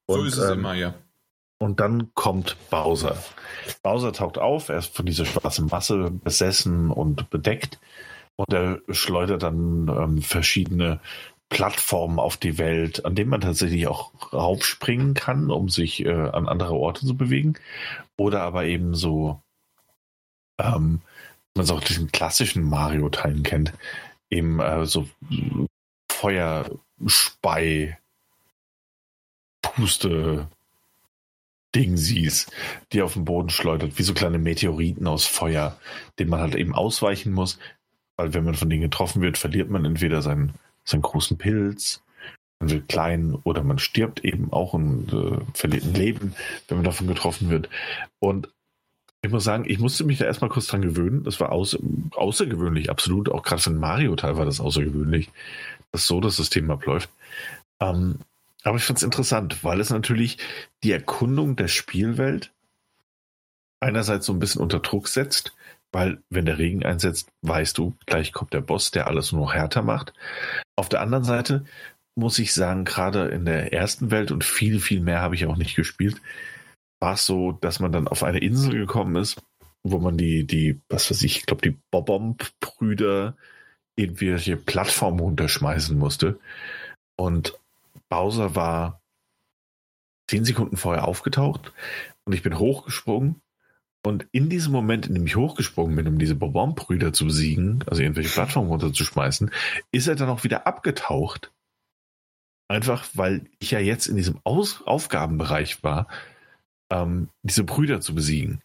Und, so ist es ähm, immer, ja. Und dann kommt Bowser. Bowser taucht auf, er ist von dieser schwarzen Masse besessen und bedeckt. Und er schleudert dann ähm, verschiedene Plattformen auf die Welt, an denen man tatsächlich auch raufspringen kann, um sich äh, an andere Orte zu bewegen. Oder aber eben so, ähm, man es auch diesen klassischen Mario-Teilen kennt, eben äh, so Feuerspei, Puste, Ding siehst, die auf den Boden schleudert, wie so kleine Meteoriten aus Feuer, denen man halt eben ausweichen muss, weil wenn man von denen getroffen wird, verliert man entweder seinen, seinen großen Pilz, man wird klein oder man stirbt eben auch und äh, verliert ein Leben, wenn man davon getroffen wird. Und ich muss sagen, ich musste mich da erstmal kurz dran gewöhnen. Das war außer, außergewöhnlich, absolut. Auch gerade für einen Mario-Teil war das außergewöhnlich, dass so das System abläuft. Ähm, aber ich finde es interessant, weil es natürlich die Erkundung der Spielwelt einerseits so ein bisschen unter Druck setzt, weil wenn der Regen einsetzt, weißt du, gleich kommt der Boss, der alles nur noch härter macht. Auf der anderen Seite muss ich sagen, gerade in der ersten Welt und viel, viel mehr habe ich auch nicht gespielt, war es so, dass man dann auf eine Insel gekommen ist, wo man die, die, was weiß ich, ich glaube, die Bobomb-Brüder irgendwelche Plattformen runterschmeißen musste. Und Bowser war zehn Sekunden vorher aufgetaucht und ich bin hochgesprungen und in diesem Moment, in dem ich hochgesprungen bin, um diese Bobon-Brüder zu besiegen, also irgendwelche Plattformen runterzuschmeißen, ist er dann auch wieder abgetaucht. Einfach, weil ich ja jetzt in diesem Aus Aufgabenbereich war, ähm, diese Brüder zu besiegen.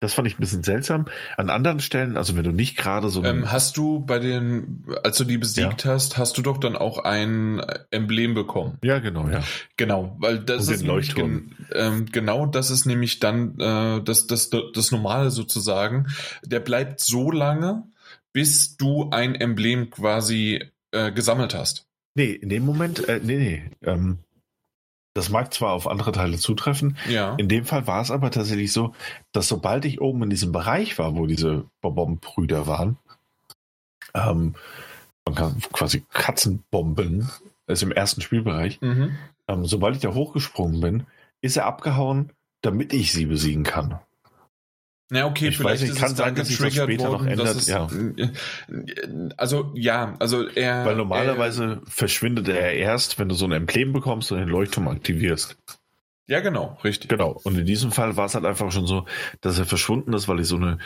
Das fand ich ein bisschen seltsam. An anderen Stellen, also wenn du nicht gerade so. Ähm, hast du bei den, als du die besiegt ja. hast, hast du doch dann auch ein Emblem bekommen. Ja, genau, ja. Genau, weil das ist Leuchtturm. Ähm, genau, das ist nämlich dann äh, das, das, das Normale sozusagen. Der bleibt so lange, bis du ein Emblem quasi äh, gesammelt hast. Nee, in dem Moment, äh, nee, nee. Ähm, das mag zwar auf andere Teile zutreffen. Ja. In dem Fall war es aber tatsächlich so, dass sobald ich oben in diesem Bereich war, wo diese Bombenbrüder waren, ähm, man kann quasi Katzenbomben, also im ersten Spielbereich, mhm. ähm, sobald ich da hochgesprungen bin, ist er abgehauen, damit ich sie besiegen kann. Ja, okay, ich vielleicht weiß nicht, kann sein, dass sich das später worden, noch ändert. Es, ja. Also ja, also er. Weil normalerweise er, verschwindet er erst, wenn du so ein Emblem bekommst und den Leuchtturm aktivierst. Ja, genau, richtig. Genau. Und in diesem Fall war es halt einfach schon so, dass er verschwunden ist, weil ich so eine,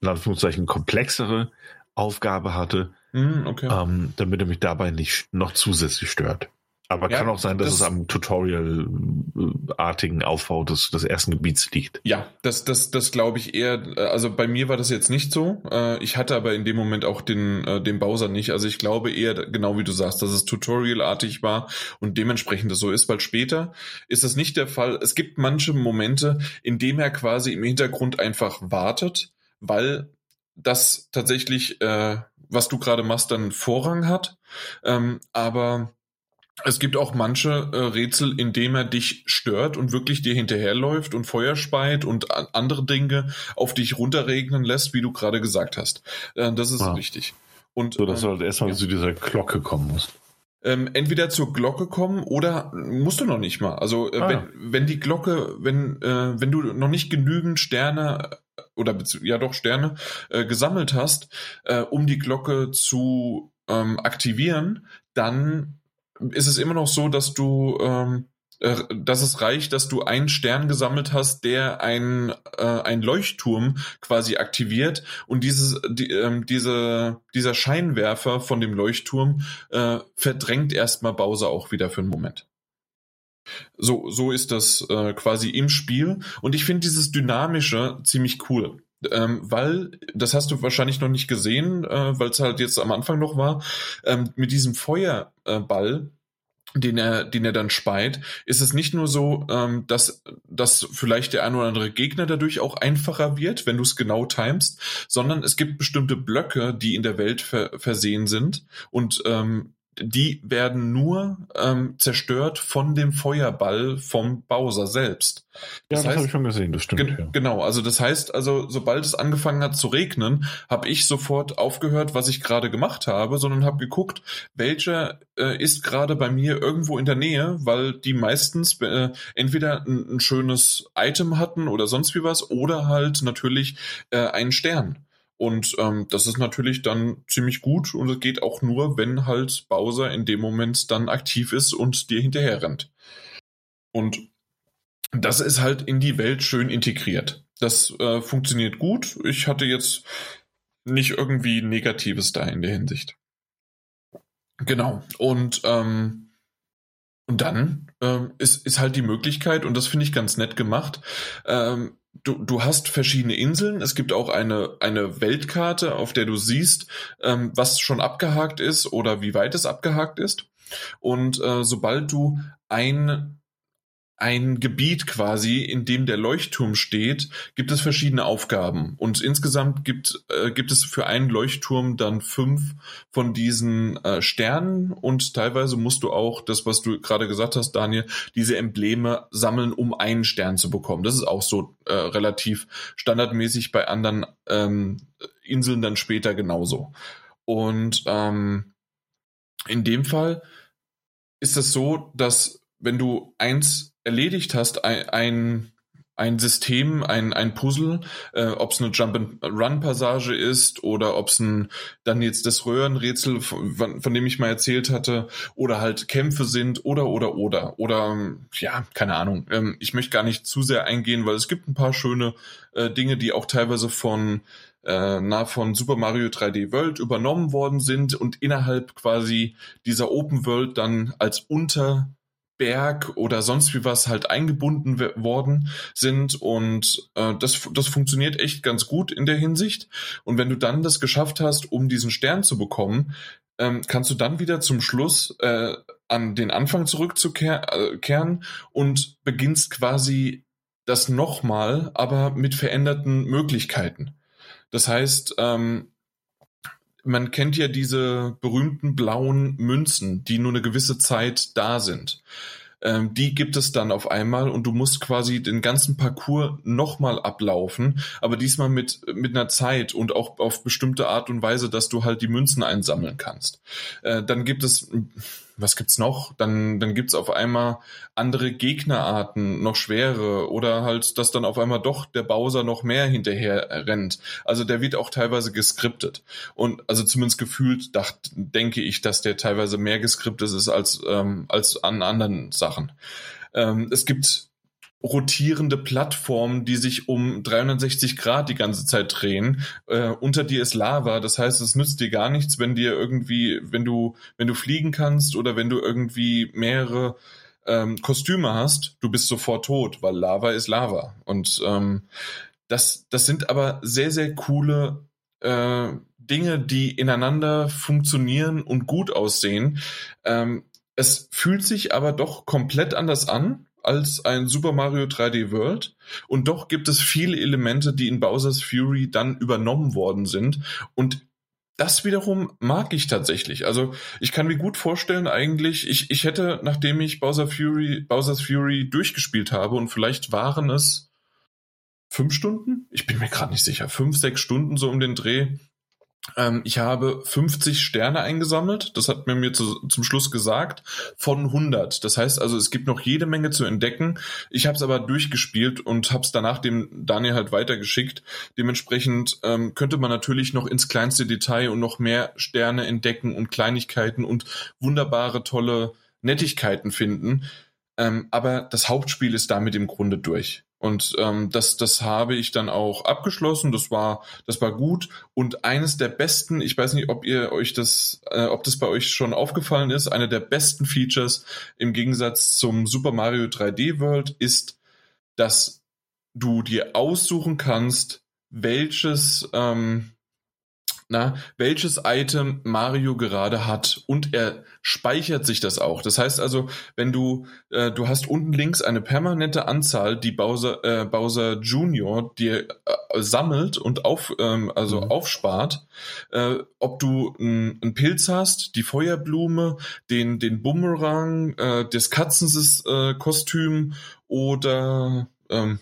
in Anführungszeichen, komplexere Aufgabe hatte, mm, okay. ähm, damit er mich dabei nicht noch zusätzlich stört. Aber ja, kann auch sein, dass das, es am Tutorial-artigen Aufbau des, des ersten Gebiets liegt. Ja, das, das, das glaube ich eher. Also bei mir war das jetzt nicht so. Äh, ich hatte aber in dem Moment auch den, äh, den Bowser nicht. Also ich glaube eher, genau wie du sagst, dass es Tutorial-artig war und dementsprechend das so ist, weil später ist das nicht der Fall. Es gibt manche Momente, in dem er quasi im Hintergrund einfach wartet, weil das tatsächlich, äh, was du gerade machst, dann Vorrang hat. Ähm, aber es gibt auch manche äh, Rätsel, in dem er dich stört und wirklich dir hinterherläuft und Feuer speit und andere Dinge auf dich runterregnen lässt, wie du gerade gesagt hast. Äh, das ist ah. wichtig. Und, so, dass du halt erstmal ja. zu dieser Glocke kommen musst. Ähm, entweder zur Glocke kommen oder musst du noch nicht mal. Also äh, ah. wenn, wenn die Glocke, wenn, äh, wenn du noch nicht genügend Sterne oder ja doch Sterne äh, gesammelt hast, äh, um die Glocke zu ähm, aktivieren, dann ist es immer noch so, dass du ähm, äh, dass es reicht, dass du einen Stern gesammelt hast, der ein, äh, ein Leuchtturm quasi aktiviert und dieses, die, ähm, diese, dieser Scheinwerfer von dem Leuchtturm äh, verdrängt erstmal Bowser auch wieder für einen Moment. So, so ist das äh, quasi im Spiel und ich finde dieses Dynamische ziemlich cool. Ähm, weil, das hast du wahrscheinlich noch nicht gesehen, äh, weil es halt jetzt am Anfang noch war, ähm, mit diesem Feuerball den er, den er dann speit, ist es nicht nur so, ähm, dass, dass vielleicht der ein oder andere Gegner dadurch auch einfacher wird, wenn du es genau timest, sondern es gibt bestimmte Blöcke, die in der Welt ver versehen sind und ähm, die werden nur ähm, zerstört von dem Feuerball vom Bowser selbst. Das ja, das habe ich schon gesehen, das stimmt. Ge ja. Genau, also das heißt, also sobald es angefangen hat zu regnen, habe ich sofort aufgehört, was ich gerade gemacht habe, sondern habe geguckt, welcher äh, ist gerade bei mir irgendwo in der Nähe, weil die meistens äh, entweder ein, ein, schönes Item hatten oder sonst wie was oder halt natürlich äh, einen Stern. Und ähm, das ist natürlich dann ziemlich gut und es geht auch nur, wenn halt Bowser in dem Moment dann aktiv ist und dir hinterher rennt. Und das ist halt in die Welt schön integriert. Das äh, funktioniert gut. Ich hatte jetzt nicht irgendwie Negatives da in der Hinsicht. Genau. Und, ähm, und dann ähm, ist, ist halt die Möglichkeit, und das finde ich ganz nett gemacht, ähm, du, du hast verschiedene Inseln. Es gibt auch eine, eine Weltkarte, auf der du siehst, ähm, was schon abgehakt ist oder wie weit es abgehakt ist. Und äh, sobald du ein ein Gebiet quasi, in dem der Leuchtturm steht, gibt es verschiedene Aufgaben. Und insgesamt gibt, äh, gibt es für einen Leuchtturm dann fünf von diesen äh, Sternen und teilweise musst du auch das, was du gerade gesagt hast, Daniel, diese Embleme sammeln, um einen Stern zu bekommen. Das ist auch so äh, relativ standardmäßig bei anderen ähm, Inseln dann später genauso. Und ähm, in dem Fall ist es so, dass wenn du eins erledigt hast, ein, ein, ein System, ein, ein Puzzle, äh, ob es eine Jump-and-Run-Passage ist oder ob es dann jetzt das Röhrenrätsel, von, von, dem ich mal erzählt hatte, oder halt Kämpfe sind oder, oder, oder, oder, ja, keine Ahnung. Ähm, ich möchte gar nicht zu sehr eingehen, weil es gibt ein paar schöne äh, Dinge, die auch teilweise von äh, na, von Super Mario 3D World übernommen worden sind und innerhalb quasi dieser Open World dann als Unter Berg oder sonst wie was halt eingebunden worden sind und äh, das, das funktioniert echt ganz gut in der Hinsicht. Und wenn du dann das geschafft hast, um diesen Stern zu bekommen, ähm, kannst du dann wieder zum Schluss äh, an den Anfang zurückzukehren äh, und beginnst quasi das nochmal, aber mit veränderten Möglichkeiten. Das heißt, ähm, man kennt ja diese berühmten blauen Münzen, die nur eine gewisse Zeit da sind. Ähm, die gibt es dann auf einmal und du musst quasi den ganzen Parcours nochmal ablaufen, aber diesmal mit, mit einer Zeit und auch auf bestimmte Art und Weise, dass du halt die Münzen einsammeln kannst. Äh, dann gibt es was gibt's noch? Dann, dann gibt's auf einmal andere Gegnerarten, noch schwere oder halt, dass dann auf einmal doch der Bowser noch mehr hinterher rennt. Also der wird auch teilweise geskriptet. Und also zumindest gefühlt dacht, denke ich, dass der teilweise mehr geskriptet ist als, ähm, als an anderen Sachen. Ähm, es gibt rotierende Plattformen, die sich um 360 Grad die ganze Zeit drehen. Äh, unter dir ist Lava, das heißt, es nützt dir gar nichts, wenn dir irgendwie, wenn du, wenn du fliegen kannst oder wenn du irgendwie mehrere ähm, Kostüme hast, du bist sofort tot, weil Lava ist Lava. Und ähm, das, das sind aber sehr, sehr coole äh, Dinge, die ineinander funktionieren und gut aussehen. Ähm, es fühlt sich aber doch komplett anders an als ein Super Mario 3D World. Und doch gibt es viele Elemente, die in Bowser's Fury dann übernommen worden sind. Und das wiederum mag ich tatsächlich. Also ich kann mir gut vorstellen, eigentlich, ich, ich hätte, nachdem ich Bowser Fury, Bowser's Fury durchgespielt habe, und vielleicht waren es fünf Stunden? Ich bin mir gerade nicht sicher. Fünf, sechs Stunden so um den Dreh. Ähm, ich habe 50 Sterne eingesammelt. Das hat mir mir zu, zum Schluss gesagt von 100. Das heißt also, es gibt noch jede Menge zu entdecken. Ich habe es aber durchgespielt und habe es danach dem Daniel halt weitergeschickt. Dementsprechend ähm, könnte man natürlich noch ins kleinste Detail und noch mehr Sterne entdecken und Kleinigkeiten und wunderbare, tolle Nettigkeiten finden. Ähm, aber das Hauptspiel ist damit im Grunde durch. Und ähm, das, das habe ich dann auch abgeschlossen. Das war, das war gut. Und eines der besten, ich weiß nicht, ob ihr euch das, äh, ob das bei euch schon aufgefallen ist, eine der besten Features im Gegensatz zum Super Mario 3D World ist, dass du dir aussuchen kannst, welches ähm, na, welches Item Mario gerade hat und er speichert sich das auch. Das heißt also, wenn du äh, du hast unten links eine permanente Anzahl, die Bowser äh, Bowser Junior dir äh, sammelt und auf ähm, also mhm. aufspart, äh, ob du einen Pilz hast, die Feuerblume, den den Bumerang, äh, das Katzens äh, Kostüm oder ähm,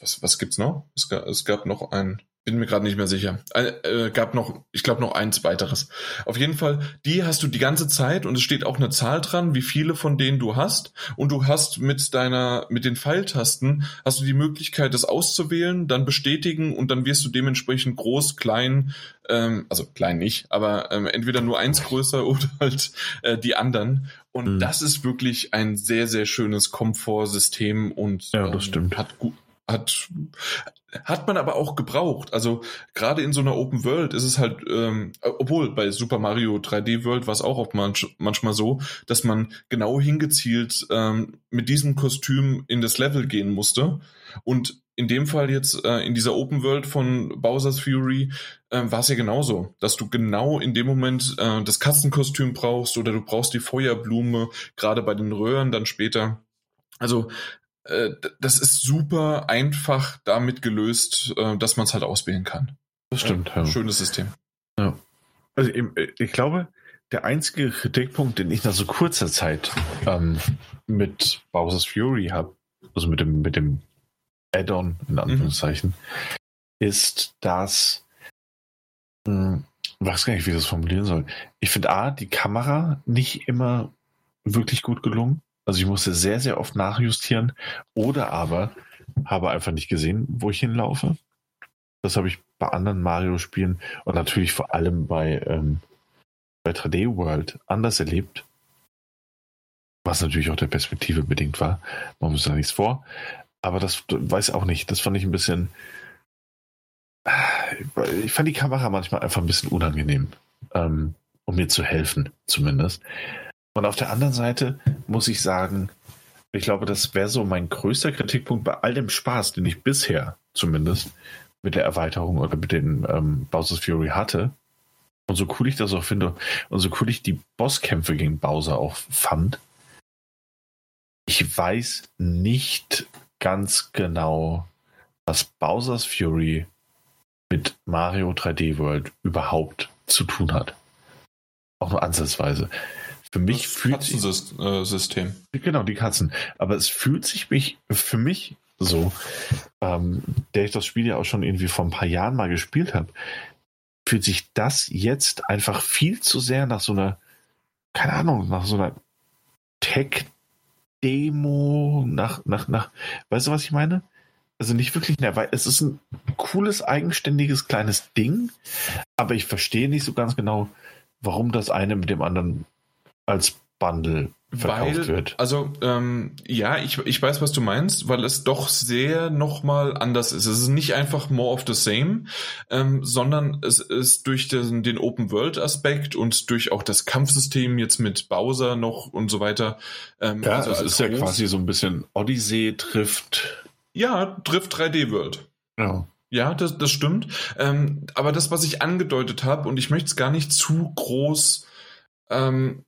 was was gibt's noch? Es gab, es gab noch ein bin mir gerade nicht mehr sicher. Äh, gab noch, ich glaube noch eins weiteres. Auf jeden Fall, die hast du die ganze Zeit und es steht auch eine Zahl dran, wie viele von denen du hast. Und du hast mit deiner, mit den Pfeiltasten hast du die Möglichkeit, das auszuwählen, dann bestätigen und dann wirst du dementsprechend groß, klein, ähm, also klein nicht, aber ähm, entweder nur eins größer oder halt äh, die anderen. Und mhm. das ist wirklich ein sehr, sehr schönes Komfortsystem und ja, das ähm, stimmt. hat gut hat hat man aber auch gebraucht. Also gerade in so einer Open World ist es halt, ähm, obwohl bei Super Mario 3D World war es auch oft manch, manchmal so, dass man genau hingezielt ähm, mit diesem Kostüm in das Level gehen musste. Und in dem Fall jetzt äh, in dieser Open World von Bowser's Fury äh, war es ja genauso, dass du genau in dem Moment äh, das Katzenkostüm brauchst oder du brauchst die Feuerblume, gerade bei den Röhren dann später. Also das ist super einfach damit gelöst, äh, dass man es halt auswählen kann. Das stimmt. Ja. Schönes System. Ja. Also äh, ich glaube, der einzige Kritikpunkt, den ich nach so kurzer Zeit ähm, mit Bowser's Fury habe, also mit dem, mit dem Add-on in mhm. Anführungszeichen, mhm. ist, dass hm, ich weiß gar nicht, wie ich das formulieren soll. Ich finde A, die Kamera nicht immer wirklich gut gelungen. Also ich musste sehr, sehr oft nachjustieren oder aber habe einfach nicht gesehen, wo ich hinlaufe. Das habe ich bei anderen Mario-Spielen und natürlich vor allem bei, ähm, bei 3D World anders erlebt. Was natürlich auch der Perspektive bedingt war. Man muss da nichts vor. Aber das weiß auch nicht. Das fand ich ein bisschen. Ich fand die Kamera manchmal einfach ein bisschen unangenehm, ähm, um mir zu helfen, zumindest. Und auf der anderen Seite muss ich sagen, ich glaube, das wäre so mein größter Kritikpunkt bei all dem Spaß, den ich bisher zumindest mit der Erweiterung oder mit den ähm, Bowser's Fury hatte. Und so cool ich das auch finde und so cool ich die Bosskämpfe gegen Bowser auch fand, ich weiß nicht ganz genau, was Bowser's Fury mit Mario 3D World überhaupt zu tun hat. Auch nur ansatzweise. Für mich das fühlt Katzensystem. Äh, genau, die Katzen. Aber es fühlt sich mich für mich so, ähm, der ich das Spiel ja auch schon irgendwie vor ein paar Jahren mal gespielt habe, fühlt sich das jetzt einfach viel zu sehr nach so einer, keine Ahnung, nach so einer Tech-Demo, nach, nach, nach, weißt du, was ich meine? Also nicht wirklich, weil es ist ein cooles, eigenständiges, kleines Ding, aber ich verstehe nicht so ganz genau, warum das eine mit dem anderen als Bundle verkauft weil, wird. Also ähm, ja, ich, ich weiß, was du meinst, weil es doch sehr nochmal anders ist. Es ist nicht einfach more of the same, ähm, sondern es ist durch den, den Open-World-Aspekt und durch auch das Kampfsystem jetzt mit Bowser noch und so weiter. Ähm, ja, also es ist ja quasi so ein bisschen Odyssey trifft. Ja, trifft 3D-World. Ja. Ja, das, das stimmt. Ähm, aber das, was ich angedeutet habe, und ich möchte es gar nicht zu groß ähm,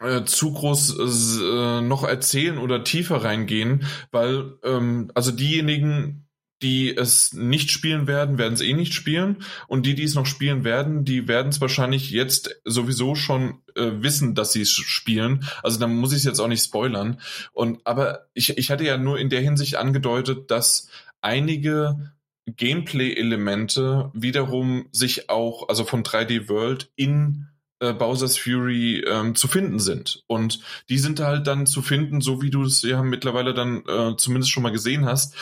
äh, zu groß äh, noch erzählen oder tiefer reingehen, weil ähm, also diejenigen, die es nicht spielen werden, werden es eh nicht spielen und die, die es noch spielen werden, die werden es wahrscheinlich jetzt sowieso schon äh, wissen, dass sie es spielen. Also dann muss ich es jetzt auch nicht spoilern. Und aber ich, ich hatte ja nur in der Hinsicht angedeutet, dass einige Gameplay-Elemente wiederum sich auch, also von 3D World in äh, Bowser's Fury ähm, zu finden sind. Und die sind halt dann zu finden, so wie du es ja mittlerweile dann äh, zumindest schon mal gesehen hast.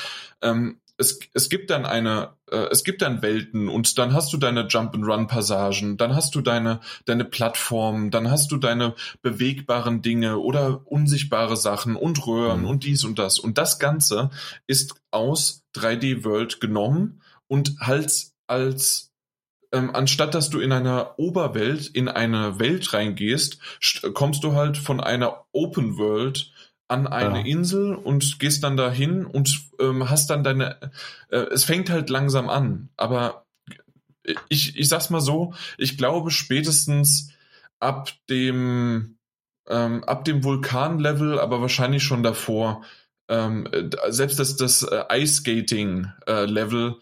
Ähm, es, es gibt dann eine, äh, es gibt dann Welten und dann hast du deine Jump-and-Run-Passagen, dann hast du deine, deine Plattform, dann hast du deine bewegbaren Dinge oder unsichtbare Sachen und Röhren mhm. und dies und das. Und das Ganze ist aus 3D World genommen und halt als ähm, anstatt dass du in einer Oberwelt in eine Welt reingehst, kommst du halt von einer Open World an eine ja. Insel und gehst dann dahin und ähm, hast dann deine. Äh, es fängt halt langsam an, aber ich, ich sag's mal so, ich glaube spätestens ab dem ähm, ab dem Vulkanlevel, aber wahrscheinlich schon davor, ähm, selbst das, das äh, Ice Skating äh, Level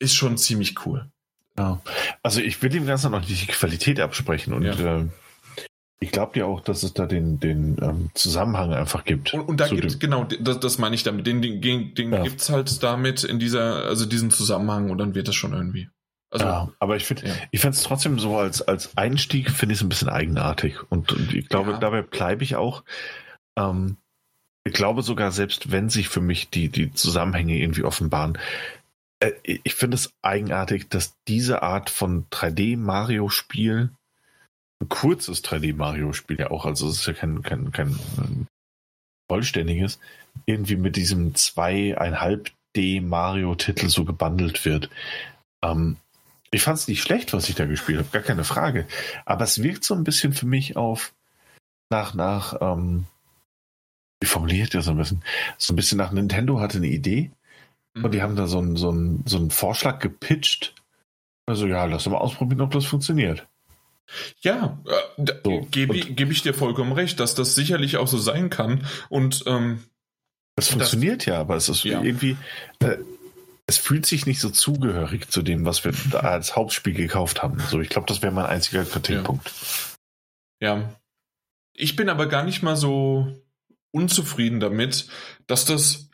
ist schon ziemlich cool. Ja. Also ich will dem Ganzen noch nicht die Qualität absprechen und ja. äh, ich glaube ja auch, dass es da den, den ähm, Zusammenhang einfach gibt. Und, und da gibt es, genau, das, das meine ich damit. Den, den, den ja. gibt es halt damit in dieser, also diesen Zusammenhang und dann wird das schon irgendwie. Also, ja, aber ich finde, ja. ich finde es trotzdem so als, als Einstieg finde ich es ein bisschen eigenartig. Und, und ich glaube, ja. dabei bleibe ich auch. Ähm, ich glaube sogar, selbst wenn sich für mich die, die Zusammenhänge irgendwie offenbaren, äh, ich finde es eigenartig, dass diese Art von 3D-Mario-Spiel ein kurzes 3D-Mario-Spiel ja auch, also es ist ja kein, kein, kein vollständiges, irgendwie mit diesem zweieinhalb D-Mario-Titel so gebundelt wird. Ähm, ich fand es nicht schlecht, was ich da gespielt habe, gar keine Frage. Aber es wirkt so ein bisschen für mich auf nach, nach, ähm, wie formuliert ihr so ein bisschen? So ein bisschen nach Nintendo hatte eine Idee mhm. und die haben da so einen, so, einen, so einen Vorschlag gepitcht. Also ja, lass mal ausprobieren, ob das funktioniert. Ja, äh, so, gebe geb ich dir vollkommen recht, dass das sicherlich auch so sein kann. Und ähm, es funktioniert das, ja, aber es ist ja. irgendwie, äh, es fühlt sich nicht so zugehörig zu dem, was wir da als Hauptspiel gekauft haben. So, ich glaube, das wäre mein einziger Kritikpunkt. Ja. ja. Ich bin aber gar nicht mal so unzufrieden damit, dass das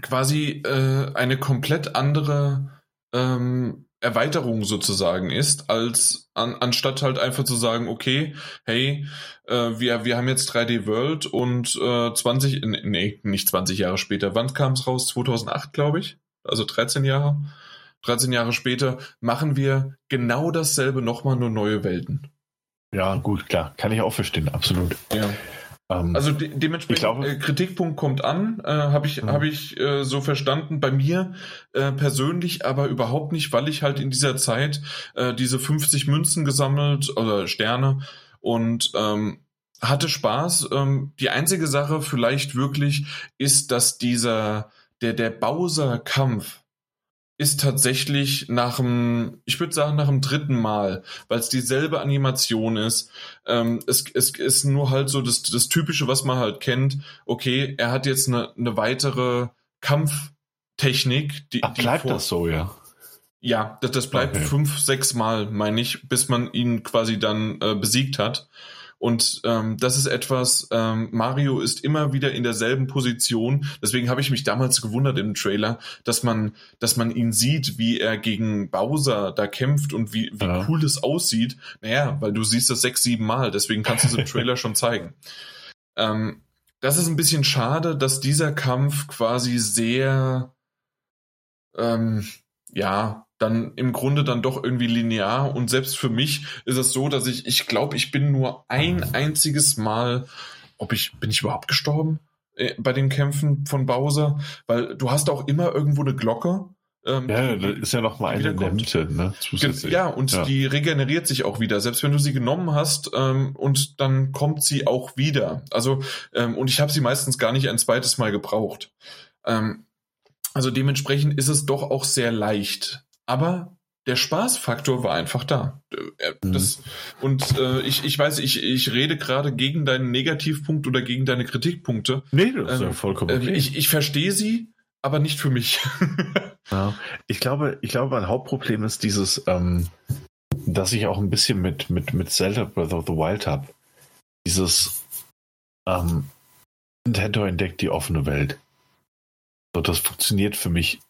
quasi äh, eine komplett andere ähm, Erweiterung sozusagen ist, als an, anstatt halt einfach zu sagen, okay, hey, äh, wir, wir haben jetzt 3D World und äh, 20, nee, nicht 20 Jahre später, wann kam es raus? 2008, glaube ich. Also 13 Jahre. 13 Jahre später machen wir genau dasselbe nochmal, nur neue Welten. Ja, gut, klar. Kann ich auch verstehen, absolut. Ja. Ähm, also de dementsprechend, glaube, äh, Kritikpunkt kommt an, äh, habe ich, mhm. hab ich äh, so verstanden. Bei mir äh, persönlich aber überhaupt nicht, weil ich halt in dieser Zeit äh, diese 50 Münzen gesammelt oder Sterne und ähm, hatte Spaß. Ähm, die einzige Sache vielleicht wirklich ist, dass dieser, der, der Bowser-Kampf, ist tatsächlich nach dem, ich würde sagen, nach dem dritten Mal, weil es dieselbe Animation ist. Ähm, es, es ist nur halt so das, das Typische, was man halt kennt. Okay, er hat jetzt eine, eine weitere Kampftechnik. Die, Ach, bleibt die vor, das so, ja? Ja, das, das bleibt okay. fünf, sechs Mal, meine ich, bis man ihn quasi dann äh, besiegt hat. Und ähm, das ist etwas, ähm, Mario ist immer wieder in derselben Position. Deswegen habe ich mich damals gewundert im Trailer, dass man, dass man ihn sieht, wie er gegen Bowser da kämpft und wie, wie ja. cool das aussieht. Naja, weil du siehst das sechs, sieben Mal, deswegen kannst du es im Trailer schon zeigen. Ähm, das ist ein bisschen schade, dass dieser Kampf quasi sehr, ähm, ja, dann im Grunde dann doch irgendwie linear. Und selbst für mich ist es so, dass ich, ich glaube, ich bin nur ein einziges Mal, ob ich, bin ich überhaupt gestorben äh, bei den Kämpfen von Bowser? Weil du hast auch immer irgendwo eine Glocke. Ähm, ja, da ist ja noch mal eine Mitte, ne? Zusätzlich. Ja, und ja. die regeneriert sich auch wieder. Selbst wenn du sie genommen hast ähm, und dann kommt sie auch wieder. Also, ähm, und ich habe sie meistens gar nicht ein zweites Mal gebraucht. Ähm, also dementsprechend ist es doch auch sehr leicht aber der Spaßfaktor war einfach da. Äh, das, mhm. Und äh, ich, ich weiß, ich, ich rede gerade gegen deinen Negativpunkt oder gegen deine Kritikpunkte. Nee, das ist ähm, ja vollkommen äh, okay. Ich, ich verstehe sie, aber nicht für mich. ja, ich glaube, ich glaube, mein Hauptproblem ist dieses, ähm, dass ich auch ein bisschen mit, mit, mit Zelda Breath of the Wild habe. Dieses ähm, Nintendo entdeckt die offene Welt. So, das funktioniert für mich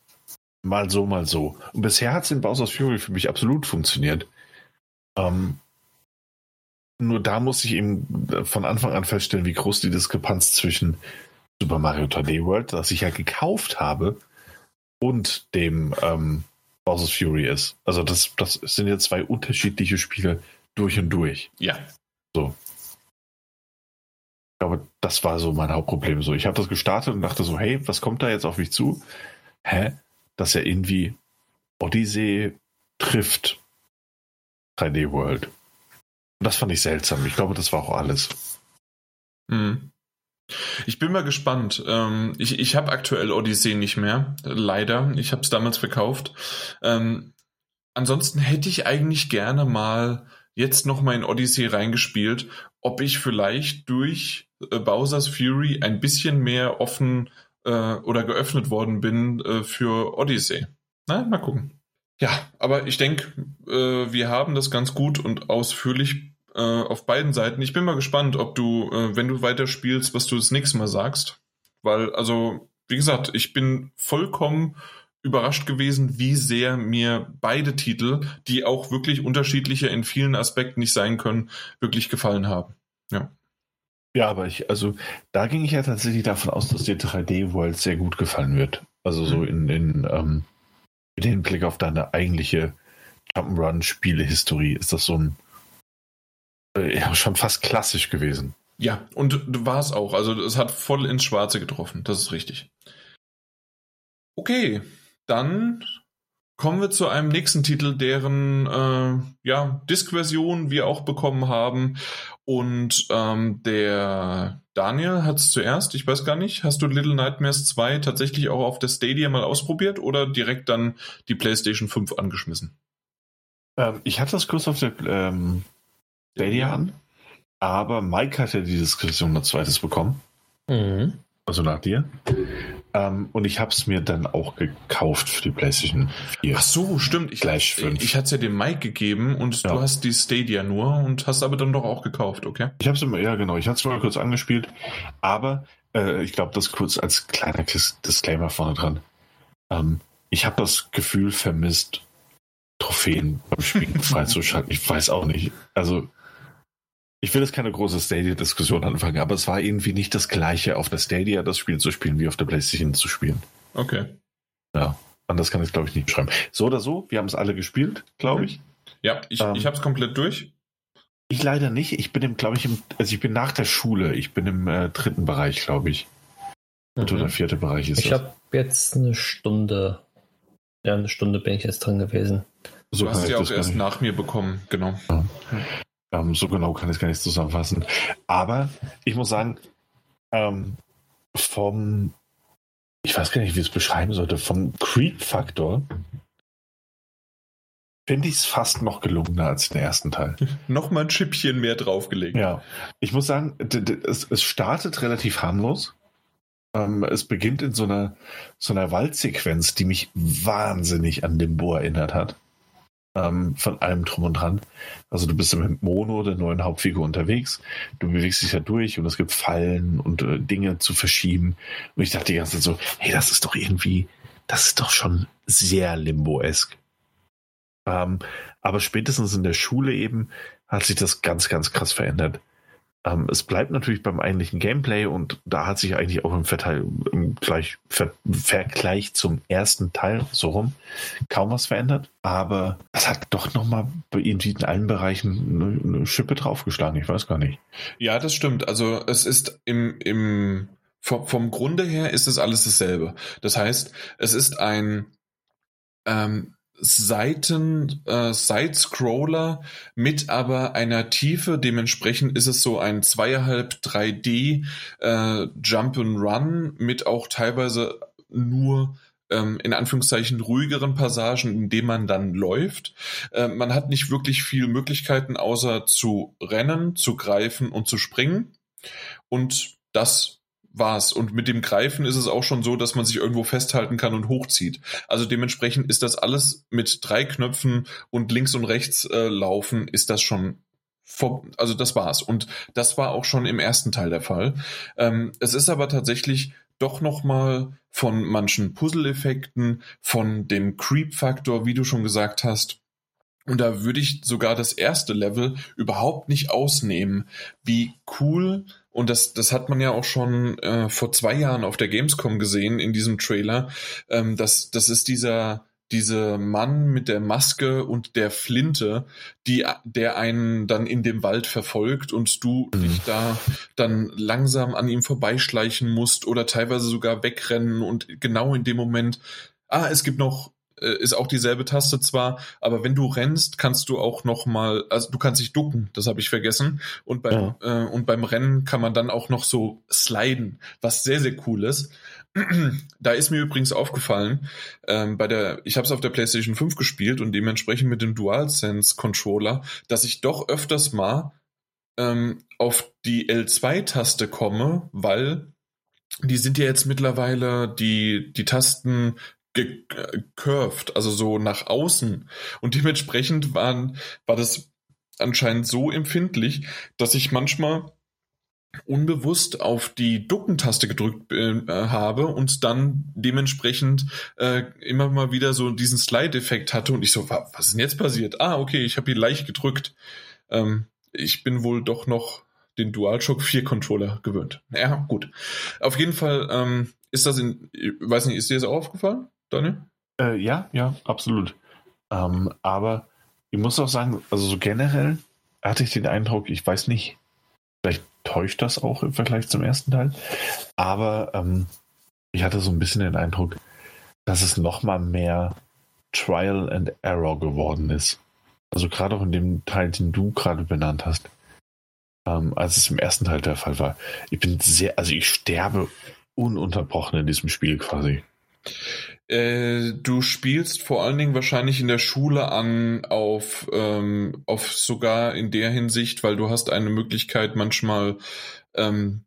mal so, mal so. Und bisher hat es in Bowser's Fury für mich absolut funktioniert. Ähm, nur da muss ich eben von Anfang an feststellen, wie groß die Diskrepanz zwischen Super Mario 3D World, das ich ja gekauft habe, und dem ähm, Bowser's Fury ist. Also das, das sind ja zwei unterschiedliche Spiele durch und durch. Ja. So. Ich glaube, das war so mein Hauptproblem. So, ich habe das gestartet und dachte so, hey, was kommt da jetzt auf mich zu? Hä? Dass er irgendwie Odyssey trifft 3D World. Und das fand ich seltsam. Ich glaube, das war auch alles. Hm. Ich bin mal gespannt. Ähm, ich ich habe aktuell Odyssey nicht mehr, leider. Ich habe es damals verkauft. Ähm, ansonsten hätte ich eigentlich gerne mal jetzt noch mal in Odyssey reingespielt, ob ich vielleicht durch äh, Bowser's Fury ein bisschen mehr offen äh, oder geöffnet worden bin äh, für Odyssey. Na, mal gucken. Ja, aber ich denke, äh, wir haben das ganz gut und ausführlich äh, auf beiden Seiten. Ich bin mal gespannt, ob du, äh, wenn du weiterspielst, was du das nächste Mal sagst. Weil, also, wie gesagt, ich bin vollkommen überrascht gewesen, wie sehr mir beide Titel, die auch wirklich unterschiedlicher in vielen Aspekten nicht sein können, wirklich gefallen haben. Ja. Ja, aber ich, also da ging ich ja tatsächlich davon aus, dass dir 3D World sehr gut gefallen wird. Also so in, in ähm, mit Hinblick auf deine eigentliche Jump'n'Run-Spielehistorie ist das so ein äh, ja, schon fast klassisch gewesen. Ja, und war es auch. Also es hat voll ins Schwarze getroffen. Das ist richtig. Okay, dann kommen wir zu einem nächsten Titel, deren äh, ja, Disk-Version wir auch bekommen haben. Und ähm, der Daniel hat es zuerst, ich weiß gar nicht, hast du Little Nightmares 2 tatsächlich auch auf der Stadia mal ausprobiert oder direkt dann die PlayStation 5 angeschmissen? Ähm, ich hatte das kurz auf der ähm, Stadia an. Aber Mike hat ja die Diskussion als zweites bekommen. Mhm. Also nach dir. Ähm, und ich habe es mir dann auch gekauft für die PlayStation 4. Ach so, stimmt. Ich, Gleich ich hatte es ja dem Mike gegeben und ja. du hast die Stadia nur und hast aber dann doch auch gekauft, okay? Ich habe es immer, ja genau, ich hatte es mal kurz angespielt, aber äh, ich glaube, das kurz als kleiner Disclaimer vorne dran. Ähm, ich habe das Gefühl vermisst, Trophäen beim Spielen freizuschalten. Ich weiß auch nicht. Also ich will jetzt keine große Stadia-Diskussion anfangen, aber es war irgendwie nicht das Gleiche, auf der Stadia das Spiel zu spielen, wie auf der PlayStation zu spielen. Okay. Ja, anders kann ich glaube ich nicht beschreiben. So oder so, wir haben es alle gespielt, glaube ich. Ja, ich, ähm, ich habe es komplett durch. Ich leider nicht. Ich bin im, glaube ich, im, also ich bin nach der Schule. Ich bin im äh, dritten Bereich, glaube ich. Mhm. Oder vierte Bereich ist Ich habe jetzt eine Stunde. Ja, eine Stunde bin ich jetzt drin gewesen. So du hast ja auch erst nach mir bekommen, genau. Ja. Ähm, so genau kann ich es gar nicht zusammenfassen. Aber ich muss sagen, ähm, vom, ich weiß gar nicht, wie ich es beschreiben sollte, vom Creep-Faktor finde ich es fast noch gelungener als den ersten Teil. Nochmal ein Schippchen mehr draufgelegt. Ja, ich muss sagen, es, es startet relativ harmlos. Ähm, es beginnt in so einer, so einer Waldsequenz, die mich wahnsinnig an Limbo erinnert hat ähm, von allem drum und dran. Also du bist mit Mono, der neuen Hauptfigur, unterwegs. Du bewegst dich ja durch und es gibt Fallen und äh, Dinge zu verschieben. Und ich dachte die ganze Zeit so, hey, das ist doch irgendwie, das ist doch schon sehr Limbo-esk. Ähm, aber spätestens in der Schule eben hat sich das ganz, ganz krass verändert. Ähm, es bleibt natürlich beim eigentlichen Gameplay und da hat sich eigentlich auch im, Verteil, im Gleich, Ver Vergleich zum ersten Teil so rum kaum was verändert. Aber es hat doch nochmal irgendwie in allen Bereichen eine, eine Schippe draufgeschlagen. Ich weiß gar nicht. Ja, das stimmt. Also es ist im, im vom, vom Grunde her ist es alles dasselbe. Das heißt, es ist ein ähm, Seiten, äh, Side-Scroller mit aber einer Tiefe. Dementsprechend ist es so ein zweieinhalb 3D äh, Jump-and-Run mit auch teilweise nur ähm, in Anführungszeichen ruhigeren Passagen, in denen man dann läuft. Äh, man hat nicht wirklich viele Möglichkeiten, außer zu rennen, zu greifen und zu springen. Und das war's. Und mit dem Greifen ist es auch schon so, dass man sich irgendwo festhalten kann und hochzieht. Also dementsprechend ist das alles mit drei Knöpfen und links und rechts äh, laufen, ist das schon also das war's. Und das war auch schon im ersten Teil der Fall. Ähm, es ist aber tatsächlich doch nochmal von manchen Puzzle-Effekten, von dem Creep-Faktor, wie du schon gesagt hast. Und da würde ich sogar das erste Level überhaupt nicht ausnehmen. Wie cool, und das, das hat man ja auch schon äh, vor zwei Jahren auf der Gamescom gesehen in diesem Trailer, ähm, das, das ist dieser, diese Mann mit der Maske und der Flinte, die, der einen dann in dem Wald verfolgt und du mhm. dich da dann langsam an ihm vorbeischleichen musst oder teilweise sogar wegrennen und genau in dem Moment, ah, es gibt noch äh, ist auch dieselbe Taste zwar, aber wenn du rennst, kannst du auch noch mal, also du kannst dich ducken, das habe ich vergessen. Und beim ja. äh, und beim Rennen kann man dann auch noch so sliden, was sehr sehr cool ist. da ist mir übrigens aufgefallen, ähm, bei der, ich habe es auf der PlayStation 5 gespielt und dementsprechend mit dem DualSense Controller, dass ich doch öfters mal ähm, auf die L2-Taste komme, weil die sind ja jetzt mittlerweile die, die Tasten gecurved, also so nach außen. Und dementsprechend waren, war das anscheinend so empfindlich, dass ich manchmal unbewusst auf die Duckentaste gedrückt äh, habe und dann dementsprechend äh, immer mal wieder so diesen Slide-Effekt hatte und ich so, was ist denn jetzt passiert? Ah, okay, ich habe hier leicht gedrückt. Ähm, ich bin wohl doch noch den DualShock 4 Controller gewöhnt. Ja, gut. Auf jeden Fall ähm, ist das in, weiß nicht, ist dir das auch aufgefallen? Daniel? Äh, ja, ja, absolut. Ähm, aber ich muss auch sagen, also so generell hatte ich den Eindruck, ich weiß nicht, vielleicht täuscht das auch im Vergleich zum ersten Teil, aber ähm, ich hatte so ein bisschen den Eindruck, dass es nochmal mehr Trial and Error geworden ist. Also gerade auch in dem Teil, den du gerade benannt hast, ähm, als es im ersten Teil der Fall war. Ich bin sehr, also ich sterbe ununterbrochen in diesem Spiel quasi. Äh, du spielst vor allen Dingen wahrscheinlich in der Schule an auf, ähm, auf sogar in der Hinsicht, weil du hast eine Möglichkeit manchmal ähm,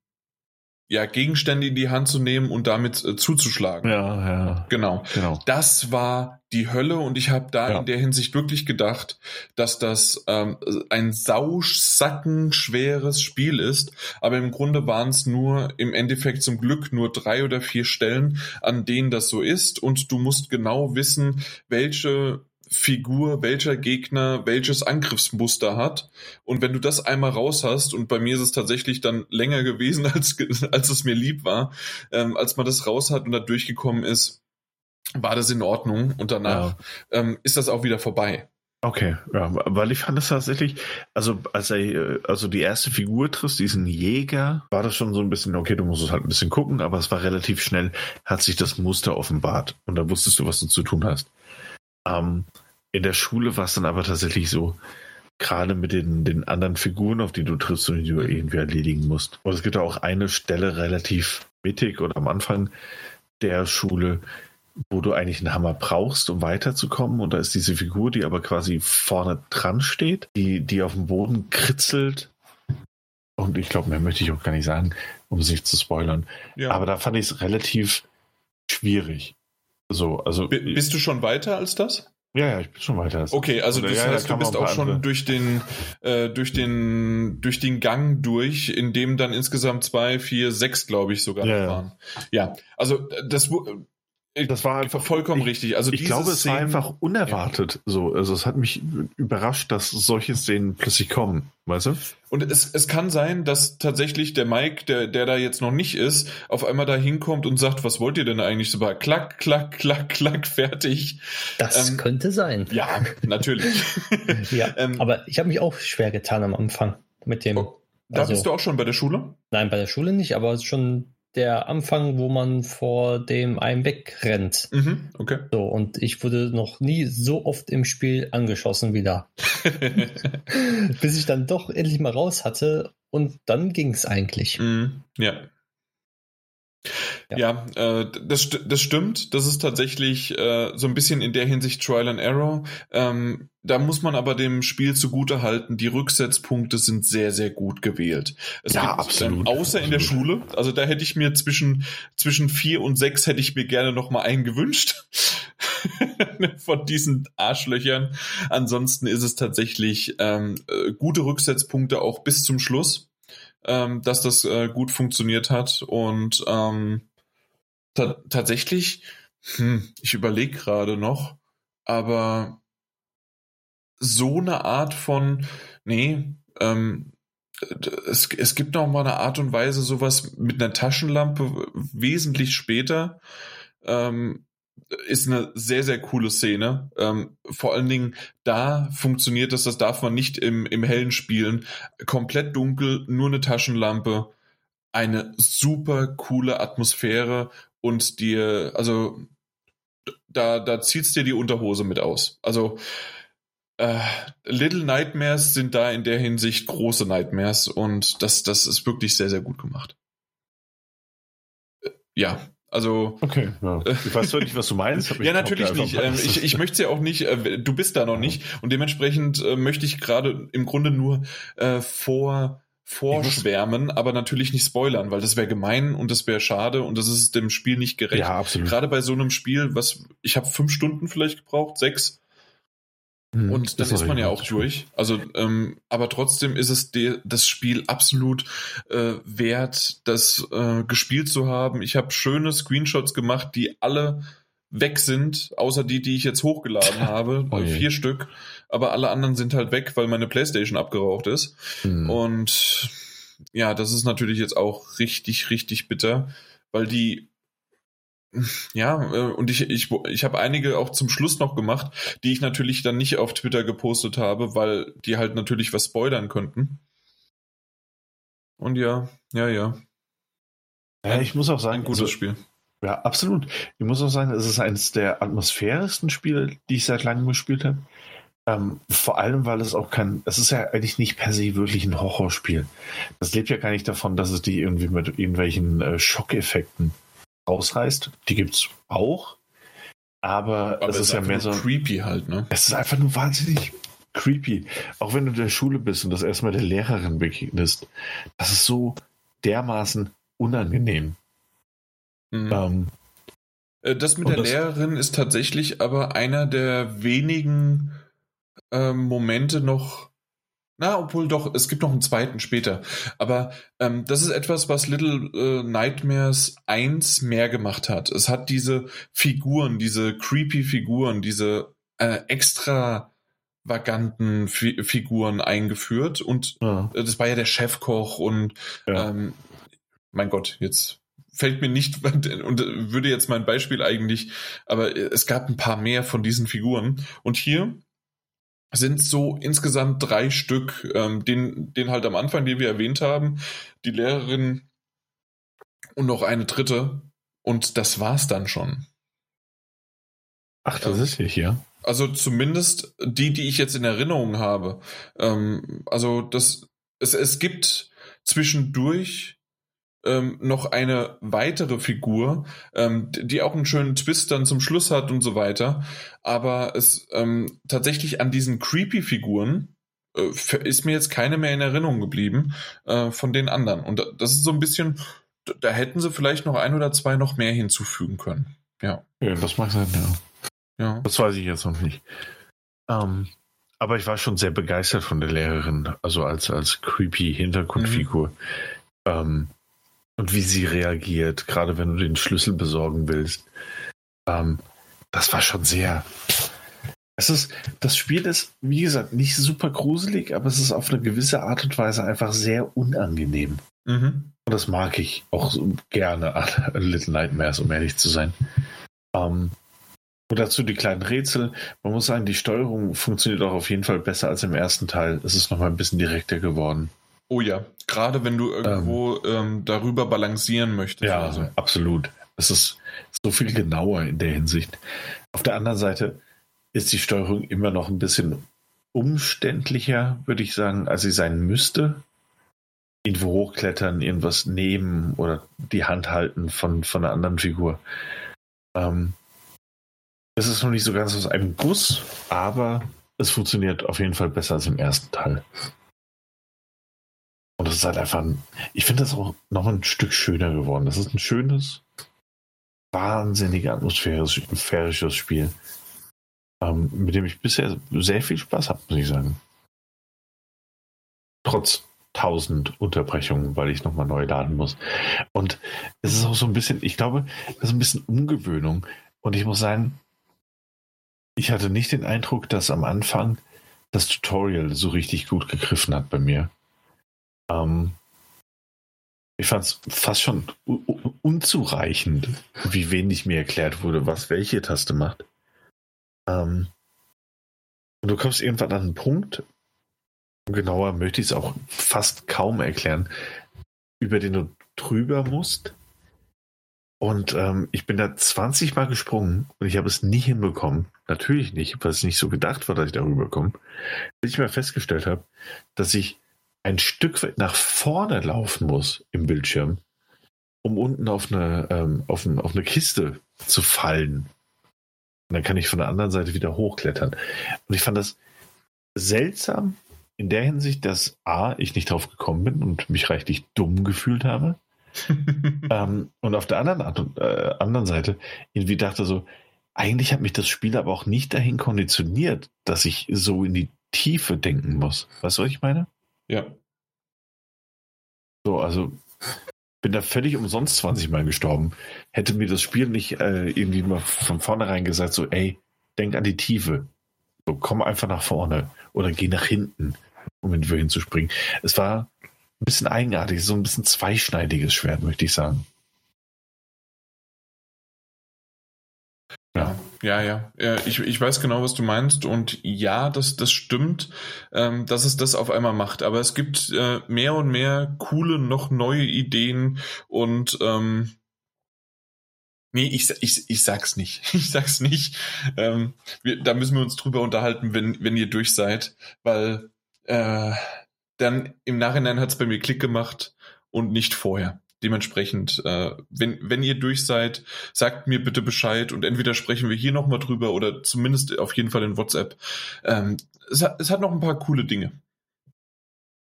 ja, Gegenstände in die Hand zu nehmen und damit äh, zuzuschlagen. Ja, ja. Genau. genau. Das war die Hölle und ich habe da ja. in der Hinsicht wirklich gedacht, dass das ähm, ein sauschsackenschweres Spiel ist, aber im Grunde waren es nur im Endeffekt zum Glück nur drei oder vier Stellen, an denen das so ist und du musst genau wissen, welche Figur, welcher Gegner welches Angriffsmuster hat. Und wenn du das einmal raus hast, und bei mir ist es tatsächlich dann länger gewesen, als, als es mir lieb war, ähm, als man das raus hat und da durchgekommen ist, war das in Ordnung. Und danach ja. ähm, ist das auch wieder vorbei. Okay, ja, weil ich fand es tatsächlich, also als er, also die erste Figur triffst, diesen Jäger, war das schon so ein bisschen, okay, du musst es halt ein bisschen gucken, aber es war relativ schnell, hat sich das Muster offenbart und da wusstest du, was du zu tun hast. Ähm, in der Schule war es dann aber tatsächlich so, gerade mit den, den anderen Figuren, auf die du triffst und die du irgendwie erledigen musst. Und es gibt auch eine Stelle relativ mittig oder am Anfang der Schule, wo du eigentlich einen Hammer brauchst, um weiterzukommen. Und da ist diese Figur, die aber quasi vorne dran steht, die, die auf dem Boden kritzelt. Und ich glaube, mehr möchte ich auch gar nicht sagen, um sich zu spoilern. Ja. Aber da fand ich es relativ schwierig. So, also. Bist du schon weiter als das? Ja, ja, ich bin schon weiter. Okay, also Oder, das ja, heißt, du bist auch schon durch den, äh, durch den, durch den Gang durch, in dem dann insgesamt zwei, vier, sechs, glaube ich, sogar ja, waren. Ja, also das, das war einfach vollkommen ich, richtig. Also ich glaube, es Szenen, war einfach unerwartet. Ja. So, also es hat mich überrascht, dass solche Szenen plötzlich kommen, weißt du? Und es, es kann sein, dass tatsächlich der Mike, der, der da jetzt noch nicht ist, auf einmal da hinkommt und sagt, was wollt ihr denn eigentlich so bei klack, klack, klack, klack, fertig. Das ähm, könnte sein. Ja, natürlich. ja, ähm, aber ich habe mich auch schwer getan am Anfang mit dem. Oh, da also, bist du auch schon bei der Schule? Nein, bei der Schule nicht, aber schon der Anfang, wo man vor dem einem wegrennt. Mhm, okay. So, und ich wurde noch nie so oft im Spiel angeschossen wie da. Bis ich dann doch endlich mal raus hatte und dann ging es eigentlich. Mhm, ja. Ja, ja äh, das, das stimmt. Das ist tatsächlich äh, so ein bisschen in der Hinsicht Trial and Error. Ähm, da muss man aber dem Spiel zugute halten, die Rücksetzpunkte sind sehr, sehr gut gewählt. Es ja, gibt, absolut. Ähm, außer absolut. in der Schule. Also da hätte ich mir zwischen, zwischen vier und sechs hätte ich mir gerne noch mal einen gewünscht. Von diesen Arschlöchern. Ansonsten ist es tatsächlich ähm, äh, gute Rücksetzpunkte auch bis zum Schluss ähm, dass das äh, gut funktioniert hat. Und ähm, ta tatsächlich, hm, ich überlege gerade noch, aber so eine Art von, nee, ähm, es, es gibt noch mal eine Art und Weise, sowas mit einer Taschenlampe wesentlich später. Ähm, ist eine sehr, sehr coole Szene. Ähm, vor allen Dingen da funktioniert das, das darf man nicht im, im Hellen spielen. Komplett dunkel, nur eine Taschenlampe. Eine super coole Atmosphäre und dir, also da, da zieht's dir die Unterhose mit aus. Also äh, Little Nightmares sind da in der Hinsicht große Nightmares und das, das ist wirklich sehr, sehr gut gemacht. Äh, ja, also. Okay, ja. Ich weiß zwar nicht, was du meinst. ja, natürlich nicht. Ähm, ich, ich möchte es ja auch nicht, äh, du bist da noch nicht und dementsprechend äh, möchte ich gerade im Grunde nur äh, vor vorschwärmen, aber natürlich nicht spoilern, weil das wäre gemein und das wäre schade und das ist dem Spiel nicht gerecht. Ja, absolut. Gerade bei so einem Spiel, was ich habe fünf Stunden vielleicht gebraucht, sechs. Hm, und dann ist man ja auch durch. Also, ähm, aber trotzdem ist es das Spiel absolut äh, wert, das äh, gespielt zu haben. Ich habe schöne Screenshots gemacht, die alle weg sind, außer die, die ich jetzt hochgeladen habe. Oh vier Stück aber alle anderen sind halt weg, weil meine Playstation abgeraucht ist. Mhm. Und ja, das ist natürlich jetzt auch richtig, richtig bitter, weil die ja, äh, und ich, ich, ich habe einige auch zum Schluss noch gemacht, die ich natürlich dann nicht auf Twitter gepostet habe, weil die halt natürlich was spoilern könnten. Und ja, ja, ja. Ja, ich muss auch sagen, gutes also, Spiel. Ja, absolut. Ich muss auch sagen, es ist eines der atmosphärischsten Spiele, die ich seit langem gespielt habe. Ähm, vor allem, weil es auch kein, es ist ja eigentlich nicht per se wirklich ein Horrorspiel. Das lebt ja gar nicht davon, dass es die irgendwie mit irgendwelchen äh, Schockeffekten ausreißt. Die gibt's auch. Aber, aber es ist, ist ja mehr so. creepy halt, ne? Es ist einfach nur wahnsinnig creepy. Auch wenn du in der Schule bist und das erstmal der Lehrerin begegnest. Das ist so dermaßen unangenehm. Mhm. Ähm, äh, das mit der das, Lehrerin ist tatsächlich aber einer der wenigen ähm, Momente noch. Na, obwohl doch, es gibt noch einen zweiten später. Aber ähm, das ist etwas, was Little äh, Nightmares 1 mehr gemacht hat. Es hat diese Figuren, diese creepy Figuren, diese äh, extra vaganten Fi Figuren eingeführt und ja. Äh, das war ja der Chefkoch und ja. ähm, mein Gott, jetzt fällt mir nicht und würde jetzt mein Beispiel eigentlich, aber es gab ein paar mehr von diesen Figuren und hier sind so insgesamt drei Stück, ähm, den, den halt am Anfang, den wir erwähnt haben, die Lehrerin und noch eine dritte. Und das war's dann schon. Ach, das ist hier hier. Also zumindest die, die ich jetzt in Erinnerung habe. Ähm, also das, es, es gibt zwischendurch ähm, noch eine weitere Figur, ähm, die auch einen schönen Twist dann zum Schluss hat und so weiter. Aber es ähm, tatsächlich an diesen Creepy-Figuren äh, ist mir jetzt keine mehr in Erinnerung geblieben äh, von den anderen. Und das ist so ein bisschen, da hätten sie vielleicht noch ein oder zwei noch mehr hinzufügen können. Ja. Ja, das mag sein, ja. Ja. Das weiß ich jetzt noch nicht. Ähm, aber ich war schon sehr begeistert von der Lehrerin, also als, als creepy Hintergrundfigur. Mhm. Ähm, und wie sie reagiert, gerade wenn du den Schlüssel besorgen willst. Ähm, das war schon sehr. Es ist, das Spiel ist, wie gesagt, nicht super gruselig, aber es ist auf eine gewisse Art und Weise einfach sehr unangenehm. Mhm. Und das mag ich auch so gerne an Little Nightmares, um ehrlich zu sein. Ähm, und dazu die kleinen Rätsel. Man muss sagen, die Steuerung funktioniert auch auf jeden Fall besser als im ersten Teil. Es ist nochmal ein bisschen direkter geworden. Oh ja, gerade wenn du irgendwo ähm, ähm, darüber balancieren möchtest. Ja, also. absolut. Es ist so viel genauer in der Hinsicht. Auf der anderen Seite ist die Steuerung immer noch ein bisschen umständlicher, würde ich sagen, als sie sein müsste. Irgendwo hochklettern, irgendwas nehmen oder die Hand halten von, von einer anderen Figur. Ähm, es ist noch nicht so ganz aus einem Guss, aber es funktioniert auf jeden Fall besser als im ersten Teil. Und das ist halt einfach, ein, ich finde das auch noch ein Stück schöner geworden. Das ist ein schönes, wahnsinnig atmosphärisches Spiel, ähm, mit dem ich bisher sehr viel Spaß habe, muss ich sagen. Trotz tausend Unterbrechungen, weil ich nochmal neu laden muss. Und es ist auch so ein bisschen, ich glaube, das ist ein bisschen Umgewöhnung. Und ich muss sagen, ich hatte nicht den Eindruck, dass am Anfang das Tutorial so richtig gut gegriffen hat bei mir. Ähm, ich fand es fast schon unzureichend, wie wenig mir erklärt wurde, was welche Taste macht. Ähm, und du kommst irgendwann an einen Punkt, genauer möchte ich es auch fast kaum erklären, über den du drüber musst. Und ähm, ich bin da 20 Mal gesprungen und ich habe es nie hinbekommen. Natürlich nicht, weil es nicht so gedacht war, dass ich darüber komme. Bis ich mal festgestellt habe, dass ich ein Stück weit nach vorne laufen muss im Bildschirm, um unten auf eine, ähm, auf, ein, auf eine Kiste zu fallen. Und dann kann ich von der anderen Seite wieder hochklettern. Und ich fand das seltsam in der Hinsicht, dass A, ich nicht drauf gekommen bin und mich reichlich dumm gefühlt habe. ähm, und auf der anderen, äh, anderen Seite irgendwie dachte so, eigentlich hat mich das Spiel aber auch nicht dahin konditioniert, dass ich so in die Tiefe denken muss. Weißt du, was ich meine? Ja. So, also bin da völlig umsonst 20 Mal gestorben. Hätte mir das Spiel nicht äh, irgendwie mal von vornherein gesagt, so, ey, denk an die Tiefe. So, komm einfach nach vorne oder geh nach hinten, um irgendwo hinzuspringen. Es war ein bisschen eigenartig, so ein bisschen zweischneidiges Schwert, möchte ich sagen. Ja, ja, ja. Ich, ich weiß genau, was du meinst. Und ja, das, das stimmt, ähm, dass es das auf einmal macht. Aber es gibt äh, mehr und mehr coole, noch neue Ideen und ähm, Nee, ich, ich, ich sag's nicht. Ich sag's nicht. Ähm, wir, da müssen wir uns drüber unterhalten, wenn, wenn ihr durch seid, weil äh, dann im Nachhinein hat's bei mir Klick gemacht und nicht vorher. Dementsprechend, äh, wenn, wenn ihr durch seid, sagt mir bitte Bescheid und entweder sprechen wir hier nochmal drüber oder zumindest auf jeden Fall in WhatsApp. Ähm, es, hat, es hat noch ein paar coole Dinge.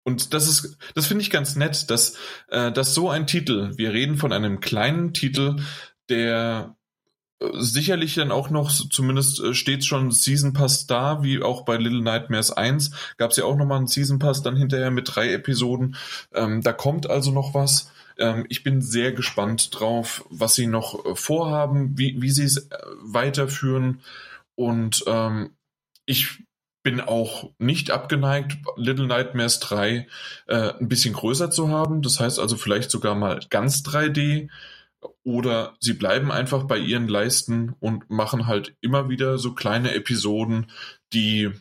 Und das ist, das finde ich ganz nett, dass, äh, dass so ein Titel, wir reden von einem kleinen Titel, der äh, sicherlich dann auch noch, zumindest äh, steht schon Season Pass da, wie auch bei Little Nightmares 1, gab es ja auch nochmal einen Season Pass dann hinterher mit drei Episoden. Ähm, da kommt also noch was. Ähm, ich bin sehr gespannt drauf, was sie noch äh, vorhaben, wie, wie sie es äh, weiterführen. Und ähm, ich bin auch nicht abgeneigt, Little Nightmares 3 äh, ein bisschen größer zu haben. Das heißt also vielleicht sogar mal ganz 3D. Oder sie bleiben einfach bei ihren Leisten und machen halt immer wieder so kleine Episoden, die,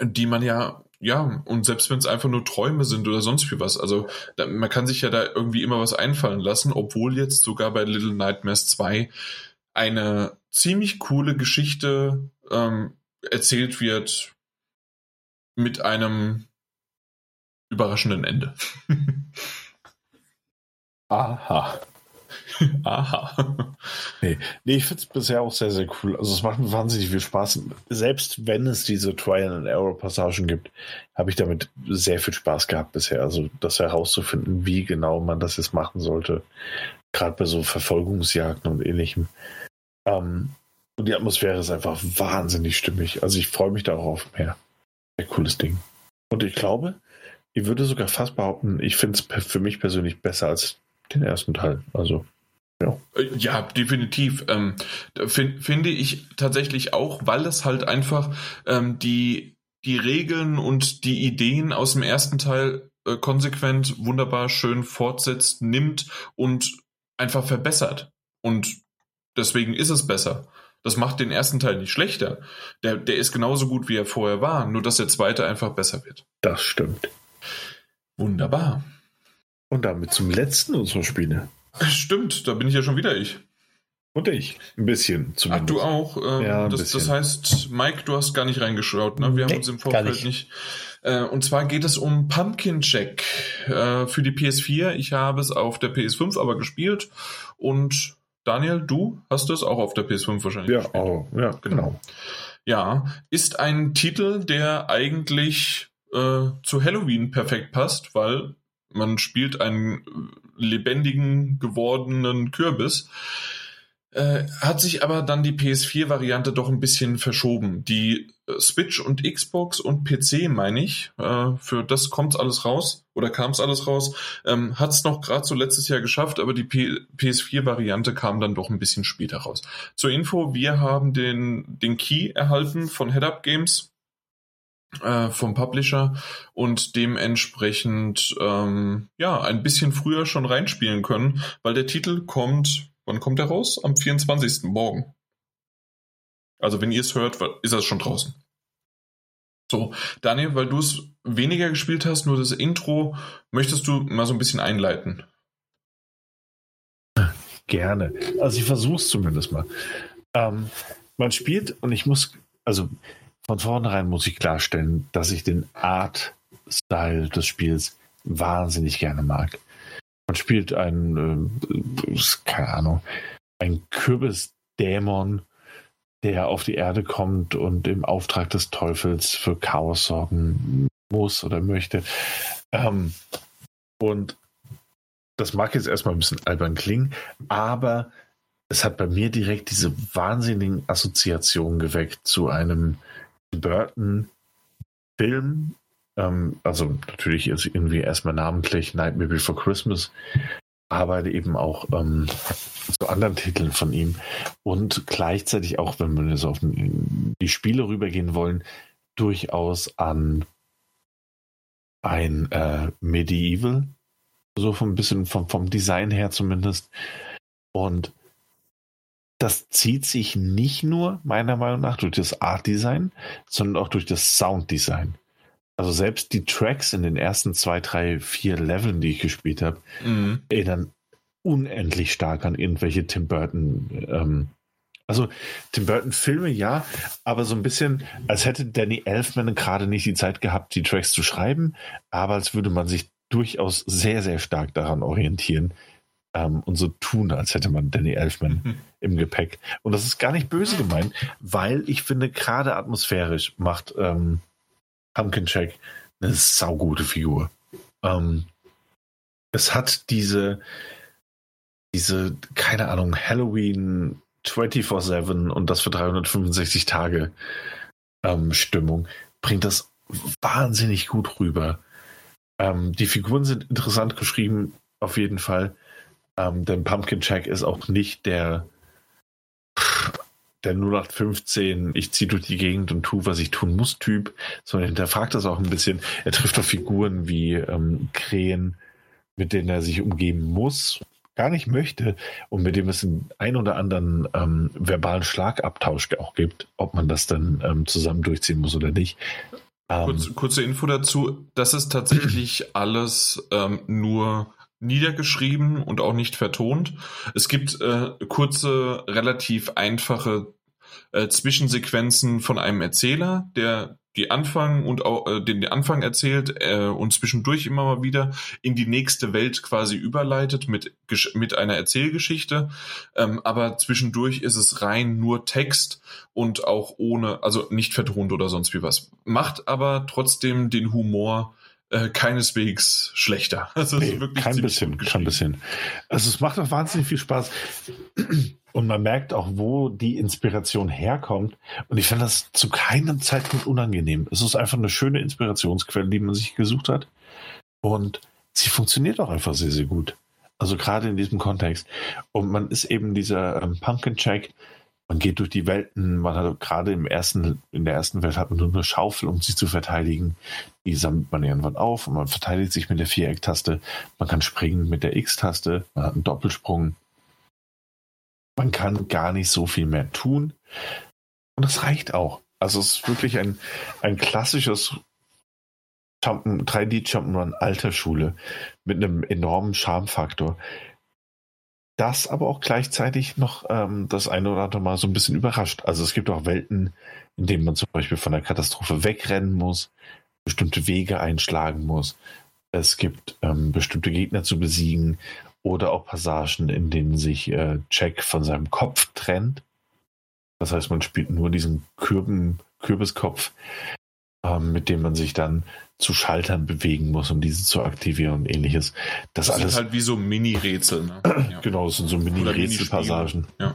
die man ja ja, und selbst wenn es einfach nur Träume sind oder sonst wie was, also da, man kann sich ja da irgendwie immer was einfallen lassen, obwohl jetzt sogar bei Little Nightmares 2 eine ziemlich coole Geschichte ähm, erzählt wird mit einem überraschenden Ende. Aha. Aha. Nee, nee ich finde es bisher auch sehr, sehr cool. Also es macht mir wahnsinnig viel Spaß. Selbst wenn es diese Trial and Error Passagen gibt, habe ich damit sehr viel Spaß gehabt bisher. Also das herauszufinden, wie genau man das jetzt machen sollte. Gerade bei so Verfolgungsjagden und ähnlichem. Ähm, und die Atmosphäre ist einfach wahnsinnig stimmig. Also ich freue mich darauf mehr. Sehr cooles Ding. Und ich glaube, ich würde sogar fast behaupten, ich finde es für mich persönlich besser als den ersten Teil. Also ja. Äh, ja, definitiv. Ähm, find, finde ich tatsächlich auch, weil es halt einfach ähm, die, die Regeln und die Ideen aus dem ersten Teil äh, konsequent, wunderbar, schön fortsetzt, nimmt und einfach verbessert. Und deswegen ist es besser. Das macht den ersten Teil nicht schlechter. Der, der ist genauso gut, wie er vorher war, nur dass der zweite einfach besser wird. Das stimmt. Wunderbar. Und damit zum letzten unserer Spiele. Stimmt, da bin ich ja schon wieder ich. Und ich. Ein bisschen zumindest. Ach, du auch. Ähm, ja, das, das, heißt, Mike, du hast gar nicht reingeschaut, ne? Wir nee, haben uns im Vorfeld nicht. nicht. Äh, und zwar geht es um Pumpkin Jack äh, für die PS4. Ich habe es auf der PS5 aber gespielt. Und Daniel, du hast es auch auf der PS5 wahrscheinlich ja, gespielt. Auch, ja, genau. genau. Ja, ist ein Titel, der eigentlich äh, zu Halloween perfekt passt, weil man spielt einen lebendigen gewordenen Kürbis. Äh, hat sich aber dann die PS4-Variante doch ein bisschen verschoben. Die äh, Switch und Xbox und PC, meine ich, äh, für das kommt alles raus oder kam es alles raus, ähm, hat es noch gerade so letztes Jahr geschafft, aber die PS4-Variante kam dann doch ein bisschen später raus. Zur Info, wir haben den, den Key erhalten von Head Up Games äh, vom Publisher und dementsprechend ähm, ja ein bisschen früher schon reinspielen können, weil der Titel kommt Wann kommt er raus? Am 24. morgen. Also wenn ihr es hört, ist er schon draußen. So, Daniel, weil du es weniger gespielt hast, nur das Intro, möchtest du mal so ein bisschen einleiten? Gerne. Also ich versuche es zumindest mal. Ähm, man spielt und ich muss, also von vornherein muss ich klarstellen, dass ich den Art-Style des Spiels wahnsinnig gerne mag. Man spielt einen, äh, keine Ahnung, ein Kürbisdämon, der auf die Erde kommt und im Auftrag des Teufels für Chaos sorgen muss oder möchte. Ähm, und das mag jetzt erstmal ein bisschen albern klingen, aber es hat bei mir direkt diese wahnsinnigen Assoziationen geweckt zu einem Burton-Film, ähm, also natürlich ist irgendwie erstmal namentlich Nightmare Before Christmas, aber eben auch ähm, zu anderen Titeln von ihm. Und gleichzeitig auch, wenn wir jetzt auf die Spiele rübergehen wollen, durchaus an ein äh, Medieval, so vom bisschen vom, vom Design her zumindest. Und das zieht sich nicht nur meiner Meinung nach durch das Art Design, sondern auch durch das Sound Design. Also selbst die Tracks in den ersten zwei, drei, vier Leveln, die ich gespielt habe, mhm. erinnern unendlich stark an irgendwelche Tim Burton. Ähm, also Tim Burton Filme ja, aber so ein bisschen, als hätte Danny Elfman gerade nicht die Zeit gehabt, die Tracks zu schreiben, aber als würde man sich durchaus sehr, sehr stark daran orientieren ähm, und so tun, als hätte man Danny Elfman mhm. im Gepäck. Und das ist gar nicht böse gemeint, weil ich finde, gerade atmosphärisch macht ähm, Pumpkin Check eine saugute Figur. Ähm, es hat diese, diese, keine Ahnung, Halloween 24-7 und das für 365 Tage ähm, Stimmung, bringt das wahnsinnig gut rüber. Ähm, die Figuren sind interessant geschrieben, auf jeden Fall. Ähm, denn Pumpkin Jack ist auch nicht der der 0815, ich ziehe durch die Gegend und tue, was ich tun muss, Typ, sondern hinterfragt das auch ein bisschen. Er trifft auf Figuren wie ähm, Krähen, mit denen er sich umgeben muss, gar nicht möchte und mit dem es einen ein oder anderen ähm, verbalen Schlagabtausch auch gibt, ob man das dann ähm, zusammen durchziehen muss oder nicht. Ähm, Kurz, kurze Info dazu, das ist tatsächlich alles ähm, nur niedergeschrieben und auch nicht vertont. Es gibt äh, kurze, relativ einfache äh, Zwischensequenzen von einem Erzähler, der die Anfang und auch äh, den Anfang erzählt äh, und zwischendurch immer mal wieder in die nächste Welt quasi überleitet mit mit einer Erzählgeschichte, ähm, aber zwischendurch ist es rein nur Text und auch ohne, also nicht vertont oder sonst wie was. Macht aber trotzdem den Humor äh, keineswegs schlechter. Also nee, kein bisschen, kein bisschen. Also es macht auch wahnsinnig viel Spaß. Und man merkt auch, wo die Inspiration herkommt. Und ich finde das zu keinem Zeitpunkt unangenehm. Es ist einfach eine schöne Inspirationsquelle, die man sich gesucht hat. Und sie funktioniert auch einfach sehr, sehr gut. Also gerade in diesem Kontext. Und man ist eben dieser ähm, Pumpkin Check, man geht durch die Welten, man hat gerade im ersten, in der ersten Welt hat man nur eine Schaufel, um sich zu verteidigen. Die sammelt man irgendwann auf und man verteidigt sich mit der Viereck-Taste. Man kann springen mit der X-Taste, man hat einen Doppelsprung. Man kann gar nicht so viel mehr tun. Und das reicht auch. Also es ist wirklich ein, ein klassisches 3D Jump'n'Run alter Schule mit einem enormen Charmfaktor das aber auch gleichzeitig noch ähm, das eine oder andere Mal so ein bisschen überrascht. Also es gibt auch Welten, in denen man zum Beispiel von der Katastrophe wegrennen muss, bestimmte Wege einschlagen muss. Es gibt ähm, bestimmte Gegner zu besiegen oder auch Passagen, in denen sich äh, Jack von seinem Kopf trennt. Das heißt, man spielt nur diesen Kürben, Kürbiskopf, ähm, mit dem man sich dann zu Schaltern bewegen muss, um diese zu aktivieren und ähnliches. Das, das alles sind halt wie so Mini-Rätsel. Ne? genau, das sind so Mini-Rätselpassagen. Ja.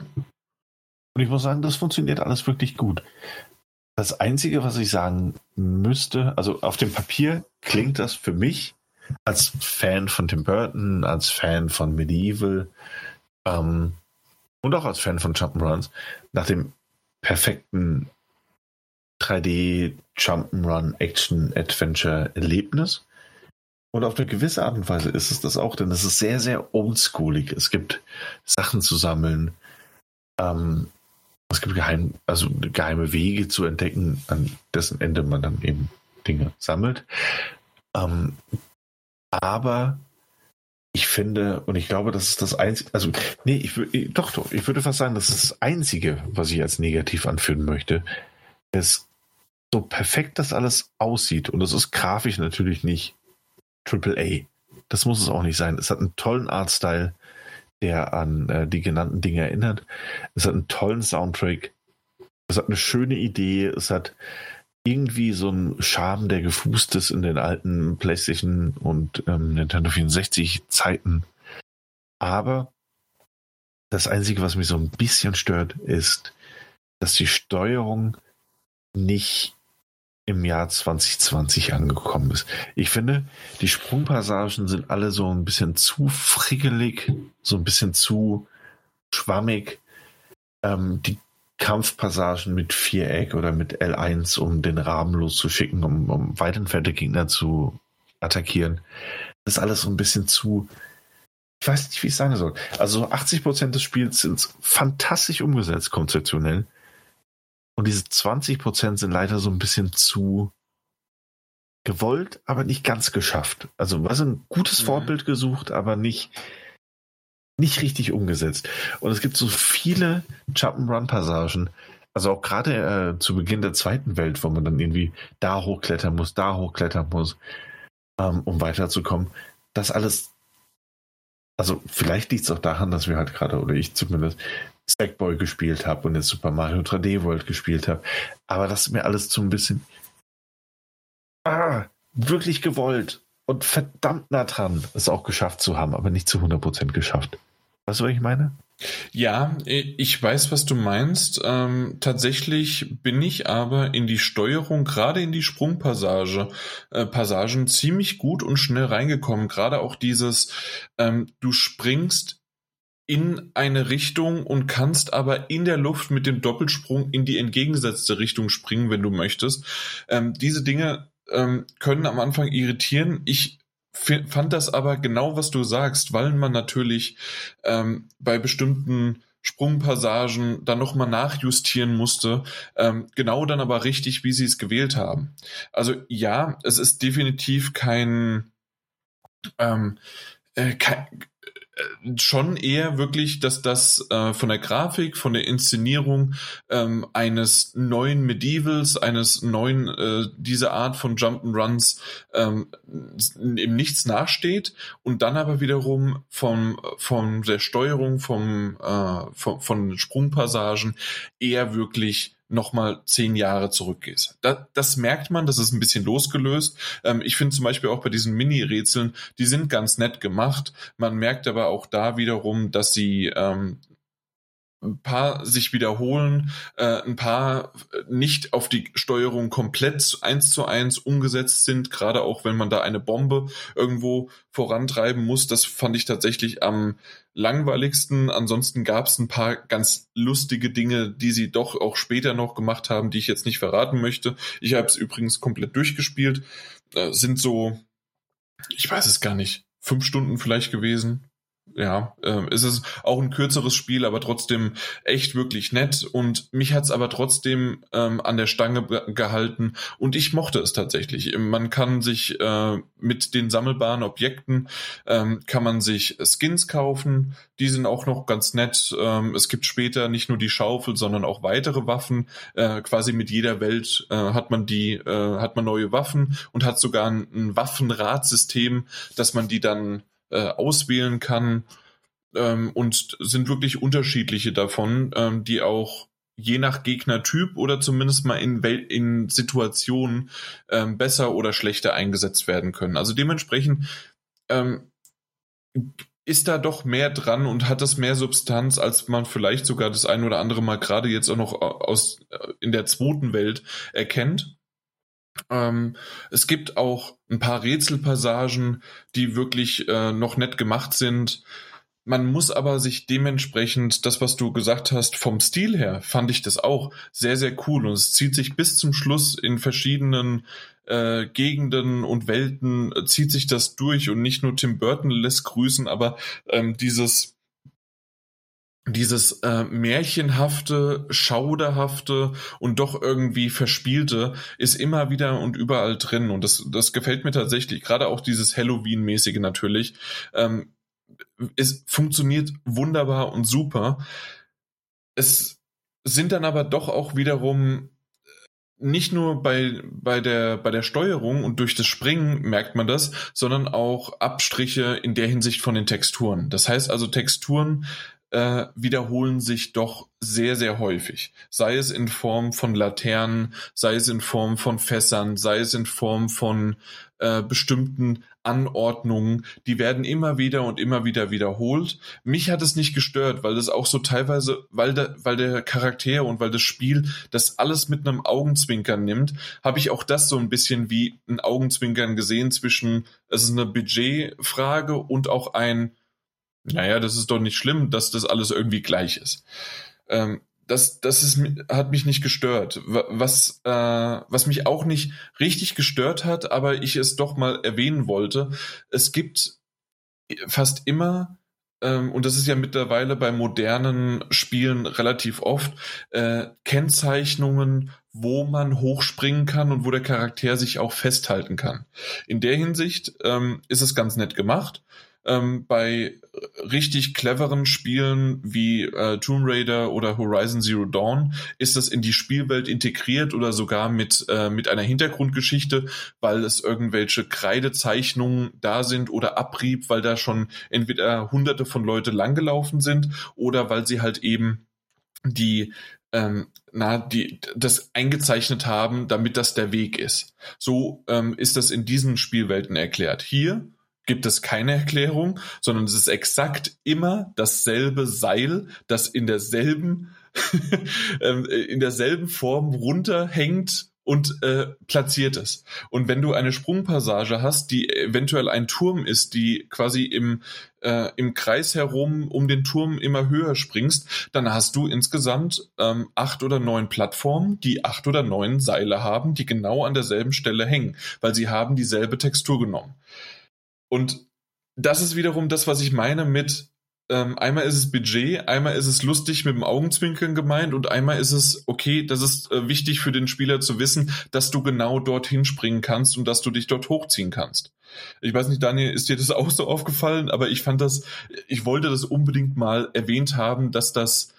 Und ich muss sagen, das funktioniert alles wirklich gut. Das Einzige, was ich sagen müsste, also auf dem Papier klingt das für mich als Fan von Tim Burton, als Fan von Medieval ähm, und auch als Fan von Jump'n'Runs nach dem perfekten 3D Jump'n'Run Action Adventure Erlebnis. Und auf eine gewisse Art und Weise ist es das auch, denn es ist sehr, sehr oldschoolig. Es gibt Sachen zu sammeln. Ähm, es gibt geheim, also geheime Wege zu entdecken, an dessen Ende man dann eben Dinge sammelt. Ähm, aber ich finde, und ich glaube, das ist das Einzige, also, nee, ich doch, doch, ich würde fast sagen, das ist das Einzige, was ich als negativ anführen möchte, ist, so perfekt das alles aussieht, und es ist grafisch natürlich nicht AAA. Das muss es auch nicht sein. Es hat einen tollen Artstyle, der an äh, die genannten Dinge erinnert. Es hat einen tollen Soundtrack. Es hat eine schöne Idee. Es hat irgendwie so einen Charme, der gefußt ist in den alten PlayStation und ähm, Nintendo 64 Zeiten. Aber das Einzige, was mich so ein bisschen stört, ist, dass die Steuerung nicht im Jahr 2020 angekommen ist. Ich finde, die Sprungpassagen sind alle so ein bisschen zu frickelig, so ein bisschen zu schwammig. Ähm, die Kampfpassagen mit Viereck oder mit L1, um den Rahmen loszuschicken, um, um weit entfernte Gegner zu attackieren. Das ist alles so ein bisschen zu, ich weiß nicht, wie ich es sagen soll. Also 80 Prozent des Spiels sind fantastisch umgesetzt, konzeptionell. Und diese 20 Prozent sind leider so ein bisschen zu gewollt, aber nicht ganz geschafft. Also was ein gutes mhm. Vorbild gesucht, aber nicht, nicht richtig umgesetzt. Und es gibt so viele Jump'n'Run-Passagen, also auch gerade äh, zu Beginn der zweiten Welt, wo man dann irgendwie da hochklettern muss, da hochklettern muss, ähm, um weiterzukommen. Das alles, also vielleicht liegt es auch daran, dass wir halt gerade, oder ich zumindest, Sackboy gespielt habe und jetzt Super Mario 3D World gespielt habe. Aber das ist mir alles zu ein bisschen ah, wirklich gewollt und verdammt nah dran, es auch geschafft zu haben, aber nicht zu 100% geschafft. Weißt du, was ich meine? Ja, ich weiß, was du meinst. Ähm, tatsächlich bin ich aber in die Steuerung, gerade in die Sprungpassage, äh, Passagen ziemlich gut und schnell reingekommen. Gerade auch dieses, ähm, du springst in eine Richtung und kannst aber in der Luft mit dem Doppelsprung in die entgegengesetzte Richtung springen, wenn du möchtest. Ähm, diese Dinge ähm, können am Anfang irritieren. Ich fand das aber genau, was du sagst, weil man natürlich ähm, bei bestimmten Sprungpassagen dann nochmal nachjustieren musste, ähm, genau dann aber richtig, wie sie es gewählt haben. Also ja, es ist definitiv kein, ähm, äh, kein schon eher wirklich, dass das äh, von der Grafik, von der Inszenierung ähm, eines neuen Medievals, eines neuen, äh, diese Art von Jump'n'Runs ähm, im Nichts nachsteht und dann aber wiederum vom, von der Steuerung, vom, äh, von, von Sprungpassagen eher wirklich nochmal zehn Jahre zurückgehst. Das, das merkt man, das ist ein bisschen losgelöst. Ähm, ich finde zum Beispiel auch bei diesen Mini-Rätseln, die sind ganz nett gemacht. Man merkt aber auch da wiederum, dass sie ähm, ein paar sich wiederholen, äh, ein paar nicht auf die Steuerung komplett eins zu eins umgesetzt sind, gerade auch wenn man da eine Bombe irgendwo vorantreiben muss. Das fand ich tatsächlich am langweiligsten. Ansonsten gab es ein paar ganz lustige Dinge, die sie doch auch später noch gemacht haben, die ich jetzt nicht verraten möchte. Ich habe es übrigens komplett durchgespielt. Äh, sind so, ich weiß es gar nicht, fünf Stunden vielleicht gewesen ja, äh, ist es auch ein kürzeres Spiel, aber trotzdem echt wirklich nett. Und mich hat's aber trotzdem ähm, an der Stange gehalten und ich mochte es tatsächlich. Man kann sich äh, mit den sammelbaren Objekten ähm, kann man sich Skins kaufen. Die sind auch noch ganz nett. Ähm, es gibt später nicht nur die Schaufel, sondern auch weitere Waffen. Äh, quasi mit jeder Welt äh, hat man die, äh, hat man neue Waffen und hat sogar ein, ein Waffenradsystem, dass man die dann äh, auswählen kann ähm, und sind wirklich unterschiedliche davon, ähm, die auch je nach Gegnertyp oder zumindest mal in, Wel in Situationen ähm, besser oder schlechter eingesetzt werden können. Also dementsprechend ähm, ist da doch mehr dran und hat das mehr Substanz, als man vielleicht sogar das ein oder andere Mal gerade jetzt auch noch aus in der zweiten Welt erkennt. Ähm, es gibt auch ein paar Rätselpassagen, die wirklich äh, noch nett gemacht sind. Man muss aber sich dementsprechend, das, was du gesagt hast, vom Stil her, fand ich das auch sehr, sehr cool. Und es zieht sich bis zum Schluss in verschiedenen äh, Gegenden und Welten äh, zieht sich das durch und nicht nur Tim Burton lässt grüßen, aber ähm, dieses dieses äh, märchenhafte, schauderhafte und doch irgendwie verspielte ist immer wieder und überall drin und das das gefällt mir tatsächlich. Gerade auch dieses Halloween-mäßige natürlich. Ähm, es funktioniert wunderbar und super. Es sind dann aber doch auch wiederum nicht nur bei, bei, der, bei der Steuerung und durch das Springen merkt man das, sondern auch Abstriche in der Hinsicht von den Texturen. Das heißt also, Texturen äh, wiederholen sich doch sehr, sehr häufig. Sei es in Form von Laternen, sei es in Form von Fässern, sei es in Form von äh, bestimmten Anordnungen, die werden immer wieder und immer wieder wiederholt. Mich hat es nicht gestört, weil das auch so teilweise, weil der, weil der Charakter und weil das Spiel das alles mit einem Augenzwinkern nimmt, habe ich auch das so ein bisschen wie ein Augenzwinkern gesehen zwischen, es ist eine Budgetfrage und auch ein, naja, das ist doch nicht schlimm, dass das alles irgendwie gleich ist. Ähm, das, das ist, hat mich nicht gestört. Was, äh, was mich auch nicht richtig gestört hat, aber ich es doch mal erwähnen wollte, es gibt fast immer, ähm, und das ist ja mittlerweile bei modernen Spielen relativ oft, äh, Kennzeichnungen, wo man hochspringen kann und wo der Charakter sich auch festhalten kann. In der Hinsicht ähm, ist es ganz nett gemacht. Ähm, bei richtig cleveren Spielen wie äh, Tomb Raider oder Horizon Zero Dawn ist das in die Spielwelt integriert oder sogar mit, äh, mit einer Hintergrundgeschichte, weil es irgendwelche Kreidezeichnungen da sind oder Abrieb, weil da schon entweder hunderte von Leute langgelaufen sind oder weil sie halt eben die ähm, na, die das eingezeichnet haben, damit das der Weg ist. So ähm, ist das in diesen Spielwelten erklärt. Hier gibt es keine Erklärung, sondern es ist exakt immer dasselbe Seil, das in derselben ähm, in derselben Form runterhängt und äh, platziert ist. Und wenn du eine Sprungpassage hast, die eventuell ein Turm ist, die quasi im, äh, im Kreis herum um den Turm immer höher springst, dann hast du insgesamt ähm, acht oder neun Plattformen, die acht oder neun Seile haben, die genau an derselben Stelle hängen, weil sie haben dieselbe Textur genommen. Und das ist wiederum das, was ich meine mit ähm, einmal ist es Budget, einmal ist es lustig mit dem Augenzwinkern gemeint und einmal ist es, okay, das ist äh, wichtig für den Spieler zu wissen, dass du genau dorthin springen kannst und dass du dich dort hochziehen kannst. Ich weiß nicht, Daniel, ist dir das auch so aufgefallen, aber ich fand das, ich wollte das unbedingt mal erwähnt haben, dass das,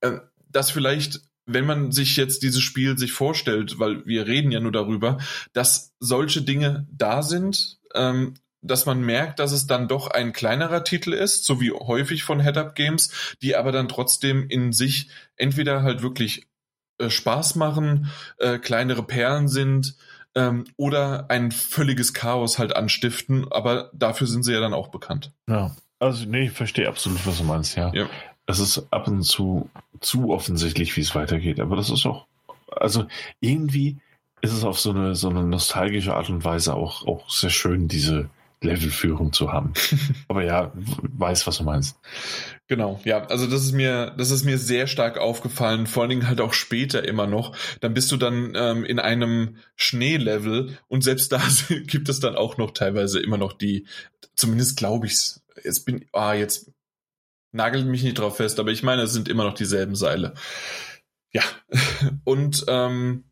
äh, dass vielleicht wenn man sich jetzt dieses Spiel sich vorstellt, weil wir reden ja nur darüber, dass solche Dinge da sind, ähm, dass man merkt, dass es dann doch ein kleinerer Titel ist, so wie häufig von Head-Up-Games, die aber dann trotzdem in sich entweder halt wirklich äh, Spaß machen, äh, kleinere Perlen sind ähm, oder ein völliges Chaos halt anstiften, aber dafür sind sie ja dann auch bekannt. Ja, also nee, ich verstehe absolut, was du meinst, ja. ja. Es ist ab und zu zu offensichtlich, wie es weitergeht, aber das ist auch, also irgendwie ist es auf so eine, so eine nostalgische Art und Weise auch, auch sehr schön, diese, Levelführung zu haben. Aber ja, weiß, was du meinst. Genau, ja, also das ist mir, das ist mir sehr stark aufgefallen, vor allen Dingen halt auch später immer noch. Dann bist du dann ähm, in einem Schneelevel und selbst da gibt es dann auch noch teilweise immer noch die, zumindest glaube ich's. Jetzt bin, ah, jetzt nagelt mich nicht drauf fest, aber ich meine, es sind immer noch dieselben Seile. Ja, und ähm,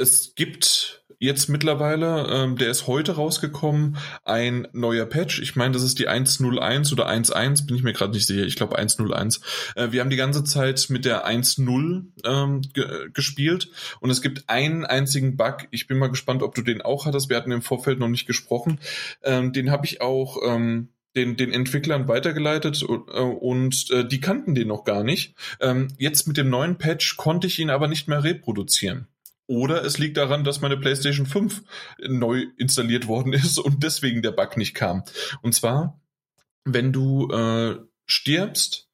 es gibt jetzt mittlerweile, ähm, der ist heute rausgekommen, ein neuer Patch. Ich meine, das ist die 1.01 oder 1.1, bin ich mir gerade nicht sicher. Ich glaube 1.01. Äh, wir haben die ganze Zeit mit der 1.0 ähm, ge gespielt und es gibt einen einzigen Bug. Ich bin mal gespannt, ob du den auch hattest. Wir hatten im Vorfeld noch nicht gesprochen. Ähm, den habe ich auch ähm, den, den Entwicklern weitergeleitet äh, und äh, die kannten den noch gar nicht. Ähm, jetzt mit dem neuen Patch konnte ich ihn aber nicht mehr reproduzieren. Oder es liegt daran, dass meine PlayStation 5 neu installiert worden ist und deswegen der Bug nicht kam. Und zwar wenn du äh, stirbst,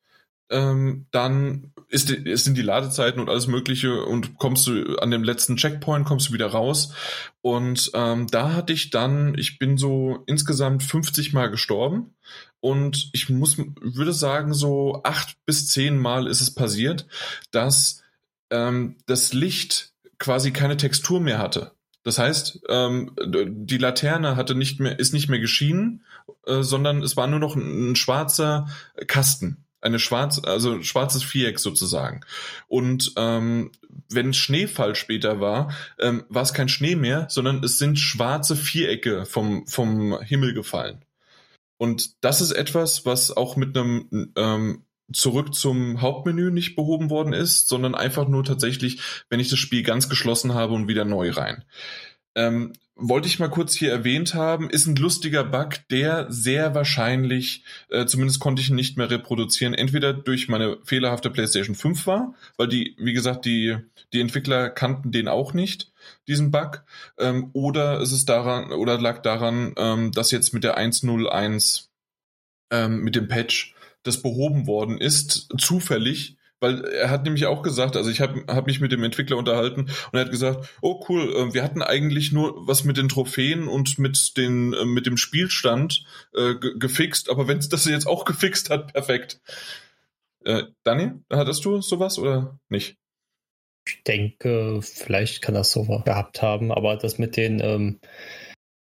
ähm, dann ist, ist sind die Ladezeiten und alles Mögliche und kommst du an dem letzten Checkpoint, kommst du wieder raus. Und ähm, da hatte ich dann, ich bin so insgesamt 50 Mal gestorben und ich muss, würde sagen, so acht bis zehn Mal ist es passiert, dass ähm, das Licht quasi keine Textur mehr hatte. Das heißt, ähm, die Laterne hatte nicht mehr, ist nicht mehr geschienen, äh, sondern es war nur noch ein, ein schwarzer Kasten eine schwarz, also schwarzes Viereck sozusagen. Und ähm, wenn Schneefall später war, ähm, war es kein Schnee mehr, sondern es sind schwarze Vierecke vom, vom Himmel gefallen. Und das ist etwas, was auch mit einem ähm, zurück zum Hauptmenü nicht behoben worden ist, sondern einfach nur tatsächlich, wenn ich das Spiel ganz geschlossen habe und wieder neu rein. Ähm, wollte ich mal kurz hier erwähnt haben, ist ein lustiger Bug, der sehr wahrscheinlich, äh, zumindest konnte ich ihn nicht mehr reproduzieren, entweder durch meine fehlerhafte PlayStation 5 war, weil die, wie gesagt, die, die Entwickler kannten den auch nicht, diesen Bug, ähm, oder es ist daran, oder lag daran, ähm, dass jetzt mit der 1.01 ähm, mit dem Patch das behoben worden ist, zufällig, weil er hat nämlich auch gesagt, also ich habe hab mich mit dem Entwickler unterhalten und er hat gesagt, oh cool, äh, wir hatten eigentlich nur was mit den Trophäen und mit den äh, mit dem Spielstand äh, gefixt, aber wenn es das jetzt auch gefixt hat, perfekt. Äh, Dani, hattest du sowas oder nicht? Ich denke, vielleicht kann das so gehabt haben, aber das mit den, ähm,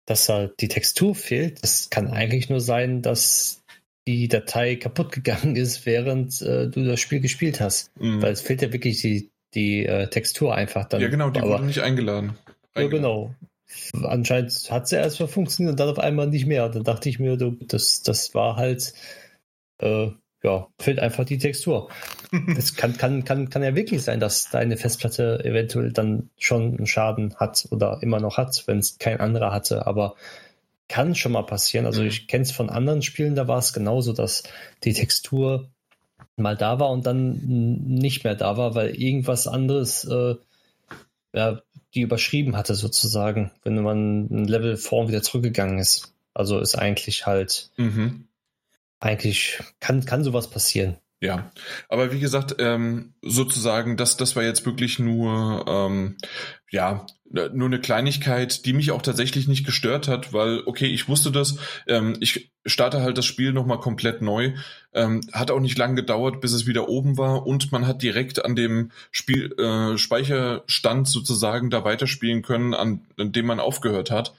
dass da die Textur fehlt, das kann eigentlich nur sein, dass die Datei kaputt gegangen ist, während äh, du das Spiel gespielt hast. Mhm. Weil es fehlt ja wirklich die, die äh, Textur einfach dann. Ja, genau, die Aber, wurde nicht eingeladen. Ja, genau. Anscheinend hat sie erst mal funktioniert und dann auf einmal nicht mehr. Dann dachte ich mir, du, das, das war halt, äh, ja, fehlt einfach die Textur. Es kann, kann, kann, kann ja wirklich sein, dass deine Festplatte eventuell dann schon einen Schaden hat oder immer noch hat, wenn es kein anderer hatte. Aber kann schon mal passieren. Also mhm. ich kenne es von anderen Spielen, da war es genauso, dass die Textur mal da war und dann nicht mehr da war, weil irgendwas anderes äh, ja, die überschrieben hatte sozusagen, wenn man ein Level vorn wieder zurückgegangen ist. Also ist eigentlich halt mhm. eigentlich kann, kann sowas passieren. Ja, aber wie gesagt, ähm, sozusagen, das, das war jetzt wirklich nur, ähm, ja, nur eine Kleinigkeit, die mich auch tatsächlich nicht gestört hat, weil, okay, ich wusste das, ähm, ich starte halt das Spiel nochmal komplett neu, ähm, hat auch nicht lange gedauert, bis es wieder oben war und man hat direkt an dem Spiel, äh, Speicherstand sozusagen da weiterspielen können, an, an dem man aufgehört hat,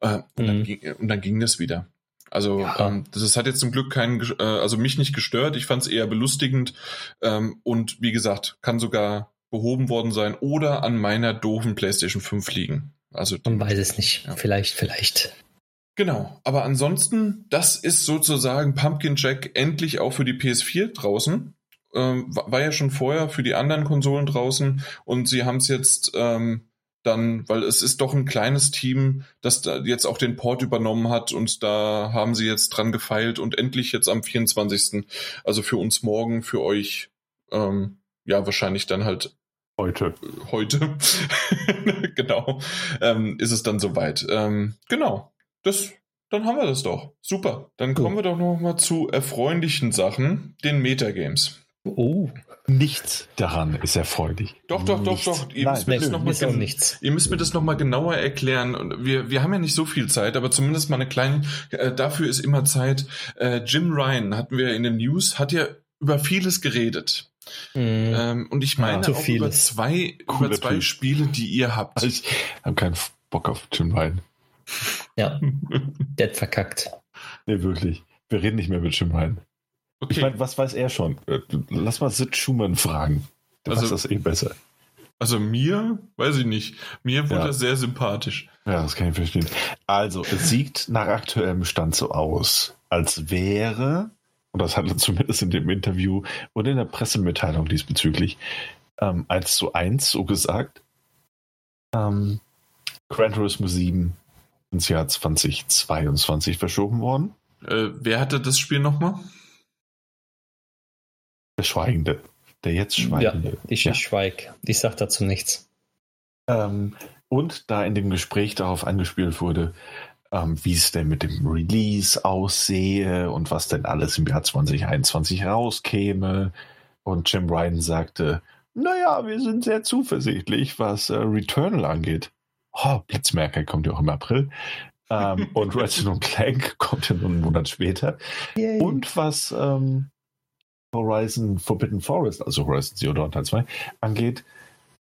äh, und, mhm. dann ging, und dann ging das wieder. Also ja. ähm, das hat jetzt zum Glück keinen, äh, also mich nicht gestört. Ich fand es eher belustigend ähm, und wie gesagt kann sogar behoben worden sein oder an meiner doofen PlayStation 5 liegen. Also man weiß es nicht. Ja. Vielleicht, vielleicht. Genau. Aber ansonsten, das ist sozusagen Pumpkin Jack endlich auch für die PS4 draußen. Ähm, war ja schon vorher für die anderen Konsolen draußen und sie haben es jetzt ähm, dann, weil es ist doch ein kleines Team, das da jetzt auch den Port übernommen hat und da haben sie jetzt dran gefeilt und endlich jetzt am 24. Also für uns morgen, für euch, ähm, ja, wahrscheinlich dann halt heute. Heute. genau. Ähm, ist es dann soweit. Ähm, genau. Das, dann haben wir das doch. Super. Dann kommen wir doch noch mal zu erfreulichen Sachen, den Metagames. Oh. Nichts daran ist erfreulich. Doch, doch, nichts. doch, doch. Ihr Nein, müsst, mir das noch mal nichts. ihr müsst mir das nochmal genauer erklären. Wir, wir haben ja nicht so viel Zeit, aber zumindest mal eine kleine, äh, dafür ist immer Zeit. Äh, Jim Ryan hatten wir in den News, hat ja über vieles geredet. Mhm. Ähm, und ich meine ja, auch über zwei, über zwei Spiele, die ihr habt. Also ich habe keinen Bock auf Jim Ryan. Ja, der hat verkackt. Nee, wirklich. Wir reden nicht mehr mit Jim Ryan. Okay. Ich meine, was weiß er schon? Äh, lass mal Sid Schumann fragen. Der also, weiß das eh besser. Also mir, weiß ich nicht. Mir wurde ja. das sehr sympathisch. Ja, das kann ich verstehen. Also, es sieht nach aktuellem Stand so aus, als wäre, und das hat er zumindest in dem Interview und in der Pressemitteilung diesbezüglich, ähm, 1 zu 1 so gesagt, ähm, Gran Turismo 7 ins Jahr 2022 verschoben worden. Äh, wer hatte das Spiel nochmal? Der Schweigende. Der jetzt Schweigende. Ja, ich, ja. schweig. Ich sag dazu nichts. Ähm, und da in dem Gespräch darauf angespielt wurde, ähm, wie es denn mit dem Release aussehe und was denn alles im Jahr 2021 rauskäme. Und Jim Ryan sagte, naja, wir sind sehr zuversichtlich, was äh, Returnal angeht. Oh, Blitzmerker kommt ja auch im April. ähm, und Ratchet Clank kommt ja nur einen Monat später. Yay. Und was ähm, Horizon Forbidden Forest, also Horizon Zero Dawn Teil 2, angeht.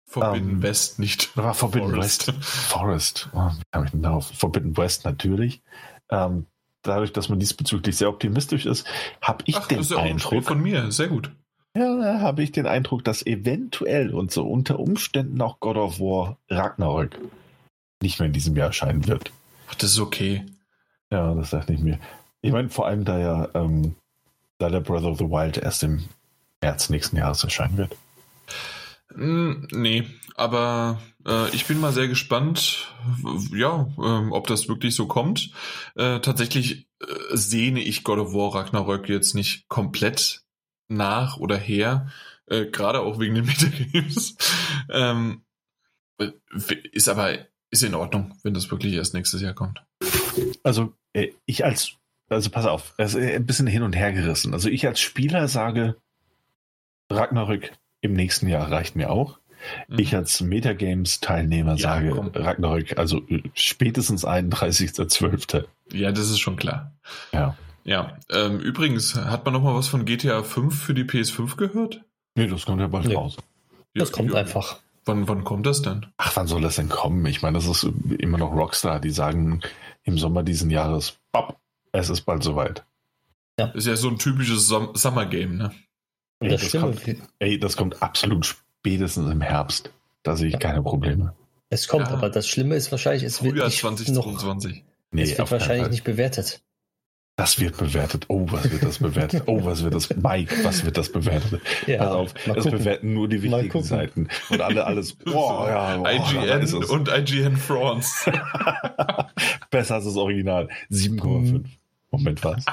Forbidden ähm, West, nicht ah, Forbidden Forest. West. Forest. Oh, wie ich denn darauf? Forbidden West natürlich. Ähm, dadurch, dass man diesbezüglich sehr optimistisch ist, habe ich Ach, den das ist ja Eindruck. von mir, sehr gut. Ja, habe ich den Eindruck, dass eventuell und so unter Umständen auch God of War Ragnarök nicht mehr in diesem Jahr erscheinen wird. Ach, das ist okay. Ja, das dachte ich mir. Ich meine, vor allem da ja ähm, da der Breath of the Wild erst im März nächsten Jahres erscheinen wird. Mm, nee, aber äh, ich bin mal sehr gespannt, ja, äh, ob das wirklich so kommt. Äh, tatsächlich äh, sehne ich God of War Ragnarök jetzt nicht komplett nach oder her, äh, gerade auch wegen den Metagames. ähm, äh, ist aber ist in Ordnung, wenn das wirklich erst nächstes Jahr kommt. Also ich als also pass auf, es ist ein bisschen hin und her gerissen. Also ich als Spieler sage, Ragnarök im nächsten Jahr reicht mir auch. Mhm. Ich als Metagames-Teilnehmer ja, sage, komm. Ragnarök, also äh, spätestens 31.12. Ja, das ist schon klar. Ja. Ja, ähm, übrigens, hat man noch mal was von GTA 5 für die PS5 gehört? Nee, das kommt ja bald nee. raus. Das kommt ja. einfach. Wann, wann kommt das denn? Ach, wann soll das denn kommen? Ich meine, das ist immer noch Rockstar, die sagen im Sommer diesen Jahres, bop, es ist bald soweit. Ja. Ist ja so ein typisches Summer Game, ne? Ey das, das kommt, ey, das kommt absolut spätestens im Herbst. Da sehe ich ja. keine Probleme. Es kommt, ja. aber das Schlimme ist wahrscheinlich, es wird nicht 2022. Noch, nee, es wird wahrscheinlich nicht bewertet. Das wird bewertet. Oh, was wird das bewertet? Oh, was wird das? Mike, was wird das bewertet? Ja, Pass auf, es bewerten nur die wichtigen Seiten. Und alle alles. Boah, ja, boah, IGN und IGN France. Besser als das Original. 7,5. Moment, was?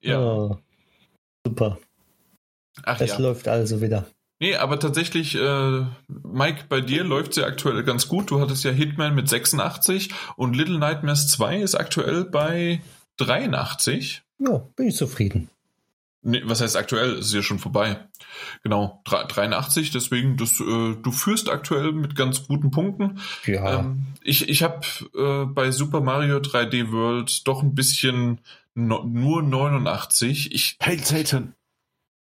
ja. Oh, super. Ach, das ja. läuft also wieder. Nee, aber tatsächlich, äh, Mike, bei dir läuft es ja aktuell ganz gut. Du hattest ja Hitman mit 86 und Little Nightmares 2 ist aktuell bei 83. Ja, bin ich zufrieden. Nee, was heißt aktuell? Ist ja schon vorbei. Genau, 83, deswegen, das, äh, du führst aktuell mit ganz guten Punkten. Ja. Ähm, ich ich habe äh, bei Super Mario 3D World doch ein bisschen no, nur 89. Ich, hey, Satan!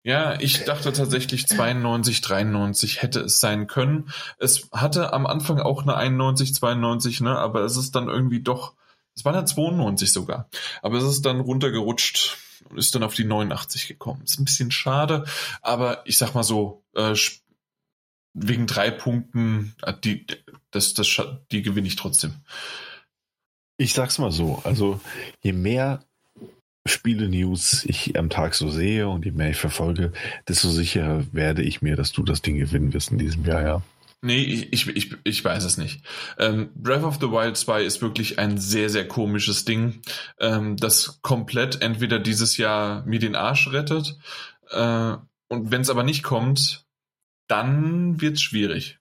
Ja, ich dachte tatsächlich 92, 93 hätte es sein können. Es hatte am Anfang auch eine 91, 92, ne, aber es ist dann irgendwie doch, es war eine 92 sogar. Aber es ist dann runtergerutscht und ist dann auf die 89 gekommen. Ist ein bisschen schade, aber ich sag mal so, äh, wegen drei Punkten, äh, die, das, das, die gewinne ich trotzdem. Ich sag's mal so, also je mehr Spiele-News ich am Tag so sehe und je mehr ich verfolge, desto sicherer werde ich mir, dass du das Ding gewinnen wirst in diesem Jahr, ja. Nee, ich, ich, ich, ich weiß es nicht. Ähm, Breath of the Wild 2 ist wirklich ein sehr, sehr komisches Ding, ähm, das komplett entweder dieses Jahr mir den Arsch rettet äh, und wenn es aber nicht kommt, dann wird's schwierig.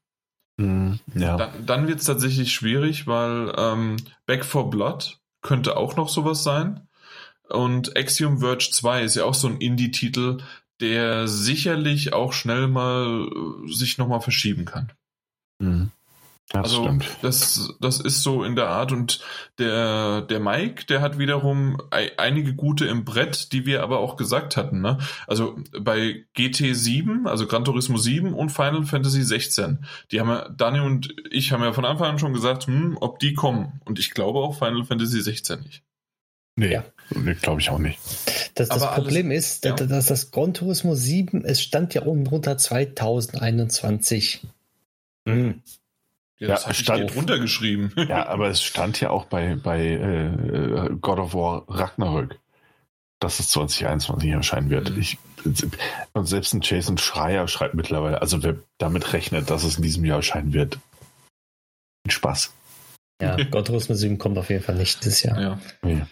Mm, ja. Dann, dann wird's tatsächlich schwierig, weil ähm, Back for Blood könnte auch noch sowas sein. Und Axiom Verge 2 ist ja auch so ein Indie-Titel, der sicherlich auch schnell mal äh, sich nochmal verschieben kann. Mhm. Das also stimmt. das, das ist so in der Art und der, der Mike, der hat wiederum einige gute im Brett, die wir aber auch gesagt hatten. Ne? Also bei GT 7, also Gran Turismo 7 und Final Fantasy 16, die haben ja, Dani und ich haben ja von Anfang an schon gesagt, hm, ob die kommen. Und ich glaube auch Final Fantasy 16 nicht. Nee, ja. nee glaube ich auch nicht. Das, das Problem alles, ist, ja. dass das Gran Turismo 7, es stand ja oben drunter 2021. Mhm. Ja, das ja, stand ich runtergeschrieben. Ja, aber es stand ja auch bei, bei äh, God of War Ragnarök, dass es 2021 erscheinen wird. Mhm. Ich, und selbst ein Jason Schreier schreibt mittlerweile, also wer damit rechnet, dass es in diesem Jahr erscheinen wird, Spaß. Ja, God of War 7 kommt auf jeden Fall nicht dieses Jahr. Ja. ja.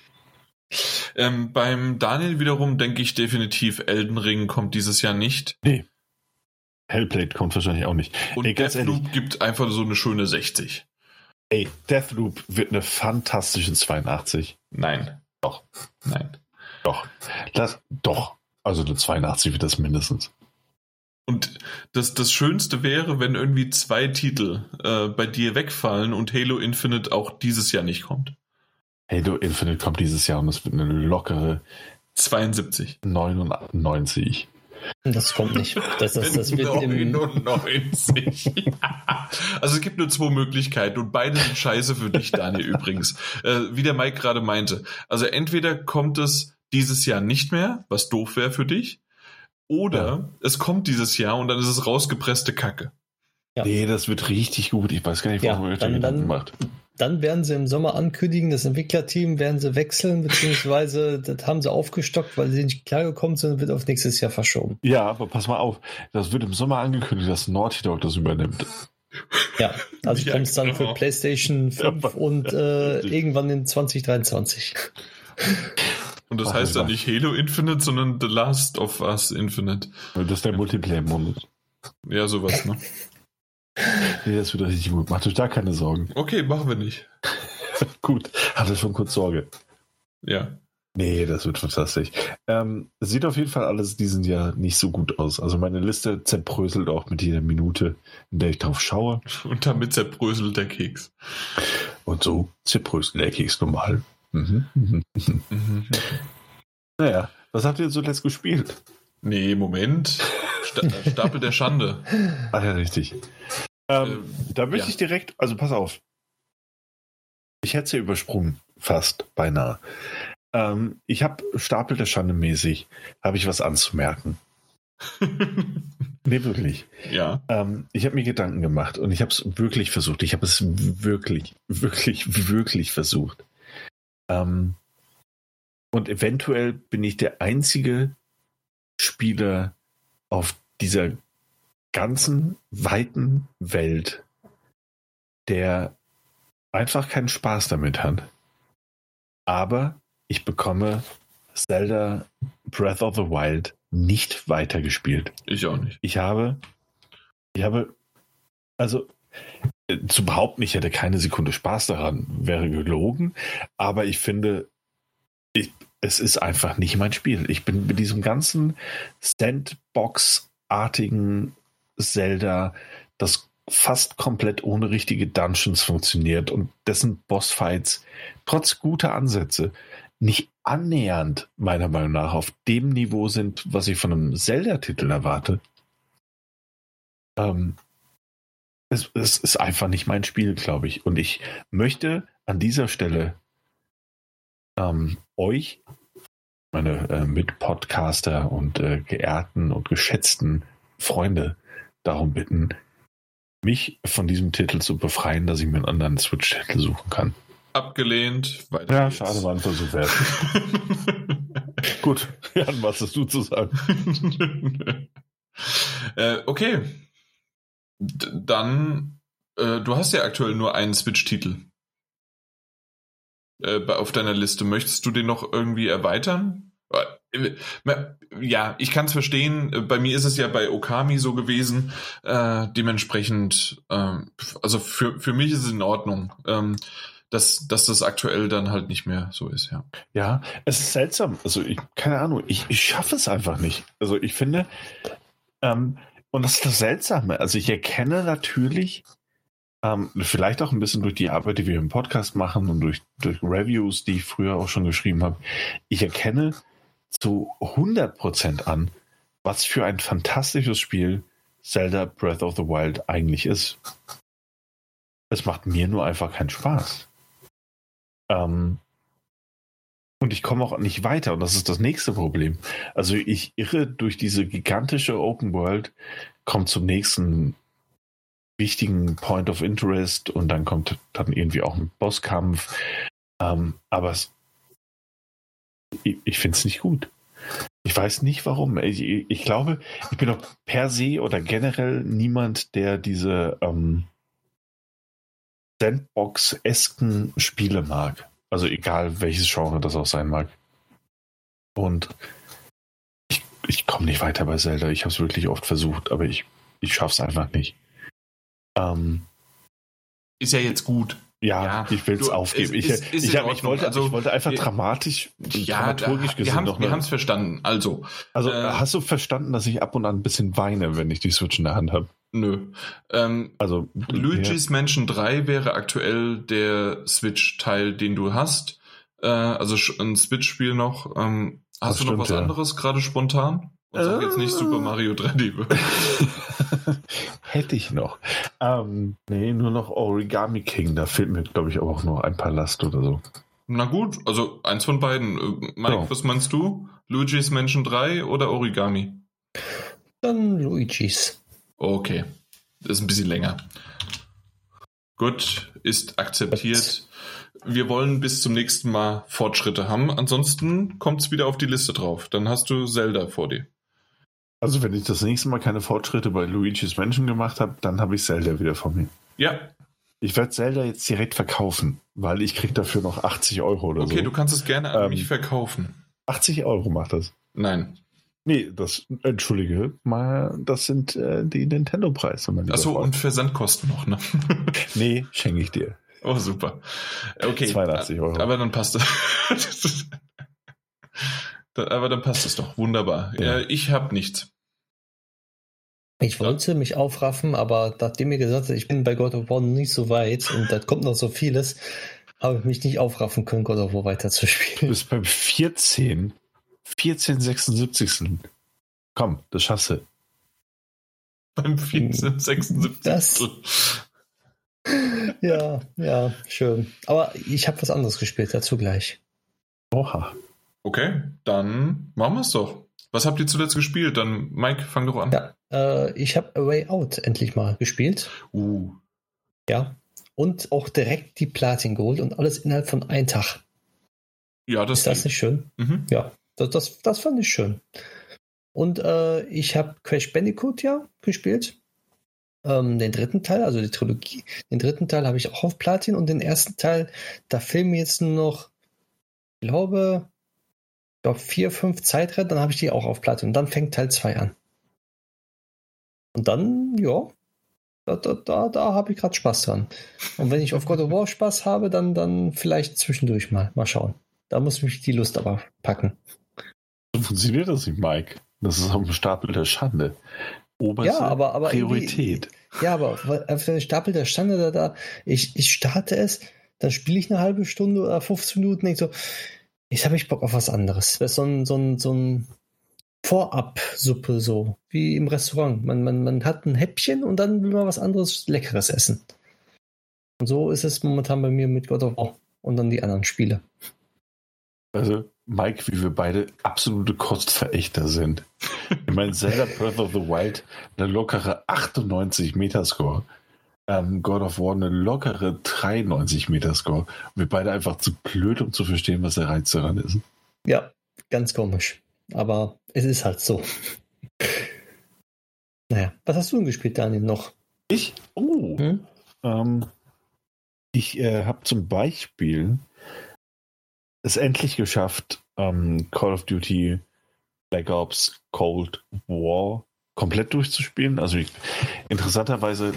Ähm, beim Daniel wiederum denke ich definitiv, Elden Ring kommt dieses Jahr nicht. Nee. Hellblade kommt wahrscheinlich auch nicht. Und Ey, Deathloop gibt einfach so eine schöne 60. Ey, Deathloop wird eine fantastische 82. Nein. Doch. Nein. Doch. Das, doch. Also eine 82 wird das mindestens. Und das, das Schönste wäre, wenn irgendwie zwei Titel äh, bei dir wegfallen und Halo Infinite auch dieses Jahr nicht kommt. Halo Infinite kommt dieses Jahr und es wird eine lockere 72. 99. Das kommt nicht. Das, das, das wird im 99. also es gibt nur zwei Möglichkeiten und beide sind scheiße für dich, Daniel, übrigens. Äh, wie der Mike gerade meinte. Also entweder kommt es dieses Jahr nicht mehr, was doof wäre für dich, oder ja. es kommt dieses Jahr und dann ist es rausgepresste Kacke. Ja. Nee, das wird richtig gut. Ich weiß gar nicht, warum ja, ihr dann, Gedanken macht. Dann werden sie im Sommer ankündigen, das Entwicklerteam werden sie wechseln, beziehungsweise das haben sie aufgestockt, weil sie nicht klargekommen sind und wird auf nächstes Jahr verschoben. Ja, aber pass mal auf, das wird im Sommer angekündigt, dass Naughty Dog das übernimmt. Ja, also kommt es dann genau. für PlayStation 5 ja, und äh, irgendwann in 2023. Und das Ach, heißt dann nicht Halo Infinite, sondern The Last of Us Infinite. Das ist der Multiplayer-Modus. Ja, sowas, ne? nee, das wird richtig gut. Macht euch da keine Sorgen. Okay, machen wir nicht. gut, hatte schon kurz Sorge. Ja. Nee, das wird fantastisch. Ähm, sieht auf jeden Fall alles diesen Jahr nicht so gut aus. Also meine Liste zerbröselt auch mit jeder Minute, in der ich drauf schaue. Und damit zerbröselt der Keks. Und so zerbröselt der Keks normal. Mhm. Mhm. naja, was habt ihr zuletzt gespielt? Nee, Moment. Sta Stapel der Schande. Ach ja, richtig. Ähm, äh, da möchte ja. ich direkt, also pass auf. Ich hätte es ja übersprungen, fast, beinahe. Ähm, ich habe Stapel der Schande mäßig, habe ich was anzumerken. nee, wirklich. Ja. Ähm, ich habe mir Gedanken gemacht und ich habe es wirklich versucht. Ich habe es wirklich, wirklich, wirklich versucht. Ähm, und eventuell bin ich der einzige Spieler auf dieser ganzen weiten Welt, der einfach keinen Spaß damit hat. Aber ich bekomme Zelda Breath of the Wild nicht weitergespielt. Ich auch nicht. Ich habe, ich habe, also äh, zu behaupten, ich hätte keine Sekunde Spaß daran, wäre gelogen. Aber ich finde, ich, es ist einfach nicht mein Spiel. Ich bin mit diesem ganzen Sandbox-artigen Zelda, das fast komplett ohne richtige Dungeons funktioniert und dessen Bossfights trotz guter Ansätze nicht annähernd meiner Meinung nach auf dem Niveau sind, was ich von einem Zelda-Titel erwarte. Ähm, es, es ist einfach nicht mein Spiel, glaube ich. Und ich möchte an dieser Stelle ähm, euch, meine äh, Mitpodcaster und äh, geehrten und geschätzten Freunde, darum bitten, mich von diesem Titel zu befreien, dass ich mir einen anderen Switch-Titel suchen kann. Abgelehnt. Weiter ja, geht's. schade, war ein Versuch wert. Gut, Jan, was hast du zu sagen? äh, okay, dann, äh, du hast ja aktuell nur einen Switch-Titel äh, auf deiner Liste. Möchtest du den noch irgendwie erweitern? Äh, ja, ich kann es verstehen. Bei mir ist es ja bei Okami so gewesen. Äh, dementsprechend, ähm, also für, für mich ist es in Ordnung. Ähm, dass, dass das aktuell dann halt nicht mehr so ist, ja. Ja, es ist seltsam. Also ich, keine Ahnung, ich, ich schaffe es einfach nicht. Also ich finde, ähm, und das ist das Seltsame. Also ich erkenne natürlich, ähm, vielleicht auch ein bisschen durch die Arbeit, die wir im Podcast machen und durch, durch Reviews, die ich früher auch schon geschrieben habe, ich erkenne zu 100% an, was für ein fantastisches Spiel Zelda Breath of the Wild eigentlich ist. Es macht mir nur einfach keinen Spaß. Ähm, und ich komme auch nicht weiter. Und das ist das nächste Problem. Also ich irre durch diese gigantische Open World, komme zum nächsten wichtigen Point of Interest und dann kommt dann irgendwie auch ein Bosskampf. Ähm, aber es, ich, finde es nicht gut. Ich weiß nicht warum. Ich, ich, glaube, ich bin doch per se oder generell niemand, der diese ähm, Sandbox-esken Spiele mag. Also egal welches Genre das auch sein mag. Und ich, ich komme nicht weiter bei Zelda. Ich habe es wirklich oft versucht, aber ich, ich schaffe es einfach nicht. Ähm, ist ja jetzt gut. Ja, ja ich will es aufgeben. Ich, ist, ist ich, hab, ich, wollte, also, ich wollte einfach dramatisch, ja, dramaturgisch gesehen wir noch. Wir haben es verstanden. Also, also äh, hast du verstanden, dass ich ab und an ein bisschen weine, wenn ich die Switch in der Hand habe? Nö. Ähm, also Luigi's ja. Mansion 3 wäre aktuell der Switch-Teil, den du hast. Äh, also ein Switch-Spiel noch. Ähm, hast das du noch was ja. anderes gerade spontan? Und sag jetzt nicht Super Mario 3D. Hätte ich noch. Ähm, nee, nur noch Origami King. Da fehlt mir, glaube ich, auch noch ein paar Last oder so. Na gut, also eins von beiden. Äh, Mike, ja. was meinst du? Luigi's Mansion 3 oder Origami? Dann Luigi's. Okay. Das ist ein bisschen länger. Gut, ist akzeptiert. Wir wollen bis zum nächsten Mal Fortschritte haben. Ansonsten kommt es wieder auf die Liste drauf. Dann hast du Zelda vor dir. Also wenn ich das nächste Mal keine Fortschritte bei Luigi's Mansion gemacht habe, dann habe ich Zelda wieder von mir. Ja. Ich werde Zelda jetzt direkt verkaufen, weil ich kriege dafür noch 80 Euro oder okay, so. Okay, du kannst es gerne an ähm, mich verkaufen. 80 Euro macht das. Nein. Nee, das, entschuldige, mal, das sind äh, die Nintendo-Preise. Achso, und Versandkosten noch, ne? nee, schenke ich dir. Oh, super. Okay. 82 Euro. Aber dann passt das. aber dann passt es doch. Wunderbar. Ja. ich habe nichts. Ich wollte mich aufraffen, aber nachdem ihr gesagt habt, ich bin bei God of War nicht so weit und da kommt noch so vieles, habe ich mich nicht aufraffen können, God of War weiterzuspielen. Du bist beim 14. 1476. Komm, das schaffst du. Beim 1476. Das. ja, ja, schön. Aber ich habe was anderes gespielt, dazu gleich. Oha. Okay, dann machen wir es doch. Was habt ihr zuletzt gespielt? Dann, Mike, fang doch an. Ja, äh, ich habe A Way Out endlich mal gespielt. Uh. Ja. Und auch direkt die Platin geholt und alles innerhalb von einem Tag. Ja, das ist das nicht schön? Mhm. Ja, das, das, das fand ich schön. Und äh, ich habe Crash Bandicoot ja gespielt. Ähm, den dritten Teil, also die Trilogie. Den dritten Teil habe ich auch auf Platin und den ersten Teil, da fehlen mir jetzt nur noch, ich glaube, glaube, vier, fünf Zeitrennen, dann habe ich die auch auf Platte. Und dann fängt Teil 2 an. Und dann, ja, da, da, da, da habe ich gerade Spaß dran. Und wenn ich auf God of War Spaß habe, dann, dann vielleicht zwischendurch mal. Mal schauen. Da muss mich die Lust aber packen. So funktioniert das nicht, Mike. Das ist auf dem Stapel der Schande. Oberste ja, aber, aber Priorität. Ja, aber auf dem Stapel der Schande, da, da ich, ich starte es, dann spiele ich eine halbe Stunde oder 15 Minuten, denke so, Jetzt habe ich Bock auf was anderes. Das ist so ein, so ein, so ein Vorab-Suppe, so wie im Restaurant. Man, man, man hat ein Häppchen und dann will man was anderes Leckeres essen. Und so ist es momentan bei mir mit God of War und dann die anderen Spiele. Also, Mike, wie wir beide absolute Kostverächter sind. Ich meine, Zelda Breath of the Wild, eine lockere 98 Metascore ähm, God of War eine lockere 93 Meter Score. wir beide einfach zu blöd, um zu verstehen, was der Reiz daran ist. Ja, ganz komisch. Aber es ist halt so. naja, was hast du denn gespielt, Daniel, noch? Ich? Oh. Hm? Ähm, ich äh, habe zum Beispiel es endlich geschafft, ähm, Call of Duty Black Ops Cold War komplett durchzuspielen. Also ich, interessanterweise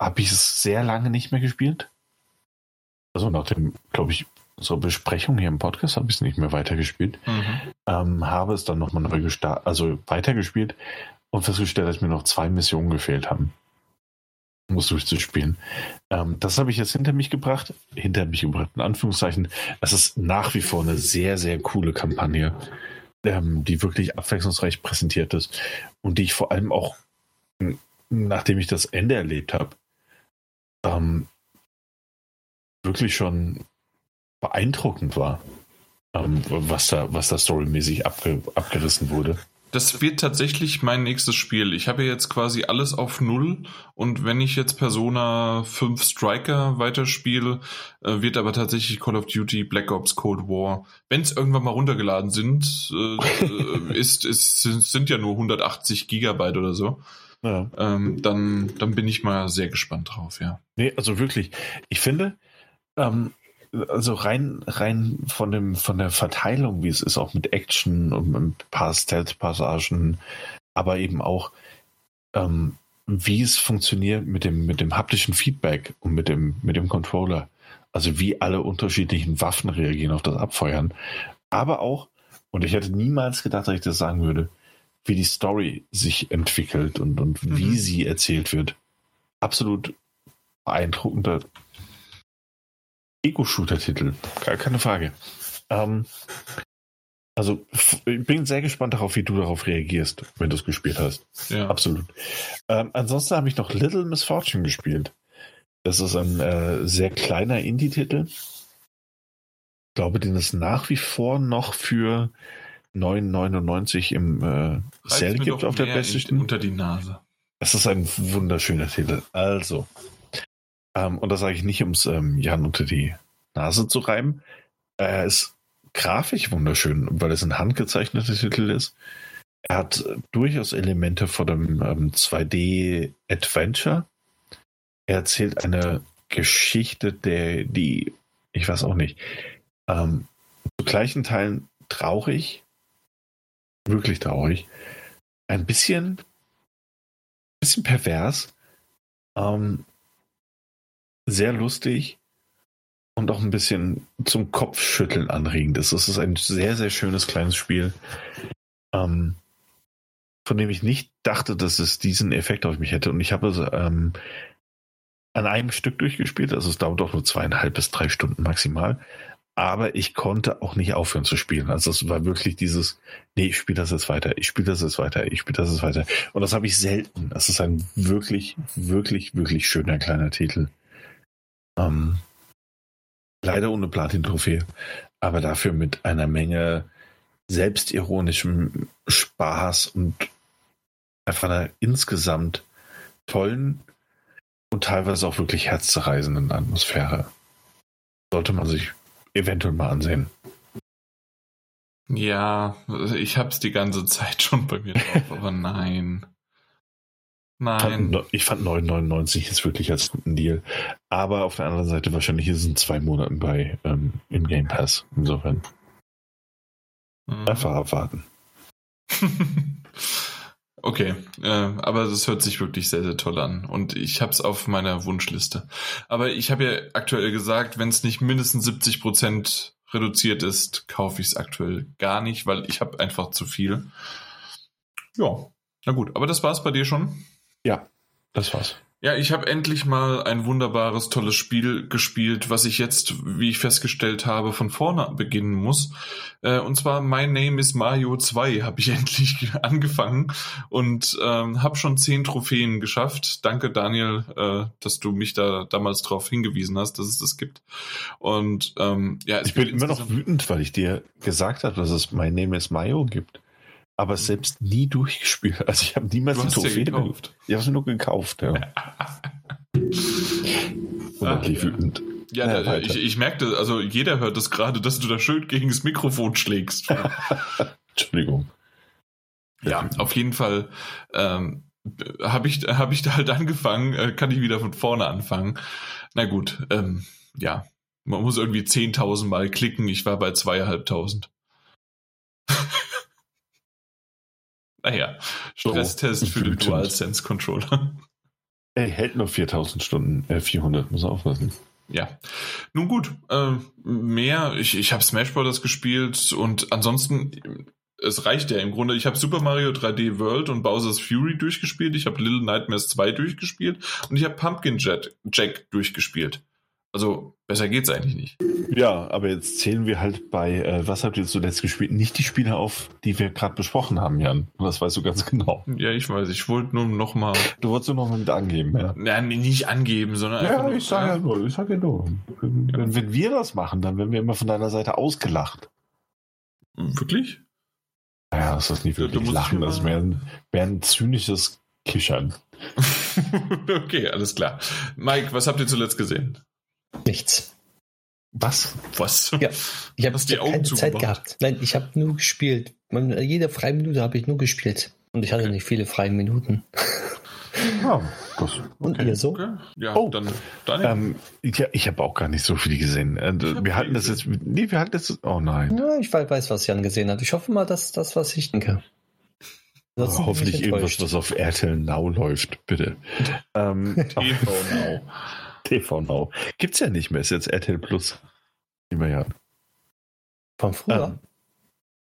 habe ich es sehr lange nicht mehr gespielt. Also nach dem, glaube ich, so Besprechung hier im Podcast habe ich es nicht mehr weitergespielt. Mhm. Ähm, habe es dann nochmal neu gestartet, also weitergespielt und festgestellt, dass mir noch zwei Missionen gefehlt haben. Muss durchzuspielen. Ähm, das habe ich jetzt hinter mich gebracht. Hinter mich gebracht, in Anführungszeichen. Es ist nach wie vor eine sehr, sehr coole Kampagne, ähm, die wirklich abwechslungsreich präsentiert ist und die ich vor allem auch, nachdem ich das Ende erlebt habe, ähm, wirklich schon beeindruckend war, ähm, was da, was da storymäßig abge, abgerissen wurde. Das wird tatsächlich mein nächstes Spiel. Ich habe jetzt quasi alles auf Null und wenn ich jetzt Persona 5 Striker weiterspiele, äh, wird aber tatsächlich Call of Duty Black Ops Cold War, wenn es irgendwann mal runtergeladen sind, äh, äh ist, ist, sind ja nur 180 Gigabyte oder so. Ja. Ähm, dann, dann bin ich mal sehr gespannt drauf, ja. Nee, also wirklich, ich finde, ähm, also rein, rein von dem, von der Verteilung, wie es ist, auch mit Action und ein paar Stealth-Passagen, aber eben auch, ähm, wie es funktioniert mit dem, mit dem haptischen Feedback und mit dem, mit dem Controller. Also wie alle unterschiedlichen Waffen reagieren auf das Abfeuern. Aber auch, und ich hätte niemals gedacht, dass ich das sagen würde, wie die Story sich entwickelt und, und mhm. wie sie erzählt wird. Absolut beeindruckender Ego-Shooter-Titel. Gar keine Frage. Ähm, also ich bin sehr gespannt darauf, wie du darauf reagierst, wenn du es gespielt hast. Ja. Absolut. Ähm, ansonsten habe ich noch Little Misfortune gespielt. Das ist ein äh, sehr kleiner Indie-Titel. Ich glaube, den es nach wie vor noch für 9,99 im äh, Sale gibt auf der PlayStation. Unter die Nase. Es ist ein wunderschöner Titel. Also, ähm, und das sage ich nicht, um es ähm, Jan unter die Nase zu reiben. Er ist grafisch wunderschön, weil es ein handgezeichneter Titel ist. Er hat durchaus Elemente von dem ähm, 2D-Adventure. Er erzählt eine Geschichte, der, die, ich weiß auch nicht, ähm, zu gleichen Teilen traurig, wirklich traurig, ein bisschen, bisschen pervers, ähm, sehr lustig und auch ein bisschen zum Kopfschütteln anregend ist. Es ist ein sehr, sehr schönes kleines Spiel, ähm, von dem ich nicht dachte, dass es diesen Effekt auf mich hätte. Und ich habe es ähm, an einem Stück durchgespielt. Also es dauert auch nur zweieinhalb bis drei Stunden maximal. Aber ich konnte auch nicht aufhören zu spielen. Also es war wirklich dieses, nee, ich spiele das jetzt weiter, ich spiele das jetzt weiter, ich spiele das jetzt weiter. Und das habe ich selten. Das ist ein wirklich, wirklich, wirklich schöner kleiner Titel. Ähm, leider ohne Platin-Trophäe, aber dafür mit einer Menge selbstironischem Spaß und einfach einer insgesamt tollen und teilweise auch wirklich herzzerreißenden Atmosphäre. Sollte man sich eventuell mal ansehen. Ja, ich hab's die ganze Zeit schon bei mir drauf, aber nein. Nein. Ich fand 9,99 jetzt wirklich als guten Deal. Aber auf der anderen Seite wahrscheinlich ist es in zwei Monaten bei ähm, im Game Pass. Insofern. Mhm. Einfach abwarten. okay, äh, aber das hört sich wirklich sehr, sehr toll an. Und ich habe es auf meiner Wunschliste. Aber ich habe ja aktuell gesagt, wenn es nicht mindestens 70 Prozent reduziert ist, kaufe ich es aktuell gar nicht, weil ich habe einfach zu viel. Ja, na gut. Aber das war's bei dir schon? Ja, das war's. Ja, ich habe endlich mal ein wunderbares, tolles Spiel gespielt, was ich jetzt, wie ich festgestellt habe, von vorne beginnen muss. Äh, und zwar My Name is Mario 2 habe ich endlich angefangen und ähm, habe schon zehn Trophäen geschafft. Danke, Daniel, äh, dass du mich da damals darauf hingewiesen hast, dass es das gibt. Und ähm, ja, ich bin immer noch wütend, weil ich dir gesagt habe, dass es My Name is Mario gibt aber mhm. selbst nie durchgespielt. Also ich habe niemals die Trophäe gekauft. Ich habe sie nur gekauft, ja. Unendlich wütend. Ja, ja da, ich, ich merkte, also jeder hört das gerade, dass du da schön gegen das Mikrofon schlägst. Entschuldigung. Ja, auf jeden Fall ähm, habe ich, hab ich da halt angefangen, äh, kann ich wieder von vorne anfangen. Na gut, ähm, ja, man muss irgendwie 10.000 Mal klicken, ich war bei zweieinhalbtausend. Naja, Stresstest so, für den DualSense Controller. Er hält nur 4000 Stunden, äh, 400, muss er aufpassen. Ja, nun gut, äh, mehr, ich, ich habe Smash Bros. gespielt und ansonsten, es reicht ja im Grunde. Ich habe Super Mario 3D World und Bowser's Fury durchgespielt, ich habe Little Nightmares 2 durchgespielt und ich habe Pumpkin Jet, Jack durchgespielt. Also besser geht's eigentlich nicht. Ja, aber jetzt zählen wir halt bei, äh, was habt ihr zuletzt gespielt, nicht die Spiele auf, die wir gerade besprochen haben, Jan. Und das weißt du ganz genau. Ja, ich weiß. Ich wollte nur noch mal. Du wolltest nur noch mal mit angeben, ja. Ja, nicht angeben, sondern ja. Ja, ich sage ja nur, ich sage ja nur. Wenn, ja. wenn wir das machen, dann werden wir immer von deiner Seite ausgelacht. Wirklich? Ja, das ist nicht wirklich Lachen, das mehr ein, mehr ein zynisches Kichern. okay, alles klar. Mike, was habt ihr zuletzt gesehen? Nichts. Was? Was? Ja, ich habe die Augen keine Zeit gehabt. Nein, ich habe nur gespielt. Man, jede freie Minute habe ich nur gespielt. Und ich hatte okay. nicht viele freie Minuten. Ja, das, okay. Und ihr so? Okay. Ja, oh, dann, dann ähm, ja, ich habe auch gar nicht so viele gesehen. Äh, wir hatten das jetzt. Nee, wir hatten das. Oh nein. Ja, ich weiß, was Jan gesehen hat. Ich hoffe mal, dass das, was ich denke. Oh, hoffentlich irgendwas, was auf RTL Now läuft, bitte. ähm, TV Now. TV Now. Gibt's ja nicht mehr, ist jetzt RTL Plus. Nicht mehr ja. Von früher?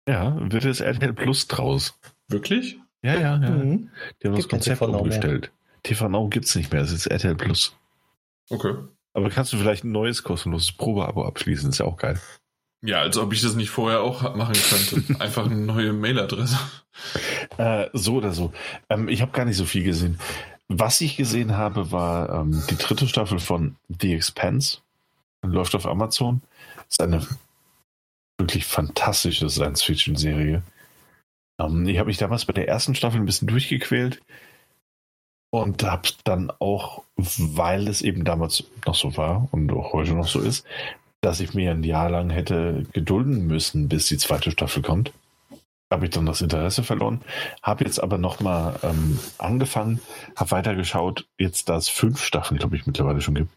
Ja, wird jetzt RTL Plus draus. Wirklich? Ja, ja, ja. Mhm. Die haben das Gibt Konzept umgestellt. TV Now gibt's nicht mehr, es ist RTL Plus. Okay. Aber kannst du vielleicht ein neues kostenloses Probeabo abschließen, ist ja auch geil. Ja, als ob ich das nicht vorher auch machen könnte. Einfach eine neue Mailadresse. Äh, so oder so. Ähm, ich habe gar nicht so viel gesehen. Was ich gesehen habe, war ähm, die dritte Staffel von The Expanse. Läuft auf Amazon. Ist eine wirklich fantastische Science-Fiction-Serie. Ähm, ich habe mich damals bei der ersten Staffel ein bisschen durchgequält und habe dann auch, weil es eben damals noch so war und auch heute noch so ist, dass ich mir ein Jahr lang hätte gedulden müssen, bis die zweite Staffel kommt. Habe ich dann das Interesse verloren, habe jetzt aber nochmal ähm, angefangen, habe weitergeschaut, jetzt da es fünf Staffeln, glaube ich, mittlerweile schon gibt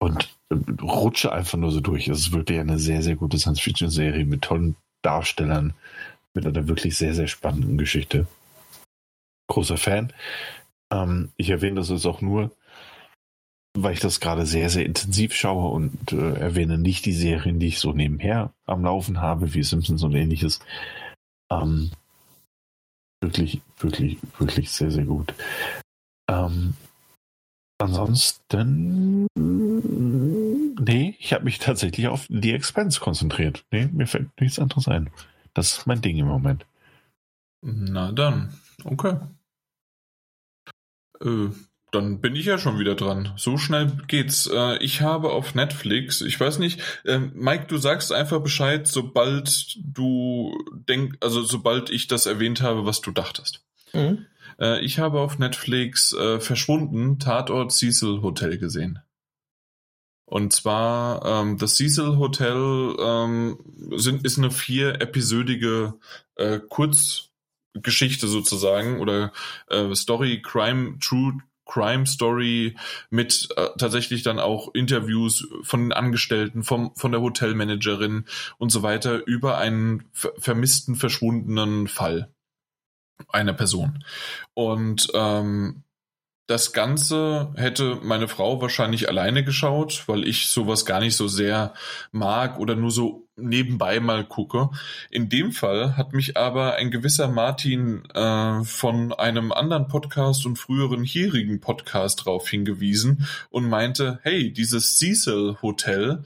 und äh, rutsche einfach nur so durch. Es ist wirklich eine sehr, sehr gute Science-Fiction-Serie mit tollen Darstellern, mit einer wirklich sehr, sehr spannenden Geschichte. Großer Fan. Ähm, ich erwähne das jetzt auch nur, weil ich das gerade sehr, sehr intensiv schaue und äh, erwähne nicht die Serien, die ich so nebenher am Laufen habe, wie Simpsons und ähnliches. Ähm, wirklich, wirklich, wirklich sehr, sehr gut. Ähm, ansonsten, nee, ich habe mich tatsächlich auf The Expense konzentriert. Nee, mir fällt nichts anderes ein. Das ist mein Ding im Moment. Na dann, okay. Äh, dann bin ich ja schon wieder dran. So schnell geht's. Äh, ich habe auf Netflix, ich weiß nicht, äh, Mike, du sagst einfach Bescheid, sobald du denk, also sobald ich das erwähnt habe, was du dachtest. Mhm. Äh, ich habe auf Netflix äh, verschwunden Tatort Cecil Hotel gesehen. Und zwar ähm, das Cecil Hotel ähm, sind, ist eine vier episodige äh, Kurzgeschichte sozusagen oder äh, Story Crime True Crime Story mit äh, tatsächlich dann auch Interviews von den Angestellten, vom, von der Hotelmanagerin und so weiter über einen ver vermissten, verschwundenen Fall einer Person. Und ähm, das Ganze hätte meine Frau wahrscheinlich alleine geschaut, weil ich sowas gar nicht so sehr mag oder nur so nebenbei mal gucke. In dem Fall hat mich aber ein gewisser Martin äh, von einem anderen Podcast und früheren hierigen Podcast darauf hingewiesen und meinte, hey, dieses Cecil Hotel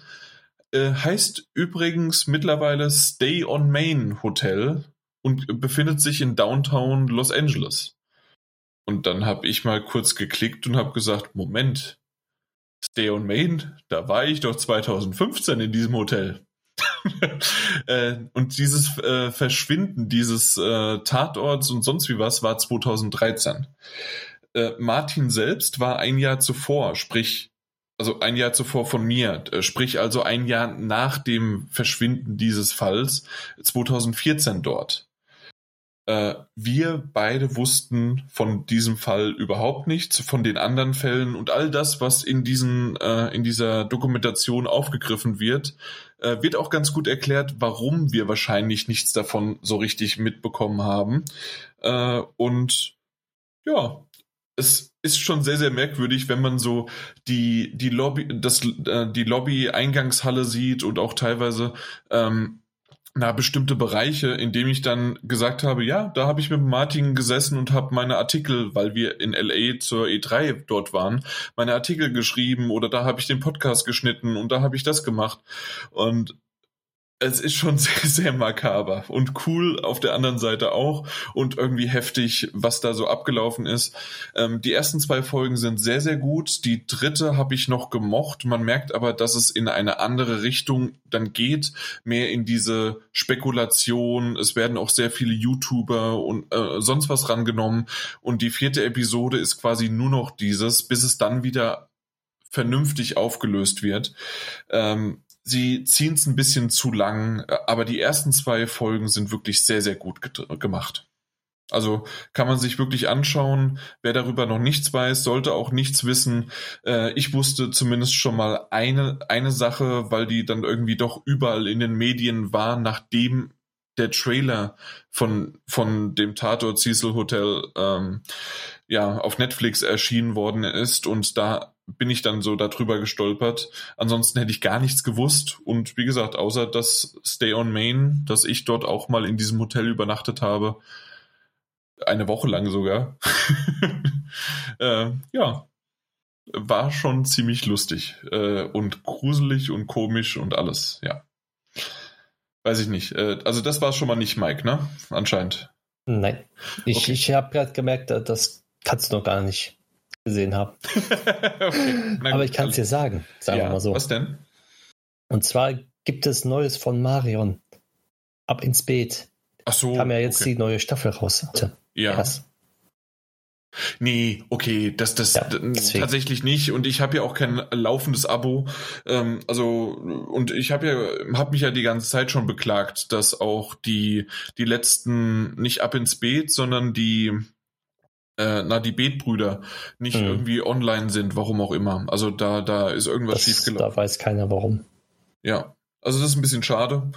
äh, heißt übrigens mittlerweile Stay on Main Hotel und befindet sich in Downtown Los Angeles. Und dann habe ich mal kurz geklickt und habe gesagt, Moment, Stay on Main, da war ich doch 2015 in diesem Hotel. äh, und dieses äh, Verschwinden dieses äh, Tatorts und sonst wie was war 2013. Äh, Martin selbst war ein Jahr zuvor, sprich, also ein Jahr zuvor von mir, äh, sprich also ein Jahr nach dem Verschwinden dieses Falls, 2014 dort. Äh, wir beide wussten von diesem Fall überhaupt nichts, von den anderen Fällen und all das, was in diesen äh, in dieser Dokumentation aufgegriffen wird, äh, wird auch ganz gut erklärt, warum wir wahrscheinlich nichts davon so richtig mitbekommen haben. Äh, und ja, es ist schon sehr, sehr merkwürdig, wenn man so die, die Lobby, das, äh, die Lobby-Eingangshalle sieht und auch teilweise ähm, na, bestimmte Bereiche, in dem ich dann gesagt habe, ja, da habe ich mit Martin gesessen und habe meine Artikel, weil wir in LA zur E3 dort waren, meine Artikel geschrieben oder da habe ich den Podcast geschnitten und da habe ich das gemacht. Und es ist schon sehr, sehr makaber und cool auf der anderen Seite auch und irgendwie heftig, was da so abgelaufen ist. Ähm, die ersten zwei Folgen sind sehr, sehr gut. Die dritte habe ich noch gemocht. Man merkt aber, dass es in eine andere Richtung dann geht, mehr in diese Spekulation. Es werden auch sehr viele YouTuber und äh, sonst was rangenommen. Und die vierte Episode ist quasi nur noch dieses, bis es dann wieder vernünftig aufgelöst wird. Ähm, sie ziehen es ein bisschen zu lang, aber die ersten zwei Folgen sind wirklich sehr, sehr gut gemacht. Also kann man sich wirklich anschauen. Wer darüber noch nichts weiß, sollte auch nichts wissen. Äh, ich wusste zumindest schon mal eine, eine Sache, weil die dann irgendwie doch überall in den Medien war, nachdem der Trailer von, von dem Tatort Cecil Hotel ähm, ja, auf Netflix erschienen worden ist und da bin ich dann so darüber gestolpert. Ansonsten hätte ich gar nichts gewusst und wie gesagt, außer das Stay on Main, dass ich dort auch mal in diesem Hotel übernachtet habe, eine Woche lang sogar. äh, ja, war schon ziemlich lustig äh, und gruselig und komisch und alles, ja. Weiß ich nicht. Äh, also das war schon mal nicht Mike, ne? Anscheinend. Nein. Ich, okay. ich habe gerade gemerkt, das kannst du noch gar nicht gesehen haben. okay. Aber ich kann es dir sagen, sagen ja, wir mal so. Was denn? Und zwar gibt es Neues von Marion. Ab ins Beet. Ach so. Kam ja jetzt okay. die neue Staffel raus. Ja. Krass. Nee, okay, das, das ja, tatsächlich nicht. Und ich habe ja auch kein laufendes Abo. Ähm, also, und ich habe ja, habe mich ja die ganze Zeit schon beklagt, dass auch die, die letzten nicht ab ins Beet, sondern die, äh, na, die Betbrüder nicht mhm. irgendwie online sind, warum auch immer. Also da, da ist irgendwas schiefgelaufen. Da weiß keiner warum. Ja, also das ist ein bisschen schade.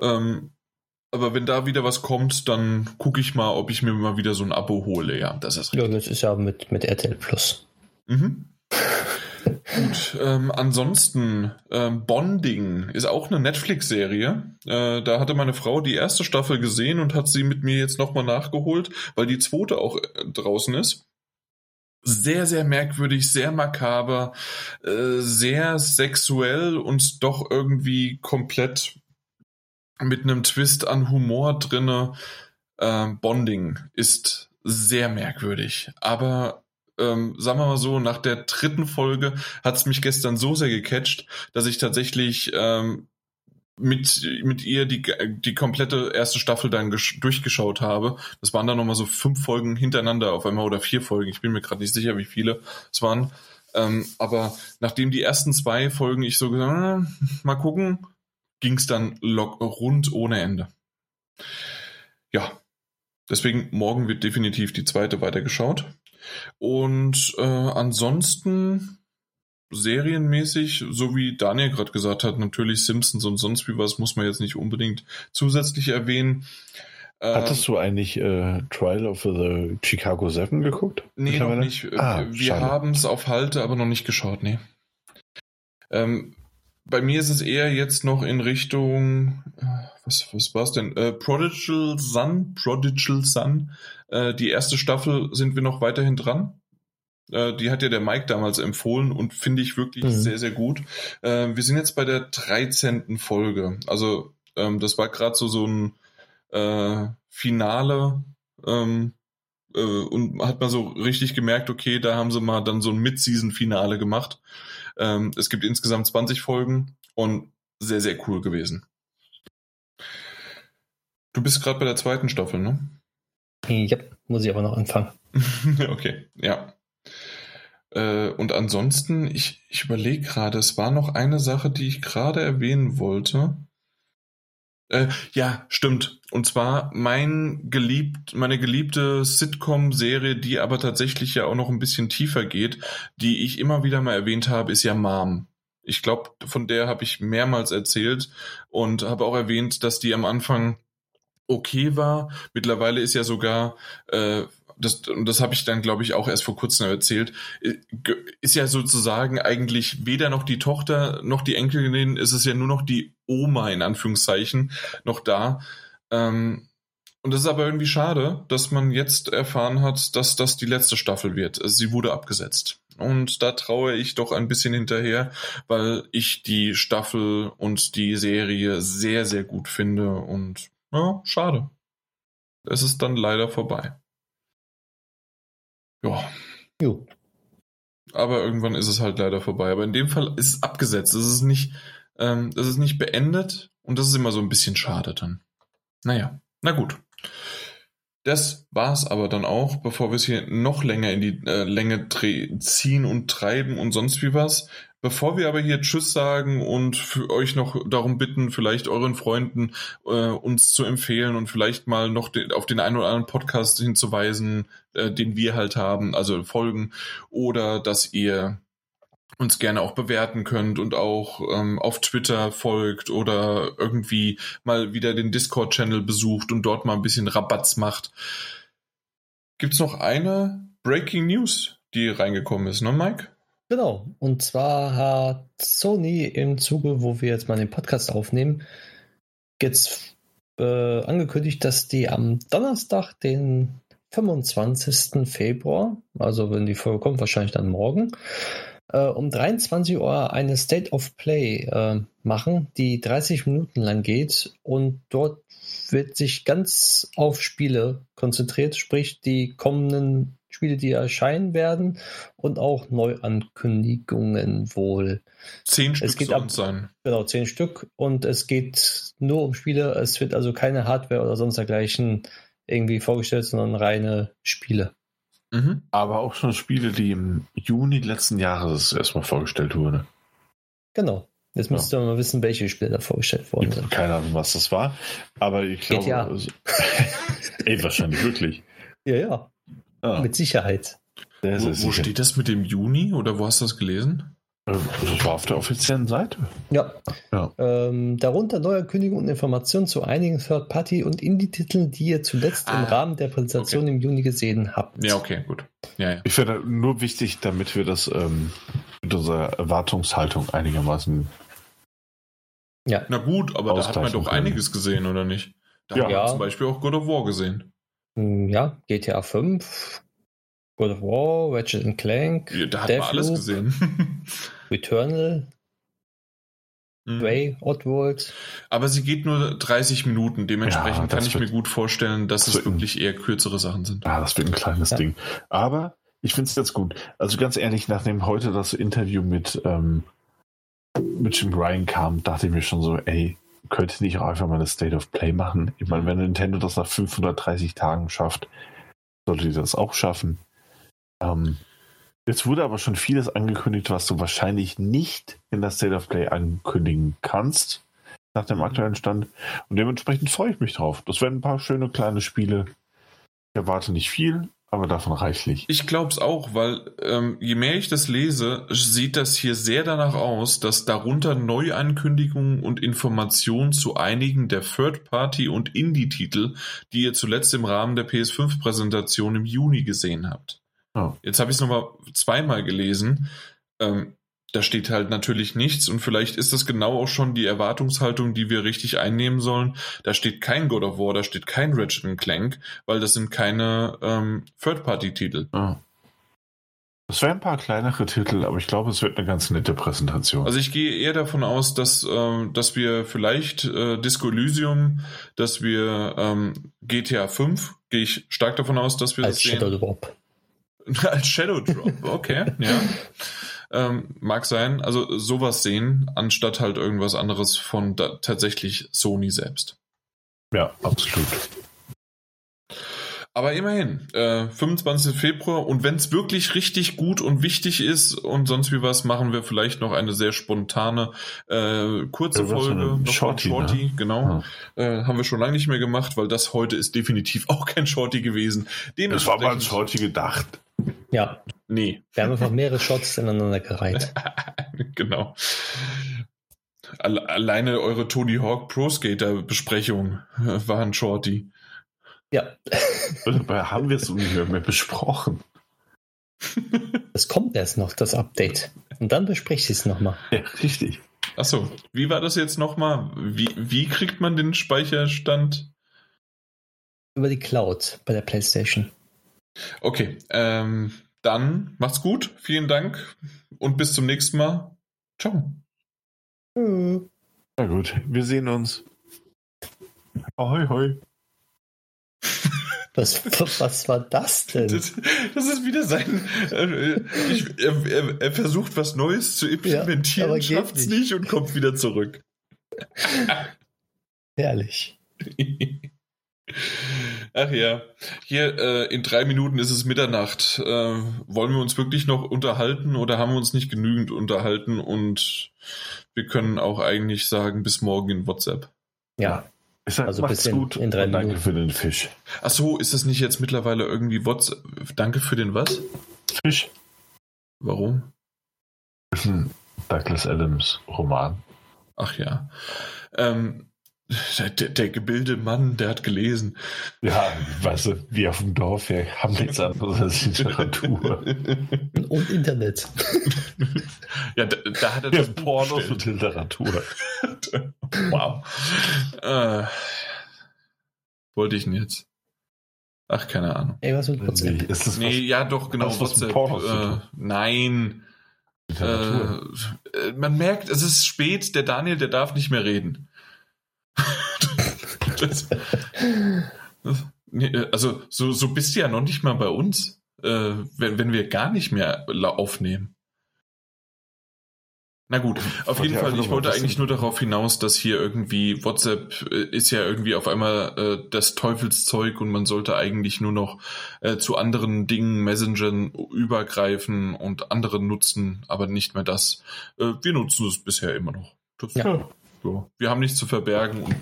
Ähm, aber wenn da wieder was kommt, dann gucke ich mal, ob ich mir mal wieder so ein Abo hole. Ja, das ist richtig. Ja, das ist ja mit, mit RTL Plus. Mhm. Gut, ähm, ansonsten ähm, Bonding ist auch eine Netflix-Serie. Äh, da hatte meine Frau die erste Staffel gesehen und hat sie mit mir jetzt nochmal nachgeholt, weil die zweite auch äh, draußen ist. Sehr, sehr merkwürdig, sehr makaber, äh, sehr sexuell und doch irgendwie komplett mit einem Twist an Humor drinne. Äh, Bonding ist sehr merkwürdig, aber ähm, sagen wir mal so, nach der dritten Folge hat es mich gestern so sehr gecatcht, dass ich tatsächlich ähm, mit, mit ihr die, die komplette erste Staffel dann durchgeschaut habe. Das waren dann nochmal so fünf Folgen hintereinander auf einmal oder vier Folgen. Ich bin mir gerade nicht sicher, wie viele es waren. Ähm, aber nachdem die ersten zwei Folgen ich so gesagt, ah, mal gucken, ging es dann rund ohne Ende. Ja, deswegen morgen wird definitiv die zweite weitergeschaut. Und äh, ansonsten serienmäßig, so wie Daniel gerade gesagt hat, natürlich Simpsons und sonst wie was muss man jetzt nicht unbedingt zusätzlich erwähnen. Äh, Hattest du eigentlich äh, Trial of the Chicago Seven geguckt? Nee, noch nicht. Ah, Wir haben es auf Halte, aber noch nicht geschaut, nee. Ähm, bei mir ist es eher jetzt noch in Richtung, äh, was, was war es denn? Äh, Prodigal Sun, Prodigal Sun. Äh, die erste Staffel sind wir noch weiterhin dran. Äh, die hat ja der Mike damals empfohlen und finde ich wirklich mhm. sehr, sehr gut. Äh, wir sind jetzt bei der 13. Folge. Also ähm, das war gerade so, so ein äh, Finale. Ähm, äh, und hat man so richtig gemerkt, okay, da haben sie mal dann so ein Mid-Season-Finale gemacht. Ähm, es gibt insgesamt 20 Folgen und sehr, sehr cool gewesen. Du bist gerade bei der zweiten Staffel, ne? Ja, muss ich aber noch anfangen. okay, ja. Äh, und ansonsten, ich, ich überlege gerade, es war noch eine Sache, die ich gerade erwähnen wollte. Äh, ja, stimmt. Und zwar mein geliebt, meine geliebte Sitcom-Serie, die aber tatsächlich ja auch noch ein bisschen tiefer geht, die ich immer wieder mal erwähnt habe, ist ja Mom. Ich glaube, von der habe ich mehrmals erzählt und habe auch erwähnt, dass die am Anfang okay war. Mittlerweile ist ja sogar äh, das, und das habe ich dann, glaube ich, auch erst vor kurzem erzählt, äh, ist ja sozusagen eigentlich weder noch die Tochter noch die Enkelin, ist es ja nur noch die Oma in Anführungszeichen noch da. Ähm, und das ist aber irgendwie schade, dass man jetzt erfahren hat, dass das die letzte Staffel wird. Also sie wurde abgesetzt. Und da traue ich doch ein bisschen hinterher, weil ich die Staffel und die Serie sehr, sehr gut finde. Und ja, schade. Es ist dann leider vorbei. Ja. Jo. Aber irgendwann ist es halt leider vorbei. Aber in dem Fall ist es abgesetzt. Es ist nicht, ähm, es ist nicht beendet und das ist immer so ein bisschen schade dann. Naja, na gut. Das war's aber dann auch, bevor wir es hier noch länger in die äh, Länge ziehen und treiben und sonst wie was. Bevor wir aber hier Tschüss sagen und für euch noch darum bitten, vielleicht euren Freunden äh, uns zu empfehlen und vielleicht mal noch den, auf den einen oder anderen Podcast hinzuweisen, äh, den wir halt haben, also Folgen, oder dass ihr uns gerne auch bewerten könnt und auch ähm, auf Twitter folgt oder irgendwie mal wieder den Discord-Channel besucht und dort mal ein bisschen Rabatz macht. Gibt's noch eine Breaking News, die reingekommen ist, ne, Mike? Genau. Und zwar hat Sony im Zuge, wo wir jetzt mal den Podcast aufnehmen, jetzt äh, angekündigt, dass die am Donnerstag, den 25. Februar, also wenn die Folge kommt, wahrscheinlich dann morgen, äh, um 23 Uhr eine State of Play äh, machen, die 30 Minuten lang geht und dort wird sich ganz auf Spiele konzentriert, sprich die kommenden Spiele, die erscheinen werden und auch Neuankündigungen wohl. Zehn Stück es geht ab, sein. Genau, zehn Stück und es geht nur um Spiele. Es wird also keine Hardware oder sonst dergleichen irgendwie vorgestellt, sondern reine Spiele. Mhm. Aber auch schon Spiele, die im Juni letzten Jahres erstmal vorgestellt wurden. Genau. Jetzt müsst ihr ja. mal wissen, welche Spiele da vorgestellt worden sind. Keine Ahnung, was das war. Aber ich glaube. GTA. Also, ey, wahrscheinlich wirklich. Ja, ja. Ah. Mit Sicherheit. Wo, wo steht das mit dem Juni oder wo hast du das gelesen? Das war auf der offiziellen Seite. Ja. ja. Ähm, darunter Neuerkündigungen und Informationen zu einigen Third-Party- und Indie-Titeln, die ihr zuletzt ah, im Rahmen der Präsentation okay. im Juni gesehen habt. Ja, okay, gut. Ja, ja. Ich finde nur wichtig, damit wir das ähm, mit unserer Erwartungshaltung einigermaßen. Ja. Na gut, aber da hat man doch können. einiges gesehen, oder nicht? Da ja. haben wir zum Beispiel auch God of War gesehen. Hm, ja, GTA 5, God of War, Ratchet Clank. Ja, da hat man alles gesehen. Returnal. Mhm. Ray, Oddworld. Aber sie geht nur 30 Minuten, dementsprechend ja, kann ich mir gut vorstellen, dass es wirklich eher kürzere Sachen sind. Ja, das wird ein kleines ja. Ding. Aber ich finde es jetzt gut. Also ganz ehrlich, nachdem heute das Interview mit, ähm, mit Jim Ryan kam, dachte ich mir schon so, ey, könnte nicht auch einfach mal eine State of Play machen? Ich meine, wenn Nintendo das nach 530 Tagen schafft, sollte die das auch schaffen. Ähm, jetzt wurde aber schon vieles angekündigt, was du wahrscheinlich nicht in der State of Play ankündigen kannst, nach dem aktuellen Stand. Und dementsprechend freue ich mich drauf. Das werden ein paar schöne kleine Spiele. Ich erwarte nicht viel, aber davon reichlich. Ich glaube es auch, weil ähm, je mehr ich das lese, sieht das hier sehr danach aus, dass darunter Neuankündigungen und Informationen zu einigen der Third-Party- und Indie-Titel, die ihr zuletzt im Rahmen der PS5-Präsentation im Juni gesehen habt. Oh. Jetzt habe ich es nochmal zweimal gelesen. Ähm, da steht halt natürlich nichts und vielleicht ist das genau auch schon die Erwartungshaltung, die wir richtig einnehmen sollen. Da steht kein God of War, da steht kein Ratchet Clank, weil das sind keine ähm, Third-Party-Titel. Oh. Es wären ein paar kleinere Titel, aber ich glaube, es wird eine ganz nette Präsentation. Also ich gehe eher davon aus, dass, äh, dass wir vielleicht äh, Disco Elysium, dass wir ähm, GTA 5, gehe ich stark davon aus, dass wir Als das Shadow Drop. Als Shadow Drop, okay, ja. Ähm, mag sein, also sowas sehen, anstatt halt irgendwas anderes von da, tatsächlich Sony selbst. Ja, absolut. Aber immerhin, äh, 25. Februar und wenn es wirklich richtig gut und wichtig ist und sonst wie was, machen wir vielleicht noch eine sehr spontane, äh, kurze ja, Folge. Noch Shorty, Shorty ne? genau. Ja. Äh, haben wir schon lange nicht mehr gemacht, weil das heute ist definitiv auch kein Shorty gewesen. Das war mal ein Shorty gedacht. Ja. Nee. Wir haben einfach mehrere Shots ineinander gereiht. genau. Alleine eure Tony Hawk Pro Skater Besprechung war ein Shorty. Ja. Dabei haben wir es nicht mehr besprochen. Es kommt erst noch, das Update. Und dann bespreche ich es nochmal. Ja, richtig. Achso, wie war das jetzt nochmal? Wie, wie kriegt man den Speicherstand? Über die Cloud bei der PlayStation. Okay, ähm, dann macht's gut. Vielen Dank und bis zum nächsten Mal. Ciao. Na gut, wir sehen uns. Ahoi, hoi. Was, was war das denn? Das, das ist wieder sein. Äh, ich, er, er, er, versucht was Neues zu implementieren, ja, schafft es nicht. nicht und kommt wieder zurück. Herrlich. Ach ja, hier äh, in drei Minuten ist es Mitternacht. Äh, wollen wir uns wirklich noch unterhalten oder haben wir uns nicht genügend unterhalten und wir können auch eigentlich sagen, bis morgen in WhatsApp. Ja. Ist halt, also bis in, gut in drei Danke für den Fisch. Ach so, ist das nicht jetzt mittlerweile irgendwie WhatsApp? Danke für den was? Fisch. Warum? ist ein Douglas Adams Roman. Ach ja. Ähm, der, der gebildete Mann, der hat gelesen. Ja, weißt du, wir auf dem Dorf, wir haben nichts anderes als Literatur. Und Internet. ja, da, da hat er das Pornos und Literatur. wow. Äh, wollte ich denn jetzt? Ach, keine Ahnung. Ey, was mit WhatsApp? Nee, ist das nee was, ja, doch, genau. Was WhatsApp. Äh, nein. Äh, man merkt, es ist spät, der Daniel, der darf nicht mehr reden. Das, das, also, so, so bist du ja noch nicht mal bei uns, äh, wenn, wenn wir gar nicht mehr aufnehmen. Na gut, auf jeden Fall, ich wollte eigentlich nur darauf hinaus, dass hier irgendwie WhatsApp äh, ist ja irgendwie auf einmal äh, das Teufelszeug und man sollte eigentlich nur noch äh, zu anderen Dingen, Messengern übergreifen und anderen nutzen, aber nicht mehr das. Äh, wir nutzen es bisher immer noch. Das, ja. Ja. Wir haben nichts zu verbergen und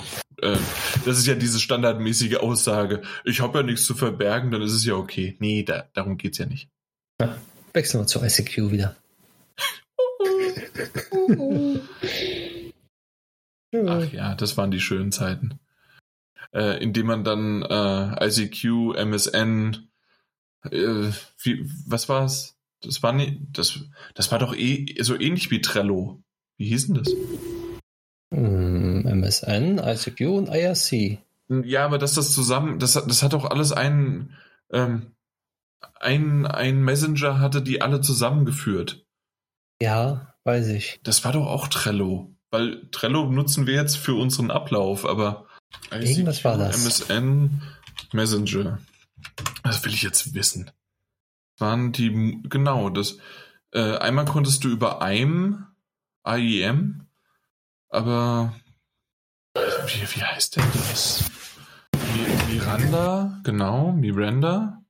äh, das ist ja diese standardmäßige Aussage. Ich habe ja nichts zu verbergen, dann ist es ja okay. Nee, da, darum geht's ja nicht. Ja. Wechseln wir zu ICQ wieder. Ach ja, das waren die schönen Zeiten. Äh, indem man dann äh, ICQ, MSN, äh, wie, was war's? Das war nie, das, das war doch eh so ähnlich wie Trello. Wie hieß denn das? MSN, ICQ und IRC. Ja, aber dass das zusammen, das, das hat doch alles einen, ähm, ein, ein Messenger hatte die alle zusammengeführt. Ja, Weiß ich. Das war doch auch Trello. Weil Trello nutzen wir jetzt für unseren Ablauf, aber Irgendwas war das. MSN Messenger. Das will ich jetzt wissen. Waren die, genau, das, äh, einmal konntest du über IM, IEM, aber wie, wie heißt denn das? Miranda, genau, Miranda.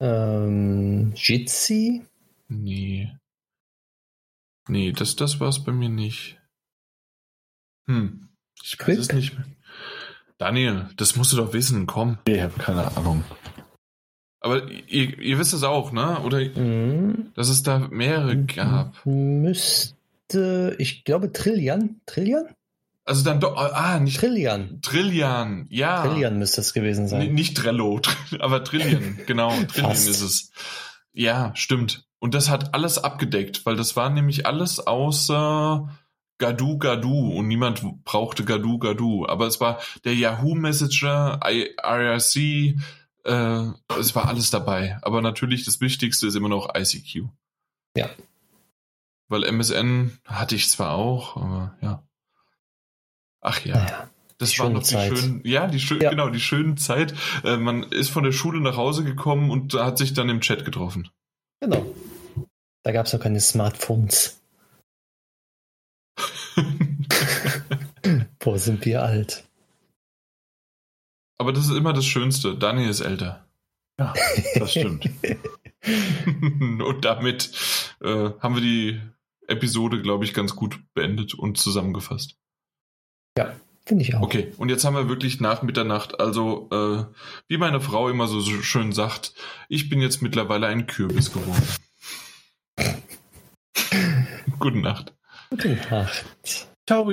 Ähm, Jitsi? Nee. Nee, das, das war es bei mir nicht. Hm. Ich weiß es nicht mehr. Daniel, das musst du doch wissen, komm. Ich habe keine Ahnung. Aber ihr, ihr wisst es auch, ne? Oder mhm. dass es da mehrere gab. Müsste, ich glaube, Trillian. Trillian? Also dann doch, ah, nicht. Trillian. Trillian, ja. Trillian müsste es gewesen sein. N nicht Trello, aber Trillian, genau. Trillian ist es. Ja, stimmt. Und das hat alles abgedeckt, weil das war nämlich alles außer Gadu Gadu und niemand brauchte Gadu Gadu. Aber es war der Yahoo Messenger, IRC, äh, es war alles dabei. Aber natürlich das Wichtigste ist immer noch ICQ. Ja. Weil MSN hatte ich zwar auch, aber ja. Ach ja. Naja. Das war noch die Zeit. schönen, ja, die schön, ja. genau, die schöne Zeit. Äh, man ist von der Schule nach Hause gekommen und hat sich dann im Chat getroffen. Genau. Da gab es noch keine Smartphones. Boah, sind wir alt. Aber das ist immer das Schönste. Daniel ist älter. Ja, das stimmt. und damit äh, haben wir die Episode, glaube ich, ganz gut beendet und zusammengefasst. Ja, finde ich auch. Okay, und jetzt haben wir wirklich nach Mitternacht, also äh, wie meine Frau immer so schön sagt, ich bin jetzt mittlerweile ein Kürbis geworden. Gute Nacht. Gute Nacht. Ciao.